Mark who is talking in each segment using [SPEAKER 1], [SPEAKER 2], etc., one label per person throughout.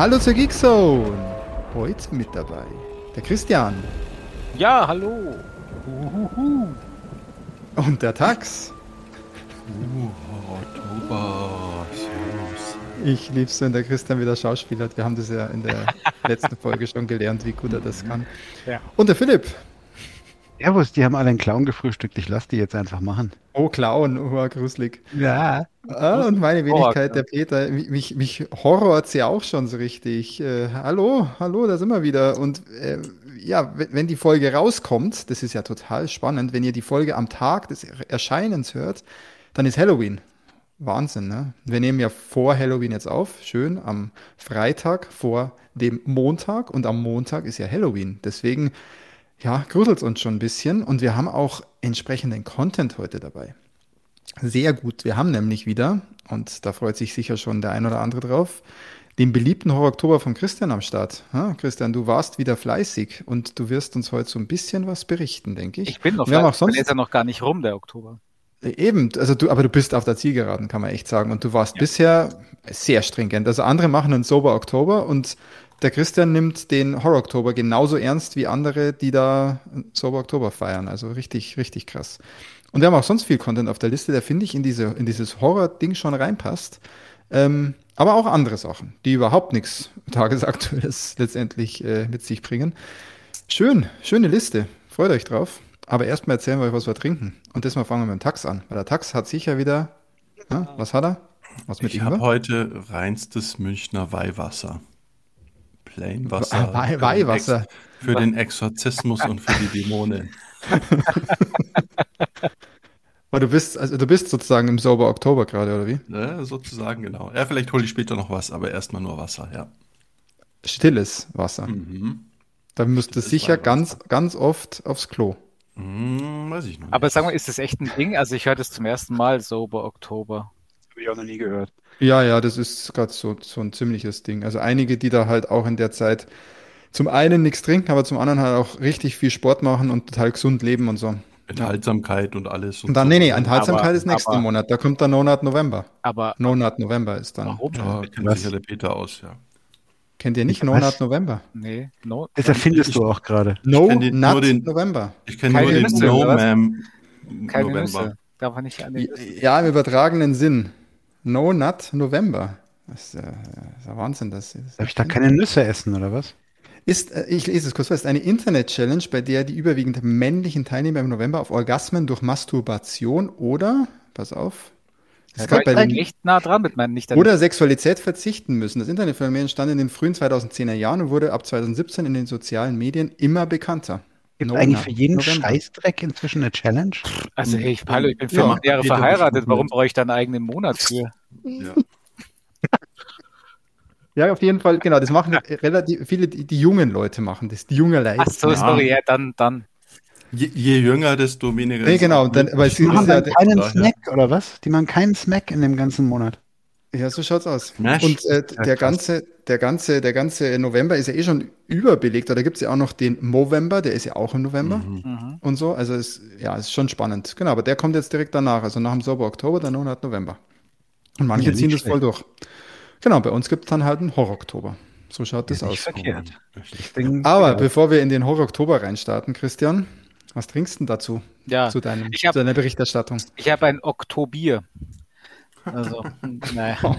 [SPEAKER 1] Hallo zur Geekzone. Heute mit dabei der Christian.
[SPEAKER 2] Ja, hallo.
[SPEAKER 1] Uhuhu. Und der Tax. Ich lieb's, wenn der Christian wieder Schauspieler hat. Wir haben das ja in der letzten Folge schon gelernt, wie gut er das kann.
[SPEAKER 2] Ja.
[SPEAKER 1] Und der Philipp.
[SPEAKER 3] Servus, die haben alle einen Clown gefrühstückt. Ich lasse die jetzt einfach machen.
[SPEAKER 1] Oh, Clown, oh, gruselig.
[SPEAKER 3] Ja.
[SPEAKER 1] Ah, und meine Wenigkeit, der Peter, mich, mich horrort sie auch schon so richtig. Äh, hallo, hallo, da sind wir wieder. Und äh, ja, wenn, wenn die Folge rauskommt, das ist ja total spannend, wenn ihr die Folge am Tag des Erscheinens hört, dann ist Halloween. Wahnsinn, ne? Wir nehmen ja vor Halloween jetzt auf, schön, am Freitag vor dem Montag und am Montag ist ja Halloween. Deswegen, ja, gruselt uns schon ein bisschen und wir haben auch entsprechenden Content heute dabei. Sehr gut. Wir haben nämlich wieder, und da freut sich sicher schon der ein oder andere drauf, den beliebten Horror-Oktober von Christian am Start. Ja, Christian, du warst wieder fleißig und du wirst uns heute so ein bisschen was berichten, denke ich.
[SPEAKER 2] Ich bin noch
[SPEAKER 1] haben auch
[SPEAKER 2] fleißig,
[SPEAKER 1] sonst
[SPEAKER 2] der ist ja noch gar nicht rum, der Oktober.
[SPEAKER 1] Eben, also du, aber du bist auf der Zielgeraden, kann man echt sagen. Und du warst bisher sehr stringent. Also andere machen einen Sober Oktober und der Christian nimmt den Horror Oktober genauso ernst wie andere, die da Sober Oktober feiern. Also richtig, richtig krass. Und wir haben auch sonst viel Content auf der Liste, der finde ich in diese, in dieses Horror-Ding schon reinpasst. Ähm, aber auch andere Sachen, die überhaupt nichts Tagesaktuelles letztendlich äh, mit sich bringen. Schön, schöne Liste. Freut euch drauf. Aber erstmal erzählen wir euch, was wir trinken. Und diesmal fangen wir mit dem Tax an. Weil der Tax hat sicher wieder. Na, was hat er? Was mit
[SPEAKER 4] Ich habe heute reinstes Münchner Weihwasser. Plain Wasser.
[SPEAKER 1] Wei-
[SPEAKER 4] für den
[SPEAKER 1] Weihwasser.
[SPEAKER 4] Für den Exorzismus und für die Dämonen.
[SPEAKER 1] Aber du bist, also du bist sozusagen im Sober Oktober gerade, oder wie?
[SPEAKER 4] Ne, sozusagen, genau. Ja, vielleicht hole ich später noch was, aber erstmal nur Wasser, ja.
[SPEAKER 1] Stilles Wasser.
[SPEAKER 4] Mhm.
[SPEAKER 1] Da
[SPEAKER 4] Stilles
[SPEAKER 1] sicher
[SPEAKER 4] Weihwasser.
[SPEAKER 1] ganz, ganz oft aufs Klo.
[SPEAKER 4] Hm, weiß ich noch nicht.
[SPEAKER 2] Aber sag mal, ist das echt ein Ding? Also ich höre das zum ersten Mal, Sober Oktober.
[SPEAKER 3] Habe ich auch noch nie gehört.
[SPEAKER 1] Ja, ja, das ist gerade so, so ein ziemliches Ding. Also einige, die da halt auch in der Zeit zum einen nichts trinken, aber zum anderen halt auch richtig viel Sport machen und total gesund leben und so.
[SPEAKER 4] Enthaltsamkeit und alles.
[SPEAKER 1] Und dann, nee, nee, Enthaltsamkeit
[SPEAKER 2] Aber-
[SPEAKER 1] ist nächsten
[SPEAKER 2] aber-
[SPEAKER 1] Monat. Da kommt dann No Nut November.
[SPEAKER 2] Aber
[SPEAKER 1] No Nut November ist dann.
[SPEAKER 2] warum?
[SPEAKER 4] Ja, kennt
[SPEAKER 3] Was?
[SPEAKER 4] sicher der Peter aus, ja.
[SPEAKER 1] Kennt ihr nicht No
[SPEAKER 3] Was?
[SPEAKER 1] Nut November?
[SPEAKER 2] Nee, no.
[SPEAKER 3] Das erfindest du auch gerade.
[SPEAKER 1] No Nut
[SPEAKER 4] den-
[SPEAKER 1] November.
[SPEAKER 4] Ich kenne nur den
[SPEAKER 2] Nüsse,
[SPEAKER 4] No? Ma'am
[SPEAKER 2] Keine
[SPEAKER 4] November.
[SPEAKER 2] Nüsse. Darf man nicht an den Nüssen.
[SPEAKER 1] Ja, im übertragenen Sinn. No Nut November. Das ist, äh, das ist ja Wahnsinn. Das ist,
[SPEAKER 3] Darf ich da keine Nüsse essen, oder was?
[SPEAKER 1] Ist, äh, ich lese es kurz vor, ist eine Internet-Challenge, bei der die überwiegend männlichen Teilnehmer im November auf Orgasmen durch Masturbation oder, pass auf, es
[SPEAKER 2] Da
[SPEAKER 1] gab
[SPEAKER 2] war
[SPEAKER 1] bei den,
[SPEAKER 2] echt nah dran mit meinen nicht
[SPEAKER 1] oder Sexualität verzichten müssen. Das Internetphänomen entstand in den frühen 2010er Jahren und wurde ab 2017 in den sozialen Medien immer bekannter.
[SPEAKER 3] Gibt
[SPEAKER 1] No
[SPEAKER 3] eigentlich für jeden
[SPEAKER 1] November.
[SPEAKER 3] Scheißdreck inzwischen eine Challenge?
[SPEAKER 2] Also hey, ich, hallo, ich bin
[SPEAKER 1] Ja,
[SPEAKER 2] 15 Jahre verheiratet. Warum brauche ich da einen eigenen Monat für?
[SPEAKER 4] Ja.
[SPEAKER 1] Ja, auf jeden Fall, genau, das machen relativ viele, die, die jungen Leute machen das, die junge Leute.
[SPEAKER 2] Ach so,
[SPEAKER 4] Ja.
[SPEAKER 2] sorry, ja, dann, dann.
[SPEAKER 4] Je, je jünger, desto weniger.
[SPEAKER 1] Nee,
[SPEAKER 4] ist
[SPEAKER 1] genau,
[SPEAKER 4] es.
[SPEAKER 1] dann- aber es
[SPEAKER 3] Die machen
[SPEAKER 1] ist ja-
[SPEAKER 3] dann keinen Snack, oder was? Die machen keinen Snack in dem ganzen Monat.
[SPEAKER 1] Ja, so schaut's aus.
[SPEAKER 4] Nasch.
[SPEAKER 1] Und äh,
[SPEAKER 3] Ja,
[SPEAKER 1] der ganze, der ganze, der ganze November ist ja eh schon überbelegt. Da gibt's ja auch noch den Movember, der ist ja auch im November
[SPEAKER 4] Mhm.
[SPEAKER 2] Mhm.
[SPEAKER 1] und so. Also ist, ja, ist schon spannend. Genau, aber der kommt jetzt direkt danach. Also nach dem Sober Oktober, der Monat November. Und manche
[SPEAKER 3] Ja,
[SPEAKER 1] ziehen das
[SPEAKER 3] schlecht.
[SPEAKER 1] voll durch. Genau, bei uns gibt's dann halt einen Horror-Oktober. So schaut das
[SPEAKER 3] Nicht
[SPEAKER 1] aus.
[SPEAKER 3] verkehrt.
[SPEAKER 1] Aber
[SPEAKER 3] ja.
[SPEAKER 1] bevor wir in den Horror-Oktober reinstarten, Christian, was trinkst du denn dazu?
[SPEAKER 2] Ja,
[SPEAKER 1] Zu, deinem,
[SPEAKER 2] hab-
[SPEAKER 1] zu deiner Berichterstattung?
[SPEAKER 2] ich habe ein Oktobier. Also, naja.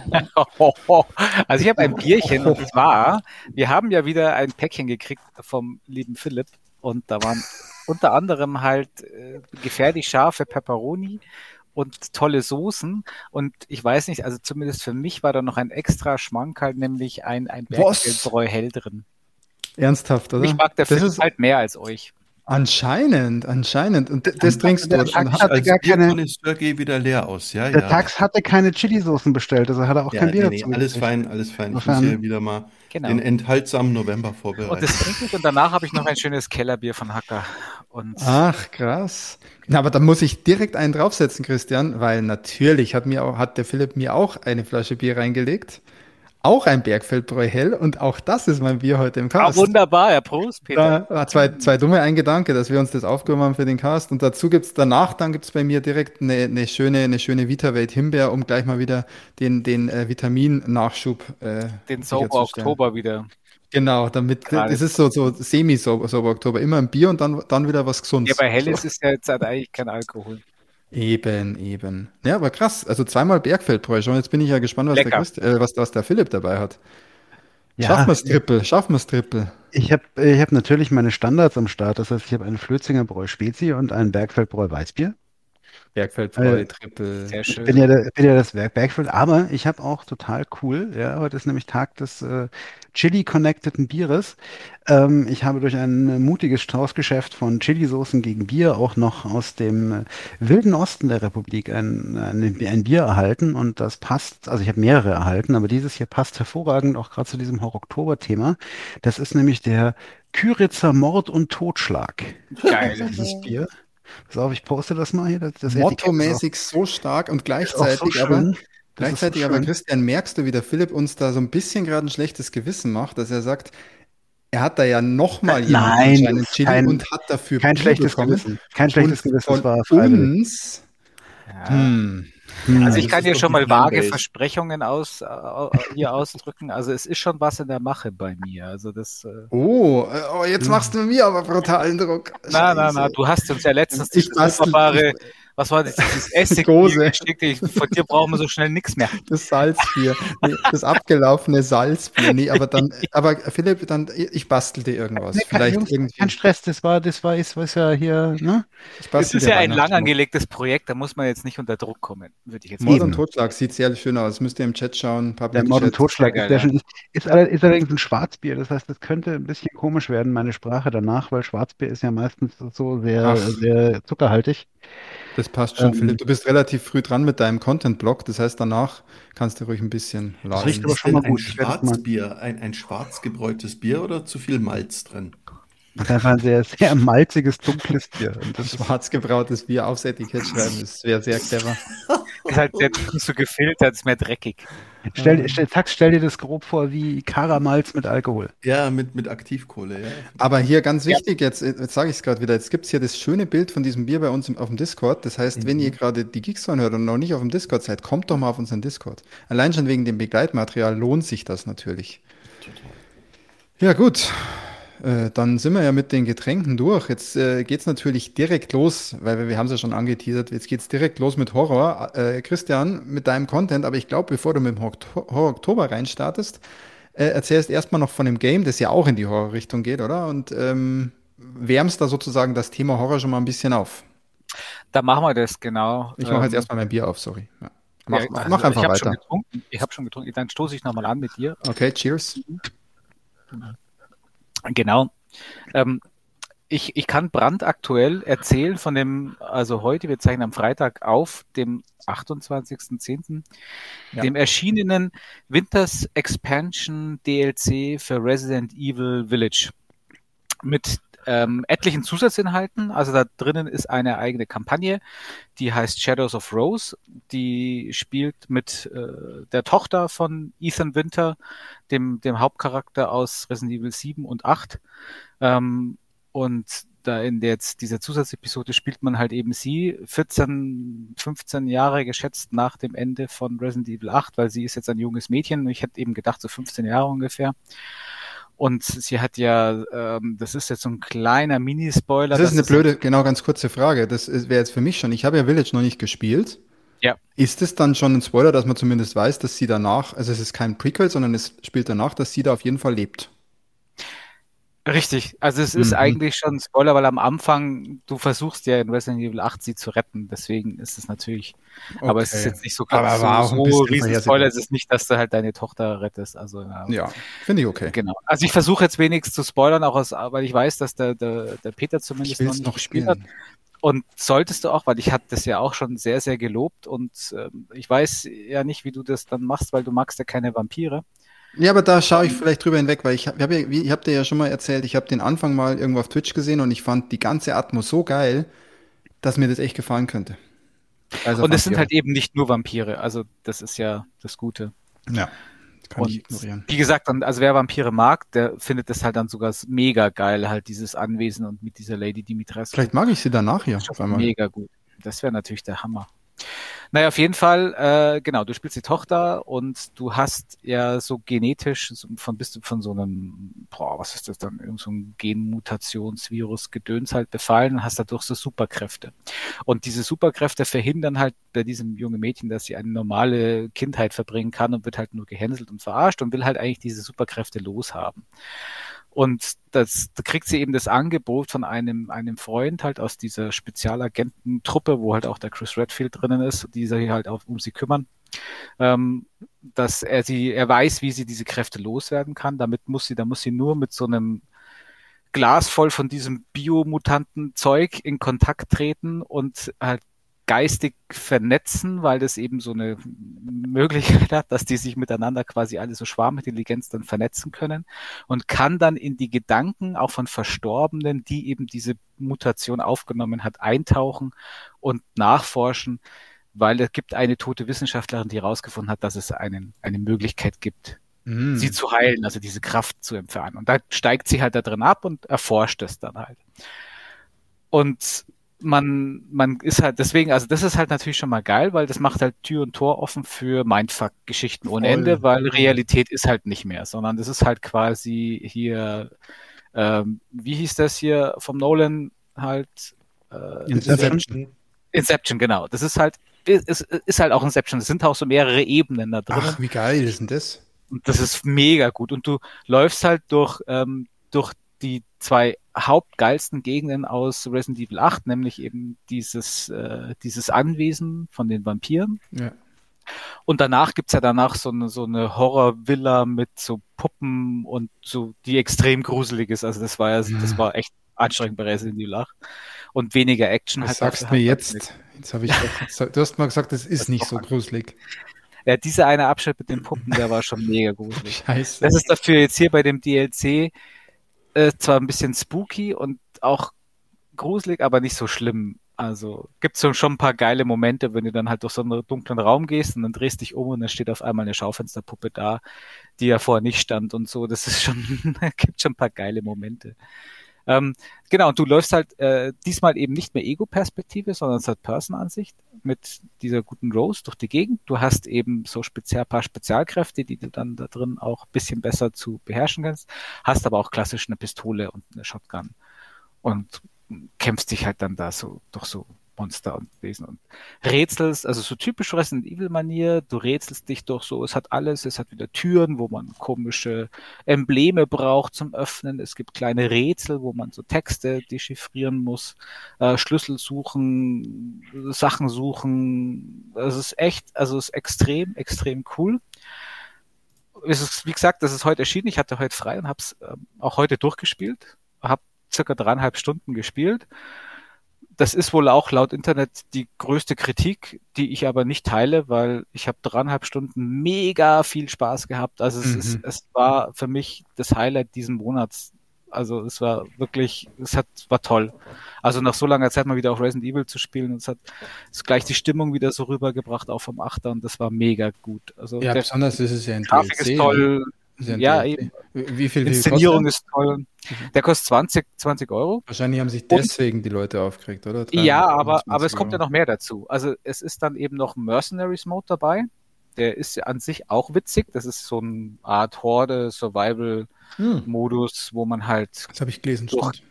[SPEAKER 2] Also ich habe ein Bierchen und zwar, wir haben ja wieder ein Päckchen gekriegt vom lieben Philipp und da waren unter anderem halt äh, gefährlich scharfe Pepperoni und tolle Soßen und ich weiß nicht, also zumindest für mich war da noch ein extra Schmankerl, nämlich ein, ein
[SPEAKER 1] Was?
[SPEAKER 2] Bergquellbräu hell drin.
[SPEAKER 1] Ernsthaft, oder?
[SPEAKER 2] Ich mag der
[SPEAKER 1] das
[SPEAKER 2] Philipp
[SPEAKER 1] ist
[SPEAKER 2] halt mehr als euch.
[SPEAKER 1] Anscheinend, anscheinend. Und das trinkst du.
[SPEAKER 3] der
[SPEAKER 1] Und,
[SPEAKER 3] Tax hatte
[SPEAKER 4] als
[SPEAKER 3] gar keine-
[SPEAKER 4] gehe wieder leer aus. Ja,
[SPEAKER 3] Der
[SPEAKER 4] ja.
[SPEAKER 3] Tax hatte keine Chili-Soßen bestellt, also hat er auch
[SPEAKER 4] ja,
[SPEAKER 3] kein
[SPEAKER 4] nee,
[SPEAKER 3] Bier
[SPEAKER 4] nee,
[SPEAKER 3] dazu
[SPEAKER 4] alles
[SPEAKER 3] gekriegt.
[SPEAKER 4] fein, alles fein. Ich muss hier wieder mal
[SPEAKER 2] Genau.
[SPEAKER 4] den enthaltsamen November
[SPEAKER 2] Und
[SPEAKER 4] vorbereiten.
[SPEAKER 2] das trinke ich und danach habe ich noch ein schönes Kellerbier von Hacker. Und
[SPEAKER 1] Ach, krass. Na, aber da muss ich direkt einen draufsetzen, Christian, weil natürlich hat mir auch, hat der Philipp mir auch eine Flasche Bier reingelegt. Auch ein Bergfeldbräu hell und auch das ist mein Bier heute im
[SPEAKER 2] Ah,
[SPEAKER 1] Cast.
[SPEAKER 2] wunderbar, ja, Prost, Peter.
[SPEAKER 1] Da, war zwei, zwei dumme ein Gedanke, dass wir uns das aufgehoben haben für den Cast. Und dazu gibt's danach, dann gibt's bei mir direkt eine, eine schöne, eine schöne Vita-Welt Himbeer, um gleich mal wieder den, den äh, Vitamin-Nachschub äh,
[SPEAKER 2] Den
[SPEAKER 1] sicherzustellen.
[SPEAKER 2] Oktober wieder.
[SPEAKER 1] Genau, damit
[SPEAKER 2] Gerade.
[SPEAKER 1] es ist so, so semi-Sauber-Oktober. Immer ein Bier und dann, dann wieder was
[SPEAKER 2] Ja,
[SPEAKER 1] Gesundes.
[SPEAKER 2] bei Helles ist ja jetzt halt eigentlich kein Alkohol.
[SPEAKER 1] Eben, eben. Ja, aber krass. Also zweimal Bergfeldbräu schon. Jetzt bin ich ja gespannt, was, der. Christ, äh, was, was der Philipp dabei hat.
[SPEAKER 3] Ja,
[SPEAKER 1] Schaffen wir's Triple, schaffen wir's Triple.
[SPEAKER 3] ich habe ich hab natürlich meine Standards am Start. Das heißt, ich habe einen Flötzinger Bräu Spezi und ein Bergfeldbräu Weißbier.
[SPEAKER 1] Bergfeldbräu,
[SPEAKER 3] Äh,
[SPEAKER 1] Triple.
[SPEAKER 2] Sehr schön.
[SPEAKER 3] bin ja, bin ja das Werk Bergfeld, aber ich habe auch total cool, ja, heute ist nämlich Tag des äh, Chili-connecteden Bieres. Ähm, ich habe durch ein mutiges Straußgeschäft von Chili-Soßen gegen Bier auch noch aus dem äh, wilden Osten der Republik ein, ein, ein Bier erhalten und das passt, also ich habe mehrere erhalten, aber dieses hier passt hervorragend auch gerade zu diesem Horror-Oktober-Thema. Das ist nämlich der Küritzer Mord und Totschlag.
[SPEAKER 2] Geil.
[SPEAKER 3] Dieses Bier. Pass auf, ich poste das mal hier. Das, das
[SPEAKER 1] Mottomäßig so stark und
[SPEAKER 3] auch so
[SPEAKER 1] gleichzeitig aber.
[SPEAKER 3] Das
[SPEAKER 1] gleichzeitig
[SPEAKER 3] so
[SPEAKER 1] aber. Christian, merkst du, wie der Philipp uns da so ein bisschen gerade ein schlechtes Gewissen macht, dass er sagt, er hat da ja nochmal jemanden
[SPEAKER 3] Nein, kein-
[SPEAKER 1] und hat dafür
[SPEAKER 3] Kein
[SPEAKER 1] Bier
[SPEAKER 3] schlechtes
[SPEAKER 1] bekommen.
[SPEAKER 3] Gewissen. Kein schlechtes
[SPEAKER 1] und
[SPEAKER 3] Gewissen,
[SPEAKER 1] von
[SPEAKER 3] war freiwillig.
[SPEAKER 1] uns,
[SPEAKER 2] Ja.
[SPEAKER 1] hm,
[SPEAKER 3] Hm.
[SPEAKER 2] Also ich kann dir schon
[SPEAKER 4] die
[SPEAKER 2] mal vage
[SPEAKER 4] Fanbase.
[SPEAKER 2] Versprechungen aus, äh, hier ausdrücken. Also es ist schon was in der Mache bei mir. Also das. Äh,
[SPEAKER 1] oh, äh, oh, jetzt machst du mir aber brutalen Druck.
[SPEAKER 2] na, na, na, du hast uns ja letztens
[SPEAKER 1] Ich
[SPEAKER 2] dieses
[SPEAKER 1] bastel-
[SPEAKER 2] wunderbare, was war das, dieses Essig geschickt. Ich- Von dir brauchen wir so schnell nichts mehr.
[SPEAKER 1] Das Salzbier, nee, das abgelaufene Salzbier. Nee, aber dann, aber Philipp, dann, ich bastel dir irgendwas.
[SPEAKER 3] Nee, kein,
[SPEAKER 1] Vielleicht
[SPEAKER 3] Jungs,
[SPEAKER 1] irgendwie.
[SPEAKER 3] kein Stress, das war, das war, ist, was ja hier, ne?
[SPEAKER 1] Bastel
[SPEAKER 2] ist ja ein lang angelegtes Projekt, da muss man jetzt nicht unter Druck kommen, würde ich jetzt
[SPEAKER 1] Mord und. Totschlag sieht sehr schön aus. Müsst ihr im Chat schauen.
[SPEAKER 3] Der
[SPEAKER 1] Public
[SPEAKER 3] Mord und. Totschlag ist,
[SPEAKER 2] geil,
[SPEAKER 3] ist, ist, alle- ist allerdings ein Schwarzbier, das heißt, das könnte ein bisschen komisch werden, meine Sprache danach, weil Schwarzbier ist ja meistens so sehr,
[SPEAKER 1] Ach.
[SPEAKER 3] sehr zuckerhaltig.
[SPEAKER 1] Das passt schon,
[SPEAKER 3] Ähm,
[SPEAKER 1] Philipp. Du bist relativ früh dran mit deinem Content-Blog. Das heißt, danach kannst du ruhig ein bisschen
[SPEAKER 3] Das riecht
[SPEAKER 1] laden.
[SPEAKER 3] aber
[SPEAKER 4] Ist
[SPEAKER 3] schon mal
[SPEAKER 4] ein
[SPEAKER 3] gut. Mal-
[SPEAKER 4] Schwarzbier, ein, ein schwarz gebräutes Bier oder zu viel Malz drin?
[SPEAKER 3] Das ist einfach ein sehr, sehr malziges, dunkles Bier. Und das
[SPEAKER 1] Schwarz gebrautes Bier aufs Etikett schreiben, das wäre sehr clever.
[SPEAKER 2] Ist halt sehr nicht so gefiltert, ist mehr dreckig.
[SPEAKER 3] stell, stell, Tax, stell dir das grob vor wie Karamalz mit Alkohol.
[SPEAKER 4] Ja, mit, mit Aktivkohle, ja.
[SPEAKER 1] Aber hier ganz wichtig, jetzt, jetzt sage ich es gerade wieder, jetzt gibt's hier das schöne Bild von diesem Bier bei uns im, auf dem Discord. Das heißt, wenn ihr gerade die Geekzone hört und noch nicht auf dem Discord seid, kommt doch mal auf unseren Discord. Allein schon wegen dem Begleitmaterial lohnt sich das natürlich. Ja, gut. Äh, dann sind wir ja mit den Getränken durch. Jetzt äh, geht's natürlich direkt los, weil wir, wir haben es ja schon angeteasert. Jetzt geht's direkt los mit Horror. Äh, Christian, mit deinem Content, aber ich glaube, bevor du mit dem Horror Horror Oktober reinstartest, äh, erzählst erstmal noch von dem Game, das ja auch in die Horrorrichtung geht, oder? Und ähm, wärmst da sozusagen das Thema Horror schon mal ein bisschen auf.
[SPEAKER 2] Da machen wir das, genau.
[SPEAKER 1] Ich mache jetzt
[SPEAKER 2] Ähm,
[SPEAKER 1] erstmal mein Bier auf, sorry. Ja. Mach,
[SPEAKER 2] ja, also
[SPEAKER 1] mach einfach
[SPEAKER 2] ich
[SPEAKER 1] weiter.
[SPEAKER 2] getrunken, ich habe schon getrunken, dann stoße ich nochmal an mit dir.
[SPEAKER 1] Okay, cheers.
[SPEAKER 2] Genau. Ähm, ich, ich kann brandaktuell erzählen von dem, also heute, wir zeichnen am Freitag auf, dem 28.10.,
[SPEAKER 1] Ja.
[SPEAKER 2] dem erschienenen Winters Expansion DLC für Resident Evil Village. Mit ähm, etlichen Zusatzinhalten. Also da drinnen ist eine eigene Kampagne, die heißt Shadows of Rose. Die spielt mit äh, der Tochter von Ethan Winter, dem, dem Hauptcharakter aus Resident Evil 7 und 8. Ähm, und da in der jetzt dieser Zusatzepisode spielt man halt eben sie, 14, 15 Jahre geschätzt nach dem Ende von Resident Evil 8, weil sie ist jetzt ein junges Mädchen. Ich hätte eben gedacht, so 15 Jahre ungefähr. Und sie hat ja, ähm, das ist jetzt so ein kleiner Mini-Spoiler.
[SPEAKER 1] Das ist eine blöde, genau, ganz kurze Frage. Das wäre jetzt für mich schon. Ich habe ja Village noch nicht gespielt.
[SPEAKER 2] Ja.
[SPEAKER 1] Ist es dann schon ein Spoiler, dass man zumindest weiß, dass sie danach, also es ist kein Prequel, sondern es spielt danach, dass sie da auf jeden Fall lebt?
[SPEAKER 2] Richtig, also es ist
[SPEAKER 1] Mhm.
[SPEAKER 2] eigentlich schon ein Spoiler, weil am Anfang, du versuchst ja in Resident Evil 8 sie zu retten, deswegen ist es natürlich, aber es ist
[SPEAKER 1] Okay.
[SPEAKER 2] jetzt nicht so,
[SPEAKER 1] Aber
[SPEAKER 2] so, so riesen. Spoiler, es ist nicht, dass du halt deine Tochter rettest, also ja.
[SPEAKER 1] Ja, finde ich okay.
[SPEAKER 2] Genau. Also ich versuche jetzt wenigstens zu spoilern, auch aus, weil ich weiß, dass der, der, der Peter zumindest noch
[SPEAKER 1] es noch
[SPEAKER 2] gespielt hat. Und solltest du auch, weil ich hatte das ja auch schon sehr, sehr gelobt und ähm, ich weiß ja nicht, wie du das dann machst, weil du magst ja keine Vampire.
[SPEAKER 1] Ja, aber da schaue ich vielleicht drüber hinweg, weil ich habe hab ja, ich dir ja schon mal erzählt, ich habe den Anfang mal irgendwo auf Twitch gesehen und ich fand die ganze Atmo so geil, dass mir das echt gefallen könnte. Also
[SPEAKER 2] und es sind halt eben nicht nur Vampire, also das ist ja das Gute.
[SPEAKER 1] Ja, Kann ich
[SPEAKER 2] und
[SPEAKER 1] ignorieren.
[SPEAKER 2] wie gesagt, dann, also wer Vampire mag, der findet das halt dann sogar mega geil, halt dieses Anwesen und mit dieser Lady Dimitrescu.
[SPEAKER 1] Vielleicht mag ich sie danach hier auf einmal.
[SPEAKER 2] Mega gut. Das wäre natürlich der Hammer. Naja, auf jeden Fall, äh, genau, du spielst die Tochter und du hast ja so genetisch von bist du von so einem, boah, was ist das dann, irgend so ein Genmutationsvirus Gedöns halt befallen und hast dadurch so Superkräfte. Und diese Superkräfte verhindern halt bei diesem jungen Mädchen, dass sie eine normale Kindheit verbringen kann und wird halt nur gehänselt und verarscht und will halt eigentlich diese Superkräfte loshaben. Und das, da kriegt sie eben das Angebot von einem, einem Freund halt aus dieser Spezialagententruppe, wo halt auch der Chris Redfield drinnen ist, die sich halt auch um sie kümmern, ähm, dass er sie, er weiß, wie sie diese Kräfte loswerden kann. Damit muss sie, da muss sie nur mit so einem Glas voll von diesem biomutanten Zeug in Kontakt treten und halt geistig vernetzen, weil das eben so eine Möglichkeit hat, dass die sich miteinander quasi alle so Schwarmintelligenz dann vernetzen können und kann dann in die Gedanken auch von Verstorbenen, die eben diese Mutation aufgenommen hat, eintauchen und nachforschen, weil es gibt eine tote Wissenschaftlerin, die herausgefunden hat, dass es einen, eine Möglichkeit gibt,
[SPEAKER 1] Mm.
[SPEAKER 2] sie zu heilen, also diese Kraft zu entfernen. Und da steigt sie halt da drin ab und erforscht es dann halt. Und man, man ist halt deswegen, also das ist halt natürlich schon mal geil, weil das macht halt Tür und Tor offen für Mindfuck-Geschichten ohne
[SPEAKER 1] Voll.
[SPEAKER 2] Ende, weil Realität ist halt nicht mehr, sondern das ist halt quasi hier, ähm, wie hieß das hier vom Nolan halt? Äh,
[SPEAKER 3] Inception.
[SPEAKER 2] Inception, genau. Das ist halt, ist, ist halt auch Inception. Es sind auch so mehrere Ebenen da drin.
[SPEAKER 1] Ach, wie geil ist denn das?
[SPEAKER 2] Und das ist mega gut. Und du läufst halt durch, ähm, durch die zwei hauptgeilsten Gegenden aus Resident Evil 8, nämlich eben dieses, äh, dieses Anwesen von den Vampiren.
[SPEAKER 1] Ja.
[SPEAKER 2] Und danach gibt's ja danach so eine, so eine Horrorvilla mit so Puppen und so, die extrem gruselig ist. Also das war ja, das war echt anstrengend bei Resident Evil 8. Und weniger Action.
[SPEAKER 1] Was
[SPEAKER 2] halt
[SPEAKER 1] sagst du
[SPEAKER 2] halt
[SPEAKER 1] mir jetzt? Jetzt habe ich doch, du hast mal gesagt, das ist nicht so gruselig.
[SPEAKER 2] Ja, dieser eine Abschnitt mit den Puppen, der war schon mega gruselig.
[SPEAKER 1] Scheiße.
[SPEAKER 2] Das ist dafür jetzt hier bei dem DLC äh, zwar ein bisschen spooky und auch gruselig, aber nicht so schlimm. Also gibt es schon ein paar geile Momente, wenn du dann halt durch so einen dunklen Raum gehst und dann drehst dich um und dann steht auf einmal eine Schaufensterpuppe da, die ja vorher nicht stand und so. Das ist schon, gibt schon ein paar geile Momente. Ähm, genau, und du läufst halt äh, diesmal eben nicht mehr Ego-Perspektive, sondern Third-Person-Ansicht mit dieser guten Rose durch die Gegend. Du hast eben so speziell, paar Spezialkräfte, die du dann da drin auch bisschen besser zu beherrschen kannst, hast aber auch klassisch eine Pistole und eine Shotgun und kämpfst dich halt dann da so durch so Monster und Wesen und rätselst, also so typisch Resident Evil Manier, du rätselst dich durch so, es hat alles, es hat wieder Türen, wo man komische Embleme braucht zum Öffnen, es gibt kleine Rätsel, wo man so Texte dechiffrieren muss, äh, Schlüssel suchen, Sachen suchen, es ist echt, also es ist extrem, extrem cool. Es ist, wie gesagt, das ist heute erschienen, ich hatte heute frei und habe es ähm, auch heute durchgespielt, habe circa dreieinhalb Stunden gespielt das ist wohl auch laut Internet die größte Kritik, die ich aber nicht teile, weil ich habe dreieinhalb Stunden mega viel Spaß gehabt. Also es,
[SPEAKER 1] Mhm.
[SPEAKER 2] ist, es war für mich das Highlight diesen Monats. Also es war wirklich, es hat, war toll. Also nach so langer Zeit mal wieder auch Resident Evil zu spielen, es hat es gleich die Stimmung wieder so rübergebracht, auch vom Achter und das war mega gut. Also
[SPEAKER 1] Ja,
[SPEAKER 2] der
[SPEAKER 1] besonders ist es ja ein
[SPEAKER 2] Grafik
[SPEAKER 1] DLC.
[SPEAKER 2] ist toll,
[SPEAKER 1] ja,
[SPEAKER 2] eben.
[SPEAKER 1] Wie viel, wie
[SPEAKER 2] Inszenierung
[SPEAKER 1] kostet?
[SPEAKER 2] ist toll. Der kostet 20, 20 Euro.
[SPEAKER 1] Wahrscheinlich haben sich deswegen die Leute aufgeregt, oder?
[SPEAKER 2] Ja, aber,
[SPEAKER 1] 325
[SPEAKER 2] aber es kommt ja noch mehr dazu. Also es ist dann eben noch Mercenaries Mode dabei. Der ist ja an sich auch witzig. Das ist so eine Art Horde-Survival-Modus,
[SPEAKER 1] Hm,
[SPEAKER 2] wo man halt
[SPEAKER 1] das habe ich gelesen,
[SPEAKER 2] Doch.
[SPEAKER 1] stimmt.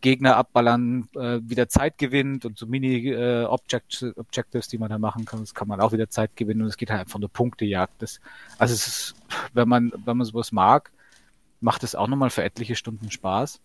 [SPEAKER 2] Gegner abballern, äh, wieder Zeit gewinnt und so Mini-Objectives, die man da machen kann. Das kann man auch wieder Zeit gewinnen und es geht halt einfach eine Punktejagd. Das, also es ist, wenn man, wenn man sowas mag, macht es auch nochmal für etliche Stunden Spaß.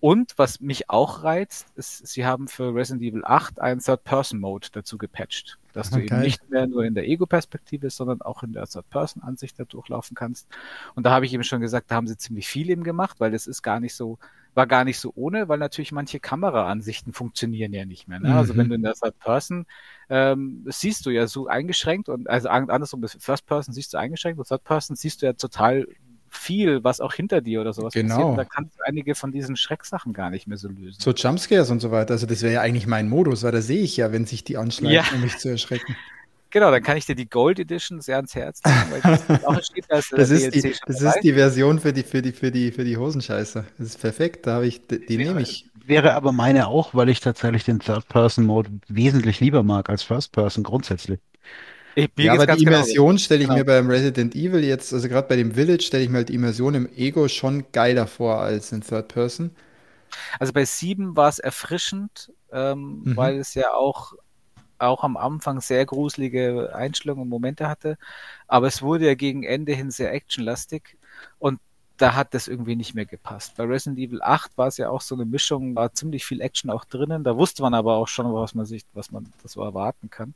[SPEAKER 2] Und was mich auch reizt, ist, sie haben für Resident Evil 8 einen Third-Person-Mode dazu gepatcht, dass
[SPEAKER 1] Ah,
[SPEAKER 2] du eben nicht mehr nur in der Ego-Perspektive, sondern auch in der Third-Person-Ansicht da durchlaufen kannst. Und da habe ich eben schon gesagt, da haben sie ziemlich viel eben gemacht, weil das ist gar nicht so, war gar nicht so ohne, weil natürlich manche Kameraansichten funktionieren ja nicht mehr. Ne? Also
[SPEAKER 1] Mhm.
[SPEAKER 2] wenn du in der Third Person ähm, siehst du ja so eingeschränkt und also an- andersrum, First Person siehst du eingeschränkt und Third Person siehst du ja total viel, was auch hinter dir oder sowas
[SPEAKER 1] Genau.
[SPEAKER 2] passiert. Und da kannst du einige von diesen Schrecksachen gar nicht mehr so lösen.
[SPEAKER 1] So Jumpscares und so weiter. Also das wäre ja eigentlich mein Modus, weil da sehe ich ja, wenn sich die anschleichen,
[SPEAKER 2] Ja.
[SPEAKER 1] um mich zu erschrecken.
[SPEAKER 2] Genau, dann kann ich dir die Gold Edition sehr ans Herz legen, weil das auch steht,
[SPEAKER 1] dass das, ist die, das ist die Version für die, für die, für die, für die Hosenscheiße. Das ist perfekt, da habe ich, die, die nehme ich.
[SPEAKER 3] Wäre aber meine auch, weil ich tatsächlich den Third-Person-Mode wesentlich lieber mag als First-Person grundsätzlich.
[SPEAKER 1] Ich, ja, aber die Immersion stelle ich genau. mir beim Resident Evil jetzt, also gerade bei dem Village stelle ich mir halt die Immersion im Ego schon geiler vor als in Third Person.
[SPEAKER 2] Also bei 7 war es erfrischend, ähm, mhm. weil es ja auch auch am Anfang sehr gruselige Einstellungen und Momente hatte, aber es wurde ja gegen Ende hin sehr actionlastig und da hat das irgendwie nicht mehr gepasst. Bei Resident Evil 8 war es ja auch so eine Mischung, war ziemlich viel Action auch drinnen, da wusste man aber auch schon, was man sich, was man so erwarten kann.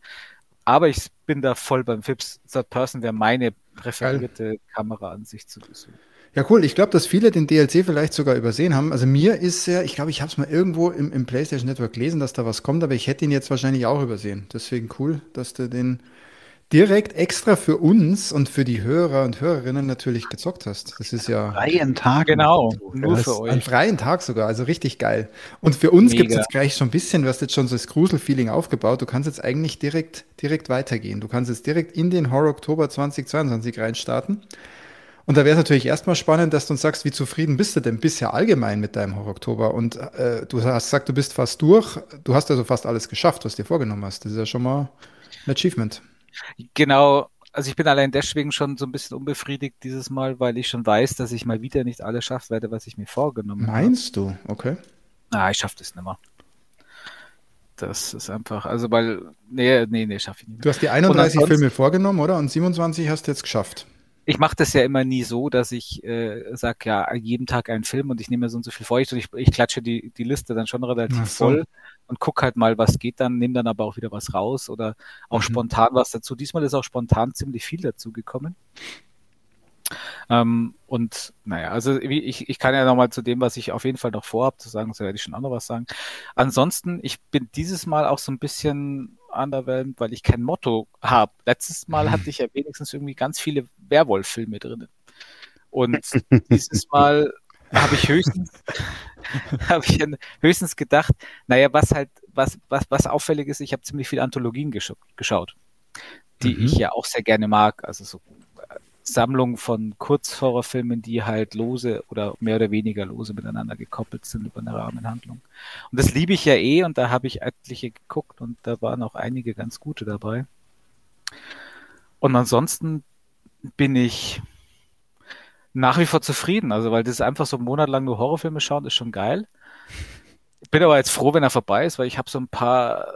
[SPEAKER 2] Aber ich bin da voll beim Fips. Third Person wäre meine präferierte Geil. Kameraansicht zu besuchen.
[SPEAKER 1] Ja, cool. Ich glaube, dass viele den DLC vielleicht sogar übersehen haben. Also mir ist ja, ich glaube, ich habe es mal irgendwo im, im PlayStation Network gelesen, dass da was kommt, aber ich hätte ihn jetzt wahrscheinlich auch übersehen. Deswegen cool, dass du den direkt extra für uns und für die Hörer und Hörerinnen natürlich gezockt hast. Das ist ja.
[SPEAKER 3] Freien Tag.
[SPEAKER 2] Genau, nur für
[SPEAKER 1] euch. Einen freien Tag sogar, also richtig geil. Und für uns gibt es jetzt gleich schon ein bisschen, du hast jetzt schon so das Grusel-Feeling aufgebaut. Du kannst jetzt eigentlich direkt, direkt weitergehen. Du kannst jetzt direkt in den Horror Oktober 2022 reinstarten. Und da wäre es natürlich erstmal spannend, dass du uns sagst, wie zufrieden bist du denn bisher allgemein mit deinem Horror Oktober? Und äh, du hast gesagt, du bist fast durch. Du hast also fast alles geschafft, was du dir vorgenommen hast. Das ist ja schon mal ein Achievement.
[SPEAKER 2] Genau. Also ich bin allein deswegen schon so ein bisschen unbefriedigt dieses Mal, weil ich schon weiß, dass ich mal wieder nicht alles schaffen werde, was ich mir vorgenommen
[SPEAKER 1] habe. Meinst du? Okay.
[SPEAKER 2] Na, ich schaffe das nicht mehr. Das ist einfach, also weil, nee, nee, nee, schaffe ich nicht. Mehr.
[SPEAKER 1] Du hast die 31 Filme vorgenommen, oder? Und 27 hast du jetzt geschafft
[SPEAKER 2] ich mache das ja immer nie so, dass ich äh, sage, ja, jeden Tag einen Film und ich nehme mir so und so viel vor. Ich, ich, ich klatsche die, die Liste dann schon relativ so. voll und guck halt mal, was geht dann, nehme dann aber auch wieder was raus oder auch mhm. spontan was dazu. Diesmal ist auch spontan ziemlich viel dazu gekommen. Ähm, und naja, also ich, ich kann ja nochmal zu dem, was ich auf jeden Fall noch vorhabe, zu sagen, so werde ich schon auch noch was sagen. Ansonsten, ich bin dieses Mal auch so ein bisschen underwhelmed, weil ich kein Motto habe. Letztes Mal hatte ich ja wenigstens irgendwie ganz viele Werwolf-Filme drin. Und dieses Mal habe ich höchstens, habe ich höchstens gedacht, naja, was halt, was, was, was auffällig ist, ich habe ziemlich viele Anthologien gescha geschaut, die mhm. ich ja auch sehr gerne mag. Also so Sammlung von Kurzhorrorfilmen, die halt lose oder mehr oder weniger lose miteinander gekoppelt sind über eine Rahmenhandlung. Und das liebe ich ja eh und da habe ich etliche geguckt und da waren auch einige ganz gute dabei. Und ansonsten bin ich nach wie vor zufrieden, also weil das einfach so ein Monat lang nur Horrorfilme schauen, ist schon geil. Ich bin aber jetzt froh, wenn er vorbei ist, weil ich habe so ein paar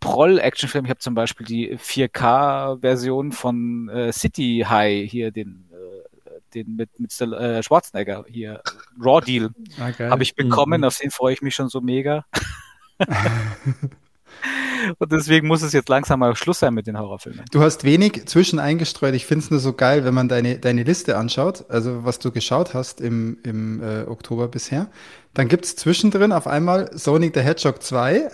[SPEAKER 2] Proll-Actionfilme. Ich habe zum Beispiel die 4K-Version von äh, City High hier, den, äh, den mit, mit äh, Schwarzenegger hier, Raw Deal, okay. Ah, habe ich bekommen. Mhm. Auf den freue ich mich schon so mega. Und deswegen muss es jetzt langsam mal Schluss sein mit den Horrorfilmen.
[SPEAKER 1] Du hast wenig zwischen eingestreut. Ich finde es nur so geil, wenn man deine, deine Liste anschaut, also was du geschaut hast im, im äh, Oktober bisher. Dann gibt es zwischendrin auf einmal Sonic the Hedgehog 2.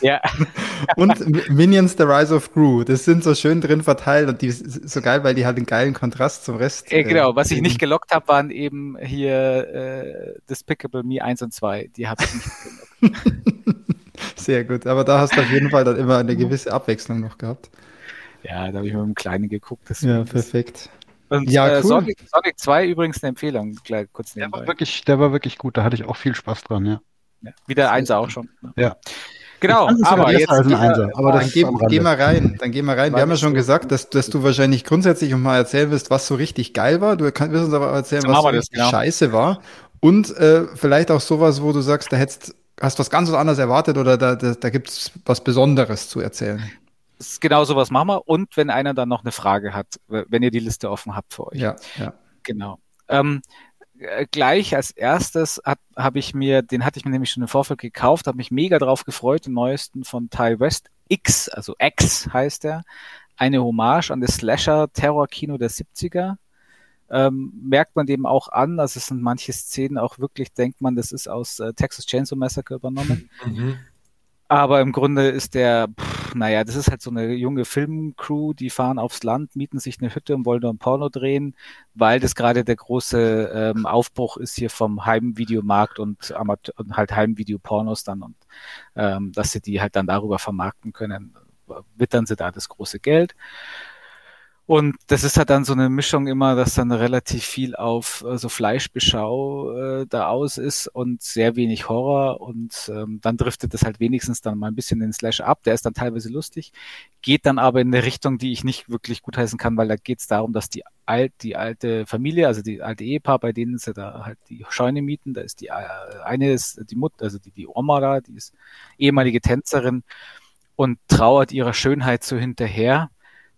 [SPEAKER 2] Ja.
[SPEAKER 1] und Minions The Rise of Gru. Das sind so schön drin verteilt und die ist so geil, weil die halt einen geilen Kontrast zum Rest.
[SPEAKER 2] Äh, genau, was ich nicht gelockt habe, waren eben hier äh, Despicable Me 1 und 2. Die habe ich nicht gelockt.
[SPEAKER 1] Sehr gut, aber da hast du auf jeden Fall dann immer eine gewisse Abwechslung noch gehabt.
[SPEAKER 2] Ja, da habe ich mit dem Kleinen geguckt.
[SPEAKER 1] Ja, perfekt.
[SPEAKER 2] Und ja, äh, cool. Sonic, Sonic 2 übrigens eine Empfehlung, gleich kurz
[SPEAKER 3] nebenbei. Der war, wirklich, der war wirklich gut, da hatte ich auch viel Spaß dran, ja.
[SPEAKER 2] ja wie der Einser auch schon.
[SPEAKER 1] Ne? Ja.
[SPEAKER 2] Genau, aber jetzt
[SPEAKER 1] als ein Einser. Aber dann geh, geh, mal rein, dann geh mal rein. Wir haben ja schon gesagt, dass, dass du wahrscheinlich grundsätzlich noch mal erzählen wirst, was so richtig geil war. Du kannst uns aber erzählen, was so das, genau. scheiße war. Und äh, vielleicht auch sowas, wo du sagst, da hättest hast was ganz anderes erwartet oder da, da, da gibt es was Besonderes zu erzählen?
[SPEAKER 2] Genau sowas machen wir. Und wenn einer dann noch eine Frage hat, wenn ihr die Liste offen habt für euch.
[SPEAKER 1] Ja, ja.
[SPEAKER 2] Genau. Ähm, äh, gleich als erstes habe ich mir, den hatte ich mir nämlich schon im Vorfeld gekauft, habe mich mega drauf gefreut, den neuesten von Ty West X, also X heißt er. Eine Hommage an das Slasher-Terror-Kino der 70er ähm, merkt man dem auch an. Also es sind manche Szenen auch wirklich, denkt man, das ist aus äh, Texas Chainsaw Massacre übernommen. Mhm. Aber im Grunde ist der, pff, naja, das ist halt so eine junge Filmcrew, die fahren aufs Land, mieten sich eine Hütte und wollen da ein Porno drehen, weil das gerade der große ähm, Aufbruch ist hier vom Heimvideomarkt und, und halt Heimvideopornos dann und ähm, dass sie die halt dann darüber vermarkten können wittern sie da das große Geld. Und das ist halt dann so eine Mischung immer, dass dann relativ viel auf äh, so Fleischbeschau äh, da aus ist und sehr wenig Horror. Und ähm, dann driftet das halt wenigstens dann mal ein bisschen den Slash ab. Der ist dann teilweise lustig, geht dann aber in eine Richtung, die ich nicht wirklich gutheißen kann, weil da geht es darum, dass die alt, die alte Familie, also die alte Ehepaar, bei denen sie da halt die Scheune mieten, da ist die äh, eine ist die Mutter, also die, die Oma da, die ist ehemalige Tänzerin und trauert ihrer Schönheit so hinterher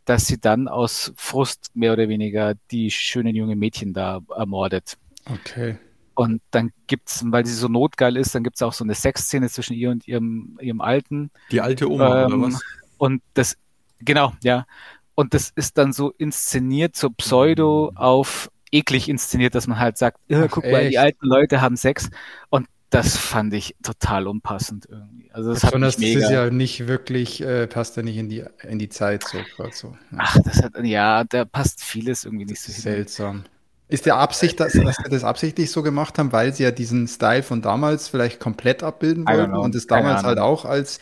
[SPEAKER 2] dass sie dann aus Frust mehr oder weniger die schönen jungen Mädchen da ermordet.
[SPEAKER 1] Okay.
[SPEAKER 2] Und dann gibt's, weil sie so notgeil ist, dann gibt's auch so eine Sexszene zwischen ihr und ihrem, ihrem Alten.
[SPEAKER 4] Die alte Oma,
[SPEAKER 2] Ähm,
[SPEAKER 4] oder was?
[SPEAKER 2] Und das, genau, ja. Und das ist dann so inszeniert, so pseudo auf eklig inszeniert, dass man halt sagt, "Äh, guck mal, die
[SPEAKER 1] echt?
[SPEAKER 2] alten Leute haben Sex. Und das fand ich total unpassend irgendwie. Also das hat mich
[SPEAKER 1] das
[SPEAKER 2] mega.
[SPEAKER 1] ist ja nicht wirklich, äh, passt ja nicht in die, in die Zeit so. so. Ja.
[SPEAKER 2] Ach, das hat, ja, da passt vieles irgendwie nicht so hin.
[SPEAKER 1] Seltsam. Ist der Absicht, dass, dass sie das absichtlich so gemacht haben, weil sie ja diesen Style von damals vielleicht komplett abbilden wollten und es damals halt auch als,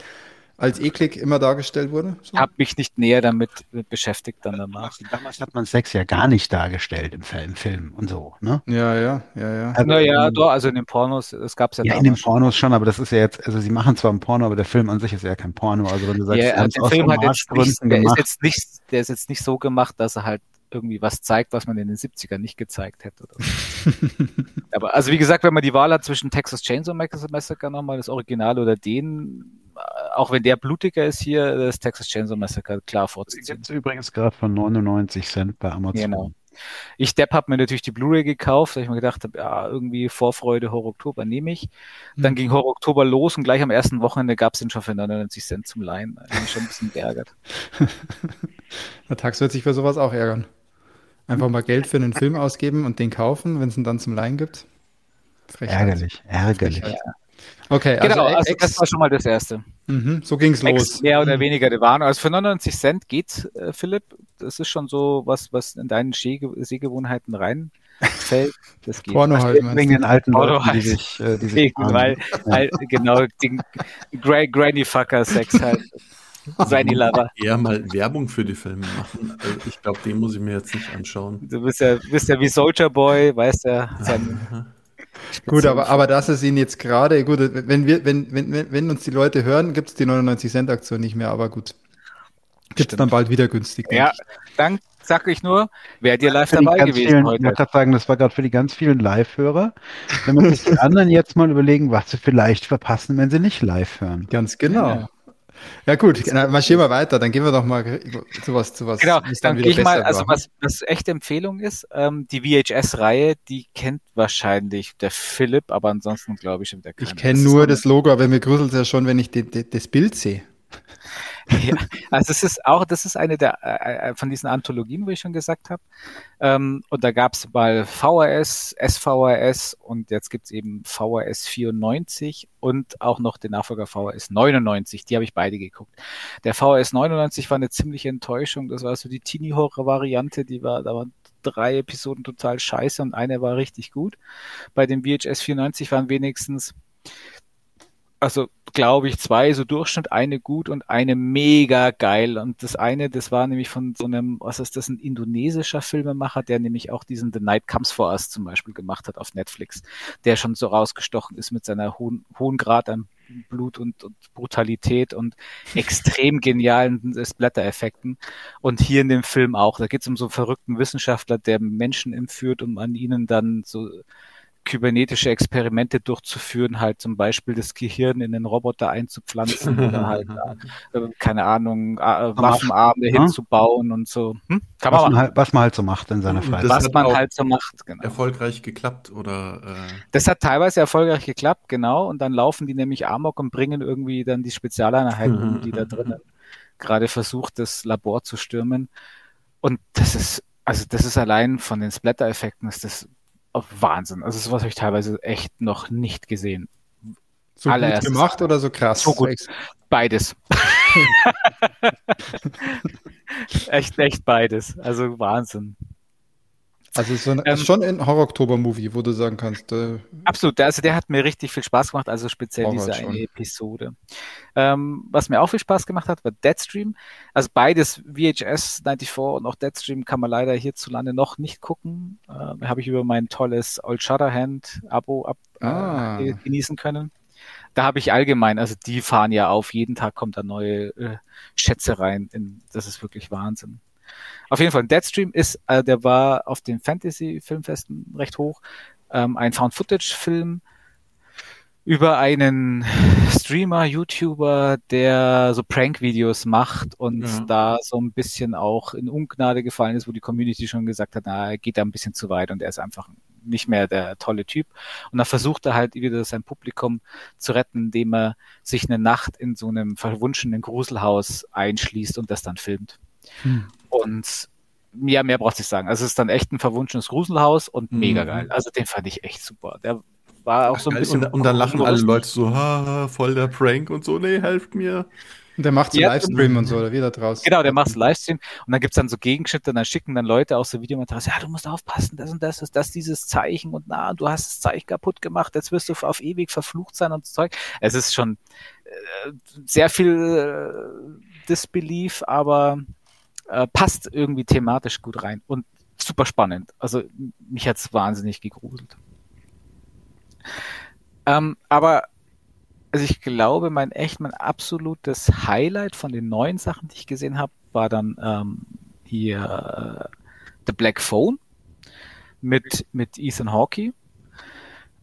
[SPEAKER 1] als eklig immer dargestellt wurde? So?
[SPEAKER 2] Ich habe mich nicht näher damit beschäftigt dann danach.
[SPEAKER 3] Damals hat man Sex ja gar nicht dargestellt im, Film- im Film und so, ne?
[SPEAKER 1] Ja, ja, ja, ja.
[SPEAKER 3] Also,
[SPEAKER 2] Naja,
[SPEAKER 3] ähm,
[SPEAKER 2] doch, also in den Pornos, das gab's ja,
[SPEAKER 3] Ja, in den. Pornos schon, aber das ist ja jetzt, also sie machen zwar ein Porno, aber der Film an sich ist ja kein Porno. Also wenn du sagst,
[SPEAKER 2] Ja,
[SPEAKER 3] es
[SPEAKER 2] der
[SPEAKER 3] aus
[SPEAKER 2] Film hat jetzt nicht, der ist
[SPEAKER 3] gemacht,
[SPEAKER 2] jetzt nicht, der ist jetzt nicht so gemacht, dass er halt irgendwie was zeigt, was man in den 70ern nicht gezeigt hätte. Oder so. aber also wie gesagt, wenn man die Wahl hat zwischen Texas Chainsaw Massacre nochmal, das Original oder den, auch wenn der blutiger ist hier, das Texas Chainsaw Massacre klar vorzuziehen.
[SPEAKER 3] gibt es übrigens gerade von 99 Cent bei Amazon.
[SPEAKER 2] Genau. Ich Depp habe mir natürlich die Blu-ray gekauft, weil ich mir gedacht habe, ja, irgendwie Vorfreude, Horror Oktober nehme ich. Dann
[SPEAKER 1] Mhm.
[SPEAKER 2] ging Horror Oktober los und gleich am ersten Wochenende gab es den schon für 99 Cent zum Leihen. Ich bin mich schon ein bisschen geärgert.
[SPEAKER 1] Der Tax wird sich für sowas auch ärgern. Einfach mal Geld für einen Film ausgeben und den kaufen, wenn es ihn dann zum Leihen gibt. Frechheit.
[SPEAKER 3] Ärgerlich, ärgerlich.
[SPEAKER 1] Frechheit. Okay, also,
[SPEAKER 2] genau, also
[SPEAKER 1] Ex,
[SPEAKER 2] das war schon mal das Erste.
[SPEAKER 1] mhm, so ging's
[SPEAKER 2] Ex,
[SPEAKER 1] los.
[SPEAKER 2] mehr oder weniger der Warnung. Also für 99 Cent geht's, äh, Philipp. Das ist schon so was, was in deinen Sehge Sehgewohnheiten reinfällt. Das geht.
[SPEAKER 1] Porno halt,
[SPEAKER 3] Wegen den alten
[SPEAKER 2] Porno
[SPEAKER 3] Leuten, die
[SPEAKER 2] heißt-
[SPEAKER 3] sich, äh, die sich
[SPEAKER 2] weil, weil genau, den Gra Granny Fucker Sex halt. Granny Lover.
[SPEAKER 4] Eher mal Werbung für die Filme machen. Also ich glaube, den muss ich mir jetzt nicht anschauen.
[SPEAKER 2] Du bist ja, bist ja wie Soldier Boy, weißt ja, sein
[SPEAKER 1] Gut, aber, aber das ist ihn jetzt gerade, gut, wenn wir, wenn, wenn, wenn, wenn uns die Leute hören, gibt es die 99 Cent Aktion nicht mehr, aber gut. Gibt es dann bald wieder günstig.
[SPEAKER 2] Ja,
[SPEAKER 1] ich.
[SPEAKER 2] dann sag ich nur, wärt ihr live dabei
[SPEAKER 3] ganz
[SPEAKER 2] gewesen
[SPEAKER 3] vielen, ich
[SPEAKER 2] heute?
[SPEAKER 3] wollte gerade sagen, das war gerade für die ganz vielen Live-Hörer. Wenn man sich die anderen jetzt mal überlegen, was sie vielleicht verpassen, wenn sie nicht live hören.
[SPEAKER 1] Ganz genau.
[SPEAKER 2] Ja.
[SPEAKER 1] Ja, gut, na, marschieren wir weiter, dann gehen wir doch mal zu was, zu was.
[SPEAKER 2] Genau, dann
[SPEAKER 1] wieder
[SPEAKER 2] gehe ich mal, also
[SPEAKER 1] war.
[SPEAKER 2] was, was echte Empfehlung ist, ähm, die VHS-Reihe, die kennt wahrscheinlich der Philipp, aber ansonsten glaube ich schon keiner.
[SPEAKER 1] Ich kenne nur das Logo, aber mir gruselt es ja schon, wenn ich die, die, das Bild sehe.
[SPEAKER 2] Ja, also es ist auch, das ist eine der äh, äh, von diesen Anthologien, wo ich schon gesagt habe. Ähm, und da gab es mal VHS, SVHS und jetzt gibt's eben VHS 94 und auch noch den Nachfolger VHS 99. Die habe ich beide geguckt. Der VHS 99 war eine ziemliche Enttäuschung. Das war so die Teenie-Horror-Variante, die war, da waren drei Episoden total scheiße und eine war richtig gut. Bei dem VHS 94 waren wenigstens also glaube ich, zwei so Durchschnitt, eine gut und eine mega geil. Und das eine, das war nämlich von so einem, was ist das, ein indonesischer Filmemacher, der nämlich auch diesen The Night Comes For Us zum Beispiel gemacht hat auf Netflix, der schon so rausgestochen ist mit seiner hohen, hohen Grad an Blut und, und Brutalität und extrem genialen Splatter-Effekten. Und hier in dem Film auch. Da geht es um so einen verrückten Wissenschaftler, der Menschen entführt, um an ihnen dann so kybernetische Experimente durchzuführen, halt zum Beispiel das Gehirn in den Roboter einzupflanzen oder halt, äh, keine Ahnung, äh, Waffenarme
[SPEAKER 3] ja.
[SPEAKER 2] hinzubauen und so. Hm? Kann
[SPEAKER 3] Was
[SPEAKER 2] man
[SPEAKER 3] man, halt, was man halt so macht in seiner
[SPEAKER 4] Und
[SPEAKER 3] Freizeit.
[SPEAKER 2] Was man halt so macht, genau.
[SPEAKER 4] Erfolgreich geklappt oder äh,
[SPEAKER 2] Das hat teilweise erfolgreich geklappt, genau. Und dann laufen die nämlich Amok und bringen irgendwie dann die Spezialeinheiten, um, die da drinnen gerade versucht, das Labor zu stürmen. Und das ist, also das ist allein von den Splatter-Effekten ist das Wahnsinn. Also sowas habe ich teilweise echt noch nicht gesehen.
[SPEAKER 1] So gut gemacht oder so krass?
[SPEAKER 2] So gut. Beides. echt, echt beides. Also Wahnsinn.
[SPEAKER 1] Also so ein, ähm, schon ein Horror-Oktober-Movie, wo du sagen kannst. Äh,
[SPEAKER 2] absolut, also der hat mir richtig viel Spaß gemacht, also speziell Horror diese eine Episode. Ähm, was mir auch viel Spaß gemacht hat, war Deadstream. Also beides VHS 94 und auch Deadstream kann man leider hierzulande noch nicht gucken. Äh, Habe ich über mein tolles Old Shutterhand-Abo ab, äh, ah. äh, genießen können. Da habe ich allgemein, also die fahren ja auf, jeden Tag kommt da neue äh, Schätze rein. In, das ist wirklich Wahnsinn. Auf jeden Fall, Deadstream ist, äh, der war auf den Fantasy-Filmfesten recht hoch. Ähm, ein Found-Footage-Film über einen Streamer, YouTuber, der so Prank-Videos macht und ja. da so ein bisschen auch in Ungnade gefallen ist, wo die Community schon gesagt hat, na, er geht da ein bisschen zu weit und er ist einfach nicht mehr der tolle Typ. Und dann versucht er halt wieder sein Publikum zu retten, indem er sich eine Nacht in so einem verwunschenen Gruselhaus einschließt und das dann filmt. Hm. Und ja, mehr braucht ich sagen. Also es ist dann echt ein verwunschenes Gruselhaus und mhm. mega geil. Also den fand ich echt super. Der war auch so ein bisschen.
[SPEAKER 4] Und, und dann lachen alle Leute so, ha, voll der Prank und so, nee, helft mir.
[SPEAKER 1] Und der macht so ja, Livestream und so, oder wieder draus.
[SPEAKER 2] Genau, der macht so Livestream und dann gibt's dann so Gegenschnitte und dann schicken dann Leute auch so Videomaterial, ja, du musst aufpassen, das und das ist das, dieses Zeichen und na, du hast das Zeichen kaputt gemacht, jetzt wirst du auf ewig verflucht sein und so Zeug. Es ist schon äh, sehr viel äh, Disbelief, aber äh, passt irgendwie thematisch gut rein und super spannend. Also mich hat's wahnsinnig gegruselt. Ähm, aber also ich glaube, mein echt mein absolutes Highlight von den neuen Sachen, die ich gesehen habe, war dann ähm, hier äh, The Black Phone mit mit Ethan Hawke.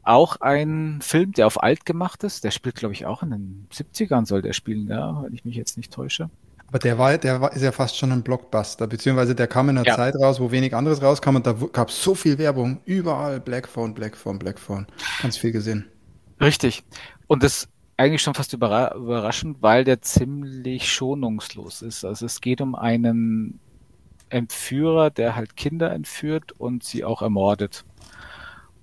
[SPEAKER 2] Auch ein Film, der auf alt gemacht ist. Der spielt, glaube ich, auch in den 70ern soll der spielen, ja, wenn ich mich jetzt nicht täusche.
[SPEAKER 1] Aber der war, der war, ist ja fast schon ein Blockbuster, beziehungsweise der kam in einer ja. Zeit raus, wo wenig anderes rauskam und da gab es so viel Werbung. Überall Blackphone, Blackphone, Blackphone. Ganz viel gesehen.
[SPEAKER 2] Richtig. Und das eigentlich schon fast überraschend, weil der ziemlich schonungslos ist. Also es geht um einen Entführer, der halt Kinder entführt und sie auch ermordet.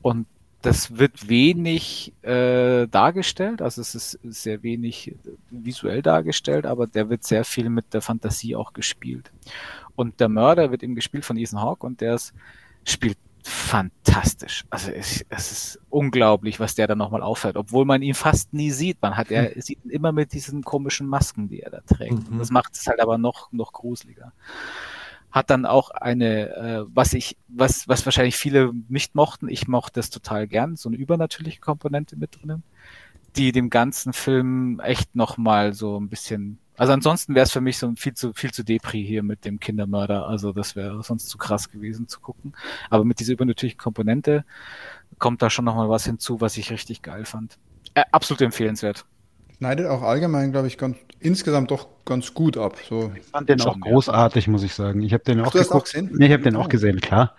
[SPEAKER 2] Und das wird wenig äh, dargestellt, also es ist sehr wenig visuell dargestellt, aber der wird sehr viel mit der Fantasie auch gespielt. Und der Mörder wird eben gespielt von Ethan Hawke und der ist, spielt fantastisch. Also es, es ist unglaublich, was der da nochmal auffällt, obwohl man ihn fast nie sieht. Man hat er hm. sieht ihn immer mit diesen komischen Masken, die er da trägt. Mhm. Das macht es halt aber noch noch gruseliger hat dann auch eine, äh, was ich, was, was wahrscheinlich viele nicht mochten, ich mochte es total gern, so eine übernatürliche Komponente mit drinnen, die dem ganzen Film echt nochmal so ein bisschen, also ansonsten wäre es für mich so viel zu, viel zu Depri hier mit dem Kindermörder, also das wäre sonst zu krass gewesen zu gucken, aber mit dieser übernatürlichen Komponente kommt da schon nochmal was hinzu, was ich richtig geil fand. Äh, absolut empfehlenswert
[SPEAKER 1] schneidet auch allgemein, glaube ich, ganz, insgesamt doch ganz gut ab. So.
[SPEAKER 3] Ich fand den auch großartig, muss ich sagen. Ich habe den auch, geguckt. auch gesehen. Nee, ich habe den oh. auch gesehen, klar.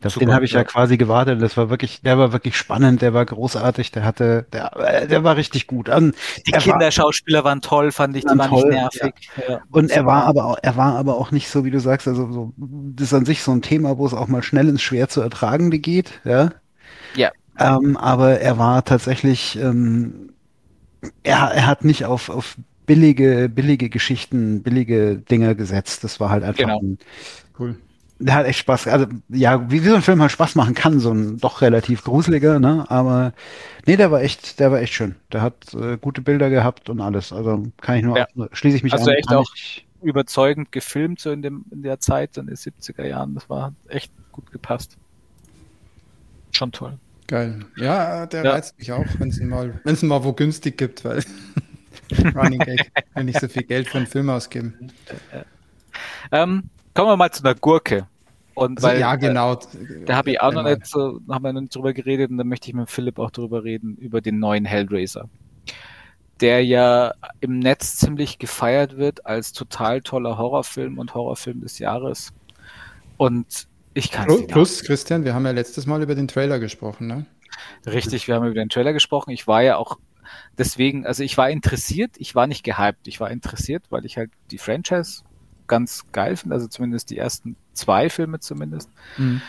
[SPEAKER 3] Das, den habe ich ja. ja quasi gewartet. Das war wirklich, der war wirklich spannend, der war großartig, der hatte, der, äh, der war richtig gut. Um,
[SPEAKER 2] die Kinderschauspieler war, waren toll, fand ich, die waren toll, nicht nervig.
[SPEAKER 3] Ja. Und er war aber auch, er war aber auch nicht so, wie du sagst, also so, das ist an sich so ein Thema, wo es auch mal schnell ins schwer zu ertragende geht, ja.
[SPEAKER 2] Ja.
[SPEAKER 3] Ähm, aber er war tatsächlich ähm, er, er hat nicht auf, auf billige, billige Geschichten, billige Dinge gesetzt. Das war halt einfach genau. ein, cool. Der hat echt Spaß. Also ja, wie, wie so ein Film halt Spaß machen kann, so ein doch relativ gruseliger, ne? Aber nee, der war echt, der war echt schön. Der hat äh, gute Bilder gehabt und alles. Also kann ich nur, ja. schließe ich mich
[SPEAKER 2] also
[SPEAKER 3] an.
[SPEAKER 2] echt auch ich, überzeugend gefilmt so in dem in der Zeit in den 70er Jahren. Das war echt gut gepasst. Schon toll.
[SPEAKER 1] Geil. Ja, der ja. reizt mich auch, wenn es mal, mal wo günstig gibt, weil Running Gag, wenn nicht so viel Geld für einen Film ausgeben.
[SPEAKER 2] Ähm, kommen wir mal zu einer Gurke. Und also, weil,
[SPEAKER 1] ja, genau.
[SPEAKER 2] Äh, da habe ich auch noch nicht so, haben wir noch nicht drüber geredet und da möchte ich mit Philipp auch drüber reden, über den neuen Hellraiser. Der ja im Netz ziemlich gefeiert wird als total toller Horrorfilm und Horrorfilm des Jahres. Und ich kann
[SPEAKER 1] Plus, plus Christian, wir haben ja letztes Mal über den Trailer gesprochen, ne?
[SPEAKER 2] Richtig, wir haben über den Trailer gesprochen. Ich war ja auch deswegen, also ich war interessiert, ich war nicht gehypt, ich war interessiert, weil ich halt die Franchise ganz geil finde, also zumindest die ersten zwei Filme zumindest. Mhm.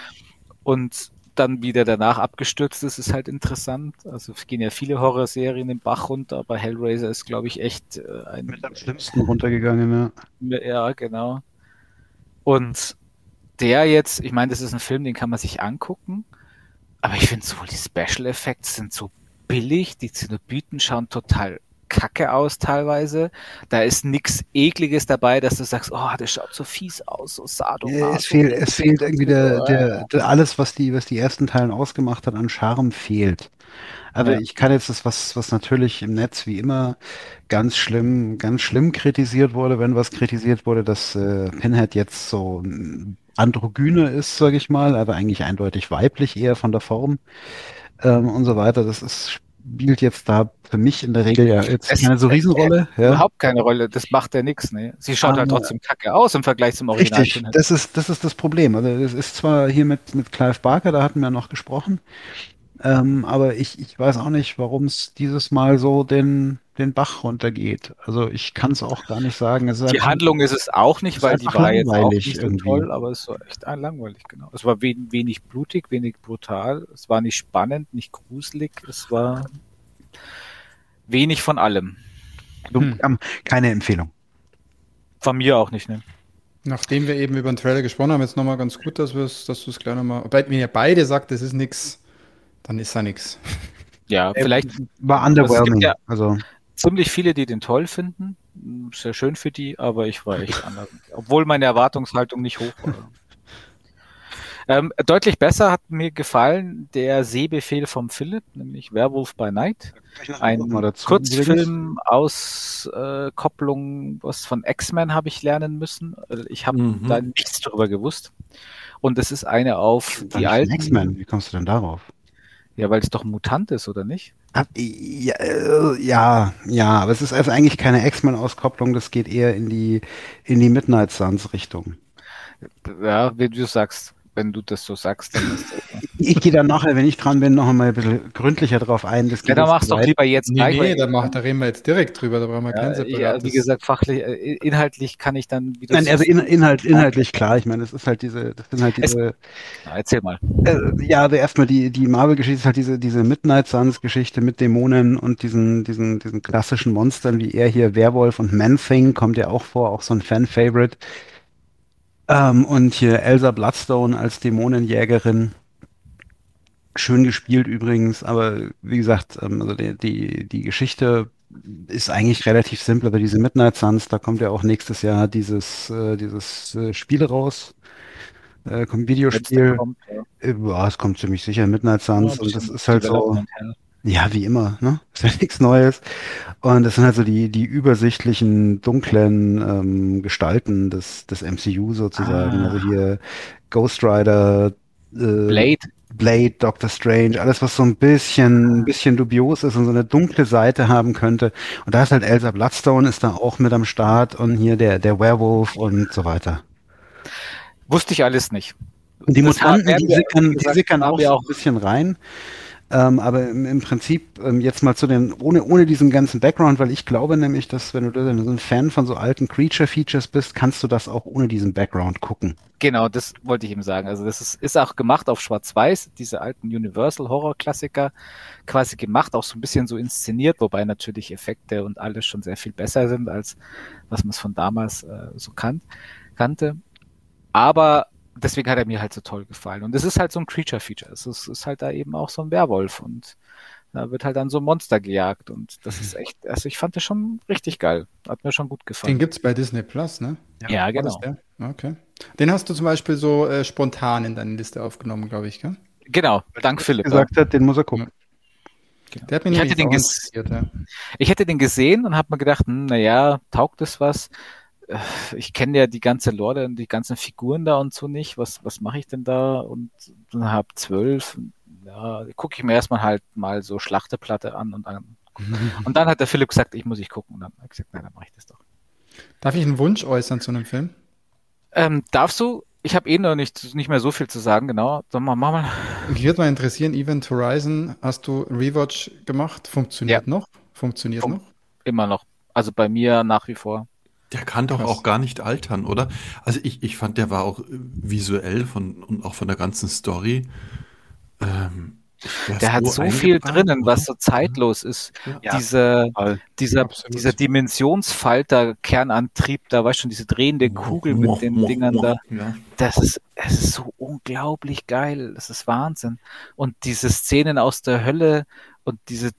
[SPEAKER 2] Und dann wieder danach abgestürzt ist, ist halt interessant. Also es gehen ja viele Horrorserien im Bach runter, aber Hellraiser ist, glaube ich, echt äh, ein.
[SPEAKER 3] Mit am schlimmsten runtergegangen,
[SPEAKER 2] ja. Ja, genau. Und der jetzt, ich meine, das ist ein Film, den kann man sich angucken, aber ich finde so, die Special Effects sind so billig, die Zenobiten schauen total kacke aus teilweise. Da ist nichts Ekliges dabei, dass du sagst, oh, das schaut so fies aus, so sadomaso.
[SPEAKER 3] Es fehlt, es fehlt irgendwie der, der, der, alles, was die, was die ersten Teilen ausgemacht hat, an Charme fehlt. Aber ja. ich kann jetzt das, was, was natürlich im Netz wie immer ganz schlimm, ganz schlimm kritisiert wurde, wenn was kritisiert wurde, dass äh, Pinhead jetzt so androgyne ist, sage ich mal, aber eigentlich eindeutig weiblich eher von der Form ähm, und so weiter. Das ist spielt jetzt da für mich in der Regel ja jetzt es, keine so Riesenrolle.
[SPEAKER 2] Ja. Überhaupt keine Rolle, das macht ja nichts. Ne? Sie schaut ah, halt trotzdem kacke aus im Vergleich zum Original.
[SPEAKER 3] Richtig, das ist, das ist das Problem. Also es ist zwar hier mit, mit Clive Barker, da hatten wir noch gesprochen, ähm, aber ich, ich weiß auch nicht, warum es dieses Mal so den, den Bach runtergeht. Also ich kann es auch gar nicht sagen.
[SPEAKER 2] die Handlung ist es auch nicht, weil die war jetzt auch nicht so toll, aber es war echt langweilig, genau. Es war wenig, wenig blutig, wenig brutal, es war nicht spannend, nicht gruselig, es war wenig von allem.
[SPEAKER 3] Hm. Keine Empfehlung.
[SPEAKER 2] Von mir auch nicht, ne?
[SPEAKER 1] Nachdem wir eben über den Trailer gesprochen haben, jetzt nochmal ganz gut, dass, dass du es gleich nochmal, wenn ihr beide sagt, das ist nichts, dann ist da nichts.
[SPEAKER 2] Ja, vielleicht.
[SPEAKER 3] War underwhelming. Ja
[SPEAKER 2] also. Ziemlich viele, die den toll finden. Sehr schön für die, aber ich war echt anders. Obwohl meine Erwartungshaltung nicht hoch war. Ähm, deutlich besser hat mir gefallen der Sehbefehl vom Philipp, nämlich Werewolf by Night. Ein Kurzfilm aus äh, Kopplung, was von X-Men habe ich lernen müssen. Also ich habe mhm. da nichts darüber gewusst. Und es ist eine auf die alten.
[SPEAKER 3] X-Men, wie kommst du denn darauf?
[SPEAKER 2] Ja, weil es doch ein Mutant ist, oder nicht?
[SPEAKER 3] Ja, äh, ja, ja, aber es ist also eigentlich keine X-Men-Auskopplung, das geht eher in die, in die Midnight Suns-Richtung.
[SPEAKER 2] Ja, wie du sagst wenn du das so sagst, dann ist das.
[SPEAKER 3] Ich gehe dann nachher, wenn ich dran bin, noch einmal ein bisschen gründlicher drauf ein.
[SPEAKER 2] Das ja, dann machst du doch lieber jetzt
[SPEAKER 1] nee, gleich. Nee, da, mach, da reden wir jetzt direkt drüber, da brauchen wir ja, kein separates.
[SPEAKER 2] Ja, wie gesagt, fachlich, äh, inhaltlich kann ich dann
[SPEAKER 3] wieder. Nein, also in, Inhalt, inhaltlich klar. Ich meine, das ist halt diese, das sind halt diese. Es,
[SPEAKER 2] na, erzähl mal.
[SPEAKER 3] Äh, ja, also erstmal die, die Marvel-Geschichte ist halt diese, diese Midnight Suns-Geschichte mit Dämonen und diesen, diesen, diesen klassischen Monstern, wie er hier, Werwolf und Man-Thing kommt ja auch vor, auch so ein Fan-Favorite. Ähm, und hier Elsa Bloodstone als Dämonenjägerin. Schön gespielt übrigens, aber wie gesagt, ähm, also die, die, die Geschichte ist eigentlich relativ simpel, aber diese Midnight Suns, da kommt ja auch nächstes Jahr dieses, äh, dieses äh, Spiel raus. Äh, kommt Videospiel. Kommt, ja. Äh, ja. es kommt ziemlich sicher Midnight Suns ja, und das ist halt so. Ja, wie immer, ne? Ist ja nichts Neues. Und das sind halt so die, die übersichtlichen, dunklen ähm, Gestalten des, des MCU sozusagen. Ah. Also hier Ghost Rider,
[SPEAKER 2] äh, Blade.
[SPEAKER 3] Blade, Doctor Strange, alles, was so ein bisschen, ein bisschen dubios ist und so eine dunkle Seite haben könnte. Und da ist halt Elsa Bloodstone ist da auch mit am Start und hier der, der Werewolf und so weiter.
[SPEAKER 2] Wusste ich alles nicht.
[SPEAKER 3] Und die Mutanten, die sickern, die sickern auch, auch ein bisschen rein. Ähm, aber im, im Prinzip ähm, jetzt mal zu den, ohne, ohne diesen ganzen Background, weil ich glaube nämlich, dass wenn du so ein Fan von so alten Creature-Features bist, kannst du das auch ohne diesen Background gucken.
[SPEAKER 2] Genau, das wollte ich ihm sagen. Also das ist, ist auch gemacht auf Schwarz-Weiß, diese alten Universal-Horror-Klassiker quasi gemacht, auch so ein bisschen so inszeniert, wobei natürlich Effekte und alles schon sehr viel besser sind, als was man es von damals äh, so kan kannte. Aber deswegen hat er mir halt so toll gefallen. Und es ist halt so ein Creature-Feature. Es ist, ist, halt da eben auch so ein Werwolf und da wird halt dann so ein Monster gejagt und das ist echt, also ich fand das schon richtig geil. Hat mir schon gut gefallen.
[SPEAKER 1] Den gibt's bei Disney Plus, ne?
[SPEAKER 2] Ja, ja genau.
[SPEAKER 1] Okay. Den hast du zum Beispiel so äh, spontan in deine Liste aufgenommen, glaube ich, gell?
[SPEAKER 2] Genau, dank Philipp.
[SPEAKER 3] gesagt hat, den muss er gucken.
[SPEAKER 2] Genau. Der hat mich ich, hätte den ja. ich hätte den gesehen und habe mir gedacht, hm, naja, taugt das was? Äh, ich kenne ja die ganze Lore und die ganzen Figuren da und so nicht. Was, was mache ich denn da? Und dann habe zwölf. Ja, gucke ich mir erstmal halt mal so Schlachteplatte an und dann. und dann hat der Philipp gesagt, ich muss ich gucken. Und dann habe ich gesagt, nein, dann mache ich das doch.
[SPEAKER 1] Darf ich einen Wunsch äußern zu einem Film?
[SPEAKER 2] Ähm, darfst du? Ich habe eh noch nicht, nicht mehr so viel zu sagen, genau. Dann mach mal.
[SPEAKER 1] Mich würde mal interessieren, Event Horizon, hast du Rewatch gemacht? Funktioniert ja. noch? Funktioniert Fun noch?
[SPEAKER 2] Immer noch. Also bei mir nach wie vor.
[SPEAKER 4] Der kann doch Krass. auch gar nicht altern, oder? Also ich, ich fand, der war auch visuell von, und auch von der ganzen Story. Ähm, Der
[SPEAKER 2] Der hat
[SPEAKER 4] so
[SPEAKER 2] so viel drinnen,
[SPEAKER 4] oder?
[SPEAKER 2] was so zeitlos ist.
[SPEAKER 4] Ja.
[SPEAKER 2] Diese,
[SPEAKER 3] Voll.
[SPEAKER 2] dieser,
[SPEAKER 1] Absolut.
[SPEAKER 2] dieser Dimensionsfalter, Kernantrieb, da weißt du schon, diese drehende Kugel mit den Dingern da.
[SPEAKER 4] Ja.
[SPEAKER 2] Das ist, es ist so unglaublich geil. Das ist Wahnsinn. Und diese Szenen aus der Hölle und diese,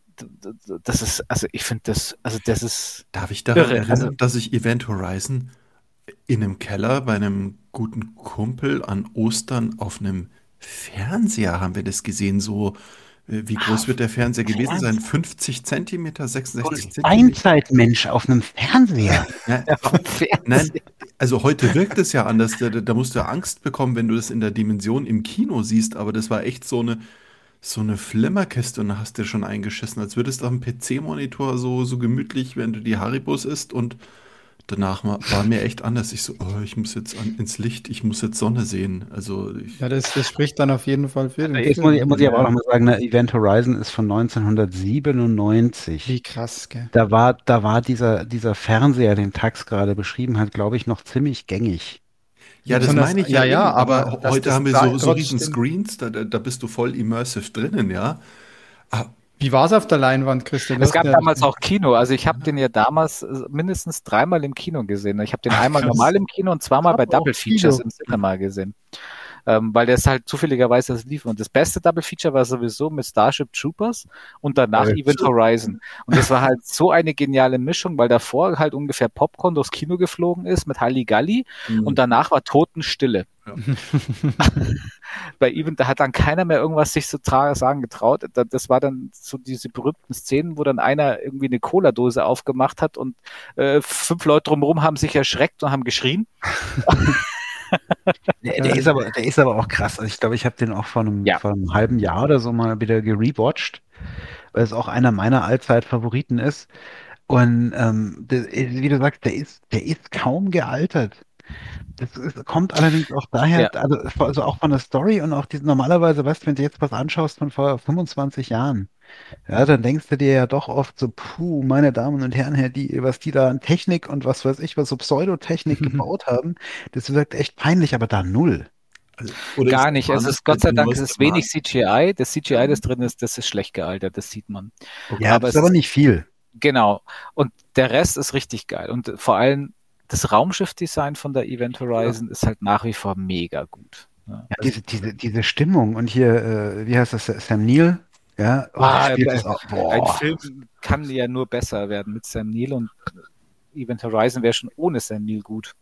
[SPEAKER 2] das ist, also ich finde das, also das ist,
[SPEAKER 4] Darf ich daran
[SPEAKER 2] Irre,
[SPEAKER 4] erinnern,
[SPEAKER 2] also-
[SPEAKER 4] dass ich Event Horizon in einem Keller bei einem guten Kumpel an Ostern auf einem Fernseher haben wir das gesehen, so äh, wie groß wird der Fernseher gewesen sein? 50 Zentimeter, 66 Zentimeter?
[SPEAKER 3] Einzeitmensch auf einem Fernseher.
[SPEAKER 4] Ja, Nein, also heute wirkt es ja anders. Da, da musst du Angst bekommen, wenn du das in der Dimension im Kino siehst, aber das war echt so eine, so eine Flimmerkiste und da hast du dir schon eingeschissen, als würdest du auf dem PC-Monitor so, so gemütlich, wenn du die Haribos isst und danach war, mir echt anders. Ich so, oh, ich muss jetzt an, ins Licht, ich muss jetzt Sonne sehen. Also ich,
[SPEAKER 1] Ja, das, das spricht dann auf jeden Fall für den
[SPEAKER 3] Jetzt muss ich, muss ich aber auch noch mal sagen, ne, Event Horizon ist von 1997.
[SPEAKER 1] Wie krass, gell?
[SPEAKER 3] Da war, da war dieser, dieser Fernseher, den Tax gerade beschrieben hat, glaube ich, noch ziemlich gängig.
[SPEAKER 4] Ja, das meine ich
[SPEAKER 1] ja,
[SPEAKER 4] ja,
[SPEAKER 1] ja,
[SPEAKER 4] eben,
[SPEAKER 1] aber
[SPEAKER 4] aber heute
[SPEAKER 1] das
[SPEAKER 4] haben wir so, so riesen Screens, da, da, bist du voll immersive drinnen, ja. Ah,
[SPEAKER 1] Wie war es auf der Leinwand, Christian?
[SPEAKER 2] Es gab
[SPEAKER 1] ja-
[SPEAKER 2] damals auch Kino. Also ich habe den ja damals äh, mindestens dreimal im Kino gesehen. Ich habe den einmal
[SPEAKER 1] krass.
[SPEAKER 2] normal im Kino und zweimal bei Double Features
[SPEAKER 3] Kino.
[SPEAKER 2] im Cinema gesehen. Ähm, weil das halt zufälligerweise das lief. Und das beste Double Feature war sowieso mit Starship Troopers und danach
[SPEAKER 3] Ja.
[SPEAKER 2] Event Horizon. Und das war halt so eine geniale Mischung, weil davor halt ungefähr Popcorn durchs Kino geflogen ist mit Halligalli und danach war Totenstille.
[SPEAKER 4] Ja.
[SPEAKER 2] Bei Event, da hat dann keiner mehr irgendwas sich zu tra sagen getraut. Da- Das war dann so diese berühmten Szenen, wo dann einer irgendwie eine Cola-Dose aufgemacht hat und äh, fünf Leute drumherum haben sich erschreckt und haben geschrien.
[SPEAKER 3] Der, der, ist aber, der ist aber auch krass. Also ich glaube, ich habe den auch vor einem,
[SPEAKER 2] Ja.
[SPEAKER 3] vor einem halben Jahr oder so mal wieder gerewatcht, weil es auch einer meiner Allzeit-Favoriten ist. Und ähm, der, wie du sagst, der ist, der ist kaum gealtert. Das ist, kommt allerdings auch daher,
[SPEAKER 2] Ja.
[SPEAKER 3] also, also auch von der Story und auch diese, normalerweise, weißt du, wenn du jetzt was anschaust von vor 25 Jahren, ja, dann denkst du dir ja doch oft so, puh, meine Damen und Herren, Herr, die, was die da an Technik und was weiß ich, was so Pseudotechnik gebaut haben, das wirkt echt peinlich, aber da null.
[SPEAKER 4] also, oder
[SPEAKER 2] Gar nicht. Es ist Gott sei Dank, es ist wenig? CGI. Das CGI, das drin ist, das ist schlecht gealtert, das sieht man.
[SPEAKER 3] Ja,
[SPEAKER 2] aber
[SPEAKER 3] das ist aber nicht viel.
[SPEAKER 2] Genau. Und der Rest ist richtig geil. Und vor allem das Raumschiff-Design von der Event Horizon ist halt nach wie vor mega gut. Ja.
[SPEAKER 3] Ja, diese, diese, diese Stimmung und hier, äh, wie heißt das, Sam Neill? Ja, oh,
[SPEAKER 2] Ah,
[SPEAKER 3] spielt das auch.
[SPEAKER 2] Ein
[SPEAKER 3] Boah.
[SPEAKER 2] Film kann ja nur besser werden mit Sam Neill und Event Horizon wäre schon ohne Sam Neill gut.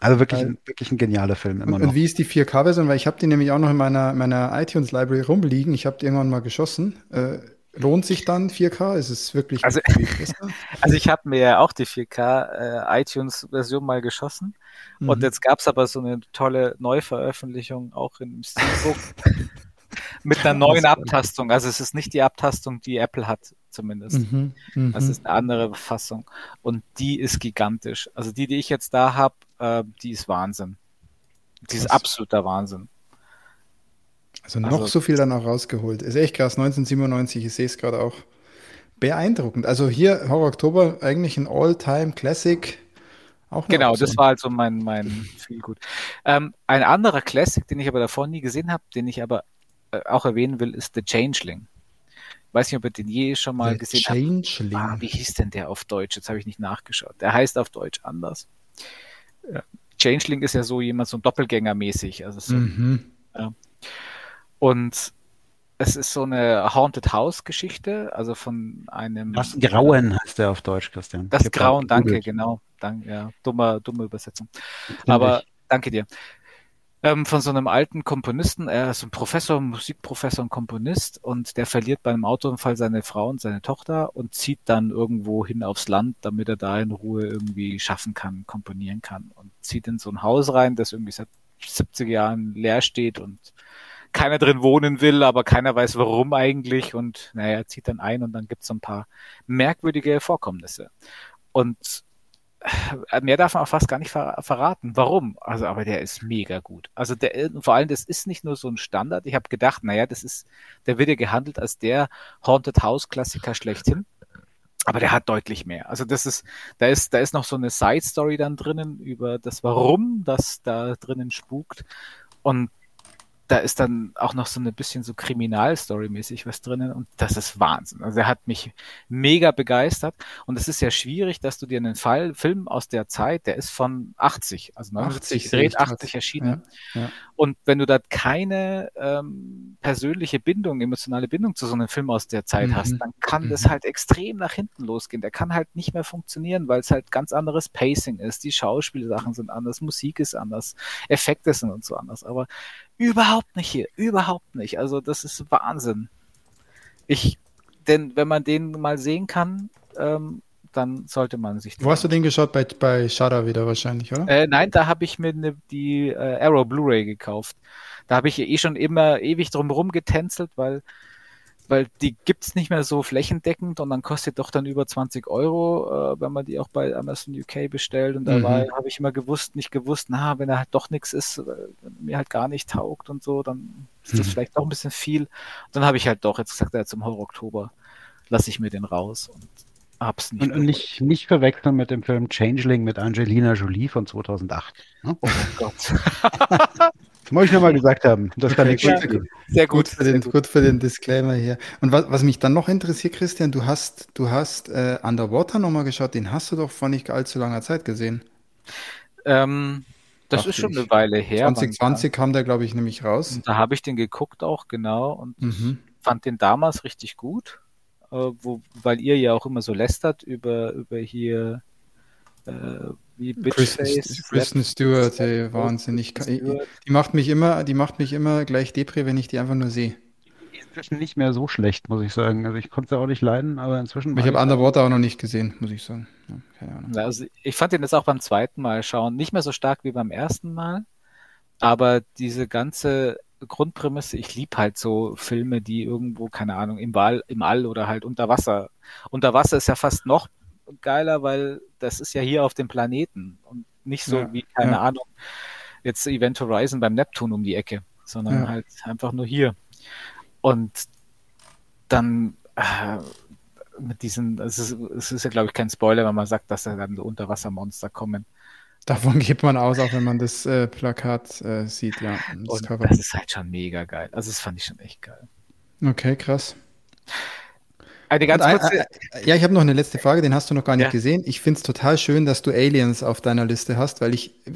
[SPEAKER 3] Also wirklich, ein, wirklich ein genialer Film immer
[SPEAKER 1] Und,
[SPEAKER 3] noch.
[SPEAKER 1] und wie ist die 4K-Version? Weil ich habe die nämlich auch noch in meiner, meiner iTunes-Library rumliegen. Ich habe die irgendwann mal geschossen. Äh, lohnt sich dann 4K? Ist es wirklich
[SPEAKER 2] Also-
[SPEAKER 1] viel besser?
[SPEAKER 2] Also ich habe mir ja auch die 4K äh, iTunes-Version mal geschossen und
[SPEAKER 1] Mhm.
[SPEAKER 2] jetzt gab's aber so eine tolle Neuveröffentlichung auch im Steelbook mit einer neuen Abtastung. Also es ist nicht die Abtastung, die Apple hat zumindest.
[SPEAKER 1] Mhm. Mhm.
[SPEAKER 2] Das ist eine andere Fassung. Und die ist gigantisch. Also die, die ich jetzt da habe, äh, die ist Wahnsinn. Die ist absoluter Wahnsinn.
[SPEAKER 1] Also noch
[SPEAKER 2] Also-
[SPEAKER 1] so viel dann auch rausgeholt. Ist echt krass, 1997, ich sehe es gerade auch. Beeindruckend. Also hier Horror Oktober eigentlich ein All-Time-Classic. Auch
[SPEAKER 2] Genau,
[SPEAKER 1] Option.
[SPEAKER 2] das war also mein, mein viel gut. Ähm, ein anderer Classic, den ich aber davor nie gesehen habe, den ich aber auch erwähnen will, ist The Changeling. Weiß nicht, ob ihr den je schon mal
[SPEAKER 1] The
[SPEAKER 2] gesehen habt.
[SPEAKER 1] Changeling.
[SPEAKER 2] Ah, wie hieß denn der auf Deutsch? Jetzt habe ich nicht nachgeschaut. Der heißt auf Deutsch anders. Ja. Changeling ist ja so jemand, so ein Doppelgänger-mäßig. Also so
[SPEAKER 1] Mhm.
[SPEAKER 2] Und es ist so eine Haunted House Geschichte, also von einem.
[SPEAKER 3] Das Grauen heißt der auf Deutsch, Christian.
[SPEAKER 2] Das
[SPEAKER 3] Ich
[SPEAKER 2] Grauen, danke, genau. Danke, ja. Dumme, dumme Übersetzung. Aber danke dir. Ähm, von so einem alten Komponisten, er ist ein Professor, Musikprofessor und Komponist und der verliert bei einem Autounfall seine Frau und seine Tochter und zieht dann irgendwo hin aufs Land, damit er da in Ruhe irgendwie schaffen kann, komponieren kann und zieht in so ein Haus rein, das irgendwie seit 70 Jahren leer steht und keiner drin wohnen will, aber keiner weiß warum eigentlich und naja, er zieht dann ein und dann gibt es so ein paar merkwürdige Vorkommnisse. Und mehr darf man auch fast gar nicht ver verraten. Warum? Also, aber der ist mega gut. Also der, vor allem, das ist nicht nur so ein Standard. Ich habe gedacht, naja, das ist, der wird ja gehandelt als der Haunted House Klassiker schlechthin. Aber der hat deutlich mehr. Also das ist, da ist, da ist noch so eine Side Story dann drinnen über das Warum, das da drinnen spukt. Und da ist dann auch noch so ein bisschen so Kriminalstory-mäßig was drinnen und das ist Wahnsinn. Also er hat mich mega begeistert und es ist ja schwierig, dass du dir einen Fall, Film aus der Zeit, der ist von 80, also
[SPEAKER 1] 80
[SPEAKER 2] gedreht, 80 erschienen.
[SPEAKER 1] Ja, ja.
[SPEAKER 2] Und wenn du da keine ähm, persönliche Bindung, emotionale Bindung zu so einem Film aus der Zeit
[SPEAKER 1] Mhm.
[SPEAKER 2] hast, dann kann
[SPEAKER 1] Mhm.
[SPEAKER 2] das halt extrem nach hinten losgehen. Der kann halt nicht mehr funktionieren, weil es halt ganz anderes Pacing ist. Die Schauspielsachen sind anders, Musik ist anders, Effekte sind und so anders. Aber überhaupt nicht hier, überhaupt nicht. Also das ist Wahnsinn. Ich, denn wenn man den mal sehen kann, ähm, dann sollte man sich.
[SPEAKER 1] Wo hast du den geschaut? Bei, bei Shudder wieder wahrscheinlich, oder?
[SPEAKER 2] äh, nein, da habe ich mir ne, die äh, Arrow Blu-ray gekauft. Da habe ich eh schon immer ewig drum rumgetänzelt, weil weil die gibt's nicht mehr so flächendeckend und dann kostet doch dann über 20 Euro, äh, wenn man die auch bei Amazon UK bestellt. Und dabei
[SPEAKER 1] Mhm.
[SPEAKER 2] habe ich immer gewusst, nicht gewusst, na, wenn er halt doch nichts ist, äh, mir halt gar nicht taugt und so, dann ist das
[SPEAKER 1] Mhm.
[SPEAKER 2] vielleicht doch ein bisschen viel. Dann habe ich halt doch jetzt gesagt, ja, zum Horror Oktober lasse ich mir den raus und hab's nicht.
[SPEAKER 3] Und, und nicht, nicht verwechseln mit dem Film Changeling mit Angelina Jolie von 2008. Ne?
[SPEAKER 2] Oh Gott.
[SPEAKER 3] Das muss ich nur mal gesagt haben. Das kann
[SPEAKER 1] Okay,
[SPEAKER 3] nichts
[SPEAKER 1] gut.
[SPEAKER 2] Sehr
[SPEAKER 1] Gut
[SPEAKER 2] gut.
[SPEAKER 1] für, den, gut für den Disclaimer hier. Und was, was mich dann noch interessiert, Christian, du hast, du hast äh, Underwater nochmal geschaut, den hast du doch vor nicht allzu langer Zeit gesehen.
[SPEAKER 2] Ähm, das
[SPEAKER 1] Dachte
[SPEAKER 2] ist schon
[SPEAKER 1] ich.
[SPEAKER 2] eine Weile her. wann
[SPEAKER 1] 2020 kam der, glaube ich, nämlich raus.
[SPEAKER 2] Da, da habe ich den geguckt auch, genau, und
[SPEAKER 1] Mhm.
[SPEAKER 2] fand den damals richtig gut, äh, wo, weil ihr ja auch immer so lästert über, über hier äh, wie Bitchface.
[SPEAKER 1] Kristen Stewart, ey, wahnsinnig.
[SPEAKER 2] Kristen Stewart.
[SPEAKER 1] Die macht mich immer, die macht mich immer gleich Depri, wenn ich die einfach nur sehe.
[SPEAKER 3] Inzwischen nicht mehr so schlecht, muss ich sagen. Also ich konnte sie auch nicht leiden, aber inzwischen.
[SPEAKER 1] Ich habe. Underwater auch noch nicht gesehen, muss ich sagen. Ja, keine Ahnung.
[SPEAKER 2] Also ich fand den jetzt auch beim zweiten Mal schauen nicht mehr so stark wie beim ersten Mal, aber diese ganze Grundprämisse, ich lieb halt so Filme, die irgendwo, keine Ahnung, im All, im All oder halt unter Wasser. Unter Wasser ist ja fast noch geiler, weil das ist ja hier auf dem Planeten und nicht so
[SPEAKER 1] Ja,
[SPEAKER 2] wie, keine
[SPEAKER 1] ja.
[SPEAKER 2] Ahnung, jetzt Event Horizon beim Neptun um die Ecke, sondern
[SPEAKER 1] Ja.
[SPEAKER 2] halt einfach nur hier. Und dann äh, mit diesen, es ist, es ist ja glaube ich kein Spoiler, wenn man sagt, dass da dann so Unterwassermonster kommen.
[SPEAKER 1] Davon geht man aus, auch wenn man das äh, Plakat äh, sieht, ja. Das
[SPEAKER 2] das ist halt schon mega geil. Also das fand ich schon echt geil.
[SPEAKER 1] Okay, krass.
[SPEAKER 2] Eine ganz
[SPEAKER 1] ein-
[SPEAKER 2] kurze,
[SPEAKER 1] äh, ja, ich habe noch eine letzte Frage, den hast du noch gar nicht
[SPEAKER 2] Ja.
[SPEAKER 1] gesehen. Ich finde es total schön, dass du Aliens auf deiner Liste hast, weil ich. äh,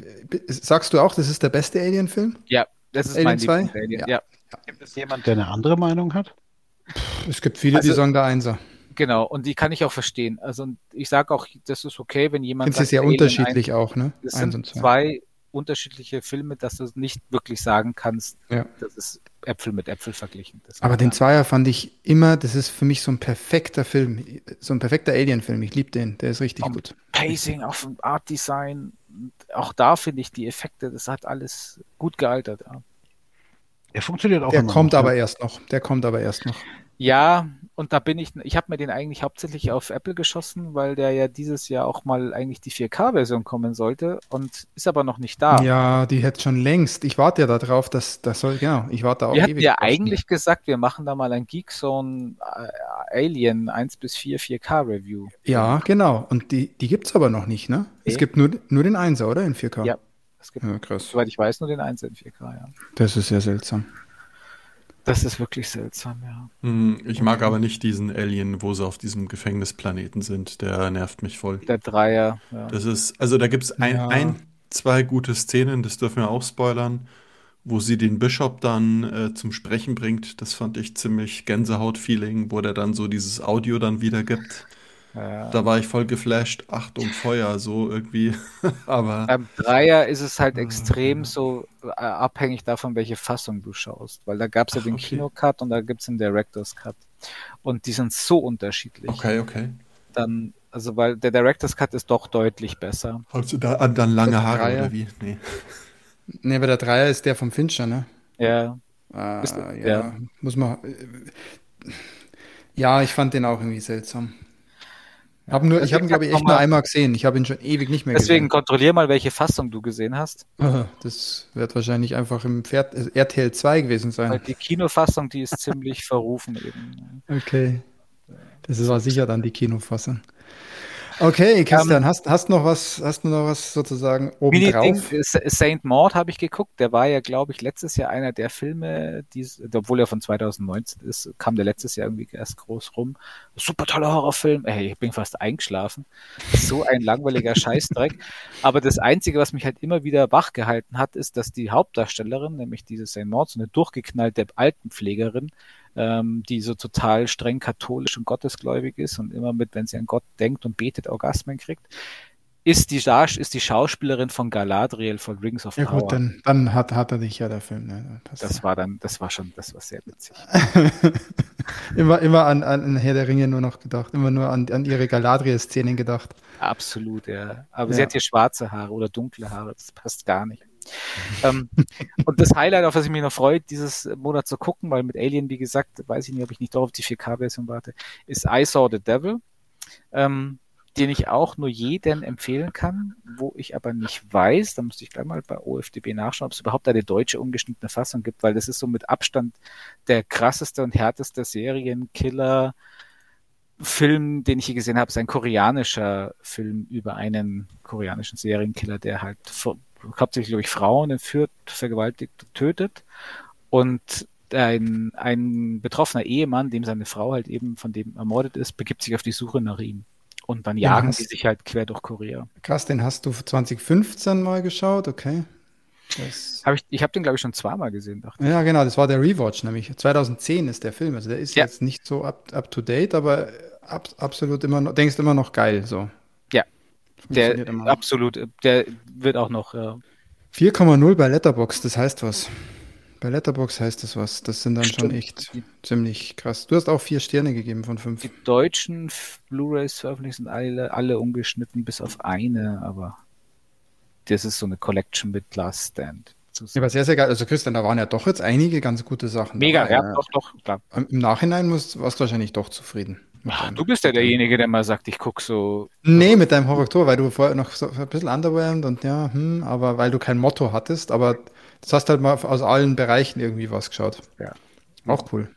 [SPEAKER 1] Sagst du auch, das ist der beste Alien-Film?
[SPEAKER 2] ja, das ist
[SPEAKER 1] Alien
[SPEAKER 2] mein
[SPEAKER 1] 2?
[SPEAKER 2] Lieblingsalien.
[SPEAKER 1] Ja.
[SPEAKER 2] Ja.
[SPEAKER 3] Gibt es jemand, der eine andere Meinung hat?
[SPEAKER 1] Es gibt viele, die
[SPEAKER 2] Also-
[SPEAKER 1] sagen der Einser.
[SPEAKER 2] Genau. Und die kann ich auch verstehen. Also ich sage auch, das ist okay, wenn jemand
[SPEAKER 1] es
[SPEAKER 2] sagt,
[SPEAKER 1] sehr
[SPEAKER 2] Alien
[SPEAKER 1] unterschiedlich auch, ne?
[SPEAKER 2] Es
[SPEAKER 1] Eins
[SPEAKER 2] sind
[SPEAKER 1] und zwei.
[SPEAKER 2] zwei unterschiedliche Filme, dass du nicht wirklich sagen kannst,
[SPEAKER 1] Ja.
[SPEAKER 2] das ist Äpfel mit Äpfel verglichen. Das
[SPEAKER 1] Aber
[SPEAKER 2] ist
[SPEAKER 1] den. Zweier fand ich immer, das ist für mich so ein perfekter Film, so ein perfekter Alien-Film. Ich liebe den, der ist richtig
[SPEAKER 2] Am
[SPEAKER 1] gut.
[SPEAKER 2] Pacing, auf dem Art Design, auch da finde ich die Effekte, das hat alles gut gealtert. Ja.
[SPEAKER 3] Der funktioniert auch
[SPEAKER 1] Der
[SPEAKER 3] immer
[SPEAKER 1] kommt
[SPEAKER 3] noch,
[SPEAKER 1] aber
[SPEAKER 3] ne?
[SPEAKER 1] erst noch. Der kommt aber erst noch.
[SPEAKER 2] Ja, und da bin ich, ich habe mir den eigentlich hauptsächlich auf Apple geschossen, weil der ja dieses Jahr auch mal eigentlich die 4K-Version kommen sollte und ist aber noch nicht da.
[SPEAKER 1] Ja, die hätte schon längst. Ich warte ja darauf, dass das soll, genau, ich warte auch
[SPEAKER 2] Wir
[SPEAKER 1] ewig
[SPEAKER 2] ja
[SPEAKER 1] drauf.
[SPEAKER 2] eigentlich gesagt, wir machen da mal ein Geekzone äh, Alien 1 bis 4 4K Review.
[SPEAKER 1] Ja, genau. Und die, die gibt es aber noch nicht, ne? Es
[SPEAKER 2] Nee.
[SPEAKER 1] gibt nur, nur den Einser, oder? In 4K.
[SPEAKER 2] Ja. Es gibt,
[SPEAKER 1] Ja, krass.
[SPEAKER 2] soweit ich weiß, nur den 1 in 4K, ja.
[SPEAKER 1] Das ist sehr seltsam.
[SPEAKER 2] Das ist wirklich seltsam, ja.
[SPEAKER 4] Hm, Ich mag aber nicht diesen Alien, wo sie auf diesem Gefängnisplaneten sind. Der nervt mich voll.
[SPEAKER 2] Der Dreier, ja.
[SPEAKER 4] Das ist, also da gibt es ein,
[SPEAKER 1] Ja.
[SPEAKER 4] ein, zwei gute Szenen, das dürfen wir auch spoilern, wo sie den Bishop dann äh, zum Sprechen bringt. Das fand ich ziemlich Gänsehaut-Feeling, wo der dann so dieses Audio dann wiedergibt.
[SPEAKER 2] Ja.
[SPEAKER 4] Da war ich voll geflasht. Achtung, Feuer, so irgendwie. Aber
[SPEAKER 2] Beim Dreier ist es halt extrem so äh, abhängig davon, welche Fassung du schaust. Weil da gab es ja den
[SPEAKER 4] okay.
[SPEAKER 2] Kinocut und da gibt es den Director's Cut. Und die sind so unterschiedlich.
[SPEAKER 4] okay, okay.
[SPEAKER 2] Dann, also weil der Director's Cut ist doch deutlich besser.
[SPEAKER 4] Hast du da dann lange
[SPEAKER 1] Der
[SPEAKER 4] Haare
[SPEAKER 1] Dreier.
[SPEAKER 4] oder wie? Nee.
[SPEAKER 1] Ne, aber der Dreier ist der vom Fincher, ne?
[SPEAKER 2] Ja,
[SPEAKER 1] Ah,
[SPEAKER 2] Ist-
[SPEAKER 1] ja,
[SPEAKER 2] ja.
[SPEAKER 1] muss man. äh, Ja, ich fand den auch irgendwie seltsam. Hab nur, ich habe ihn, glaube ich, echt nur einmal gesehen. Ich habe ihn schon ewig nicht mehr
[SPEAKER 2] deswegen
[SPEAKER 1] gesehen.
[SPEAKER 2] kontrollier mal, welche Fassung du gesehen hast.
[SPEAKER 1] Das wird wahrscheinlich einfach im Pferd, äh, RTL 2 gewesen
[SPEAKER 2] Weil
[SPEAKER 1] sein.
[SPEAKER 2] die Kinofassung, die ist ziemlich verrufen eben.
[SPEAKER 1] Okay. Das war sicher dann die Kinofassung. Okay, Christian, ähm, hast, hast noch was, hast du noch was sozusagen obendrauf?
[SPEAKER 2] Saint Maud habe ich geguckt, der war ja, glaube ich, letztes Jahr einer der Filme, die, obwohl er von 2019 ist, kam der letztes Jahr irgendwie erst groß rum. Super toller Horrorfilm. Ey, ich bin fast eingeschlafen. So ein langweiliger Scheißdreck. Aber das Einzige, was mich halt immer wieder wach gehalten hat, ist, dass die Hauptdarstellerin, nämlich diese Saint Maud, so eine durchgeknallte Altenpflegerin, ähm, die so total streng katholisch und gottesgläubig ist und immer mit, wenn sie an Gott denkt und betet, Orgasmen kriegt, ist die, ist die Schauspielerin von Galadriel von Rings of
[SPEAKER 1] ja, Power. Ja gut, dann, dann hat, hat er dich ja der Film.
[SPEAKER 2] Ne? Das, das, war dann, das war schon, das war sehr witzig.
[SPEAKER 1] immer, immer an, an Herr der Ringe nur noch gedacht, immer nur an, an ihre Galadriel-Szenen gedacht.
[SPEAKER 2] Absolut, ja. Aber ja. sie hat hier schwarze Haare oder dunkle Haare, das passt gar nicht ähm, und das Highlight, auf das ich mich noch freue, dieses Monat zu gucken, weil mit Alien, wie gesagt, weiß ich nicht, ob ich nicht doch auf die 4K-Version warte, ist I Saw the Devil, ähm, den ich auch nur jedem empfehlen kann, wo ich aber nicht weiß, da müsste ich gleich mal bei OFDB nachschauen, ob es überhaupt eine deutsche ungeschnittene Fassung gibt, weil das ist so mit Abstand der krasseste und härteste Serienkiller, Film, den ich hier gesehen habe, ist ein koreanischer Film über einen koreanischen Serienkiller, der halt hauptsächlich, glaube ich, Frauen entführt, vergewaltigt, tötet. Und ein, ein betroffener Ehemann, dem seine Frau halt eben von dem ermordet ist, begibt sich auf die Suche nach ihm. Und dann jagen ja, die sich halt quer durch Korea.
[SPEAKER 1] Krass, den hast du 2015 mal geschaut, okay.
[SPEAKER 2] Hab ich ich habe den, glaube ich, schon zweimal gesehen.
[SPEAKER 1] Dachte ja, genau, das war der Rewatch nämlich. 2010 ist der Film. Also der ist ja. jetzt nicht so up, up to date, aber ab, absolut immer noch, denkst immer noch geil. So.
[SPEAKER 2] Der absolut, der wird auch noch. Ja.
[SPEAKER 1] 4,0 bei Letterbox, das heißt was. Bei Letterbox heißt das was. Das sind dann Stimmt. schon echt ziemlich krass. Du hast auch vier Sterne gegeben von fünf.
[SPEAKER 2] Die deutschen Blu-rays veröffentlicht sind alle, alle ungeschnitten, bis auf eine, aber das ist so eine Collection mit Last Stand.
[SPEAKER 1] Ja, aber sehr, sehr geil. Also Christian, da waren ja doch jetzt einige ganz gute Sachen.
[SPEAKER 2] Mega, dabei. ja, doch, doch,
[SPEAKER 1] klar. Im Nachhinein musst, warst du wahrscheinlich doch zufrieden.
[SPEAKER 2] Ach, du bist ja derjenige, der mal sagt, ich gucke so.
[SPEAKER 1] Nee, mit deinem Horror, weil du vorher noch so ein bisschen underwhelmed und ja, hm, aber weil du kein Motto hattest, aber du hast halt mal aus allen Bereichen irgendwie was geschaut.
[SPEAKER 2] Ja.
[SPEAKER 1] Auch cool.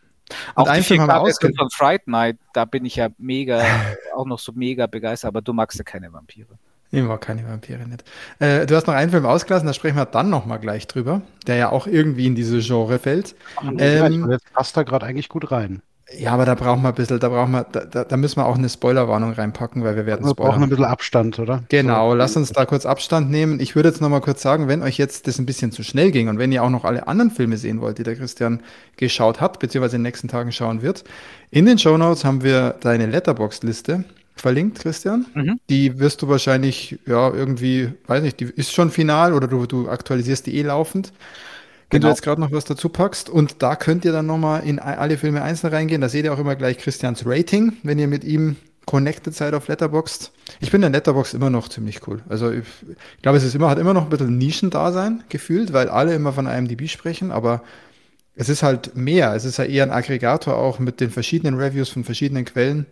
[SPEAKER 2] Und auch ein Film haben wir ausge von Fright Night, da bin ich ja mega, auch noch so mega begeistert, aber du magst ja keine Vampire.
[SPEAKER 1] Ich mag keine Vampire nicht. Äh, du hast noch einen Film ausgelassen, da sprechen wir dann nochmal gleich drüber, der ja auch irgendwie in diese Genre fällt.
[SPEAKER 3] Ach, ähm, jetzt passt da gerade eigentlich gut rein.
[SPEAKER 1] Ja, aber da brauchen wir ein bisschen, da brauchen wir, da, da müssen wir auch eine Spoilerwarnung reinpacken, weil wir werden
[SPEAKER 3] wir spoilern. Wir brauchen ein bisschen Abstand, oder?
[SPEAKER 1] Genau, so. lass uns da kurz Abstand nehmen. Ich würde jetzt nochmal kurz sagen, wenn euch jetzt das ein bisschen zu schnell ging und wenn ihr auch noch alle anderen Filme sehen wollt, die der Christian geschaut hat, beziehungsweise in den nächsten Tagen schauen wird, in den Show Notes haben wir deine Letterbox-Liste verlinkt, Christian. Mhm. Die wirst du wahrscheinlich, ja, irgendwie, weiß nicht, die ist schon final oder du, du aktualisierst die eh laufend wenn genau. du jetzt gerade noch was dazu packst. Und da könnt ihr dann nochmal in alle Filme einzeln reingehen. Da seht ihr auch immer gleich Christians Rating, wenn ihr mit ihm connected seid auf Letterboxd. Ich finde Letterboxd immer noch ziemlich cool. Also ich, ich glaube, es ist immer, hat immer noch ein bisschen Nischendasein gefühlt, weil alle immer von IMDb sprechen, aber es ist halt mehr. Es ist ja eher ein Aggregator auch mit den verschiedenen Reviews von verschiedenen Quellen.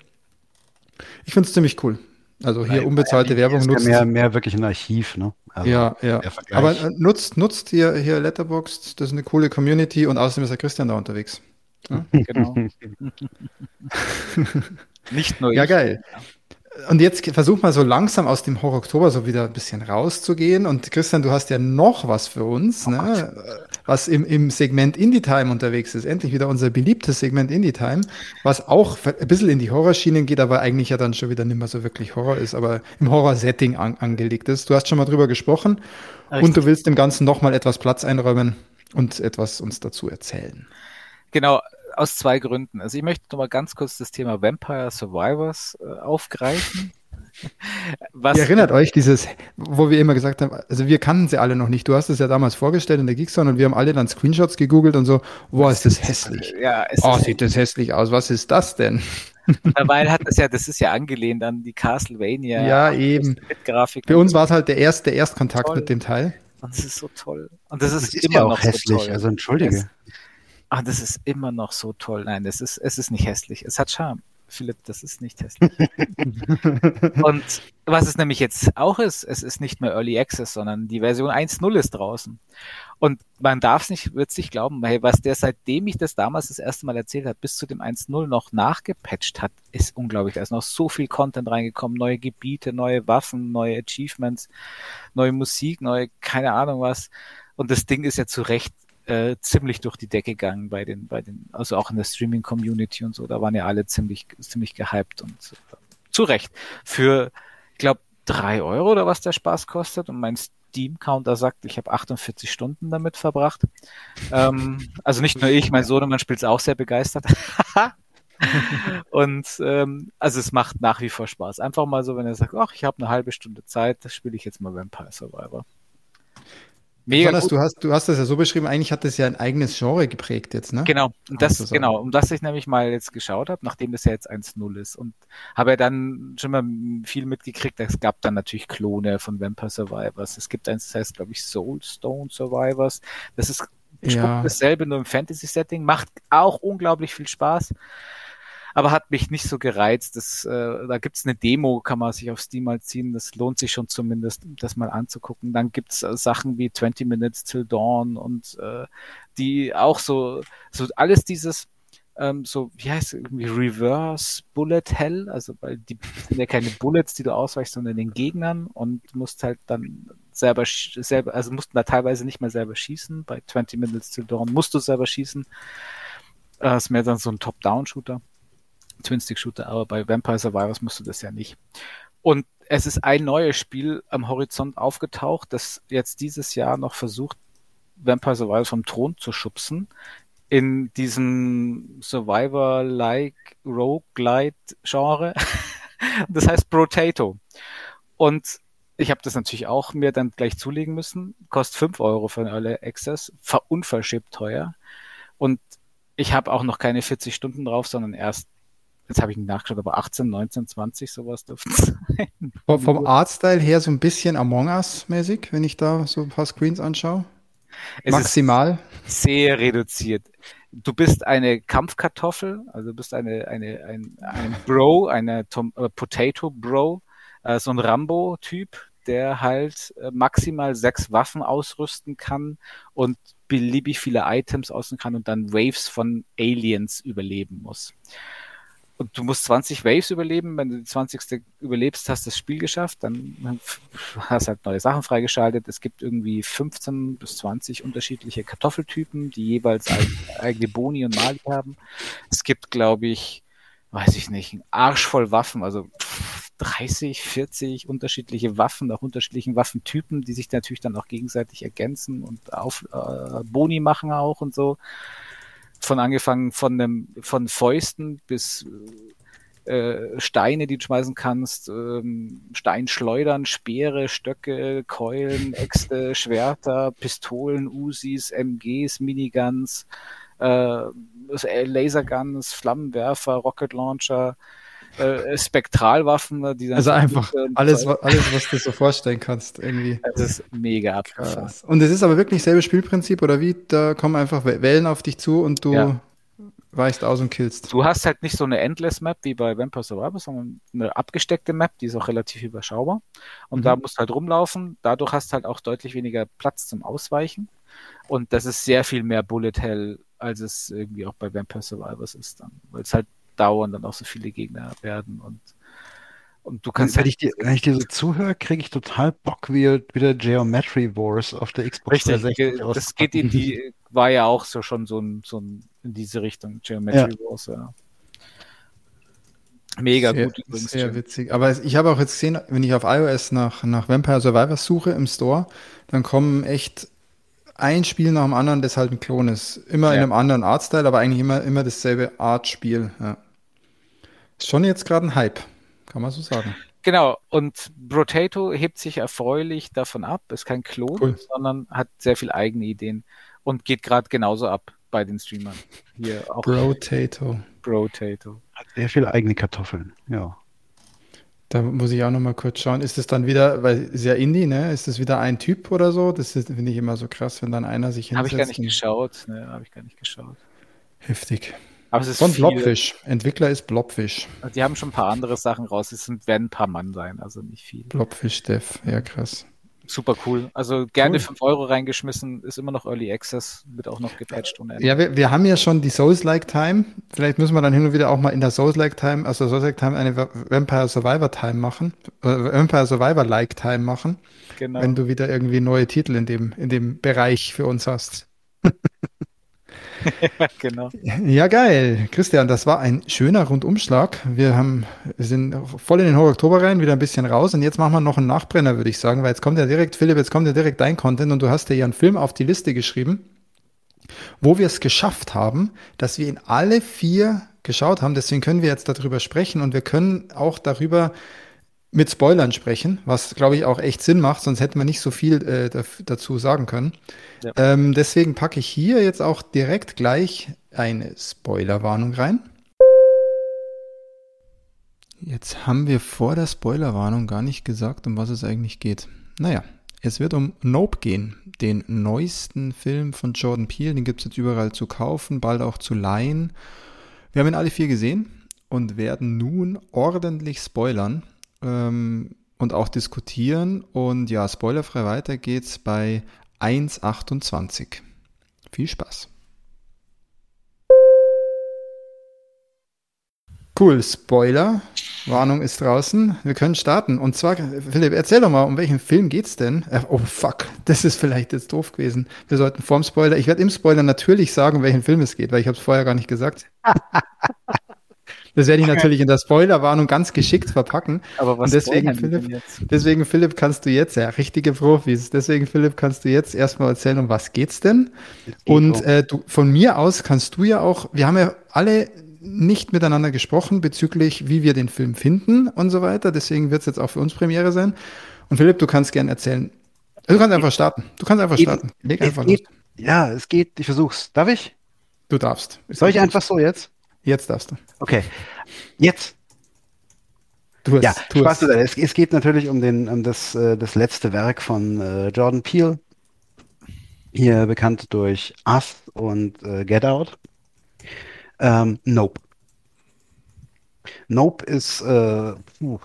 [SPEAKER 1] Ich finde es ziemlich cool. Also hier Nein, unbezahlte Werbung
[SPEAKER 3] nutzt. Mehr, mehr wirklich ein Archiv, ne?
[SPEAKER 1] Also ja, ja. Aber äh, nutzt, nutzt hier, hier Letterboxd, das ist eine coole Community und außerdem ist der Christian da unterwegs. Ja? Genau.
[SPEAKER 2] Nicht nur
[SPEAKER 1] ich. Ja, geil. Und jetzt versuch mal so langsam aus dem Horror Oktober so wieder ein bisschen rauszugehen. Und Christian, du hast ja noch was für uns, oh ne? was im, im Segment Indie Time unterwegs ist. Endlich wieder unser beliebtes Segment Indie Time, was auch ein bisschen in die Horrorschienen geht, aber eigentlich ja dann schon wieder nicht mehr so wirklich Horror ist, aber im Horror-Setting an, angelegt ist. Du hast schon mal drüber gesprochen Richtig. und du willst dem Ganzen nochmal etwas Platz einräumen und etwas uns dazu erzählen.
[SPEAKER 2] Genau, aus zwei Gründen. Also ich möchte noch mal ganz kurz das Thema Vampire Survivors äh, aufgreifen.
[SPEAKER 1] Was, Ihr erinnert euch dieses, wo wir immer gesagt haben, also wir kannten sie alle noch nicht. Du hast es ja damals vorgestellt in der Geekstone und wir haben alle dann Screenshots gegoogelt und so, wow, ist das hässlich.
[SPEAKER 2] Ja,
[SPEAKER 1] es oh, sieht das hässlich aus. Was ist das denn?
[SPEAKER 2] Dabei hat es ja, das ist ja angelehnt an die Castlevania.
[SPEAKER 1] Ja, eben. Für uns war es halt der erste, der Erstkontakt toll. mit dem Teil.
[SPEAKER 2] Und das ist so toll. Und das ist,
[SPEAKER 3] das ist immer ja noch hässlich. So toll. Also entschuldige.
[SPEAKER 2] Es, ach, das ist immer noch so toll. Nein, es ist, es ist nicht hässlich. Es hat Charme Philipp, das ist nicht hässlich. und was es nämlich jetzt auch ist, es ist nicht mehr Early Access, sondern die Version 1.0 ist draußen. Und man darf es nicht, wird es nicht glauben, hey, was der seitdem ich das damals das erste Mal erzählt habe, bis zu dem 1.0 noch nachgepatcht hat, ist unglaublich. Da ist noch so viel Content reingekommen, neue Gebiete, neue Waffen, neue Achievements, neue Musik, neue, keine Ahnung was. Und das Ding ist ja zu Recht äh, ziemlich durch die Decke gegangen bei den, bei den, also auch in der Streaming-Community und so, da waren ja alle ziemlich, ziemlich gehypt und äh, zu Recht. Für, ich glaube, drei Euro oder was der Spaß kostet und mein Steam-Counter sagt, ich habe 48 Stunden damit verbracht. Ähm, also nicht nur ich, mein Sohn, man spielt es auch sehr begeistert. und ähm, also es macht nach wie vor Spaß. Einfach mal so, wenn er sagt, ach, ich habe eine halbe Stunde Zeit, das spiele ich jetzt mal Vampire Survivor.
[SPEAKER 1] Mega Jonas, du hast, du hast das ja so beschrieben, eigentlich hat das ja ein eigenes Genre geprägt jetzt, ne?
[SPEAKER 2] Genau, und das, so genau, um das ich nämlich mal jetzt geschaut habe, nachdem das ja jetzt 1-0 ist und habe ja dann schon mal viel mitgekriegt, es gab dann natürlich Klone von Vampire Survivors, es gibt eins, das heißt, glaube ich, Soulstone Survivors, das ist ja. dasselbe, nur im Fantasy-Setting, macht auch unglaublich viel Spaß aber hat mich nicht so gereizt. Das, äh, da gibt's eine Demo, kann man sich auf Steam mal ziehen. Das lohnt sich schon zumindest, das mal anzugucken. Dann gibt's äh, Sachen wie 20 Minutes Till Dawn und äh, die auch so, so alles dieses ähm, so, wie heißt es, irgendwie Reverse Bullet Hell, also weil die sind ja keine Bullets, die du ausweichst, sondern den Gegnern und musst halt dann selber, selber, also mussten da teilweise nicht mehr selber schießen. Bei 20 Minutes Till Dawn musst du selber schießen. Das ist mehr dann so ein Top-Down-Shooter. Twin-Stick-Shooter, aber bei Vampire Survivors musst du das ja nicht. Und es ist ein neues Spiel am Horizont aufgetaucht, das jetzt dieses Jahr noch versucht, Vampire Survivors vom Thron zu schubsen. In diesem Survivor-like Roguelite-Genre. das heißt Brotato. Und ich habe das natürlich auch mir dann gleich zulegen müssen. Kostet 5 Euro für Early Access. Unverschämt teuer. Und ich habe auch noch keine 40 Stunden drauf, sondern erst jetzt habe ich nicht nachgeschaut, aber 18, 19, 20, sowas dürfte es sein.
[SPEAKER 1] Vom, vom Artstyle her so ein bisschen Among Us-mäßig, wenn ich da so ein paar Screens anschaue. Es Maximal.
[SPEAKER 2] sehr reduziert. Du bist eine Kampfkartoffel, also du bist eine, eine, ein, ein Bro, eine Tom, äh, Potato Bro, äh, so ein Rambo-Typ, der halt äh, maximal sechs Waffen ausrüsten kann und beliebig viele Items ausrüsten kann und dann Waves von Aliens überleben muss. Und du musst 20 Waves überleben. Wenn du die 20. überlebst, hast du das Spiel geschafft. Dann hast du halt neue Sachen freigeschaltet. Es gibt irgendwie 15 bis 20 unterschiedliche Kartoffeltypen, die jeweils eigene Boni und Mali haben. Es gibt, glaube ich, weiß ich nicht, ein Arsch voll Waffen, also 30, 40 unterschiedliche Waffen, auch unterschiedlichen Waffentypen, die sich natürlich dann auch gegenseitig ergänzen und auf äh, Boni machen auch und so von angefangen von einem, von Fäusten bis äh, Steine, die du schmeißen kannst, ähm, Steinschleudern, Speere, Stöcke, Keulen, Äxte, Schwerter, Pistolen, Usis, MGs, Miniguns, äh, Laserguns, Flammenwerfer, Rocket Launcher, äh, Spektralwaffen, ne,
[SPEAKER 1] die dann Also einfach alles, alles, was du so vorstellen kannst, irgendwie.
[SPEAKER 2] Das ist mega abgefahren.
[SPEAKER 1] Und es ist aber wirklich selbes Spielprinzip, oder wie? Da kommen einfach Wellen auf dich zu und du ja. weichst aus und killst.
[SPEAKER 2] Du hast halt nicht so eine Endless Map wie bei Vampire Survivor, sondern eine abgesteckte Map, die ist auch relativ überschaubar. Und mhm. da musst du halt rumlaufen. Dadurch hast du halt auch deutlich weniger Platz zum Ausweichen. Und das ist sehr viel mehr Bullet Hell, als es irgendwie auch bei Vampire Survivors ist dann. Weil es halt dauern dann auch so viele Gegner werden und und du kannst.
[SPEAKER 3] Wenn, halt ich dir, wenn ich dir so zuhöre, kriege ich total Bock, wie wieder Geometry Wars auf der Xbox
[SPEAKER 2] Richtig, 360 das geht in die, war ja auch so schon so ein, so ein in diese Richtung, Geometry ja. Wars, ja.
[SPEAKER 1] Mega sehr, gut übrigens. Sehr schön. witzig. Aber ich habe auch jetzt gesehen, wenn ich auf iOS nach, nach Vampire Survivors suche im Store, dann kommen echt ein Spiel nach dem anderen, das halt ein Klon ist. Immer ja. in einem anderen Artstyle, aber eigentlich immer, immer dasselbe Artspiel. Ja. Ist schon jetzt gerade ein Hype, kann man so sagen.
[SPEAKER 2] Genau, und Brotato hebt sich erfreulich davon ab, ist kein Klon, cool. sondern hat sehr viel eigene Ideen und geht gerade genauso ab bei den Streamern.
[SPEAKER 1] Hier auch Brotato.
[SPEAKER 2] Brotato.
[SPEAKER 3] Hat sehr viele eigene Kartoffeln, ja.
[SPEAKER 1] Da muss ich auch noch mal kurz schauen. Ist es dann wieder, weil es ja Indie, ne? Ist das wieder ein Typ oder so? Das finde ich immer so krass, wenn dann einer sich
[SPEAKER 2] hinsetzt. Habe ich gar nicht geschaut, ne? Habe ich gar nicht geschaut.
[SPEAKER 1] Heftig.
[SPEAKER 2] Aber es ist
[SPEAKER 1] Von
[SPEAKER 2] viel.
[SPEAKER 1] Blobfish. Entwickler ist Blobfish.
[SPEAKER 2] Die haben schon ein paar andere Sachen raus. Es werden ein paar Mann sein, also nicht viel.
[SPEAKER 1] Blobfish Dev. Ja, krass.
[SPEAKER 2] Super cool. Also gerne
[SPEAKER 1] Cool.
[SPEAKER 2] 5 Euro reingeschmissen, ist immer noch Early Access, wird auch noch gepatcht ohne Ende.
[SPEAKER 1] Ja, wir, wir haben ja schon die Souls-like Time. Vielleicht müssen wir dann hin und wieder auch mal in der Souls-like Time, also Souls-like Time eine Va- Vampire Survivor Time machen. Äh, Vampire Survivor-like Time machen,
[SPEAKER 2] Genau.
[SPEAKER 1] wenn du wieder irgendwie neue Titel in dem, in dem Bereich für uns hast.
[SPEAKER 2] genau.
[SPEAKER 1] Ja, geil. Christian, das war ein schöner Rundumschlag. Wir haben, sind voll in den Horror-Oktober rein, wieder ein bisschen raus und jetzt machen wir noch einen Nachbrenner, würde ich sagen, weil jetzt kommt ja direkt, Philipp, jetzt kommt ja direkt dein Content und du hast dir ja einen Film auf die Liste geschrieben, wo wir es geschafft haben, dass wir ihn alle vier geschaut haben. Deswegen können wir jetzt darüber sprechen und wir können auch darüber mit Spoilern sprechen, was glaube ich auch echt Sinn macht, sonst hätten wir nicht so viel äh, dazu sagen können.
[SPEAKER 2] Ja.
[SPEAKER 1] Ähm, deswegen packe ich hier jetzt auch direkt gleich eine Spoilerwarnung rein. Jetzt haben wir vor der Spoilerwarnung gar nicht gesagt, um was es eigentlich geht. Naja, es wird um Nope gehen, den neuesten Film von Jordan Peele. Den gibt es jetzt überall zu kaufen, bald auch zu leihen. Wir haben ihn alle vier gesehen und werden nun ordentlich spoilern ähm, und auch diskutieren. Und ja, spoilerfrei weiter geht's bei 1,28. Viel Spaß. Cool, Spoiler. Warnung ist draußen. Wir können starten. Und zwar, Philipp, erzähl doch mal, um welchen Film geht's denn? Äh, oh fuck, das ist vielleicht jetzt doof gewesen. Wir sollten vorm Spoiler, ich werde im Spoiler natürlich sagen, um welchen Film es geht, weil ich habe es vorher gar nicht gesagt. Das werde ich natürlich in der Spoilerwarnung ganz geschickt verpacken.
[SPEAKER 2] Aber was
[SPEAKER 1] Und deswegen, Philipp,
[SPEAKER 2] jetzt?
[SPEAKER 1] Deswegen, Philipp, kannst du jetzt, ja, richtige Profis, deswegen, Philipp, kannst du jetzt erstmal erzählen, um was geht's denn?
[SPEAKER 3] Es geht
[SPEAKER 1] Und äh, du, von mir aus kannst du ja auch, wir haben ja alle nicht miteinander gesprochen bezüglich, wie wir den Film finden und so weiter. Deswegen wird es jetzt auch für uns Premiere sein. Und Philipp, du kannst gern erzählen. Du kannst einfach starten. Du kannst einfach starten. Leg einfach los.
[SPEAKER 3] ja, es geht, ich versuch's. Darf ich?
[SPEAKER 1] Du darfst.
[SPEAKER 3] Soll ich einfach so jetzt?
[SPEAKER 1] Jetzt darfst du.
[SPEAKER 3] Okay. Jetzt.
[SPEAKER 1] Du hast,
[SPEAKER 3] Ja,
[SPEAKER 1] tu
[SPEAKER 3] Spaß
[SPEAKER 1] es.
[SPEAKER 3] beiseite. es, es geht natürlich um, den, um das, äh, das letzte Werk von äh, Jordan Peele. Hier bekannt durch Us und äh, Get Out. Ähm, nope. Nope ist, äh, puh,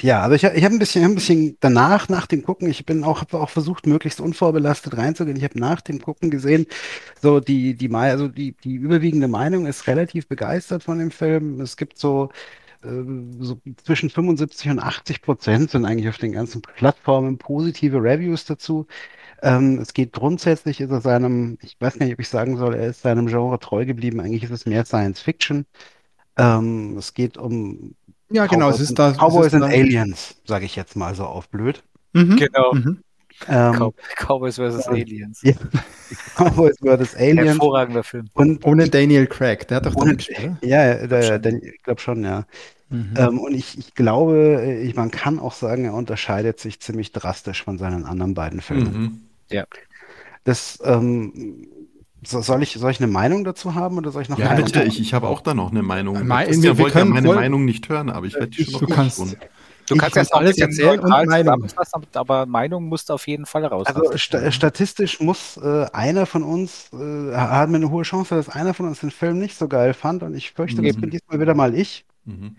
[SPEAKER 3] ja, also ich, ich habe ein bisschen, ein bisschen danach, nach dem Gucken, ich bin auch, habe auch versucht, möglichst unvorbelastet reinzugehen. Ich habe nach dem Gucken gesehen, so die, die, also die, die überwiegende Meinung ist relativ begeistert von dem Film. Es gibt so, äh, so zwischen 75 und 80 Prozent sind eigentlich auf den ganzen Plattformen positive Reviews dazu. Ähm, es geht grundsätzlich, ist er seinem, ich weiß nicht, ob ich sagen soll, er ist seinem Genre treu geblieben. Eigentlich ist es mehr Science Fiction. Ähm, es geht um
[SPEAKER 1] Ja, genau. Es
[SPEAKER 3] Cowboys
[SPEAKER 1] ist da.
[SPEAKER 3] und, Cowboys
[SPEAKER 1] es ist
[SPEAKER 3] und
[SPEAKER 1] da.
[SPEAKER 3] Aliens, sage ich jetzt mal so auf blöd.
[SPEAKER 1] Mhm.
[SPEAKER 2] Genau.
[SPEAKER 1] Mhm.
[SPEAKER 3] Ähm,
[SPEAKER 2] Cow Cowboys vs.
[SPEAKER 3] Ja.
[SPEAKER 2] Aliens.
[SPEAKER 3] ja. Cowboys vs. Aliens.
[SPEAKER 2] Hervorragender Film.
[SPEAKER 3] Und
[SPEAKER 1] Ohne Daniel Craig. Der hat doch
[SPEAKER 3] Ohne-
[SPEAKER 1] gespielt,
[SPEAKER 3] ja, der, der, ich glaube schon, ja.
[SPEAKER 1] Mhm.
[SPEAKER 3] Ähm, und ich, ich glaube, äh, ich, man kann auch sagen, er unterscheidet sich ziemlich drastisch von seinen anderen beiden Filmen.
[SPEAKER 4] Mhm.
[SPEAKER 3] Das, ähm, so, soll ich, soll ich eine Meinung dazu haben oder soll ich noch
[SPEAKER 4] Ja,
[SPEAKER 3] eine
[SPEAKER 4] bitte,
[SPEAKER 3] Meinung?
[SPEAKER 4] ich, ich habe auch da noch eine Meinung.
[SPEAKER 1] Mei-
[SPEAKER 4] Christian
[SPEAKER 1] wir
[SPEAKER 4] wollte ja
[SPEAKER 1] können
[SPEAKER 4] meine
[SPEAKER 1] voll-
[SPEAKER 4] Meinung nicht hören, aber ich werde die schon noch
[SPEAKER 1] Du kannst-.
[SPEAKER 2] Du
[SPEAKER 1] Ich
[SPEAKER 2] kannst
[SPEAKER 1] kann
[SPEAKER 2] jetzt
[SPEAKER 1] alles erzählen und
[SPEAKER 2] neutral
[SPEAKER 1] Meinung.
[SPEAKER 2] aber Meinung musst du auf jeden Fall raus.
[SPEAKER 3] Also sta statistisch muss äh, einer von uns, äh, haben wir eine hohe Chance, dass einer von uns den Film nicht so geil fand und ich fürchte, das
[SPEAKER 2] Eben.
[SPEAKER 3] bin diesmal wieder mal ich.
[SPEAKER 4] Mhm.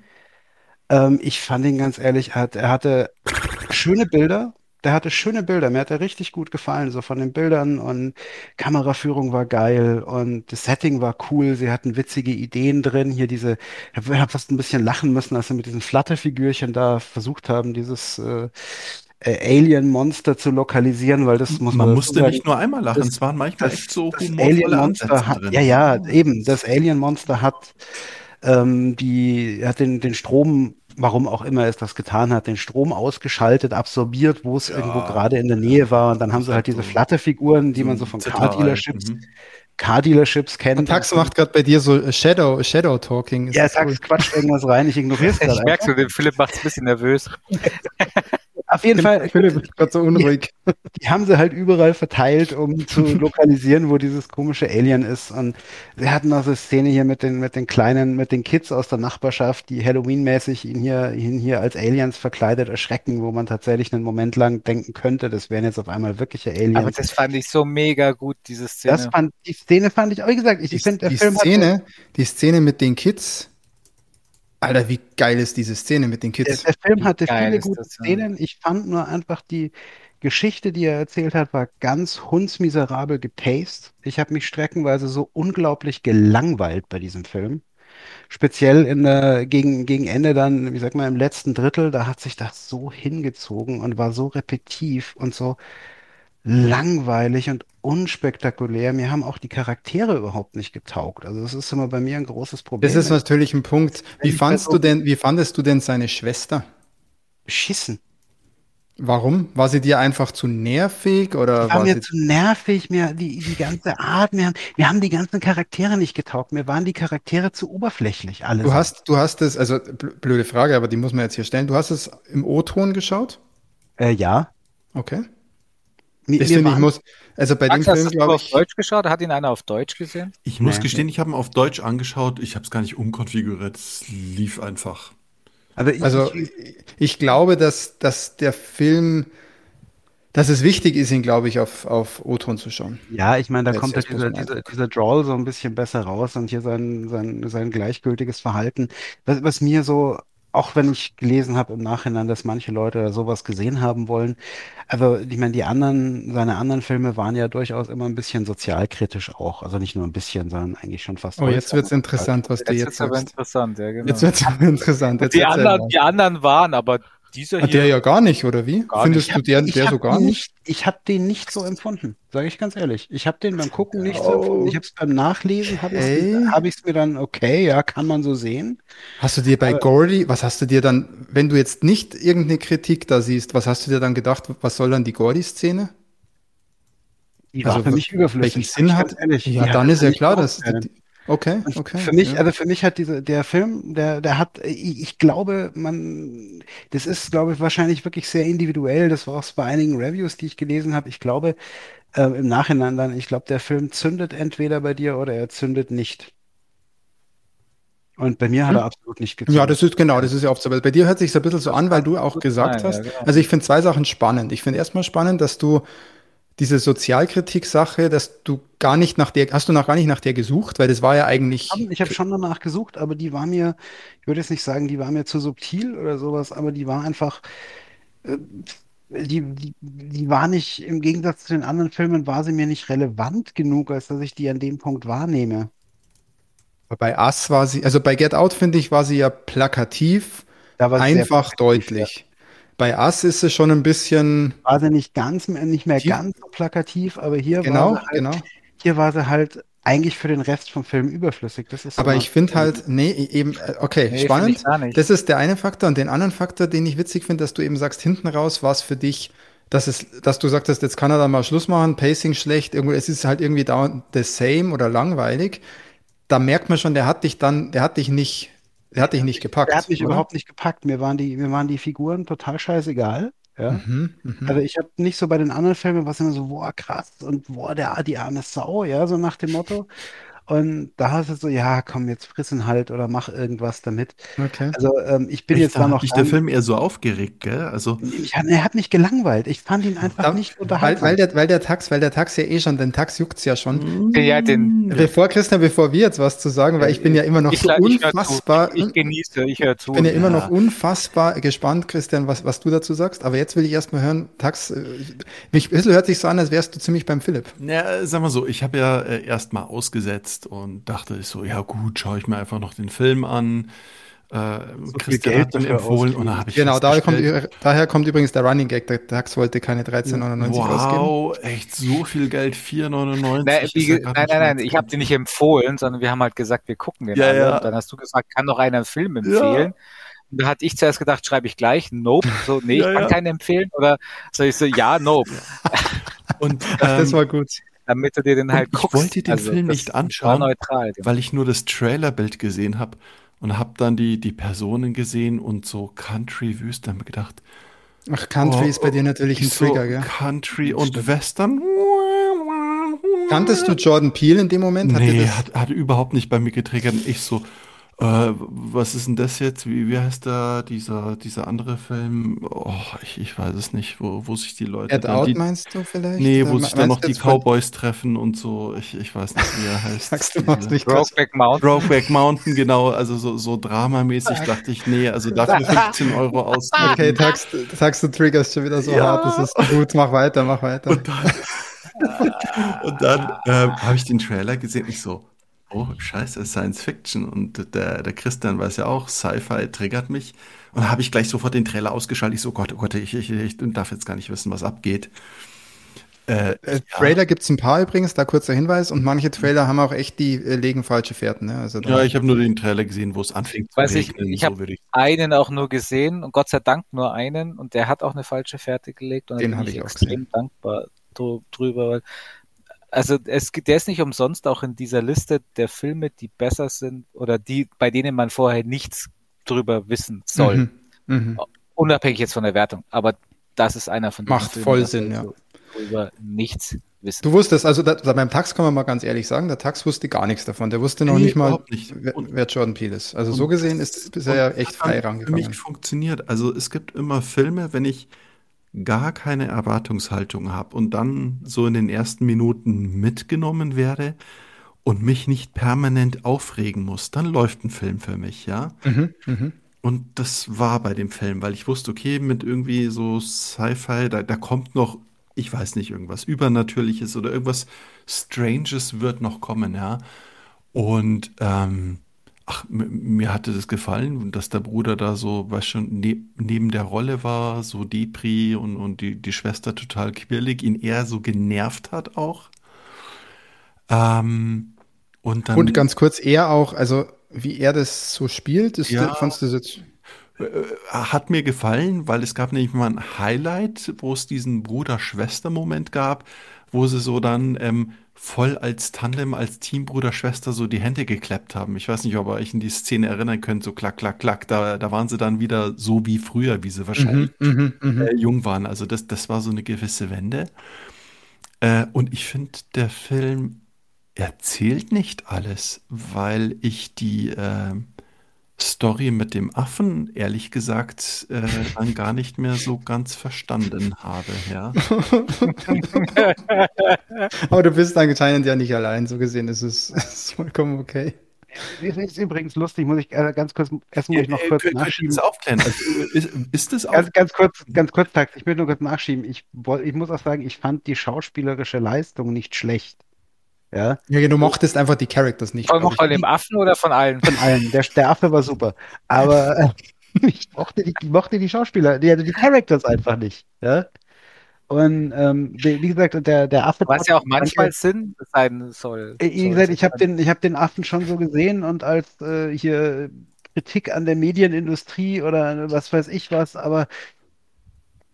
[SPEAKER 3] Ähm, ich fand ihn ganz ehrlich, er, hat, er hatte schöne Bilder. Der hatte schöne Bilder. Mir hat er richtig gut gefallen, so von den Bildern und Kameraführung war geil und das Setting war cool. Sie hatten witzige Ideen drin. Hier diese, ich habe fast ein bisschen lachen müssen, als sie mit diesen Flatterfigürchen da versucht haben, dieses äh, äh, Alien-Monster zu lokalisieren, weil das muss
[SPEAKER 4] Man
[SPEAKER 3] dazu
[SPEAKER 4] musste
[SPEAKER 3] sagen,
[SPEAKER 4] nicht nur einmal lachen,
[SPEAKER 3] das-
[SPEAKER 4] es waren manchmal
[SPEAKER 3] das,
[SPEAKER 4] echt so
[SPEAKER 3] Alien-Monster hat,
[SPEAKER 4] drin.
[SPEAKER 3] ja, ja, eben, das Alien-Monster hat, ähm, die, hat den, den Strom, warum auch immer es das getan hat, den Strom ausgeschaltet, absorbiert, wo es
[SPEAKER 4] Ja.
[SPEAKER 3] irgendwo gerade in der Nähe war. Und dann haben sie halt diese Flatterfiguren, die
[SPEAKER 4] so
[SPEAKER 3] man so von. Car-Dealerships,
[SPEAKER 4] Mhm.
[SPEAKER 3] Car-Dealerships kennt.
[SPEAKER 1] Und Tax macht gerade bei dir so äh, Shadow, Shadow Talking. Ist
[SPEAKER 3] ja, Tax
[SPEAKER 1] cool?
[SPEAKER 3] quatscht irgendwas rein, ich ignoriere es
[SPEAKER 2] Ich
[SPEAKER 3] gerade
[SPEAKER 2] merke so, den Philipp macht es ein bisschen nervös.
[SPEAKER 3] Auf jeden Fall.
[SPEAKER 1] Philipp ist gerade so unruhig.
[SPEAKER 3] Die haben sie halt überall verteilt, um zu lokalisieren, wo dieses komische Alien ist. Und sie hatten auch so eine Szene hier mit den, mit den kleinen, mit den Kids aus der Nachbarschaft, die Halloween-mäßig ihn hier, ihn hier als Aliens verkleidet erschrecken, wo man tatsächlich einen Moment lang denken könnte, das wären jetzt auf einmal wirkliche Aliens.
[SPEAKER 2] Aber das fand ich so mega gut, diese Szene.
[SPEAKER 3] Das fand, die Szene fand ich, wie gesagt, ich, ich finde, der
[SPEAKER 1] die
[SPEAKER 3] Film
[SPEAKER 1] Szene,
[SPEAKER 3] hat,
[SPEAKER 1] die Szene mit den Kids. Alter, wie geil ist diese Szene mit den
[SPEAKER 3] der,
[SPEAKER 1] Kids?
[SPEAKER 3] der Film hatte viele gute
[SPEAKER 2] das.
[SPEAKER 3] Szenen. Ich fand nur einfach die Geschichte, die er erzählt hat, war ganz hundsmiserabel gepaced. Ich habe mich streckenweise so unglaublich gelangweilt bei diesem Film. Speziell in der, gegen, gegen Ende dann, wie sag mal, im letzten Drittel, da hat sich das so hingezogen und war so repetitiv und so langweilig und unspektakulär. Mir haben auch die Charaktere überhaupt nicht getaugt. Also das ist immer bei mir ein großes Problem.
[SPEAKER 1] Das ist natürlich ein Punkt. Wie
[SPEAKER 3] weiß
[SPEAKER 1] du denn, wie fandest du denn seine Schwester?
[SPEAKER 3] beschissen.
[SPEAKER 1] Warum? War sie dir einfach zu nervig oder
[SPEAKER 3] war
[SPEAKER 1] war
[SPEAKER 3] mir
[SPEAKER 1] sie
[SPEAKER 3] zu nervig, mir die, die ganze Art, mir, haben- mir haben die ganzen Charaktere nicht getaugt, mir waren die Charaktere zu oberflächlich, alles.
[SPEAKER 1] Du hast, du hast es, also bl- blöde Frage, aber die muss man jetzt hier stellen. Du hast es im O-Ton geschaut?
[SPEAKER 3] äh, ja.
[SPEAKER 1] Okay.
[SPEAKER 3] Mir,
[SPEAKER 1] finde, ich muss, also bei dem
[SPEAKER 2] Max, hast
[SPEAKER 1] Film
[SPEAKER 2] du nur
[SPEAKER 1] glaube
[SPEAKER 2] auf
[SPEAKER 1] ich,
[SPEAKER 2] Deutsch geschaut? Hat ihn einer auf Deutsch gesehen?
[SPEAKER 4] Ich muss
[SPEAKER 3] Nee.
[SPEAKER 4] gestehen, ich habe ihn auf Deutsch angeschaut. Ich habe es gar nicht umkonfiguriert. Es lief einfach.
[SPEAKER 3] also ich,
[SPEAKER 1] also
[SPEAKER 3] ich,
[SPEAKER 1] ich glaube, dass, dass der Film, dass es wichtig ist, ihn glaube ich auf, auf O-Ton zu schauen.
[SPEAKER 3] ja, ich meine, da
[SPEAKER 1] Jetzt-
[SPEAKER 3] kommt ja dieser, dieser,
[SPEAKER 1] einfach-
[SPEAKER 3] dieser Drawl so ein bisschen besser raus und hier sein, sein, sein gleichgültiges Verhalten. Was, was mir so, auch wenn ich gelesen habe im Nachhinein, dass manche Leute da sowas gesehen haben wollen, aber ich meine, die anderen, seine anderen Filme waren ja durchaus immer ein bisschen sozialkritisch auch. Also nicht nur ein bisschen, sondern eigentlich schon fast.
[SPEAKER 1] Oh, jetzt wird's
[SPEAKER 3] vollkommen.
[SPEAKER 1] interessant, was du
[SPEAKER 2] Jetzt
[SPEAKER 1] jetzt
[SPEAKER 2] wird's aber
[SPEAKER 1] sagst.
[SPEAKER 2] interessant, ja, genau.
[SPEAKER 1] Jetzt wird's interessant. Jetzt
[SPEAKER 2] die, anderen, die anderen waren, aber dieser
[SPEAKER 1] Ah,
[SPEAKER 2] hier.
[SPEAKER 1] Der ja gar nicht, oder wie?
[SPEAKER 2] Gar
[SPEAKER 1] Findest
[SPEAKER 2] nicht.
[SPEAKER 1] du der, der so gar nicht?
[SPEAKER 3] Ich habe den nicht so empfunden, sage ich ganz ehrlich. Ich habe den beim Gucken nicht so
[SPEAKER 1] Oh.
[SPEAKER 3] empfunden. Ich habe es beim Nachlesen, habe
[SPEAKER 1] Okay.
[SPEAKER 3] ich hab ich's mir dann, okay, ja, kann man so sehen.
[SPEAKER 1] Hast du dir bei Gordy, was hast du dir dann, wenn du jetzt nicht irgendeine Kritik da siehst, was hast du dir dann gedacht, was soll dann die Gordy-Szene?
[SPEAKER 3] Die war
[SPEAKER 1] Also,
[SPEAKER 3] für mich überflüssig.
[SPEAKER 1] Welchen Sinn hat?
[SPEAKER 3] ehrlich.
[SPEAKER 1] Ja, dann
[SPEAKER 3] hat
[SPEAKER 1] ist ja klar, dass die, okay, okay.
[SPEAKER 3] für mich,
[SPEAKER 1] ja.
[SPEAKER 3] also für mich hat diese, der Film, der, der hat, ich, ich glaube, man, das ist, glaube ich, wahrscheinlich wirklich sehr individuell. Das war auch bei einigen Reviews, die ich gelesen habe. Ich glaube, äh, im Nachhinein dann, ich glaube, der Film zündet entweder bei dir oder er zündet nicht. Und bei mir hat er absolut nicht gezündet.
[SPEAKER 1] Hm. Ja, das ist genau, das ist ja oft so. Bei dir hört sich ein bisschen so an, weil du auch gesagt
[SPEAKER 2] sein, ja,
[SPEAKER 1] hast.
[SPEAKER 2] genau.
[SPEAKER 1] Also ich finde zwei Sachen spannend. Ich finde erstmal spannend, dass du diese Sozialkritik-Sache, dass du gar nicht nach der, hast du noch gar nicht nach der gesucht, weil das war ja eigentlich,
[SPEAKER 3] Ich habe schon danach gesucht, aber die war mir, ich würde jetzt nicht sagen, die war mir zu subtil oder sowas, aber die war einfach, äh, die, die, die war nicht, im Gegensatz zu den anderen Filmen, war sie mir nicht relevant genug, als dass ich die an dem Punkt wahrnehme.
[SPEAKER 1] bei Us war sie, also bei Get Out finde ich, war sie ja plakativ, einfach
[SPEAKER 3] plakativ,
[SPEAKER 1] deutlich. Bei Us ist sie schon ein bisschen,
[SPEAKER 3] War sie nicht ganz, nicht mehr
[SPEAKER 1] Tief-
[SPEAKER 3] ganz so plakativ, aber hier
[SPEAKER 1] genau,
[SPEAKER 3] war sie halt,
[SPEAKER 1] genau.
[SPEAKER 3] hier war sie halt eigentlich für den Rest vom Film überflüssig. Das ist
[SPEAKER 1] Aber ich finde halt, nee, eben, äh, okay,
[SPEAKER 2] Nee,
[SPEAKER 1] spannend. Das ist der eine Faktor. Und den anderen Faktor, den ich witzig finde, dass du eben sagst, hinten raus war es für dich, dass es, dass du sagtest, jetzt kann er da mal Schluss machen, Pacing schlecht, irgendwo, es ist halt irgendwie dauernd the same oder langweilig. Da merkt man schon, der hat dich dann, der hat dich nicht, der hat dich nicht gepackt.
[SPEAKER 3] Der hat mich
[SPEAKER 1] oder?
[SPEAKER 3] überhaupt nicht gepackt. Mir waren die, mir waren die Figuren total scheißegal. Ja.
[SPEAKER 1] Mhm, mhm.
[SPEAKER 3] Also ich habe nicht so bei den anderen Filmen, was immer so, boah, krass und boah, der, die arme Sau, ja, so nach dem Motto. Und da hast du so, ja, komm, jetzt frissen halt oder mach irgendwas damit.
[SPEAKER 1] Okay.
[SPEAKER 3] Also ähm, ich bin
[SPEAKER 4] Echt,
[SPEAKER 3] jetzt
[SPEAKER 4] da
[SPEAKER 3] da
[SPEAKER 4] hat
[SPEAKER 3] noch
[SPEAKER 4] mich der Film eher so aufgeregt, gell? Also,
[SPEAKER 3] ich, er hat mich gelangweilt. Ich fand ihn einfach
[SPEAKER 1] Da,
[SPEAKER 3] nicht
[SPEAKER 1] weil,
[SPEAKER 3] unterhaltsam.
[SPEAKER 1] weil, der, weil der Tax, weil der Tax ja eh schon, den Tax juckt's ja schon.
[SPEAKER 2] Ja, den,
[SPEAKER 1] Bevor, Christian, bevor wir jetzt was zu sagen, weil ich bin ja immer noch
[SPEAKER 2] ich,
[SPEAKER 1] so
[SPEAKER 2] ich, ich,
[SPEAKER 1] unfassbar,
[SPEAKER 2] ich, ich genieße, ich höre zu.
[SPEAKER 1] Ich bin ja immer
[SPEAKER 4] Ja.
[SPEAKER 1] noch unfassbar gespannt, Christian, was, was du dazu sagst. Aber jetzt will ich erstmal hören, Tax, äh, mich, ein bisschen hört sich so an, als wärst du ziemlich beim Philipp.
[SPEAKER 4] Ja, sag mal so, ich habe ja äh, erst mal ausgesetzt und dachte ich so, ja gut, schaue ich mir einfach noch den Film an. Äh, Christian
[SPEAKER 3] Geld
[SPEAKER 4] hat
[SPEAKER 3] dafür
[SPEAKER 4] empfohlen
[SPEAKER 3] ausgeben.
[SPEAKER 4] und dann habe ich
[SPEAKER 1] Genau, daher kommt, daher kommt übrigens der Running Gag. Der Tax wollte keine 13,99 ausgeben.
[SPEAKER 4] Wow, echt so viel Geld, 4,99.
[SPEAKER 2] Nein, wie,
[SPEAKER 4] ja
[SPEAKER 2] nein, nein, nein, ich habe dir nicht empfohlen, sondern wir haben halt gesagt, wir gucken den
[SPEAKER 4] Ja,
[SPEAKER 2] alle.
[SPEAKER 4] ja.
[SPEAKER 2] Und dann hast du gesagt, kann doch einer einen Film empfehlen. Und da hatte ich zuerst gedacht, schreibe ich gleich, nope. So, nee,
[SPEAKER 4] Ja,
[SPEAKER 2] ich kann
[SPEAKER 4] ja.
[SPEAKER 2] keinen empfehlen. Oder soll ich so, ja, nope.
[SPEAKER 4] Und
[SPEAKER 1] Ach, das
[SPEAKER 4] ähm,
[SPEAKER 1] war gut.
[SPEAKER 2] Damit du dir den halt
[SPEAKER 4] ich
[SPEAKER 2] guckst.
[SPEAKER 4] wollte den Film
[SPEAKER 2] das
[SPEAKER 4] nicht anschauen,
[SPEAKER 2] neutral.
[SPEAKER 4] weil ich nur das Trailerbild gesehen habe und habe dann die, die Personen gesehen und so Country-Wüste und mir gedacht,
[SPEAKER 1] Ach, Country
[SPEAKER 4] Oh,
[SPEAKER 1] ist bei dir natürlich ein
[SPEAKER 4] Ich so
[SPEAKER 1] Trigger, gell?
[SPEAKER 4] Country und Western.
[SPEAKER 1] Kanntest du Jordan Peele in dem Moment? Hat
[SPEAKER 4] Nee,
[SPEAKER 1] das-
[SPEAKER 4] hat, hat überhaupt nicht bei mir getriggert. Ich so, äh, was ist denn das jetzt? Wie, wie heißt da dieser, dieser andere Film? Oh, ich, ich weiß es nicht, wo, wo sich die Leute
[SPEAKER 1] Get
[SPEAKER 4] dann
[SPEAKER 1] Out
[SPEAKER 4] die,
[SPEAKER 1] meinst du vielleicht?
[SPEAKER 4] Nee, wo
[SPEAKER 1] me-
[SPEAKER 4] sich dann noch die
[SPEAKER 1] jetzt von-
[SPEAKER 4] Cowboys treffen und so. Ich, ich weiß nicht, wie er heißt.
[SPEAKER 1] Sagst du
[SPEAKER 4] Diese-
[SPEAKER 1] was nicht?
[SPEAKER 2] Brokeback Mountain.
[SPEAKER 4] Brokeback Mountain, genau, also so, so dramamäßig dachte ich, nee, also dafür 15 Euro ausgeben.
[SPEAKER 1] Okay, sagst, sagst du triggerst schon wieder so
[SPEAKER 4] Ja.
[SPEAKER 1] hart. Das ist gut, mach weiter, mach weiter.
[SPEAKER 4] Und dann, und dann ähm, habe ich den Trailer gesehen, ich so, oh, scheiße, Science Fiction. Und der, der Christian weiß ja auch, Sci-Fi triggert mich. Und da habe ich gleich sofort den Trailer ausgeschaltet. Ich so, Gott, oh Gott, ich, ich, ich darf jetzt gar nicht wissen, was abgeht. Äh,
[SPEAKER 1] Äh,
[SPEAKER 4] ja.
[SPEAKER 1] Trailer gibt's ein paar übrigens, da kurzer Hinweis. Und manche Trailer haben auch echt, die äh, legen falsche Fährten. Ne? Also
[SPEAKER 4] Ja, ich habe nur den Trailer gesehen, wo es anfing zu
[SPEAKER 2] Weiß ich,
[SPEAKER 4] regnen.
[SPEAKER 2] ich
[SPEAKER 4] so
[SPEAKER 2] hab-
[SPEAKER 4] würde ich
[SPEAKER 2] einen auch nur gesehen und Gott sei Dank nur einen und der hat auch eine falsche Fährte gelegt und
[SPEAKER 1] Den
[SPEAKER 2] bin
[SPEAKER 1] hab
[SPEAKER 2] ich
[SPEAKER 1] ich auch
[SPEAKER 2] extrem
[SPEAKER 1] gesehen.
[SPEAKER 2] dankbar drü- drüber. Weil, also es, gibt- der ist nicht umsonst auch in dieser Liste der Filme, die besser sind oder die, bei denen man vorher nichts drüber wissen soll.
[SPEAKER 1] Mhm. Mhm.
[SPEAKER 2] Unabhängig jetzt von der Wertung. Aber das ist einer von
[SPEAKER 1] Macht
[SPEAKER 2] Filmen,
[SPEAKER 1] voll
[SPEAKER 2] da
[SPEAKER 1] Sinn,
[SPEAKER 2] du Drüber nichts wissen.
[SPEAKER 1] Du wusstest, also da, da beim Tax kann man mal ganz ehrlich sagen, der Tax wusste gar nichts davon. Der wusste noch
[SPEAKER 4] Nee,
[SPEAKER 1] nicht mal,
[SPEAKER 4] nicht.
[SPEAKER 1] wer,
[SPEAKER 4] Und-
[SPEAKER 1] wer Jordan Peele ist. Also
[SPEAKER 4] und-
[SPEAKER 1] so gesehen ist, ist er ja echt frei
[SPEAKER 4] hat Für
[SPEAKER 1] rangegangen.
[SPEAKER 4] mich funktioniert. Also es gibt immer Filme, wenn ich gar keine Erwartungshaltung habe und dann so in den ersten Minuten mitgenommen werde und mich nicht permanent aufregen muss, dann läuft ein Film für mich, ja.
[SPEAKER 1] Mhm, mhm.
[SPEAKER 4] Und das war bei dem Film, weil ich wusste, okay, mit irgendwie so Sci-Fi, da, da kommt noch, ich weiß nicht, irgendwas Übernatürliches oder irgendwas Stranges wird noch kommen, ja. Und ähm, ach, mir hatte das gefallen, dass der Bruder da so, weißt schon, ne neben der Rolle war, so Depri und, und die, die Schwester total quirlig, ihn eher so genervt hat auch. Ähm, und dann
[SPEAKER 1] Und ganz kurz, er auch, also wie er das so spielt, ist,
[SPEAKER 4] Ja.
[SPEAKER 1] fandst du das jetzt?
[SPEAKER 4] Äh, Hat mir gefallen, weil es gab nämlich mal ein Highlight, wo es diesen Bruder-Schwester-Moment gab, wo sie so dann ähm, voll als Tandem, als Team Bruder-Schwester so die Hände geklappt haben. Ich weiß nicht, ob ihr euch in die Szene erinnern könnt, so klack, klack, klack. Da, da waren sie dann wieder so wie früher, wie sie wahrscheinlich
[SPEAKER 1] Mhm, mhm, mhm.
[SPEAKER 4] äh, jung waren. Also das, das war so eine gewisse Wende. Äh, und ich finde, der Film erzählt nicht alles, weil ich die äh, Story mit dem Affen, ehrlich gesagt, äh, dann gar nicht mehr so ganz verstanden habe. Ja.
[SPEAKER 1] Aber du bist anscheinend ja nicht allein, so gesehen ist es ist vollkommen okay.
[SPEAKER 3] Ist, ist übrigens lustig, muss ich äh, ganz kurz, erst muss ich noch
[SPEAKER 4] Äh,
[SPEAKER 3] kurz
[SPEAKER 4] ihr
[SPEAKER 3] nachschieben.
[SPEAKER 4] das aufklären? Also, ist, ist das auch?
[SPEAKER 3] Ganz, ganz kurz, ganz kurz, Tax, ich will nur kurz nachschieben. Ich, ich muss auch sagen, ich fand die schauspielerische Leistung nicht schlecht. Ja,
[SPEAKER 1] Ja, du mochtest einfach die Characters nicht.
[SPEAKER 2] Von,
[SPEAKER 1] ich.
[SPEAKER 2] von dem Affen oder von allen?
[SPEAKER 3] von allen. Der, der Affe war super. Aber äh, ich mochte die, ich mochte die Schauspieler, die, also die Characters einfach nicht. Ja. Und ähm, wie gesagt, der, der Affe.
[SPEAKER 2] Was ja auch manchmal Sinn sein soll.
[SPEAKER 3] Äh, Wie gesagt, ich habe den, ich hab den Affen schon so gesehen und als äh, hier Kritik an der Medienindustrie oder was weiß ich was, aber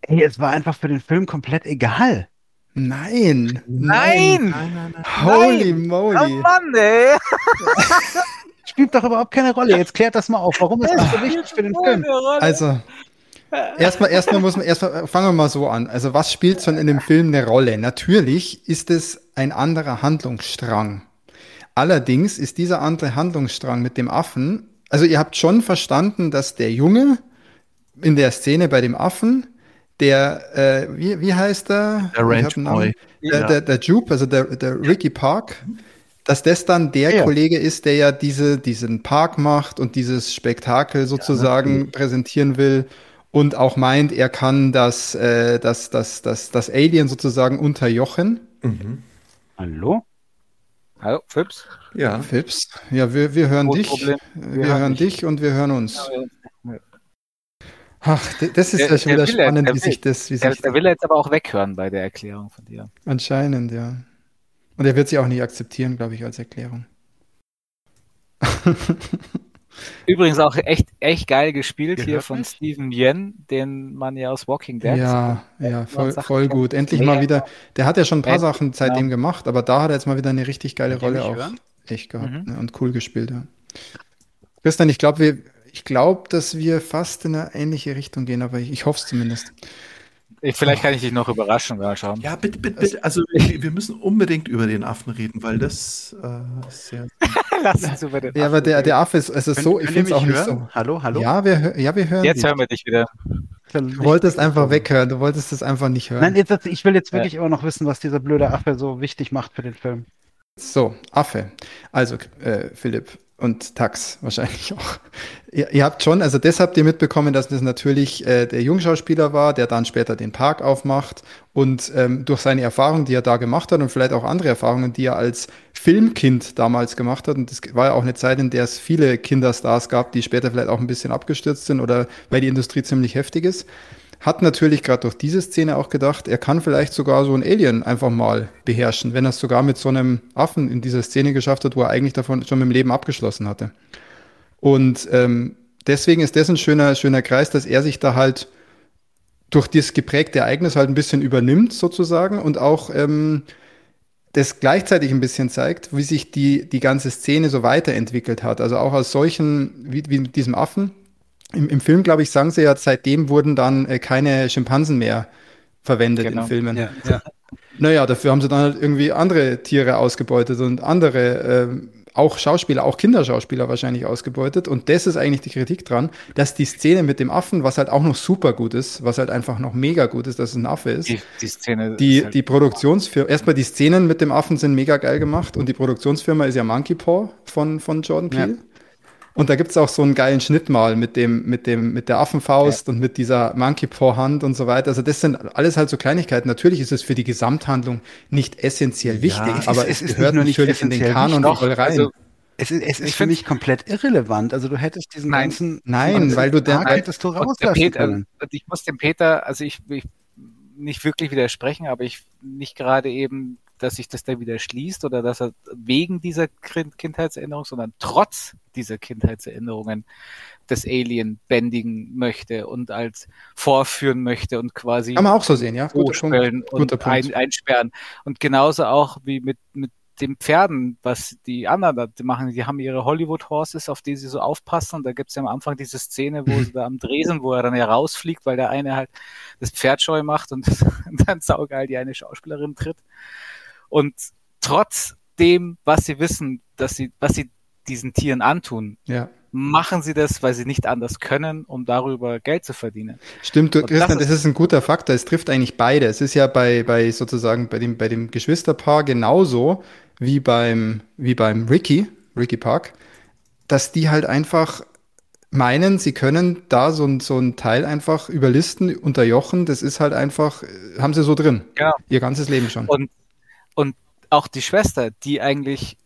[SPEAKER 3] ey, es war einfach für den Film komplett egal.
[SPEAKER 1] Nein,
[SPEAKER 2] Nein!
[SPEAKER 4] Nein, nein, nein.
[SPEAKER 1] Holy
[SPEAKER 2] Oh
[SPEAKER 1] moly.
[SPEAKER 2] Mann, ey!
[SPEAKER 3] Spielt doch überhaupt keine Rolle. Jetzt klärt das mal auf. Warum ist das so wichtig für den Film?
[SPEAKER 1] Also, erstmal, erstmal muss man, erstmal fangen wir mal so an. Also, was spielt schon in dem Film eine Rolle? Natürlich ist es ein anderer Handlungsstrang. Allerdings ist dieser andere Handlungsstrang mit dem Affen, also ihr habt schon verstanden, dass der Junge in der Szene bei dem Affen, der, äh, wie, wie heißt er?
[SPEAKER 4] Der
[SPEAKER 1] Ich
[SPEAKER 4] Ranch. Boy.
[SPEAKER 1] Der,
[SPEAKER 4] Ja.
[SPEAKER 1] der, der Jupe, also der, der Ricky Park, dass das dann der
[SPEAKER 3] Ja.
[SPEAKER 1] Kollege ist, der ja diese, diesen Park macht und dieses Spektakel sozusagen präsentieren will und auch meint, er kann das, äh, das, das, das, das Alien sozusagen unterjochen.
[SPEAKER 4] Mhm.
[SPEAKER 3] Hallo?
[SPEAKER 2] Hallo, Fips?
[SPEAKER 4] Ja.
[SPEAKER 1] Phipps, ja, wir, wir hören dich.
[SPEAKER 2] Tonproblem.
[SPEAKER 1] Wir,
[SPEAKER 2] hören dich
[SPEAKER 1] und wir hören uns.
[SPEAKER 2] Ja.
[SPEAKER 1] Ach, das ist
[SPEAKER 2] Der-
[SPEAKER 1] ja schon
[SPEAKER 2] der
[SPEAKER 1] wieder
[SPEAKER 2] ja-
[SPEAKER 1] spannend,
[SPEAKER 2] der
[SPEAKER 1] wie sich das, wie
[SPEAKER 2] Der,
[SPEAKER 1] sich
[SPEAKER 2] der will jetzt aber auch weghören bei der Erklärung von dir.
[SPEAKER 1] anscheinend, ja. Und er wird sie auch nicht akzeptieren, glaube ich, als Erklärung.
[SPEAKER 2] Übrigens auch echt, echt geil gespielt
[SPEAKER 4] Ihr
[SPEAKER 2] hier von? Steven Yen, den man ja aus Walking Dead.
[SPEAKER 1] Ja, ja, voll, voll gut. Endlich mal wieder. Der hat ja schon ein paar
[SPEAKER 2] Ja,
[SPEAKER 1] Sachen seitdem gemacht, aber da hat er jetzt mal wieder eine richtig geile Rolle auch
[SPEAKER 3] hören?
[SPEAKER 1] echt gehabt
[SPEAKER 2] Mhm.
[SPEAKER 1] ne, und cool gespielt. Ja. Christian, ich glaube, wir, ich glaube, dass wir fast in eine ähnliche Richtung gehen, aber ich, ich hoffe es zumindest.
[SPEAKER 2] Ich, vielleicht kann ich dich noch überraschen, mal schauen.
[SPEAKER 4] Ja, bitte, bitte, bitte. Also wir, wir müssen unbedingt über den Affen reden, weil das äh, ist sehr.
[SPEAKER 2] Lass uns über den
[SPEAKER 1] Ja, aber der, der Affe ist, es ist so, ich finde es auch
[SPEAKER 3] mich
[SPEAKER 1] nicht
[SPEAKER 3] hören?
[SPEAKER 1] so.
[SPEAKER 3] Hallo, hallo?
[SPEAKER 1] Ja, wir, ja, wir hören
[SPEAKER 2] Jetzt
[SPEAKER 1] dich.
[SPEAKER 2] hören wir dich wieder.
[SPEAKER 1] Du wolltest einfach weghören, du wolltest es einfach nicht hören.
[SPEAKER 3] Nein, jetzt, ich will jetzt
[SPEAKER 2] Ja.
[SPEAKER 3] wirklich immer noch wissen, was dieser blöde Affe so wichtig macht für den Film.
[SPEAKER 1] So, Affe. Also, äh, Philipp und Tax wahrscheinlich auch. Ihr, ihr habt schon, also das habt ihr mitbekommen, dass das natürlich äh, der Jungschauspieler war, der dann später den Park aufmacht und ähm, durch seine Erfahrungen, die er da gemacht hat und vielleicht auch andere Erfahrungen, die er als Filmkind damals gemacht hat, und das war ja auch eine Zeit, in der es viele Kinderstars gab, die später vielleicht auch ein bisschen abgestürzt sind oder weil die Industrie ziemlich heftig ist, hat natürlich gerade durch diese Szene auch gedacht, er kann vielleicht sogar so ein Alien einfach mal beherrschen, wenn er es sogar mit so einem Affen in dieser Szene geschafft hat, wo er eigentlich davon schon mit dem Leben abgeschlossen hatte. Und ähm, deswegen ist das ein schöner, schöner Kreis, dass er sich da halt durch dieses geprägte Ereignis halt ein bisschen übernimmt sozusagen und auch ähm, das gleichzeitig ein bisschen zeigt, wie sich die, die ganze Szene so weiterentwickelt hat. Also auch aus solchen, wie, wie mit diesem Affen. Im, Im Film, glaube ich, sagen sie ja, seitdem wurden dann äh, keine Schimpansen mehr verwendet
[SPEAKER 2] Genau.
[SPEAKER 1] in Filmen.
[SPEAKER 3] Ja, ja.
[SPEAKER 1] Naja, dafür haben sie dann halt irgendwie andere Tiere ausgebeutet und andere, ähm, auch Schauspieler, auch Kinderschauspieler wahrscheinlich ausgebeutet. Und das ist eigentlich die Kritik dran, dass die Szene mit dem Affen, was halt auch noch super gut ist, was halt einfach noch mega gut ist, dass es ein Affe ist.
[SPEAKER 2] Die, die Szene.
[SPEAKER 1] Die,
[SPEAKER 2] halt-
[SPEAKER 1] die Produktionsfirma, erstmal die Szenen mit dem Affen sind mega geil gemacht und die Produktionsfirma ist ja Monkey Paw von, von Jordan Peele. Und da gibt's auch so einen geilen Schnitt mal mit dem, mit dem, mit der Affenfaust und mit dieser Monkey Paw Hand und so weiter. Also das sind alles halt so Kleinigkeiten. Natürlich ist es für die Gesamthandlung nicht essentiell wichtig,
[SPEAKER 3] es ist-
[SPEAKER 1] aber
[SPEAKER 3] es
[SPEAKER 1] es,
[SPEAKER 3] ist
[SPEAKER 1] gehört natürlich in den Kanon
[SPEAKER 2] Doch,
[SPEAKER 1] voll rein.
[SPEAKER 2] also,
[SPEAKER 3] Es ist, es ist
[SPEAKER 2] Ich
[SPEAKER 3] für mich komplett irrelevant. Also du hättest diesen
[SPEAKER 2] Nein.
[SPEAKER 3] ganzen
[SPEAKER 1] Nein,
[SPEAKER 3] ganzen
[SPEAKER 1] weil du der-
[SPEAKER 3] Tag hättest du rauslassen
[SPEAKER 2] Peter,
[SPEAKER 3] können.
[SPEAKER 2] ich muss dem Peter, also ich, ich nicht wirklich widersprechen, aber ich nicht gerade eben, dass sich das da wieder schließt oder dass er wegen dieser Kind- Kindheitserinnerung, sondern trotz dieser Kindheitserinnerungen das Alien bändigen möchte und als vorführen möchte und quasi
[SPEAKER 1] Kann man auch so sehen, ja? Guter Punkt.
[SPEAKER 2] hochstellen
[SPEAKER 1] Guter
[SPEAKER 2] und ein,
[SPEAKER 1] Punkt.
[SPEAKER 2] einsperren. Und genauso auch wie mit, mit den Pferden, was die anderen da machen. Die haben ihre Hollywood Horses, auf die sie so aufpassen. Und da gibt's ja am Anfang diese Szene, wo sie da am Dresen, wo er dann herausfliegt, weil der eine halt das Pferd scheu macht und, und dann saugeil die eine Schauspielerin tritt. Und trotzdem, was sie wissen, dass sie, was sie diesen Tieren antun,
[SPEAKER 1] Ja.
[SPEAKER 2] machen sie das, weil sie nicht anders können, um darüber Geld zu verdienen.
[SPEAKER 1] Stimmt, du, Christian,
[SPEAKER 2] das
[SPEAKER 1] das ist ein guter Faktor. Es trifft eigentlich beide. Es ist ja bei, bei sozusagen bei dem, bei dem Geschwisterpaar genauso wie beim, wie beim Ricky, Ricky Park, dass die halt einfach meinen, sie können da so ein, so ein Teil einfach überlisten, unterjochen. Das ist halt einfach, äh, haben sie so drin.
[SPEAKER 2] Genau.
[SPEAKER 1] Ihr ganzes Leben schon.
[SPEAKER 2] Und, und auch die Schwester, die eigentlich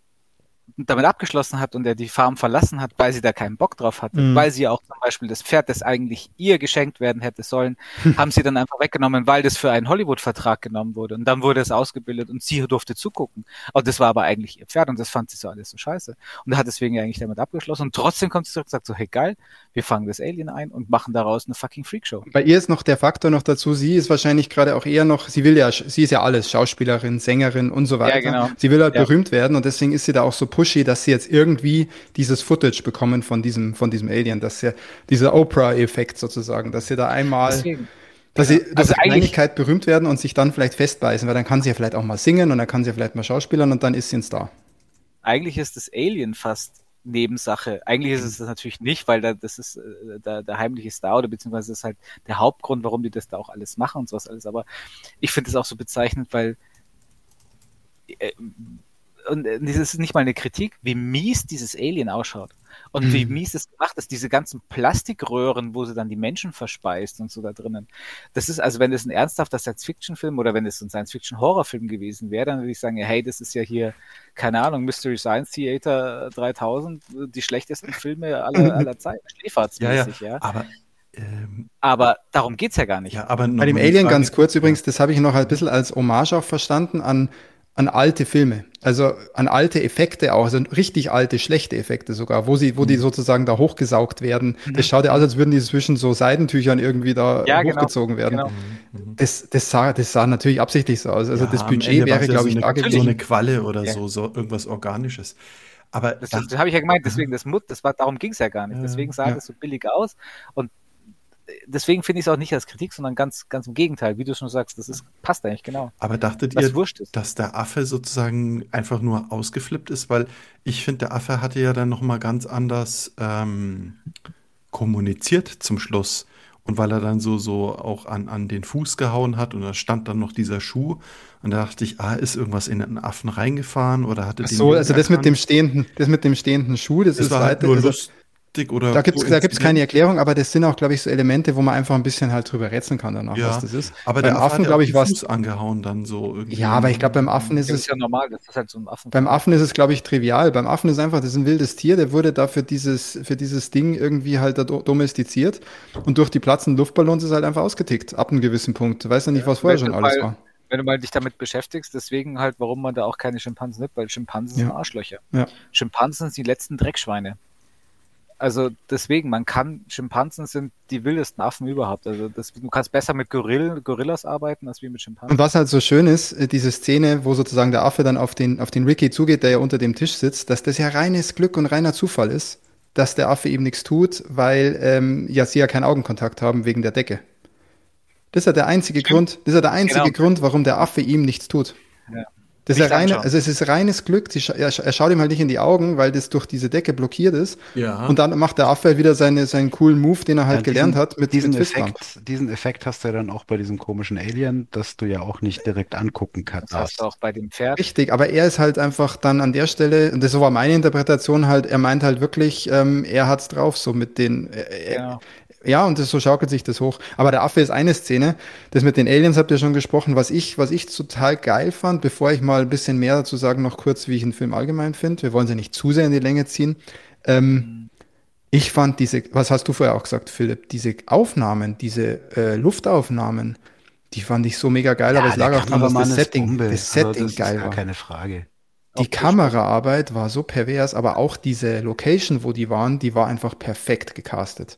[SPEAKER 2] damit abgeschlossen hat und der die Farm verlassen hat, weil sie da keinen Bock drauf hatte,
[SPEAKER 1] Mhm.
[SPEAKER 2] weil sie auch zum Beispiel das Pferd, das eigentlich ihr geschenkt werden hätte sollen, haben sie dann einfach weggenommen, weil das für einen Hollywood-Vertrag genommen wurde. Und dann wurde es ausgebildet und sie durfte zugucken. Und das war aber eigentlich ihr Pferd und das fand sie so alles so scheiße. Und er hat deswegen eigentlich damit abgeschlossen und trotzdem kommt sie zurück und sagt so, hey geil, wir fangen das Alien ein und machen daraus eine fucking Freakshow.
[SPEAKER 1] Bei ihr ist noch der Faktor noch dazu, sie ist wahrscheinlich gerade auch eher noch, sie will ja, sie ist ja alles, Schauspielerin, Sängerin und so weiter.
[SPEAKER 2] genau.
[SPEAKER 1] Sie will halt
[SPEAKER 2] Ja.
[SPEAKER 1] berühmt werden und deswegen ist sie da auch so pushy, dass sie jetzt irgendwie dieses Footage bekommen von diesem, von diesem Alien, dass sie, dieser Oprah-Effekt sozusagen, dass sie da einmal,
[SPEAKER 2] Deswegen.
[SPEAKER 1] dass sie durch
[SPEAKER 2] Also eigentlich-
[SPEAKER 1] Kleinigkeit berühmt werden und sich dann vielleicht festbeißen, weil dann kann sie ja vielleicht auch mal singen und dann kann sie ja vielleicht mal schauspielern und dann ist sie ein Star.
[SPEAKER 2] eigentlich ist das Alien fast Nebensache. Eigentlich ist es das natürlich nicht, weil da, das ist äh, der, der heimliche Star oder beziehungsweise ist halt der Hauptgrund, warum die das da auch alles machen und sowas alles. Aber ich finde es auch so bezeichnend, weil äh, und äh, das ist nicht mal eine Kritik, wie mies dieses Alien ausschaut. Und wie
[SPEAKER 1] Mhm.
[SPEAKER 2] mies es gemacht ist, diese ganzen Plastikröhren, wo sie dann die Menschen verspeist und so da drinnen. Das ist, also wenn es ein ernsthafter Science-Fiction-Film oder wenn es ein Science-Fiction-Horrorfilm gewesen wäre, dann würde ich sagen, ja, hey, das ist ja hier, keine Ahnung, Mystery Science Theater 3000, die schlechtesten Filme aller, aller Zeiten,
[SPEAKER 4] Ja, ja.
[SPEAKER 2] schläferzmäßig, ja,
[SPEAKER 4] Aber, ähm,
[SPEAKER 2] Aber darum geht's ja gar nicht.
[SPEAKER 4] ja, aber
[SPEAKER 1] Bei dem Alien ganz kurz übrigens, das habe ich noch ein bisschen als Hommage auch verstanden an, an alte Filme. Also an alte Effekte auch, also richtig alte, schlechte Effekte sogar, wo sie, wo
[SPEAKER 2] Mhm.
[SPEAKER 1] die sozusagen da hochgesaugt werden. Das schaut ja aus, als würden die zwischen so Seidentüchern irgendwie da
[SPEAKER 2] Ja, genau.
[SPEAKER 1] hochgezogen werden.
[SPEAKER 2] Genau.
[SPEAKER 1] Das, das, sah, das sah natürlich absichtlich so aus. Also
[SPEAKER 4] Ja,
[SPEAKER 1] das Budget wäre, glaube
[SPEAKER 4] so
[SPEAKER 1] ich,
[SPEAKER 4] eine,
[SPEAKER 1] da
[SPEAKER 4] so eine Qualle oder
[SPEAKER 2] Ja.
[SPEAKER 4] so, so irgendwas Organisches. Aber
[SPEAKER 2] Das,
[SPEAKER 4] da,
[SPEAKER 2] das habe ich ja gemeint, deswegen, das, Mut, das war, darum ging es ja gar nicht. Deswegen sah
[SPEAKER 1] ja.
[SPEAKER 2] das so billig aus. Und deswegen finde ich es auch nicht als Kritik, sondern ganz, ganz im Gegenteil, wie du schon sagst, das ist, passt eigentlich genau.
[SPEAKER 4] aber dachtet
[SPEAKER 2] Was
[SPEAKER 4] ihr, dass der Affe sozusagen einfach nur ausgeflippt ist? Weil ich finde, der Affe hatte ja dann nochmal ganz anders ähm, kommuniziert zum Schluss. Und weil er dann so, so auch an, an den Fuß gehauen hat und da stand dann noch dieser Schuh. Und da dachte ich, ah, ist irgendwas in den Affen reingefahren oder hatte
[SPEAKER 1] Ach
[SPEAKER 4] den
[SPEAKER 1] so, also das mit dem stehenden, das mit dem stehenden Schuh, das,
[SPEAKER 4] Das
[SPEAKER 1] ist
[SPEAKER 4] war halt nur
[SPEAKER 1] also,
[SPEAKER 4] lustig oder
[SPEAKER 1] da gibt's, da gibt's
[SPEAKER 4] koinzident.
[SPEAKER 1] keine Erklärung, aber das sind auch, glaube ich, so Elemente, wo man einfach ein bisschen halt drüber rätseln kann danach,
[SPEAKER 4] Ja,
[SPEAKER 1] was das ist.
[SPEAKER 4] aber
[SPEAKER 1] beim Affen, glaube ich, was.
[SPEAKER 4] Fuß angehauen dann so irgendwie.
[SPEAKER 1] Ja, aber ich glaube, beim Affen ist
[SPEAKER 2] Das
[SPEAKER 1] es,
[SPEAKER 2] ist ja normal, das ist halt so ein Affen.
[SPEAKER 1] beim Affen ist es, glaube ich, trivial. Beim Affen ist einfach, das ist ein wildes Tier, der wurde dafür dieses, für dieses Ding irgendwie halt domestiziert und durch die platzenden Luftballons ist halt einfach ausgetickt, ab einem gewissen Punkt. Du weißt ja nicht, was vorher schon alles war.
[SPEAKER 2] Wenn du mal dich damit beschäftigst, deswegen halt, warum man da auch keine Schimpansen nimmt, weil Schimpansen
[SPEAKER 1] Ja.
[SPEAKER 2] sind Arschlöcher.
[SPEAKER 1] Ja.
[SPEAKER 2] Schimpansen sind die letzten Dreckschweine. Also deswegen, man kann, Schimpansen sind die wildesten Affen überhaupt. Also das, du kannst besser mit Gorill, Gorillas arbeiten, als wie mit Schimpansen.
[SPEAKER 1] Und was halt so schön ist, äh, diese Szene, wo sozusagen der Affe dann auf den, auf den Ricky zugeht, der ja unter dem Tisch sitzt, dass das ja reines Glück und reiner Zufall ist, dass der Affe ihm nichts tut, weil ähm, ja sie ja keinen Augenkontakt haben wegen der Decke. Das ist ja der einzige Grund, das ist ja der einzige
[SPEAKER 2] Genau.
[SPEAKER 1] Grund, warum der Affe ihm nichts tut.
[SPEAKER 2] Ja.
[SPEAKER 1] Das ist ja reine, also es ist reines Glück. Sie scha- Er scha- er schaut ihm halt nicht in die Augen, weil das durch diese Decke blockiert ist.
[SPEAKER 4] Ja.
[SPEAKER 1] Und dann macht der Affe halt wieder seine, seinen coolen Move, den er halt
[SPEAKER 3] Ja,
[SPEAKER 1] gelernt
[SPEAKER 3] diesen-
[SPEAKER 1] hat, mit, Fistbump.
[SPEAKER 3] Effekt, diesen Effekt hast du ja dann auch bei diesem komischen Alien, das du ja auch nicht direkt angucken kannst.
[SPEAKER 2] Das hast du auch bei dem Pferd.
[SPEAKER 1] Richtig, aber er ist halt einfach dann an der Stelle, und das war meine Interpretation halt, er meint halt wirklich, ähm, er hat's drauf, so mit den, äh,
[SPEAKER 2] Ja.
[SPEAKER 1] Ja, und das, so schaukelt sich das hoch. Aber der Affe ist eine Szene, das mit den Aliens habt ihr schon gesprochen, was ich, was ich total geil fand, bevor ich mal ein bisschen mehr dazu sagen, noch kurz, wie ich einen Film allgemein finde, wir wollen sie nicht zu sehr in die Länge ziehen, ähm, ich fand diese, was hast du vorher auch gesagt, Philipp, diese Aufnahmen, diese äh, Luftaufnahmen, die fand ich so mega geil, aber es lag auch daran, dass das Setting, das Setting
[SPEAKER 3] also das
[SPEAKER 1] geil
[SPEAKER 3] ist gar
[SPEAKER 1] war.
[SPEAKER 3] keine Frage.
[SPEAKER 1] Die Kameraarbeit war so pervers, aber auch diese Location, wo die waren, die war einfach perfekt gecastet.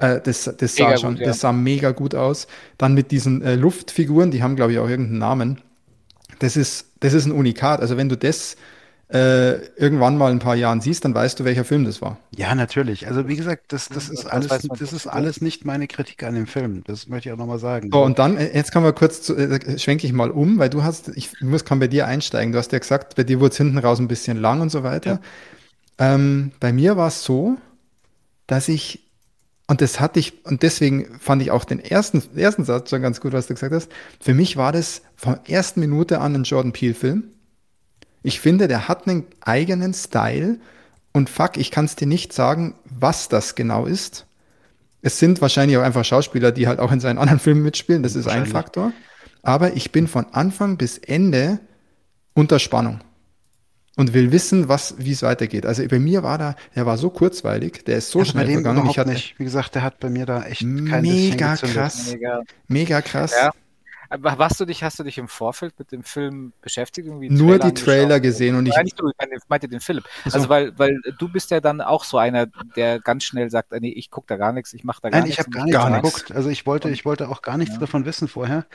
[SPEAKER 1] Äh, das, das, sah
[SPEAKER 2] Mega
[SPEAKER 1] schon,
[SPEAKER 2] gut, ja.
[SPEAKER 1] das sah mega gut aus. Dann mit diesen äh, Luftfiguren, die haben, glaube ich, auch irgendeinen Namen. Das ist, das ist ein Unikat. Also wenn du das äh, irgendwann mal in ein paar Jahren siehst, dann weißt du, welcher Film das war.
[SPEAKER 3] Ja, natürlich. Also wie gesagt, das, das ist
[SPEAKER 2] das
[SPEAKER 3] alles, das ist
[SPEAKER 2] nicht.
[SPEAKER 3] alles nicht meine Kritik an dem Film. Das möchte ich auch nochmal sagen.
[SPEAKER 1] So, und dann, äh, jetzt kann man kurz, zu, äh, schwenke ich mal um, weil du hast, ich muss, kann bei dir einsteigen. Du hast ja gesagt, bei dir wurde es hinten raus ein bisschen lang und so weiter. Ähm, bei mir war es so, dass ich, und das hatte ich, und deswegen fand ich auch den ersten, ersten Satz schon ganz gut, was du gesagt hast. Für mich war das von ersten Minute an ein Jordan Peele-Film. Ich finde, der hat einen eigenen Style und fuck, ich kann es dir nicht sagen, was das genau ist. Es sind wahrscheinlich auch einfach Schauspieler, die halt auch in seinen anderen Filmen mitspielen. Das ist ein. Faktor. Aber ich bin von Anfang bis Ende unter Spannung und will wissen, was, wie es weitergeht. Also bei mir war da, der war so kurzweilig, der ist so
[SPEAKER 3] bei
[SPEAKER 1] schnell
[SPEAKER 3] dem
[SPEAKER 1] vergangen.
[SPEAKER 3] überhaupt
[SPEAKER 1] Ich hatte
[SPEAKER 3] nicht. Wie gesagt, der hat bei mir da echt kein
[SPEAKER 1] mega krass,
[SPEAKER 2] Mega.
[SPEAKER 1] mega krass.
[SPEAKER 2] Ja. Aber hast du dich, hast du dich im Vorfeld mit dem Film beschäftigt? Irgendwie
[SPEAKER 1] Nur die
[SPEAKER 2] angeschaut?
[SPEAKER 1] Trailer gesehen und ich,
[SPEAKER 2] Nein, nicht du, ich meinte den Philipp.
[SPEAKER 1] So.
[SPEAKER 2] Also weil, weil du bist ja dann auch so einer, der ganz schnell sagt, nee, ich gucke da gar nichts, ich mache da gar
[SPEAKER 3] Nein,
[SPEAKER 2] nichts.
[SPEAKER 3] ich habe gar nichts
[SPEAKER 1] gar nichts.
[SPEAKER 3] geguckt. Also ich wollte, ich wollte auch gar nichts
[SPEAKER 2] Ja.
[SPEAKER 3] davon wissen vorher.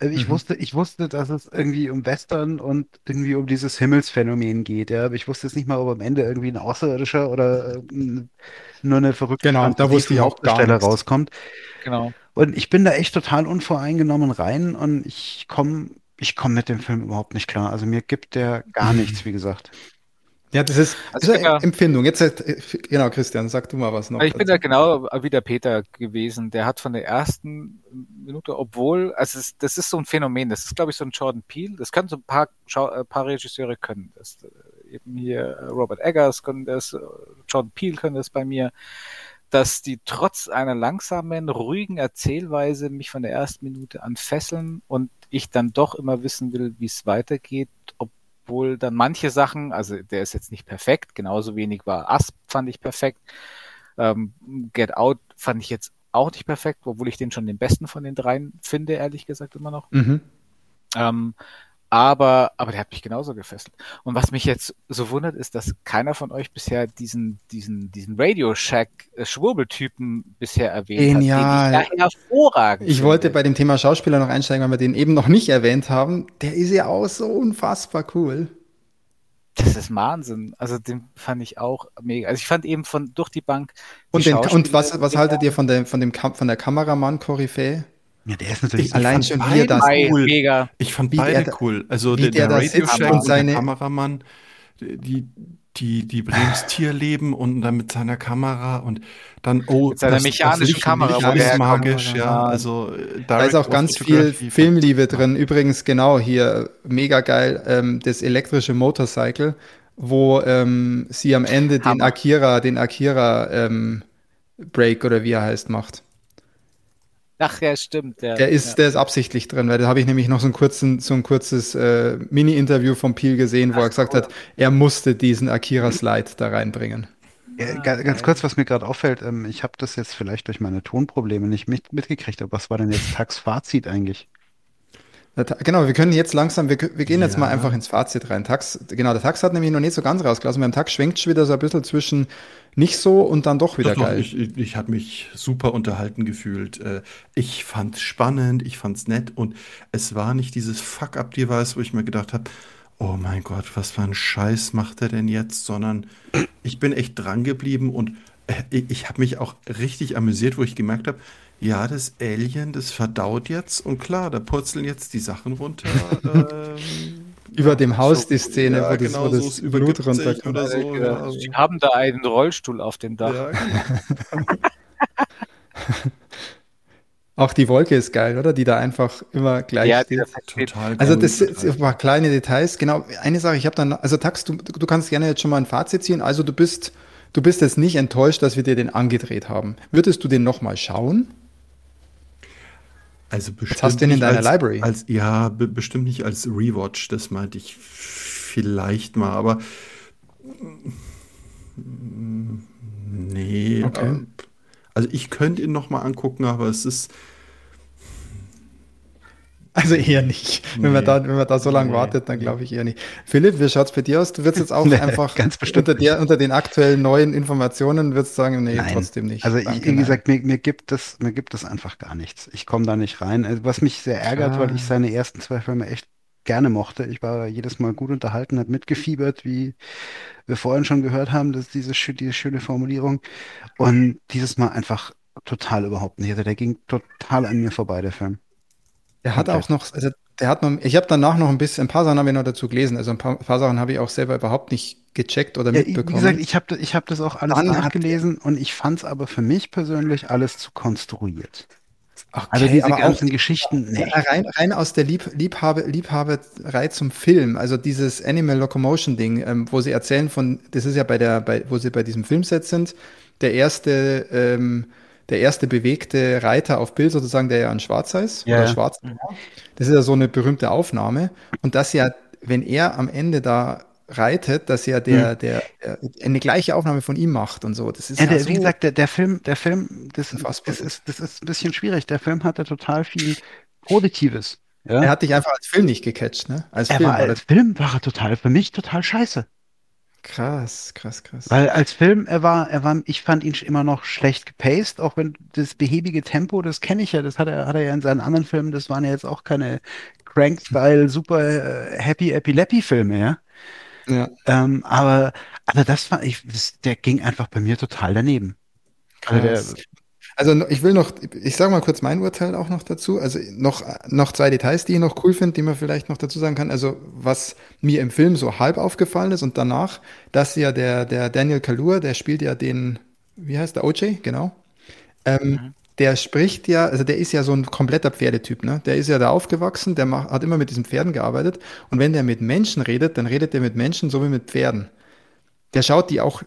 [SPEAKER 3] Äh, Ich
[SPEAKER 1] Mhm.
[SPEAKER 3] wusste, ich wusste, dass es irgendwie um Western und irgendwie um dieses Himmelsphänomen geht. Ja, aber ich wusste jetzt nicht mal, ob am Ende irgendwie ein Außerirdischer oder äh, nur eine verrückte
[SPEAKER 1] Genau, da wusste ich auch gar
[SPEAKER 3] Hauptdarsteller
[SPEAKER 1] nichts.
[SPEAKER 3] rauskommt.
[SPEAKER 2] Genau.
[SPEAKER 3] Und ich bin da echt total unvoreingenommen rein und ich komme, ich komme mit dem Film überhaupt nicht klar. Also mir gibt der gar
[SPEAKER 1] Mhm.
[SPEAKER 3] nichts, wie gesagt.
[SPEAKER 1] ja, das ist,
[SPEAKER 2] Also
[SPEAKER 1] das ist eine Empfindung. Jetzt, äh, genau, Christian, sag du mal was noch.
[SPEAKER 2] Ich bin da genau wie der Peter gewesen. Der hat von der ersten Minute, obwohl, also es, das ist so ein Phänomen, das ist glaube ich so ein Jordan Peele, das können so ein paar, Schau, äh, paar Regisseure können das. Äh, Eben hier äh, Robert Eggers können das, Jordan Peele können das bei mir, dass die trotz einer langsamen, ruhigen Erzählweise mich von der ersten Minute an fesseln und ich dann doch immer wissen will, wie es weitergeht, obwohl dann manche Sachen, also der ist jetzt nicht perfekt, genauso wenig war Asp, fand ich perfekt. Ähm, Get Out fand ich jetzt auch nicht perfekt, obwohl ich den schon den besten von den dreien finde, ehrlich gesagt immer noch.
[SPEAKER 1] Mhm.
[SPEAKER 2] Ähm, aber, aber der hat mich genauso gefesselt. Und was mich jetzt so wundert, ist, dass keiner von euch bisher diesen, diesen, diesen Radio Shack äh, Schwurbeltypen bisher erwähnt
[SPEAKER 1] Genial.
[SPEAKER 2] hat, ja hervorragend
[SPEAKER 1] Ich wollte
[SPEAKER 2] finde.
[SPEAKER 1] bei dem Thema Schauspieler noch einsteigen, weil wir den eben noch nicht erwähnt haben. Der ist ja auch so unfassbar cool.
[SPEAKER 2] Das ist Wahnsinn. Also den fand ich auch mega. Also ich fand eben von durch die Bank. Die
[SPEAKER 1] Und, den, und was, was haltet ihr von, der, von, dem, Kam- von der Kameramann-Koryphäe?
[SPEAKER 3] Ja, der ist natürlich
[SPEAKER 1] Ich allein
[SPEAKER 4] fand
[SPEAKER 1] schon, wie er
[SPEAKER 4] beide
[SPEAKER 1] das-
[SPEAKER 4] cool.
[SPEAKER 2] mega.
[SPEAKER 4] Ich fand
[SPEAKER 1] Wie
[SPEAKER 4] beide
[SPEAKER 1] der-
[SPEAKER 4] cool. Also
[SPEAKER 1] wie
[SPEAKER 4] der, der,
[SPEAKER 1] der da
[SPEAKER 4] Radio Shack
[SPEAKER 1] und
[SPEAKER 4] und
[SPEAKER 1] seine-
[SPEAKER 4] der Kameramann, die, die, die Brems Tierleben und dann mit seiner Kamera und dann, oh,
[SPEAKER 2] Mit seiner mechanischen
[SPEAKER 4] Licht-
[SPEAKER 2] Kamera,
[SPEAKER 4] Licht ist magisch,
[SPEAKER 2] herkommt.
[SPEAKER 4] ja. Also, äh,
[SPEAKER 1] Da ist auch ganz viel Filmliebe drin. Übrigens, genau hier, mega geil, ähm, das elektrische Motorcycle, wo ähm, sie am Ende den
[SPEAKER 2] Hammer.
[SPEAKER 1] Akira, den Akira ähm, Break oder wie er heißt, macht.
[SPEAKER 2] Ach ja, stimmt. Der,
[SPEAKER 1] Der ist,
[SPEAKER 2] ja.
[SPEAKER 1] der ist absichtlich drin, weil da habe ich nämlich noch so, einen kurzen, so ein kurzes äh, Mini-Interview von Peel gesehen, wo er gesagt hat, er musste diesen Akira-Slide da reinbringen.
[SPEAKER 3] Ja, ga- ganz kurz, was mir gerade auffällt, ähm, ich habe das jetzt vielleicht durch meine Tonprobleme nicht mit, mitgekriegt, aber was war denn jetzt Tags Fazit eigentlich?
[SPEAKER 1] Genau, wir können jetzt langsam, wir, wir gehen jetzt
[SPEAKER 4] Ja.
[SPEAKER 1] mal einfach ins Fazit rein. Tax, genau, der Tax hat nämlich noch nicht so ganz rausgelassen. Beim Tax schwenkt schon wieder so ein bisschen zwischen nicht so und dann doch wieder
[SPEAKER 4] Doch, doch,
[SPEAKER 1] geil.
[SPEAKER 4] ich, ich, ich habe mich super unterhalten gefühlt. Äh, Ich fand's spannend, ich fand's nett und es war nicht dieses Fuck-up-Device, wo ich mir gedacht habe, oh mein Gott, was für ein Scheiß macht er denn jetzt, sondern ich bin echt dran geblieben und äh, ich, ich habe mich auch richtig amüsiert, wo ich gemerkt habe, ja, das Alien, das verdaut jetzt und klar, da purzeln jetzt die Sachen runter. ähm,
[SPEAKER 1] Über dem Haus
[SPEAKER 4] so-
[SPEAKER 1] die Szene,
[SPEAKER 4] ja,
[SPEAKER 1] wo das,
[SPEAKER 4] genau,
[SPEAKER 1] wo das
[SPEAKER 4] so, es
[SPEAKER 1] Blut runterkommt.
[SPEAKER 4] oder so.
[SPEAKER 2] Ja,
[SPEAKER 4] Ja, also,
[SPEAKER 2] Die haben da einen Rollstuhl auf dem Dach.
[SPEAKER 4] ja, genau.
[SPEAKER 1] Auch die Wolke ist geil, oder? Die da einfach immer gleich
[SPEAKER 2] Ja,
[SPEAKER 1] steht.
[SPEAKER 4] total
[SPEAKER 1] Also das sind ein paar kleine Details. Genau, eine Sache, ich habe dann, also Tax, du, du kannst gerne jetzt schon mal ein Fazit ziehen. Also du bist, du bist jetzt nicht enttäuscht, dass wir dir den angedreht haben. Würdest du den nochmal schauen?
[SPEAKER 4] Also bestimmt
[SPEAKER 1] hast du den in
[SPEAKER 4] nicht
[SPEAKER 1] deiner
[SPEAKER 4] als,
[SPEAKER 1] Library?
[SPEAKER 4] Als, ja, be bestimmt nicht als Rewatch, das meinte ich vielleicht mal, aber mm, nee.
[SPEAKER 1] Okay.
[SPEAKER 4] äh, Also ich könnte ihn noch mal angucken, aber es ist
[SPEAKER 1] Also eher nicht. Wenn man da, wenn man da so lange
[SPEAKER 4] Nee.
[SPEAKER 1] wartet, dann glaube ich eher nicht. Philipp, wie schaut's bei dir aus? Du würdest jetzt auch
[SPEAKER 3] Nee,
[SPEAKER 1] einfach
[SPEAKER 3] ganz bestimmt
[SPEAKER 1] unter, der, unter den aktuellen neuen Informationen würdest sagen, nee,
[SPEAKER 3] Nein.
[SPEAKER 1] trotzdem nicht.
[SPEAKER 3] Also ich,
[SPEAKER 1] Danke,
[SPEAKER 3] wie
[SPEAKER 1] nein.
[SPEAKER 3] gesagt, mir, mir gibt es, mir gibt es einfach gar nichts. Ich komme da nicht rein. Also, was mich sehr ärgert, weil ich seine ersten zwei Filme echt gerne mochte. Ich war jedes Mal gut unterhalten, habe mitgefiebert, wie wir vorhin schon gehört haben, dass diese, diese schöne Formulierung. Und dieses Mal einfach total überhaupt nicht. Also der ging total an mir vorbei, der Film.
[SPEAKER 1] Der hat
[SPEAKER 3] Komplett.
[SPEAKER 1] auch noch, also der hat noch, ich habe danach noch ein bisschen, ein paar Sachen habe ich noch dazu gelesen. Also ein paar, ein paar Sachen habe ich auch selber überhaupt nicht gecheckt oder
[SPEAKER 3] Ja, wie
[SPEAKER 1] mitbekommen.
[SPEAKER 3] gesagt, ich habe ich hab das auch alles
[SPEAKER 1] Dann
[SPEAKER 3] nachgelesen und ich fand es aber für mich persönlich alles zu konstruiert.
[SPEAKER 1] Okay,
[SPEAKER 3] Also diese
[SPEAKER 1] aber auch-
[SPEAKER 3] ganzen Geschichten, nee.
[SPEAKER 1] Rein, rein aus der Lieb, Liebhabe, Liebhaberei zum Film, also dieses Animal Locomotion Ding, ähm, wo sie erzählen von, das ist ja bei der, bei, wo sie bei diesem Filmset sind, der erste, ähm, der erste bewegte Reiter auf Bild sozusagen, der ja ein Schwarzer ist
[SPEAKER 3] Ja,
[SPEAKER 1] oder schwarz. Das ist ja so eine berühmte Aufnahme und dass ja, wenn er am Ende da reitet, dass ja der, der, äh, eine gleiche Aufnahme von ihm macht und so. Das ist
[SPEAKER 3] Ja,
[SPEAKER 1] ja,
[SPEAKER 3] der,
[SPEAKER 1] so,
[SPEAKER 3] wie gesagt, der, der Film, der Film, das, das, ist, das ist ein bisschen schwierig. Der Film hatte total viel Positives. Ja?
[SPEAKER 1] er hat dich einfach als Film nicht gecatcht, ne? Als
[SPEAKER 3] er
[SPEAKER 1] Film.
[SPEAKER 3] war als Film war er total, für mich total scheiße.
[SPEAKER 1] Krass, krass, krass.
[SPEAKER 3] Weil als Film, er war, er war, ich fand ihn immer noch schlecht gepaced, auch wenn das behäbige Tempo, das kenne ich ja, das hat er, hat er ja in seinen anderen Filmen, das waren ja jetzt auch keine Crank-Style, super äh, happy, happy, lappy Filme, ja.
[SPEAKER 1] ja.
[SPEAKER 3] Ähm, aber, aber das war, ich, das, der ging einfach bei mir total daneben. Also der,
[SPEAKER 1] Krass. Also ich will noch, ich sage mal kurz mein Urteil auch noch dazu. Also noch, noch zwei Details, die ich noch cool finde, die man vielleicht noch dazu sagen kann. Also was mir im Film so halb aufgefallen ist und danach, dass ja der, der Daniel Kaluuya, der spielt ja den, wie heißt der, OJ, genau. Ähm, Der spricht ja, also der ist ja so ein kompletter Pferdetyp, ne? Der ist ja da aufgewachsen, der macht, hat immer mit diesen Pferden gearbeitet. Und wenn der mit Menschen redet, dann redet der mit Menschen so wie mit Pferden. Der schaut die auch